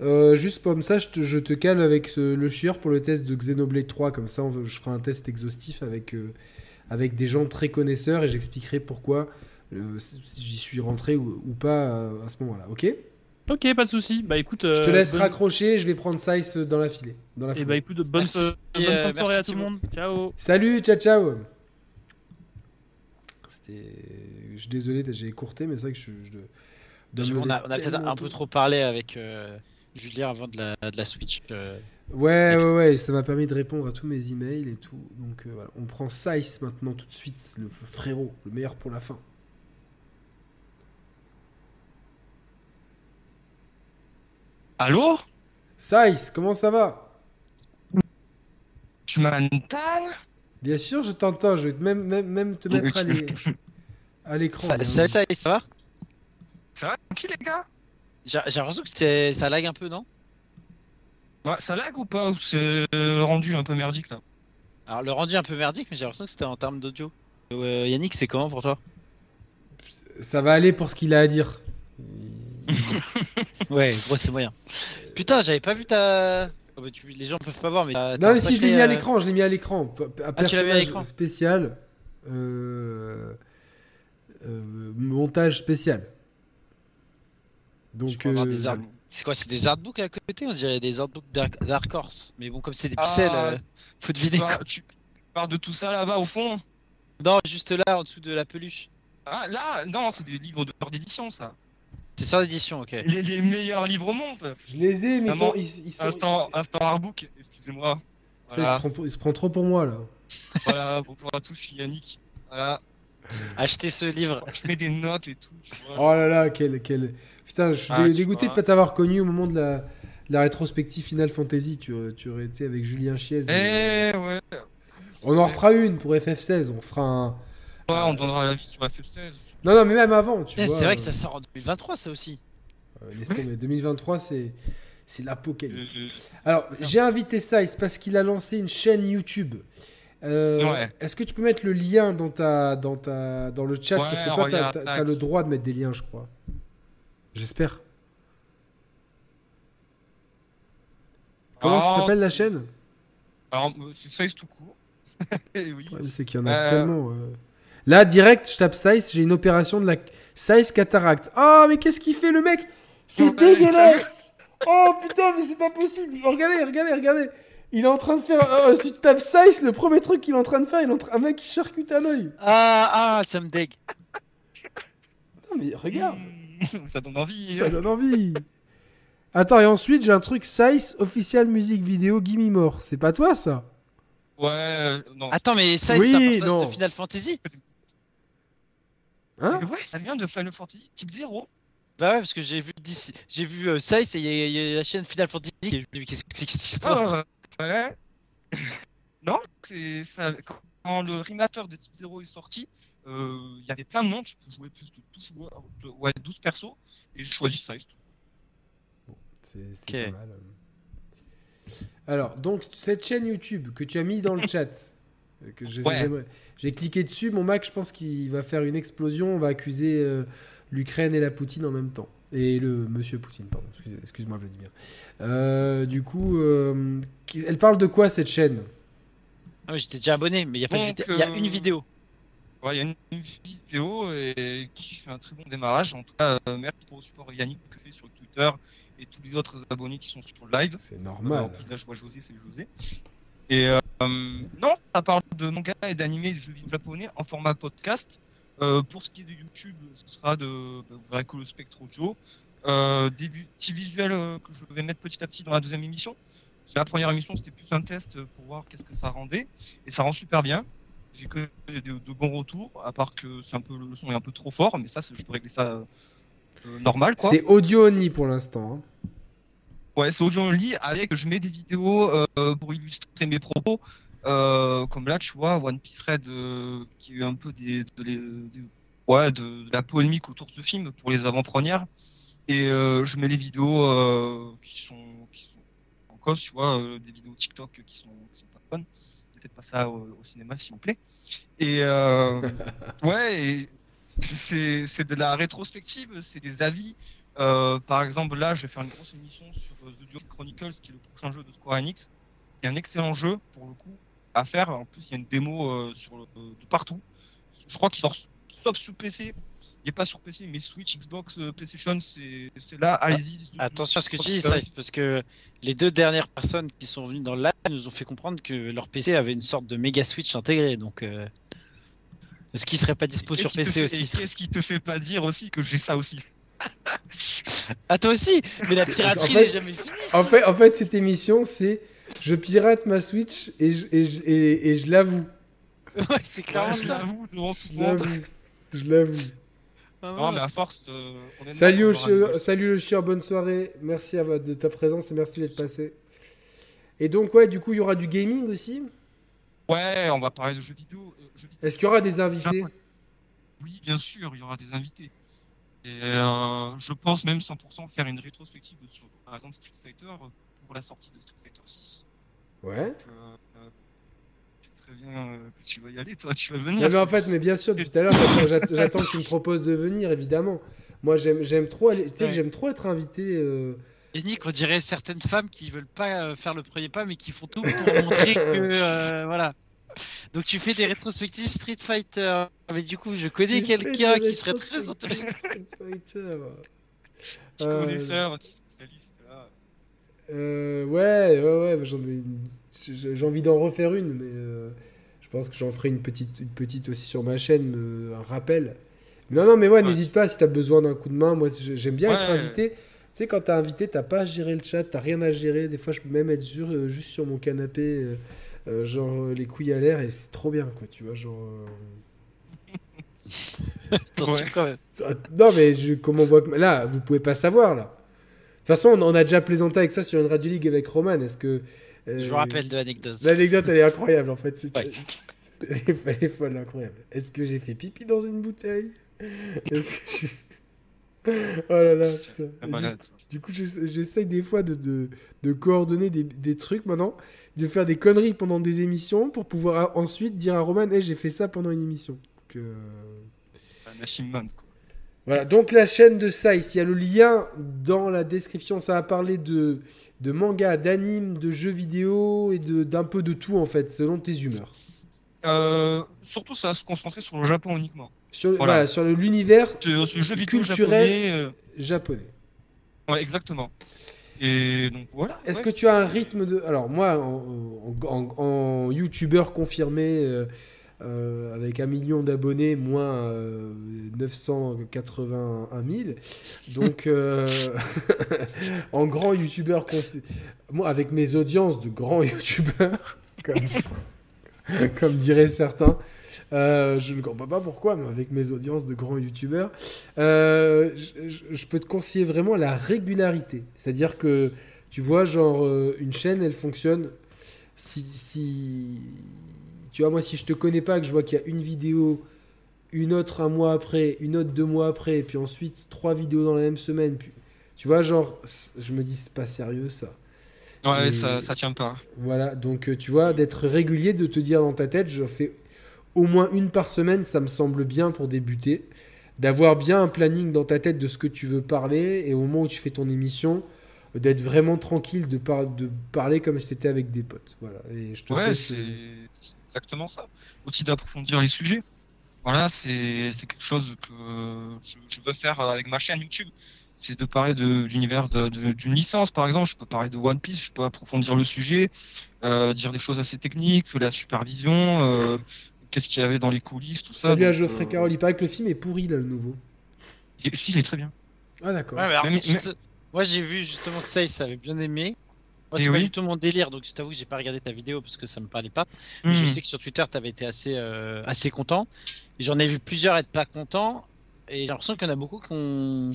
euh, juste comme ça, je te, je te cale avec ce- le chieur pour le test de Xenoblade 3. Comme ça, on je ferai un test exhaustif avec, avec des gens très connaisseurs et j'expliquerai pourquoi si j'y suis rentré ou, ou pas à ce moment-là. Ok? Ok, pas de souci. Bah écoute. Je te laisse bonne... raccrocher, je vais prendre Size dans la filée. Dans la Et foulée. bah écoute, bonne, Merci, euh, bonne euh, fin de soirée merci, à tout le monde. Ciao. Salut, ciao ciao C'était... Je suis désolé, j'ai écourté, mais c'est vrai que je, on a, lever on a peut-être un peu trop parlé avec euh, Julien avant de la, de la Switch. euh. Ouais, ouais, ouais, ça m'a permis de répondre à tous mes emails et tout. Donc euh, voilà, on prend Size maintenant tout de suite, le frérot, le meilleur pour la fin. Allô Size, comment ça va Tu m'entends Bien sûr, je t'entends, je vais te même, même, même te mettre à l'é- à l'écran. Ça, hein. ça, ça, ça va Ça va tranquille les gars J'ai l'impression que c'est- ça lag un peu, non Ouais, Ça lag ou pas Ou c'est le rendu un peu merdique là Alors le rendu un peu merdique, mais j'ai l'impression que c'était en termes d'audio. Euh, Yannick, c'est comment pour toi Ça va aller pour ce qu'il a à dire. Ouais, gros, c'est moyen. Putain, j'avais pas vu ta. Oh, bah, tu- Les gens peuvent pas voir, mais. Non, un mais si je l'ai mis à euh, l'écran, je l'ai mis à l'écran. Un Ah, à personnage l'écran. spécial. euh, euh, montage spécial. Donc, euh, art- C'est quoi C'est des artbooks à côté On dirait des artbooks Dark, Horse. Mais bon, comme c'est des Ah. pixels, euh, faut deviner. Bah. Tu parles de tout ça là-bas au fond? Non, juste là, en dessous de la peluche. Ah là, non, c'est des livres d'auteur d'édition ça. C'est sur l'édition, ok. Les, les meilleurs livres au monde. je les ai, mais ils sont. Ils, ils sont Instant, instant artbook, excusez-moi. Ça, il, se Voilà, il se prend trop pour moi là. voilà, bonjour à tous, je suis Yannick. Voilà, Achetez ce livre. je mets des notes et tout, tu vois. Oh là là, quel. quel... Putain, je suis Ah, dégoûté de vois. pas t'avoir connu au moment de la, de la rétrospective Final Fantasy. Tu, aurais- tu aurais été avec Julien Chiez. Eh ouais. On en refera une pour FF16. On fera un. Ouais, on donnera l'avis sur FF16. Non, non, mais même avant. Tu Putain, vois, C'est vrai que euh, ça sort en 2023, ça aussi. euh, laisse tomber. 2023, c'est. C'est l'apocalypse. Euh, Alors, j'ai invité Size parce qu'il a lancé une chaîne YouTube. Euh, Ouais. Est-ce que tu peux mettre le lien dans, ta, dans, ta, dans le chat? Ouais, Parce que toi, tac. t'as le droit de mettre des liens, je crois. J'espère. Comment ça s'appelle la chaîne? Alors, euh, c'est Size tout court. Eh oui. Le problème, c'est qu'il y en a Euh. tellement. euh. Là, direct, je tape Size, j'ai une opération de la Size cataracte. Oh, mais qu'est-ce qu'il fait, le mec? C'est dégueulasse Oh putain, mais c'est pas possible Regardez, regardez, regardez Il est en train de faire. Oh, si tu tapes Size, le premier truc qu'il est en train de faire, il est en train... un mec qui charcute un œil. Ah, ah, ça me dégue. Non, mais regarde Ça donne envie. Ça donne envie Attends, et ensuite, j'ai un truc Size, official musique vidéo, Gimme More. C'est pas toi, ça? Ouais, euh, non. Attends, mais ça, Oui, c'est un personnage non. de Final Fantasy? Hein ouais, ça vient de Final Fantasy type 0. Bah ouais, parce que j'ai vu j'ai vu euh, ça et il y, a- il y a la chaîne Final Fantasy. et je me dis, Qu'est-ce que c'est que cette histoire Ah, ouais. non, c'est ça. Quand le remaster de type 0 est sorti, euh, il y avait plein de monde. Je peux jouer plus de 12, joueurs- de- ouais, 12 persos. Et j'ai choisi Size. C'est pas mal. Alors, donc, cette chaîne YouTube que tu as mis dans le chat, euh, que je- Ouais. j'aimerais- j'ai cliqué dessus, mon Mac, je pense qu'il va faire une explosion. On va accuser euh, l'Ukraine et la Poutine en même temps. Et le monsieur Poutine, pardon. Excuse-moi, Vladimir. Euh, du coup, euh, elle parle de quoi cette chaîne? Ah, J'étais déjà abonné, mais il y a pas de Donc, vidéo. Il y a euh, une vidéo. Ouais, il y a une, une vidéo et, qui fait un très bon démarrage. En tout cas, euh, merci pour le support Yannick que fait sur Twitter et tous les autres abonnés qui sont sur le live. C'est normal. en plus, là, je vois José, c'est José. Et euh, non, ça parle de manga et d'animé et de jeux vidéo japonais en format podcast. Euh, pour ce qui est de YouTube, ce sera de. bah, vous verrez que le spectre audio. Euh, des petits visuels que je vais mettre petit à petit dans la deuxième émission. La première émission, c'était plus un test pour voir qu'est-ce que ça rendait. Et ça rend super bien. j'ai que de, bons retours, à part que c'est un peu le son est un peu trop fort, mais ça, je peux régler ça normal. C'est audio only pour l'instant. hein. Ouais, c'est audio only avec je mets des vidéos euh, pour illustrer mes propos. Euh, comme là, tu vois, One Piece Red euh, qui a eu un peu des, de, les- des- ouais, de, de la polémique autour de ce film pour les avant-premières. Et je mets les vidéos qui sont qui sont en cause, tu vois, des vidéos TikTok qui sont, qui sont pas bonnes. Ne faites pas ça au, au cinéma, s'il vous plaît. Et ouais, c'est de la rétrospective, c'est des avis. Euh, par exemple, là, je vais faire une grosse émission sur euh, The Duel Chronicles, qui est le prochain jeu de Square Enix, qui est un excellent jeu pour le coup à faire. En plus, il y a une démo euh, sur le- de partout. Je crois qu'il sort sauf sur PC. Il n'est pas sur PC, mais Switch, Xbox, PlayStation, c'est c'est là. Allez-y. The Attention à ce que tu dis. Size, parce que les deux dernières personnes qui sont venues dans le live nous ont fait comprendre que leur PC avait une sorte de méga Switch intégré, donc euh, est-ce qu'il serait pas dispo sur qui PC aussi Et qu'est-ce qui te fait pas dire aussi que j'ai ça aussi? Ah toi aussi Mais la piraterie En fait- n'est jamais finie En fait, en fait, cette émission, c'est je pirate ma Switch et je, et je, et- et je l'avoue. Ouais, c'est clairement Ouais, je ça l'avoue devant tout Je le monde. l'avoue. Je l'avoue. Ah, Non, mais à force, euh, Salut, au chieur- salut le chieur, bonne soirée. Merci à, de ta présence et merci d'être passé. Et donc, ouais, du coup, il y aura du gaming aussi. Ouais, on va parler de jeux vidéo. euh, jeux vidéo. Est-ce qu'il y aura des invités? Oui, bien sûr, il y aura des invités. Et euh, je pense même 100% faire une rétrospective sur, par exemple, Street Fighter euh, pour la sortie de Street Fighter 6. Ouais. Donc, euh, c'est très bien que tu vas y aller, toi, tu vas Non, venir. mais en fait, mais bien sûr, depuis tout à l'heure, j'attends- que tu me proposes de venir, évidemment. Moi, j'aime j'aime trop, aller- tu sais que Ouais. j'aime trop être invité. euh, Et Nick, on dirait certaines femmes qui veulent pas faire le premier pas, mais qui font tout pour montrer que euh, voilà. Donc tu fais des rétrospectives Street Fighter. Mais du coup, je connais quelqu'un qui serait très intéressé. Street Fighter. Petit Euh, connaisseur, un petit spécialiste. Là. Euh, ouais, ouais, ouais, j'en ai, j'ai j'ai envie d'en refaire une, mais euh, je pense que j'en ferai une petite, une petite aussi sur ma chaîne, euh, un rappel. Non, non, mais ouais, Ouais. n'hésite pas si t'as besoin d'un coup de main. Moi, j'ai- j'aime bien être invité. Tu sais, quand t'es invité, t'as pas à gérer le chat, t'as rien à gérer. Des fois, je peux même être sur, euh, juste sur mon canapé, euh, genre euh, les couilles à l'air, et c'est trop bien, quoi, tu vois, genre. euh, Attention Ouais. quand même. ah, Non, mais je, comment on voit que. Là, vous pouvez pas savoir, là. De toute façon, on, on a déjà plaisanté avec ça sur une Radio League avec Roman. Est-ce que. euh, Je me rappelle de l'anecdote. L'anecdote, elle est incroyable, en fait. C'est... Ouais. Elle, est, elle est folle, incroyable. Est-ce que j'ai fait pipi dans une bouteille? Est-ce que j'ai- Oh là là, putain. Du, du coup, j'essa- j'essaye des fois de, de, de coordonner des, des trucs maintenant, de faire des conneries pendant des émissions pour pouvoir a- ensuite dire à Roman hey, j'ai fait ça pendant une émission. Donc, euh, Un Man, quoi. voilà, donc la chaîne de Size, il y a le lien dans la description. Ça va parler de, de manga, d'anime, de jeux vidéo et d'un peu de tout en fait, selon tes humeurs. Euh, surtout, ça va se concentrer sur le Japon uniquement. Sur, Voilà. voilà, sur l'univers Culturel. japonais. euh, japonais. ouais, exactement. Et donc voilà. Est-ce ouais, que tu as un rythme de. Alors, moi, en, en, en- en youtubeur confirmé, euh, euh, avec un million d'abonnés, moins euh, 981 000. Donc, euh, en grand youtubeur confirmé. Moi, avec mes audiences de grands youtubeurs, comme, comme diraient certains. Euh, je ne comprends pas pourquoi, mais avec mes audiences de grands youtubeurs, euh, je, peux te conseiller vraiment la régularité. C'est-à-dire que, tu vois, genre, euh, une chaîne, elle fonctionne. Si, si. Tu vois, moi, si je te connais pas, que je vois qu'il y a une vidéo, une autre un mois après, une autre deux mois après, et puis ensuite trois vidéos dans la même semaine, puis. Tu vois, genre, je me dis, c'est pas sérieux ça. Ouais, Et- ça, ça tient pas. Voilà, donc tu vois, d'être régulier, de te dire dans ta tête, je fais au moins une par semaine, ça me semble bien pour débuter. D'avoir bien un planning dans ta tête de ce que tu veux parler, et au moment où tu fais ton émission, euh, d'être vraiment tranquille, de, par- de parler comme si t'étais avec des potes. Voilà, et je te Ouais, c'est c'est exactement ça. Aussi d'approfondir les sujets. Voilà, c'est quelque chose que je, je veux faire avec ma chaîne YouTube. C'est de parler de l'univers d'une licence, par exemple. Je peux parler de One Piece, je peux approfondir le sujet, euh, dire des choses assez techniques, la supervision, euh, qu'est-ce qu'il y avait dans les coulisses, tout ça. Salut à Geoffrey euh, Carole, il paraît que le film est pourri là, le nouveau. il- Si, il est très bien. Ah d'accord. Ouais, mais alors, Mais- juste- Moi j'ai vu justement que ça, il s'avait bien aimé. Moi, Et c'est pas oui. du tout mon délire, donc je t'avoue que j'ai pas regardé ta vidéo parce que ça me parlait pas. Mais je Hmm. sais que sur Twitter, t'avais été assez, euh, assez content. J'en ai vu plusieurs être pas contents. Et j'ai l'impression qu'il y en a beaucoup qui ont,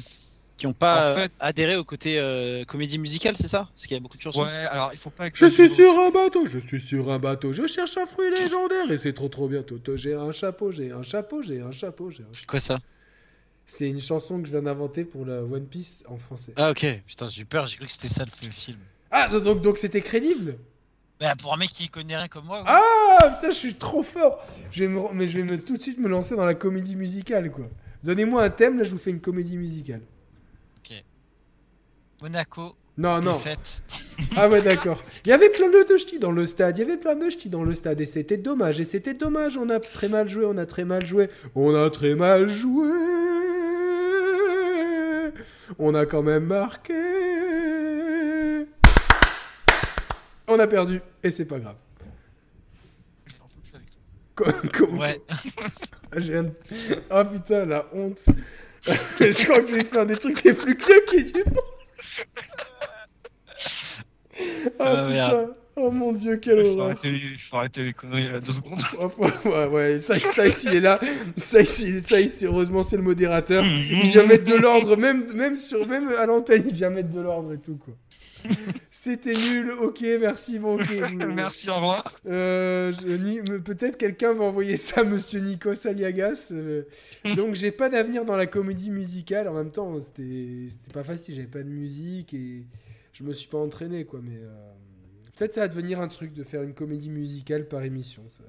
qui ont pas En euh, fait- adhéré au côté euh, comédie musicale, c'est ça? Parce qu'il y a beaucoup de chansons. Ouais, alors il faut pas. Je suis sur un bateau, je suis sur un bateau, je cherche un fruit légendaire et c'est trop trop bien. Toto, j'ai un chapeau, j'ai un chapeau, j'ai un chapeau, j'ai un C'est quoi ça? C'est une chanson que je viens d'inventer pour la One Piece en français. Ah ok, putain j'ai eu peur, j'ai cru que c'était ça le le film. Ah, donc donc c'était crédible? Bah pour un mec qui connaît rien comme moi. ouais. Ah putain, je suis trop fort je vais me... Mais je vais me... tout de suite me lancer dans la comédie musicale, quoi. Donnez-moi un thème, là je vous fais une comédie musicale. Monaco, Non, non. défaite. Ah ouais, d'accord. Il y avait plein de ch'tis dans le stade, il y avait plein de ch'tis dans le stade, et c'était dommage, et c'était dommage, on a très mal joué, on a très mal joué, on a très mal joué. On a quand même marqué. On a perdu, et c'est pas grave. Un Ouais. J'ai un- Ah putain, la honte. je crois que je vais faire des trucs les plus claqués du monde. Ah Ah, putain. Oh mon dieu, quelle Il faut horreur. arrêter, il faut arrêter les conneries là deux secondes. Oh, ouais, ouais, ça, ça il est là. Ça ça heureusement, c'est le modérateur. Il vient mettre de l'ordre, même, même, sur, même à l'antenne, il vient mettre de l'ordre et tout, quoi. C'était nul, ok, merci, bon, Merci, au revoir. Euh, Peut-être quelqu'un va envoyer ça à Monsieur Nikos Aliagas. euh, donc j'ai pas d'avenir dans la comédie musicale. En même temps, c'était pas facile. J'avais pas de musique et je me suis pas entraîné quoi. Mais euh, peut-être ça va devenir un truc de faire une comédie musicale par émission. ça-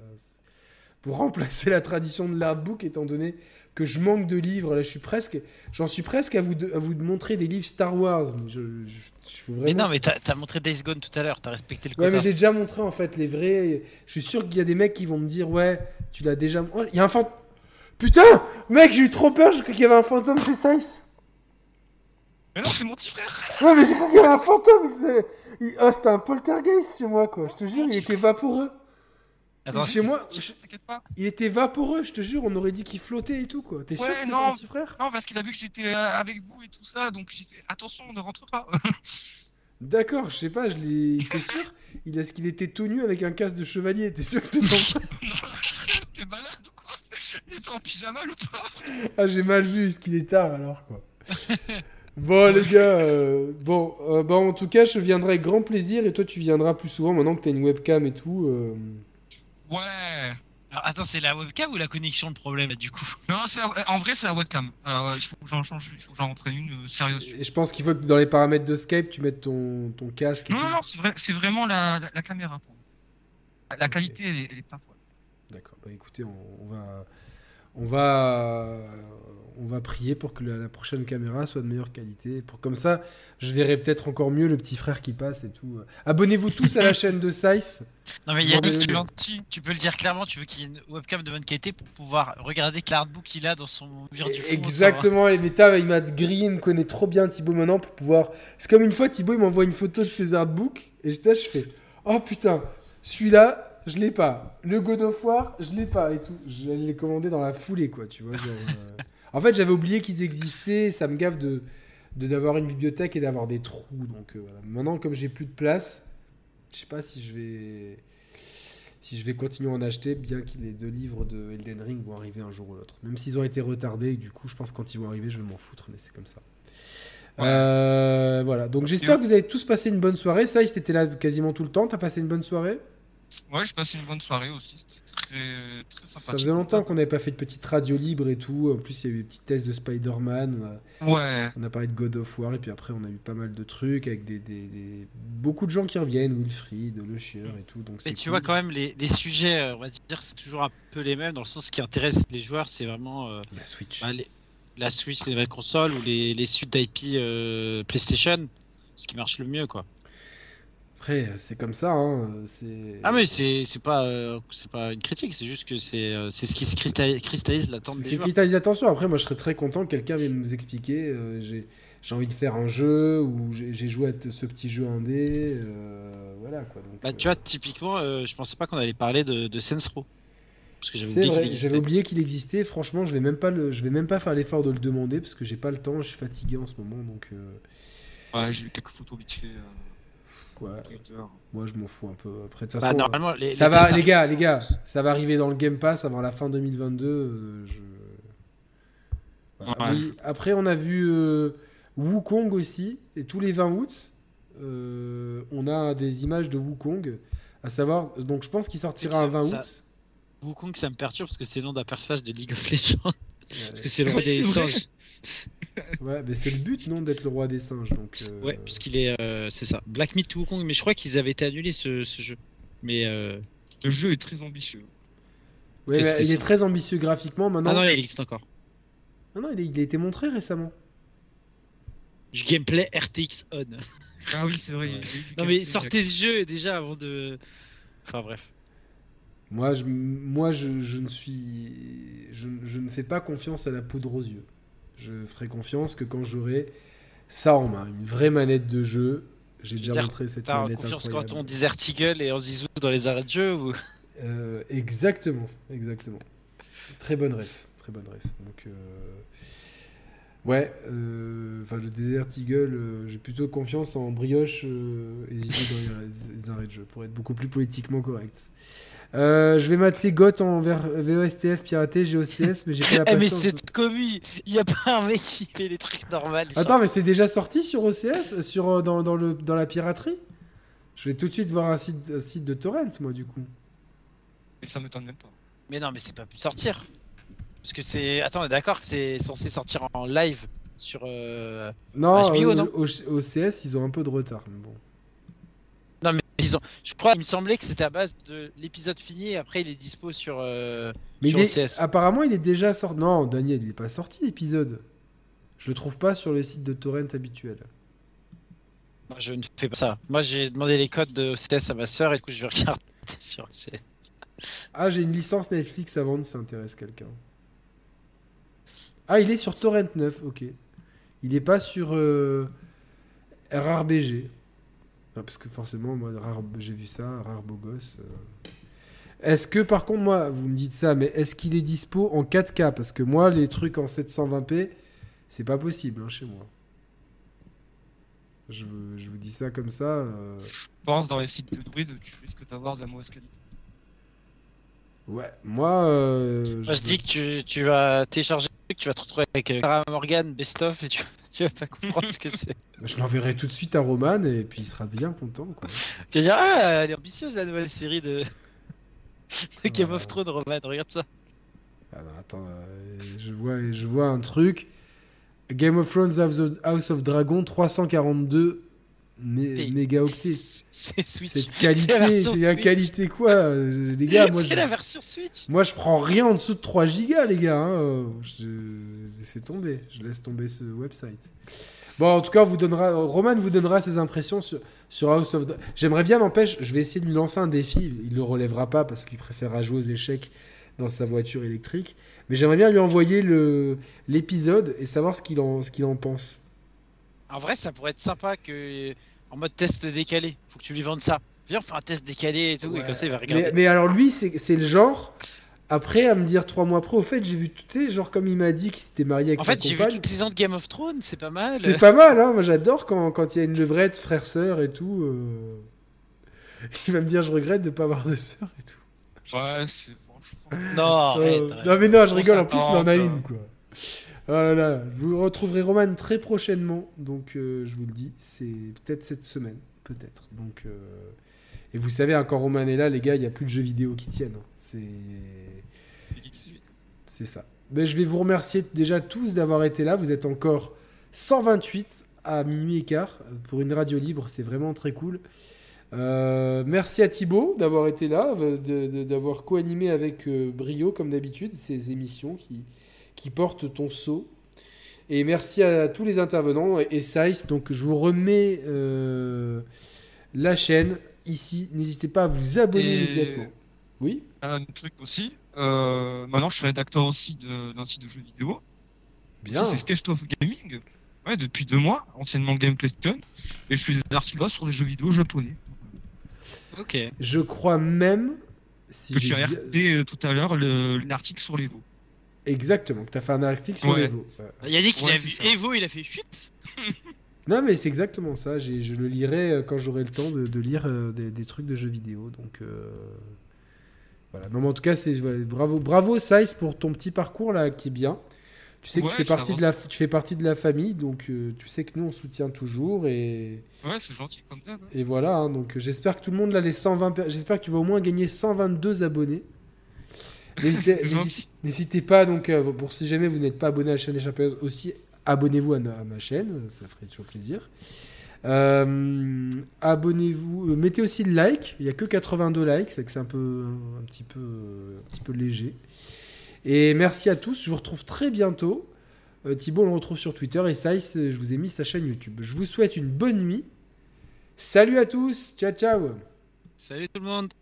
pour remplacer la tradition de l'artbook, étant donné que je manque de livres. Là, je suis presque, j'en suis presque à vous de- à vous de montrer des livres Star Wars. Mais je, je, je Mais non, mais t'as montré Days Gone tout à l'heure, t'as respecté le Ouais, quota. mais j'ai déjà montré en fait les vrais. Je suis sûr qu'il y a des mecs qui vont me dire Ouais, tu l'as déjà. Oh, il y a un fantôme. Putain Mec, j'ai eu trop peur, j'ai cru qu'il y avait un fantôme chez Sice. Mais non, c'est mon petit frère. Ouais, mais j'ai cru qu'il y avait un fantôme. c'est- il- Oh, c'était un poltergeist chez moi, quoi. Je te jure, il était vaporeux. Attends, chez moi, je- pas. il était vaporeux, je te jure, on aurait dit qu'il flottait et tout, quoi. T'es sûr que non. petit frère? Non, parce qu'il a vu que j'étais euh, avec vous et tout ça, donc j'ai fait attention, ne rentre pas. D'accord, je sais pas, je l'ai. T'es sûr? Il Est-ce qu'il était tout nu avec un casque de chevalier? T'es sûr que c'était ton T'es malade ou quoi? Il était en pyjama ou pas Ah, j'ai mal vu, est-ce qu'il est tard alors quoi? Bon les gars, euh, bon, euh, bah, en tout cas je viendrai avec grand plaisir et toi tu viendras plus souvent maintenant que t'as une webcam et tout. euh. Ouais. Alors, attends, c'est la webcam ou la connexion le problème là, du coup? Non, c'est la- en vrai, c'est la webcam. Alors, euh, il faut que j'en change, il faut que j'en prenne une euh, sérieuse. Et je pense qu'il faut que dans les paramètres de Skype tu mettes ton, ton casque. Non, non, non, c'est vrai, c'est vraiment la, la, la caméra. Pour. La, qualité, elle, est- elle est pas folle. D'accord, bah écoutez, on, on va, on va, on va prier pour que la, la prochaine caméra soit de meilleure qualité. Pour comme ça, je verrai peut-être encore mieux le petit frère qui passe et tout. Abonnez-vous tous à la chaîne de Sice. Non, mais Yannick, C'est tu, tu peux le dire clairement, tu veux qu'il y ait une webcam de bonne qualité pour pouvoir regarder que l'artbook qu'il a dans son mur du fond. Exactement, les méta, il m'a grillé, il me connaît trop bien Thibaut maintenant pour pouvoir. C'est comme une fois, Thibaut il m'envoie une photo de ses artbooks et là, je fais Oh putain, celui-là, je l'ai pas. Le God of War, je l'ai pas et tout. J'allais les commander dans la foulée, quoi, tu vois. genre, euh. En fait, j'avais oublié qu'ils existaient, ça me gave de d'avoir une bibliothèque et d'avoir des trous. Donc euh, voilà. Maintenant, comme j'ai plus de place, je sais pas si je vais. Si je vais continuer à en acheter, bien que les deux livres de Elden Ring vont arriver un jour ou l'autre. Même s'ils ont été retardés, et du coup, je pense que quand ils vont arriver, je vais m'en foutre, mais c'est comme ça. Ouais. Euh, voilà, donc j'espère Et- que vous avez tous passé une bonne soirée. Ça, t'étais là quasiment tout le temps. T'as passé une bonne soirée? Ouais, j'ai passé une bonne soirée aussi. C'était très, très sympathique. Ça faisait longtemps qu'on n'avait pas fait de petite radio libre et tout. En plus, il y a eu des petits tests de Spider-Man. On a- Ouais. On a parlé de God of War et puis après on a eu pas mal de trucs avec des, des- des- beaucoup de gens qui reviennent, Wilfried, Le Chieur et tout. Donc Mais tu cool. vois quand même les, les sujets, euh, on va dire, c'est toujours un peu les mêmes dans le sens ce qui intéresse les joueurs, c'est vraiment euh, la Switch. bah, les- la Switch, les nouvelles consoles ou les, les suites d'IP euh, PlayStation, ce qui marche le mieux quoi. Après c'est comme ça. Hein. C'est. Ah mais c'est c'est pas euh, c'est pas une critique, c'est juste que c'est euh, c'est ce qui se cristallise, l'attente des qui joueurs. cristallise l'attention. Après moi je serais très content que quelqu'un vienne nous expliquer. euh, j'ai j'ai envie de faire un jeu ou j'ai joué à ce petit jeu indé. euh, voilà quoi. Donc, Bah tu vois typiquement, euh, je pensais pas qu'on allait parler de, de euh, j'avais c'est oublié qu'il vrai, existait. j'avais oublié qu'il existait. Franchement, je vais même pas le, je vais même pas faire l'effort de le demander parce que j'ai pas le temps. Je suis fatigué en ce moment, donc. euh, Ouais, j'ai vu quelques photos vite fait. Moi je m'en fous un peu. Après, de toute Bah, façon, normalement, les, ça les va, les gars, les gars, ça va arriver dans le Game Pass avant la fin 2022. euh, je... Voilà. Ouais. Oui, Après, on a vu euh, Wukong aussi, et tous les 20 août, euh, on a des images de Wukong. À savoir, donc je pense qu'il sortira Ça- un 20 ça- août. Wukong, ça me perturbe parce que c'est le nom d'un personnage de League of Legends. Parce que c'est le roi des singes. ouais, mais c'est le but, non, d'être le roi des singes. Donc, euh, Ouais, puisqu'il est. euh, c'est ça. Black Myth Wukong, mais je crois qu'ils avaient été annulés ce, ce jeu. Mais. euh, Le jeu est très ambitieux. ouais, il est très ambitieux graphiquement maintenant. Ah non, il existe encore. Non, non, il, est- il a été montré récemment. Du gameplay RTX on. Ah oui, c'est vrai. a Non mais sortez le jeu déjà avant de. Enfin bref. Moi, je, moi je, je ne suis. Je, je ne fais pas confiance à la poudre aux yeux. Je ferai confiance que quand j'aurai ça en main, une vraie manette de jeu. J'ai déjà montré cette manette confiance incroyable. quand on dit Ertigle et on Zizou dans les arrêts de jeu ou? Euh, exactement, exactement. Très bonne ref, très bonne ref. Donc, euh, ouais, euh, enfin le Desert Eagle, j'ai plutôt confiance en brioche et Zizou dans les, les arrêts de jeu pour être beaucoup plus politiquement correct. Euh, je vais mater GOT en ver- VOSTF piraté, GOCS, mais j'ai pas la Eh mais patience. c'est commu Il y a pas un mec qui fait les trucs normaux. Attends, mais c'est déjà sorti sur OCS, sur, euh, dans, dans, le, dans la piraterie? Je vais tout de suite voir un site, un site de torrent, moi, du coup. Et ça m'étonne même pas. Mais non, mais c'est pas pu sortir. Parce que c'est. Attends, on est d'accord que c'est censé sortir en live sur. euh, Non, HBO, euh, non? Au, ils ont un peu de retard. mais bon. Ils ont. Je crois, il me semblait que c'était à base de l'épisode fini et après il est dispo sur. euh, Mais sur il est- OCS. apparemment, il est déjà sorti. Non, Daniel, il est pas sorti l'épisode. Je le trouve pas sur le site de torrent habituel. Moi, je ne fais pas ça. Moi, j'ai demandé les codes de OCS à ma soeur et du coup, je vais regarder sur OCS. Ah, j'ai une licence Netflix à vendre si ça intéresse quelqu'un. Ah, il est sur Torrent 9, ok. Il est pas sur euh, RRBG. Ah, parce que forcément, moi, rare- j'ai vu ça, rare beau gosse. euh. Est-ce que, par contre, moi, vous me dites ça, mais est-ce qu'il est dispo en 4K Parce que moi, les trucs en 720p, c'est pas possible hein, chez moi. Je, vous- je vous dis ça comme ça. euh, Je pense dans les sites de druides, tu risques d'avoir de la mauvaise qualité. Ouais, moi. euh, Moi, je veux- dis que tu, tu vas télécharger le truc, tu vas te retrouver avec euh, Clara Morgan, Best of et tu, tu vas pas comprendre ce que c'est. Je l'enverrai tout de suite à Roman et puis il sera bien content. Quoi. Tu vas dire, ah, elle est ambitieuse la nouvelle série de, de Game Ouais. of Thrones, Roman, regarde ça. Ah non, attends, euh, je, vois, je vois un truc. Game of Thrones House of Dragon 342 mé- Et- mégaoctets. C'est. Cette C'est qualité, c'est la qualité quoi euh, Les gars, moi C'est je, la version Switch. moi je prends rien en dessous de 3 gigas, les gars. hein, Je, laissez tomber, je laisse tomber ce website. Bon, en tout cas, on vous donnera, Roman vous donnera ses impressions sur, sur House of J'aimerais bien, n'empêche, je vais essayer de lui lancer un défi. Il le relèvera pas parce qu'il préférera jouer aux échecs dans sa voiture électrique. Mais j'aimerais bien lui envoyer le l'épisode et savoir ce qu'il en, ce qu'il en pense. En vrai, ça pourrait être sympa que en mode test décalé. Faut que tu lui vendes ça. Viens, on fait un test décalé et tout, et Ouais. comme ça, il va regarder. Mais, mais alors lui, c'est le genre. Après, à me dire trois mois après, au fait, j'ai vu tout, genre comme il m'a dit qu'il s'était marié avec En sa fait, j'ai vu compagne. toute saison de Game of Thrones, c'est pas mal. C'est pas mal, hein. Moi, j'adore quand quand il y a une levrette, frère-sœur et tout. euh. Il va me dire, je regrette de pas avoir de sœur et tout. Ouais, c'est. Non, arrête, Euh, arrête. non mais non, je rigole. En plus, il en a une, quoi. Oh vous retrouverez Roman très prochainement, donc euh, je vous le dis, c'est peut-être cette semaine, peut-être. Donc, euh, et vous savez, encore Roman est là, les gars, il n'y a plus de jeux vidéo qui tiennent. hein. C'est c'est ça. Mais je vais vous remercier déjà tous d'avoir été là. Vous êtes encore 128 à minuit et quart pour une radio libre. C'est vraiment très cool. Euh, merci à Thibaut d'avoir été là, d'avoir co-animé avec brio, comme d'habitude, ces émissions qui, qui portent ton sceau. Et merci à tous les intervenants. Et, et Saïs, donc je vous remets euh, la chaîne ici. N'hésitez pas à vous abonner Et- immédiatement. Oui Un truc aussi. Euh, maintenant, je suis rédacteur aussi d'un site de jeux vidéo. Bien. C'est Sketch of Gaming. Ouais, depuis deux mois, anciennement Game PlayStation. Et je fais des articles sur les jeux vidéo japonais. Ok. Je crois même. Si Que tu as tout à l'heure, le- l'article sur les veaux. Exactement, que tu as fait un article sur Ouais. Evo. Yannick, il Ouais, a vu ça. Evo, il a fait chut. Non, mais c'est exactement ça. Je le lirai euh, quand j'aurai le temps de, de lire euh, des, des trucs de jeux vidéo. Donc euh, voilà. Non, mais en tout cas, c'est voilà, bravo, bravo Size pour ton petit parcours là qui est bien. Tu sais que Ouais, tu fais partie de la, tu fais partie de la famille, donc euh, tu sais que nous on soutient toujours et, Ouais, c'est gentil comme ça. et voilà. hein. donc j'espère que tout le monde là les 120, per- j'espère que tu vas au moins gagner 122 abonnés. N'hésitez pas donc euh, pour si jamais vous n'êtes pas abonné à la chaîne des Champions aussi abonnez-vous à, ma chaîne, ça ferait toujours plaisir. Euh, abonnez-vous, euh, mettez aussi le like. Il y a que 82 likes, c'est que c'est un peu un petit peu un petit peu léger. Et merci à tous. Je vous retrouve très bientôt. Euh, Thibaut, on le retrouve sur Twitter et Saïs, je vous ai mis sa chaîne YouTube. Je vous souhaite une bonne nuit. Salut à tous. Ciao ciao. Salut tout le monde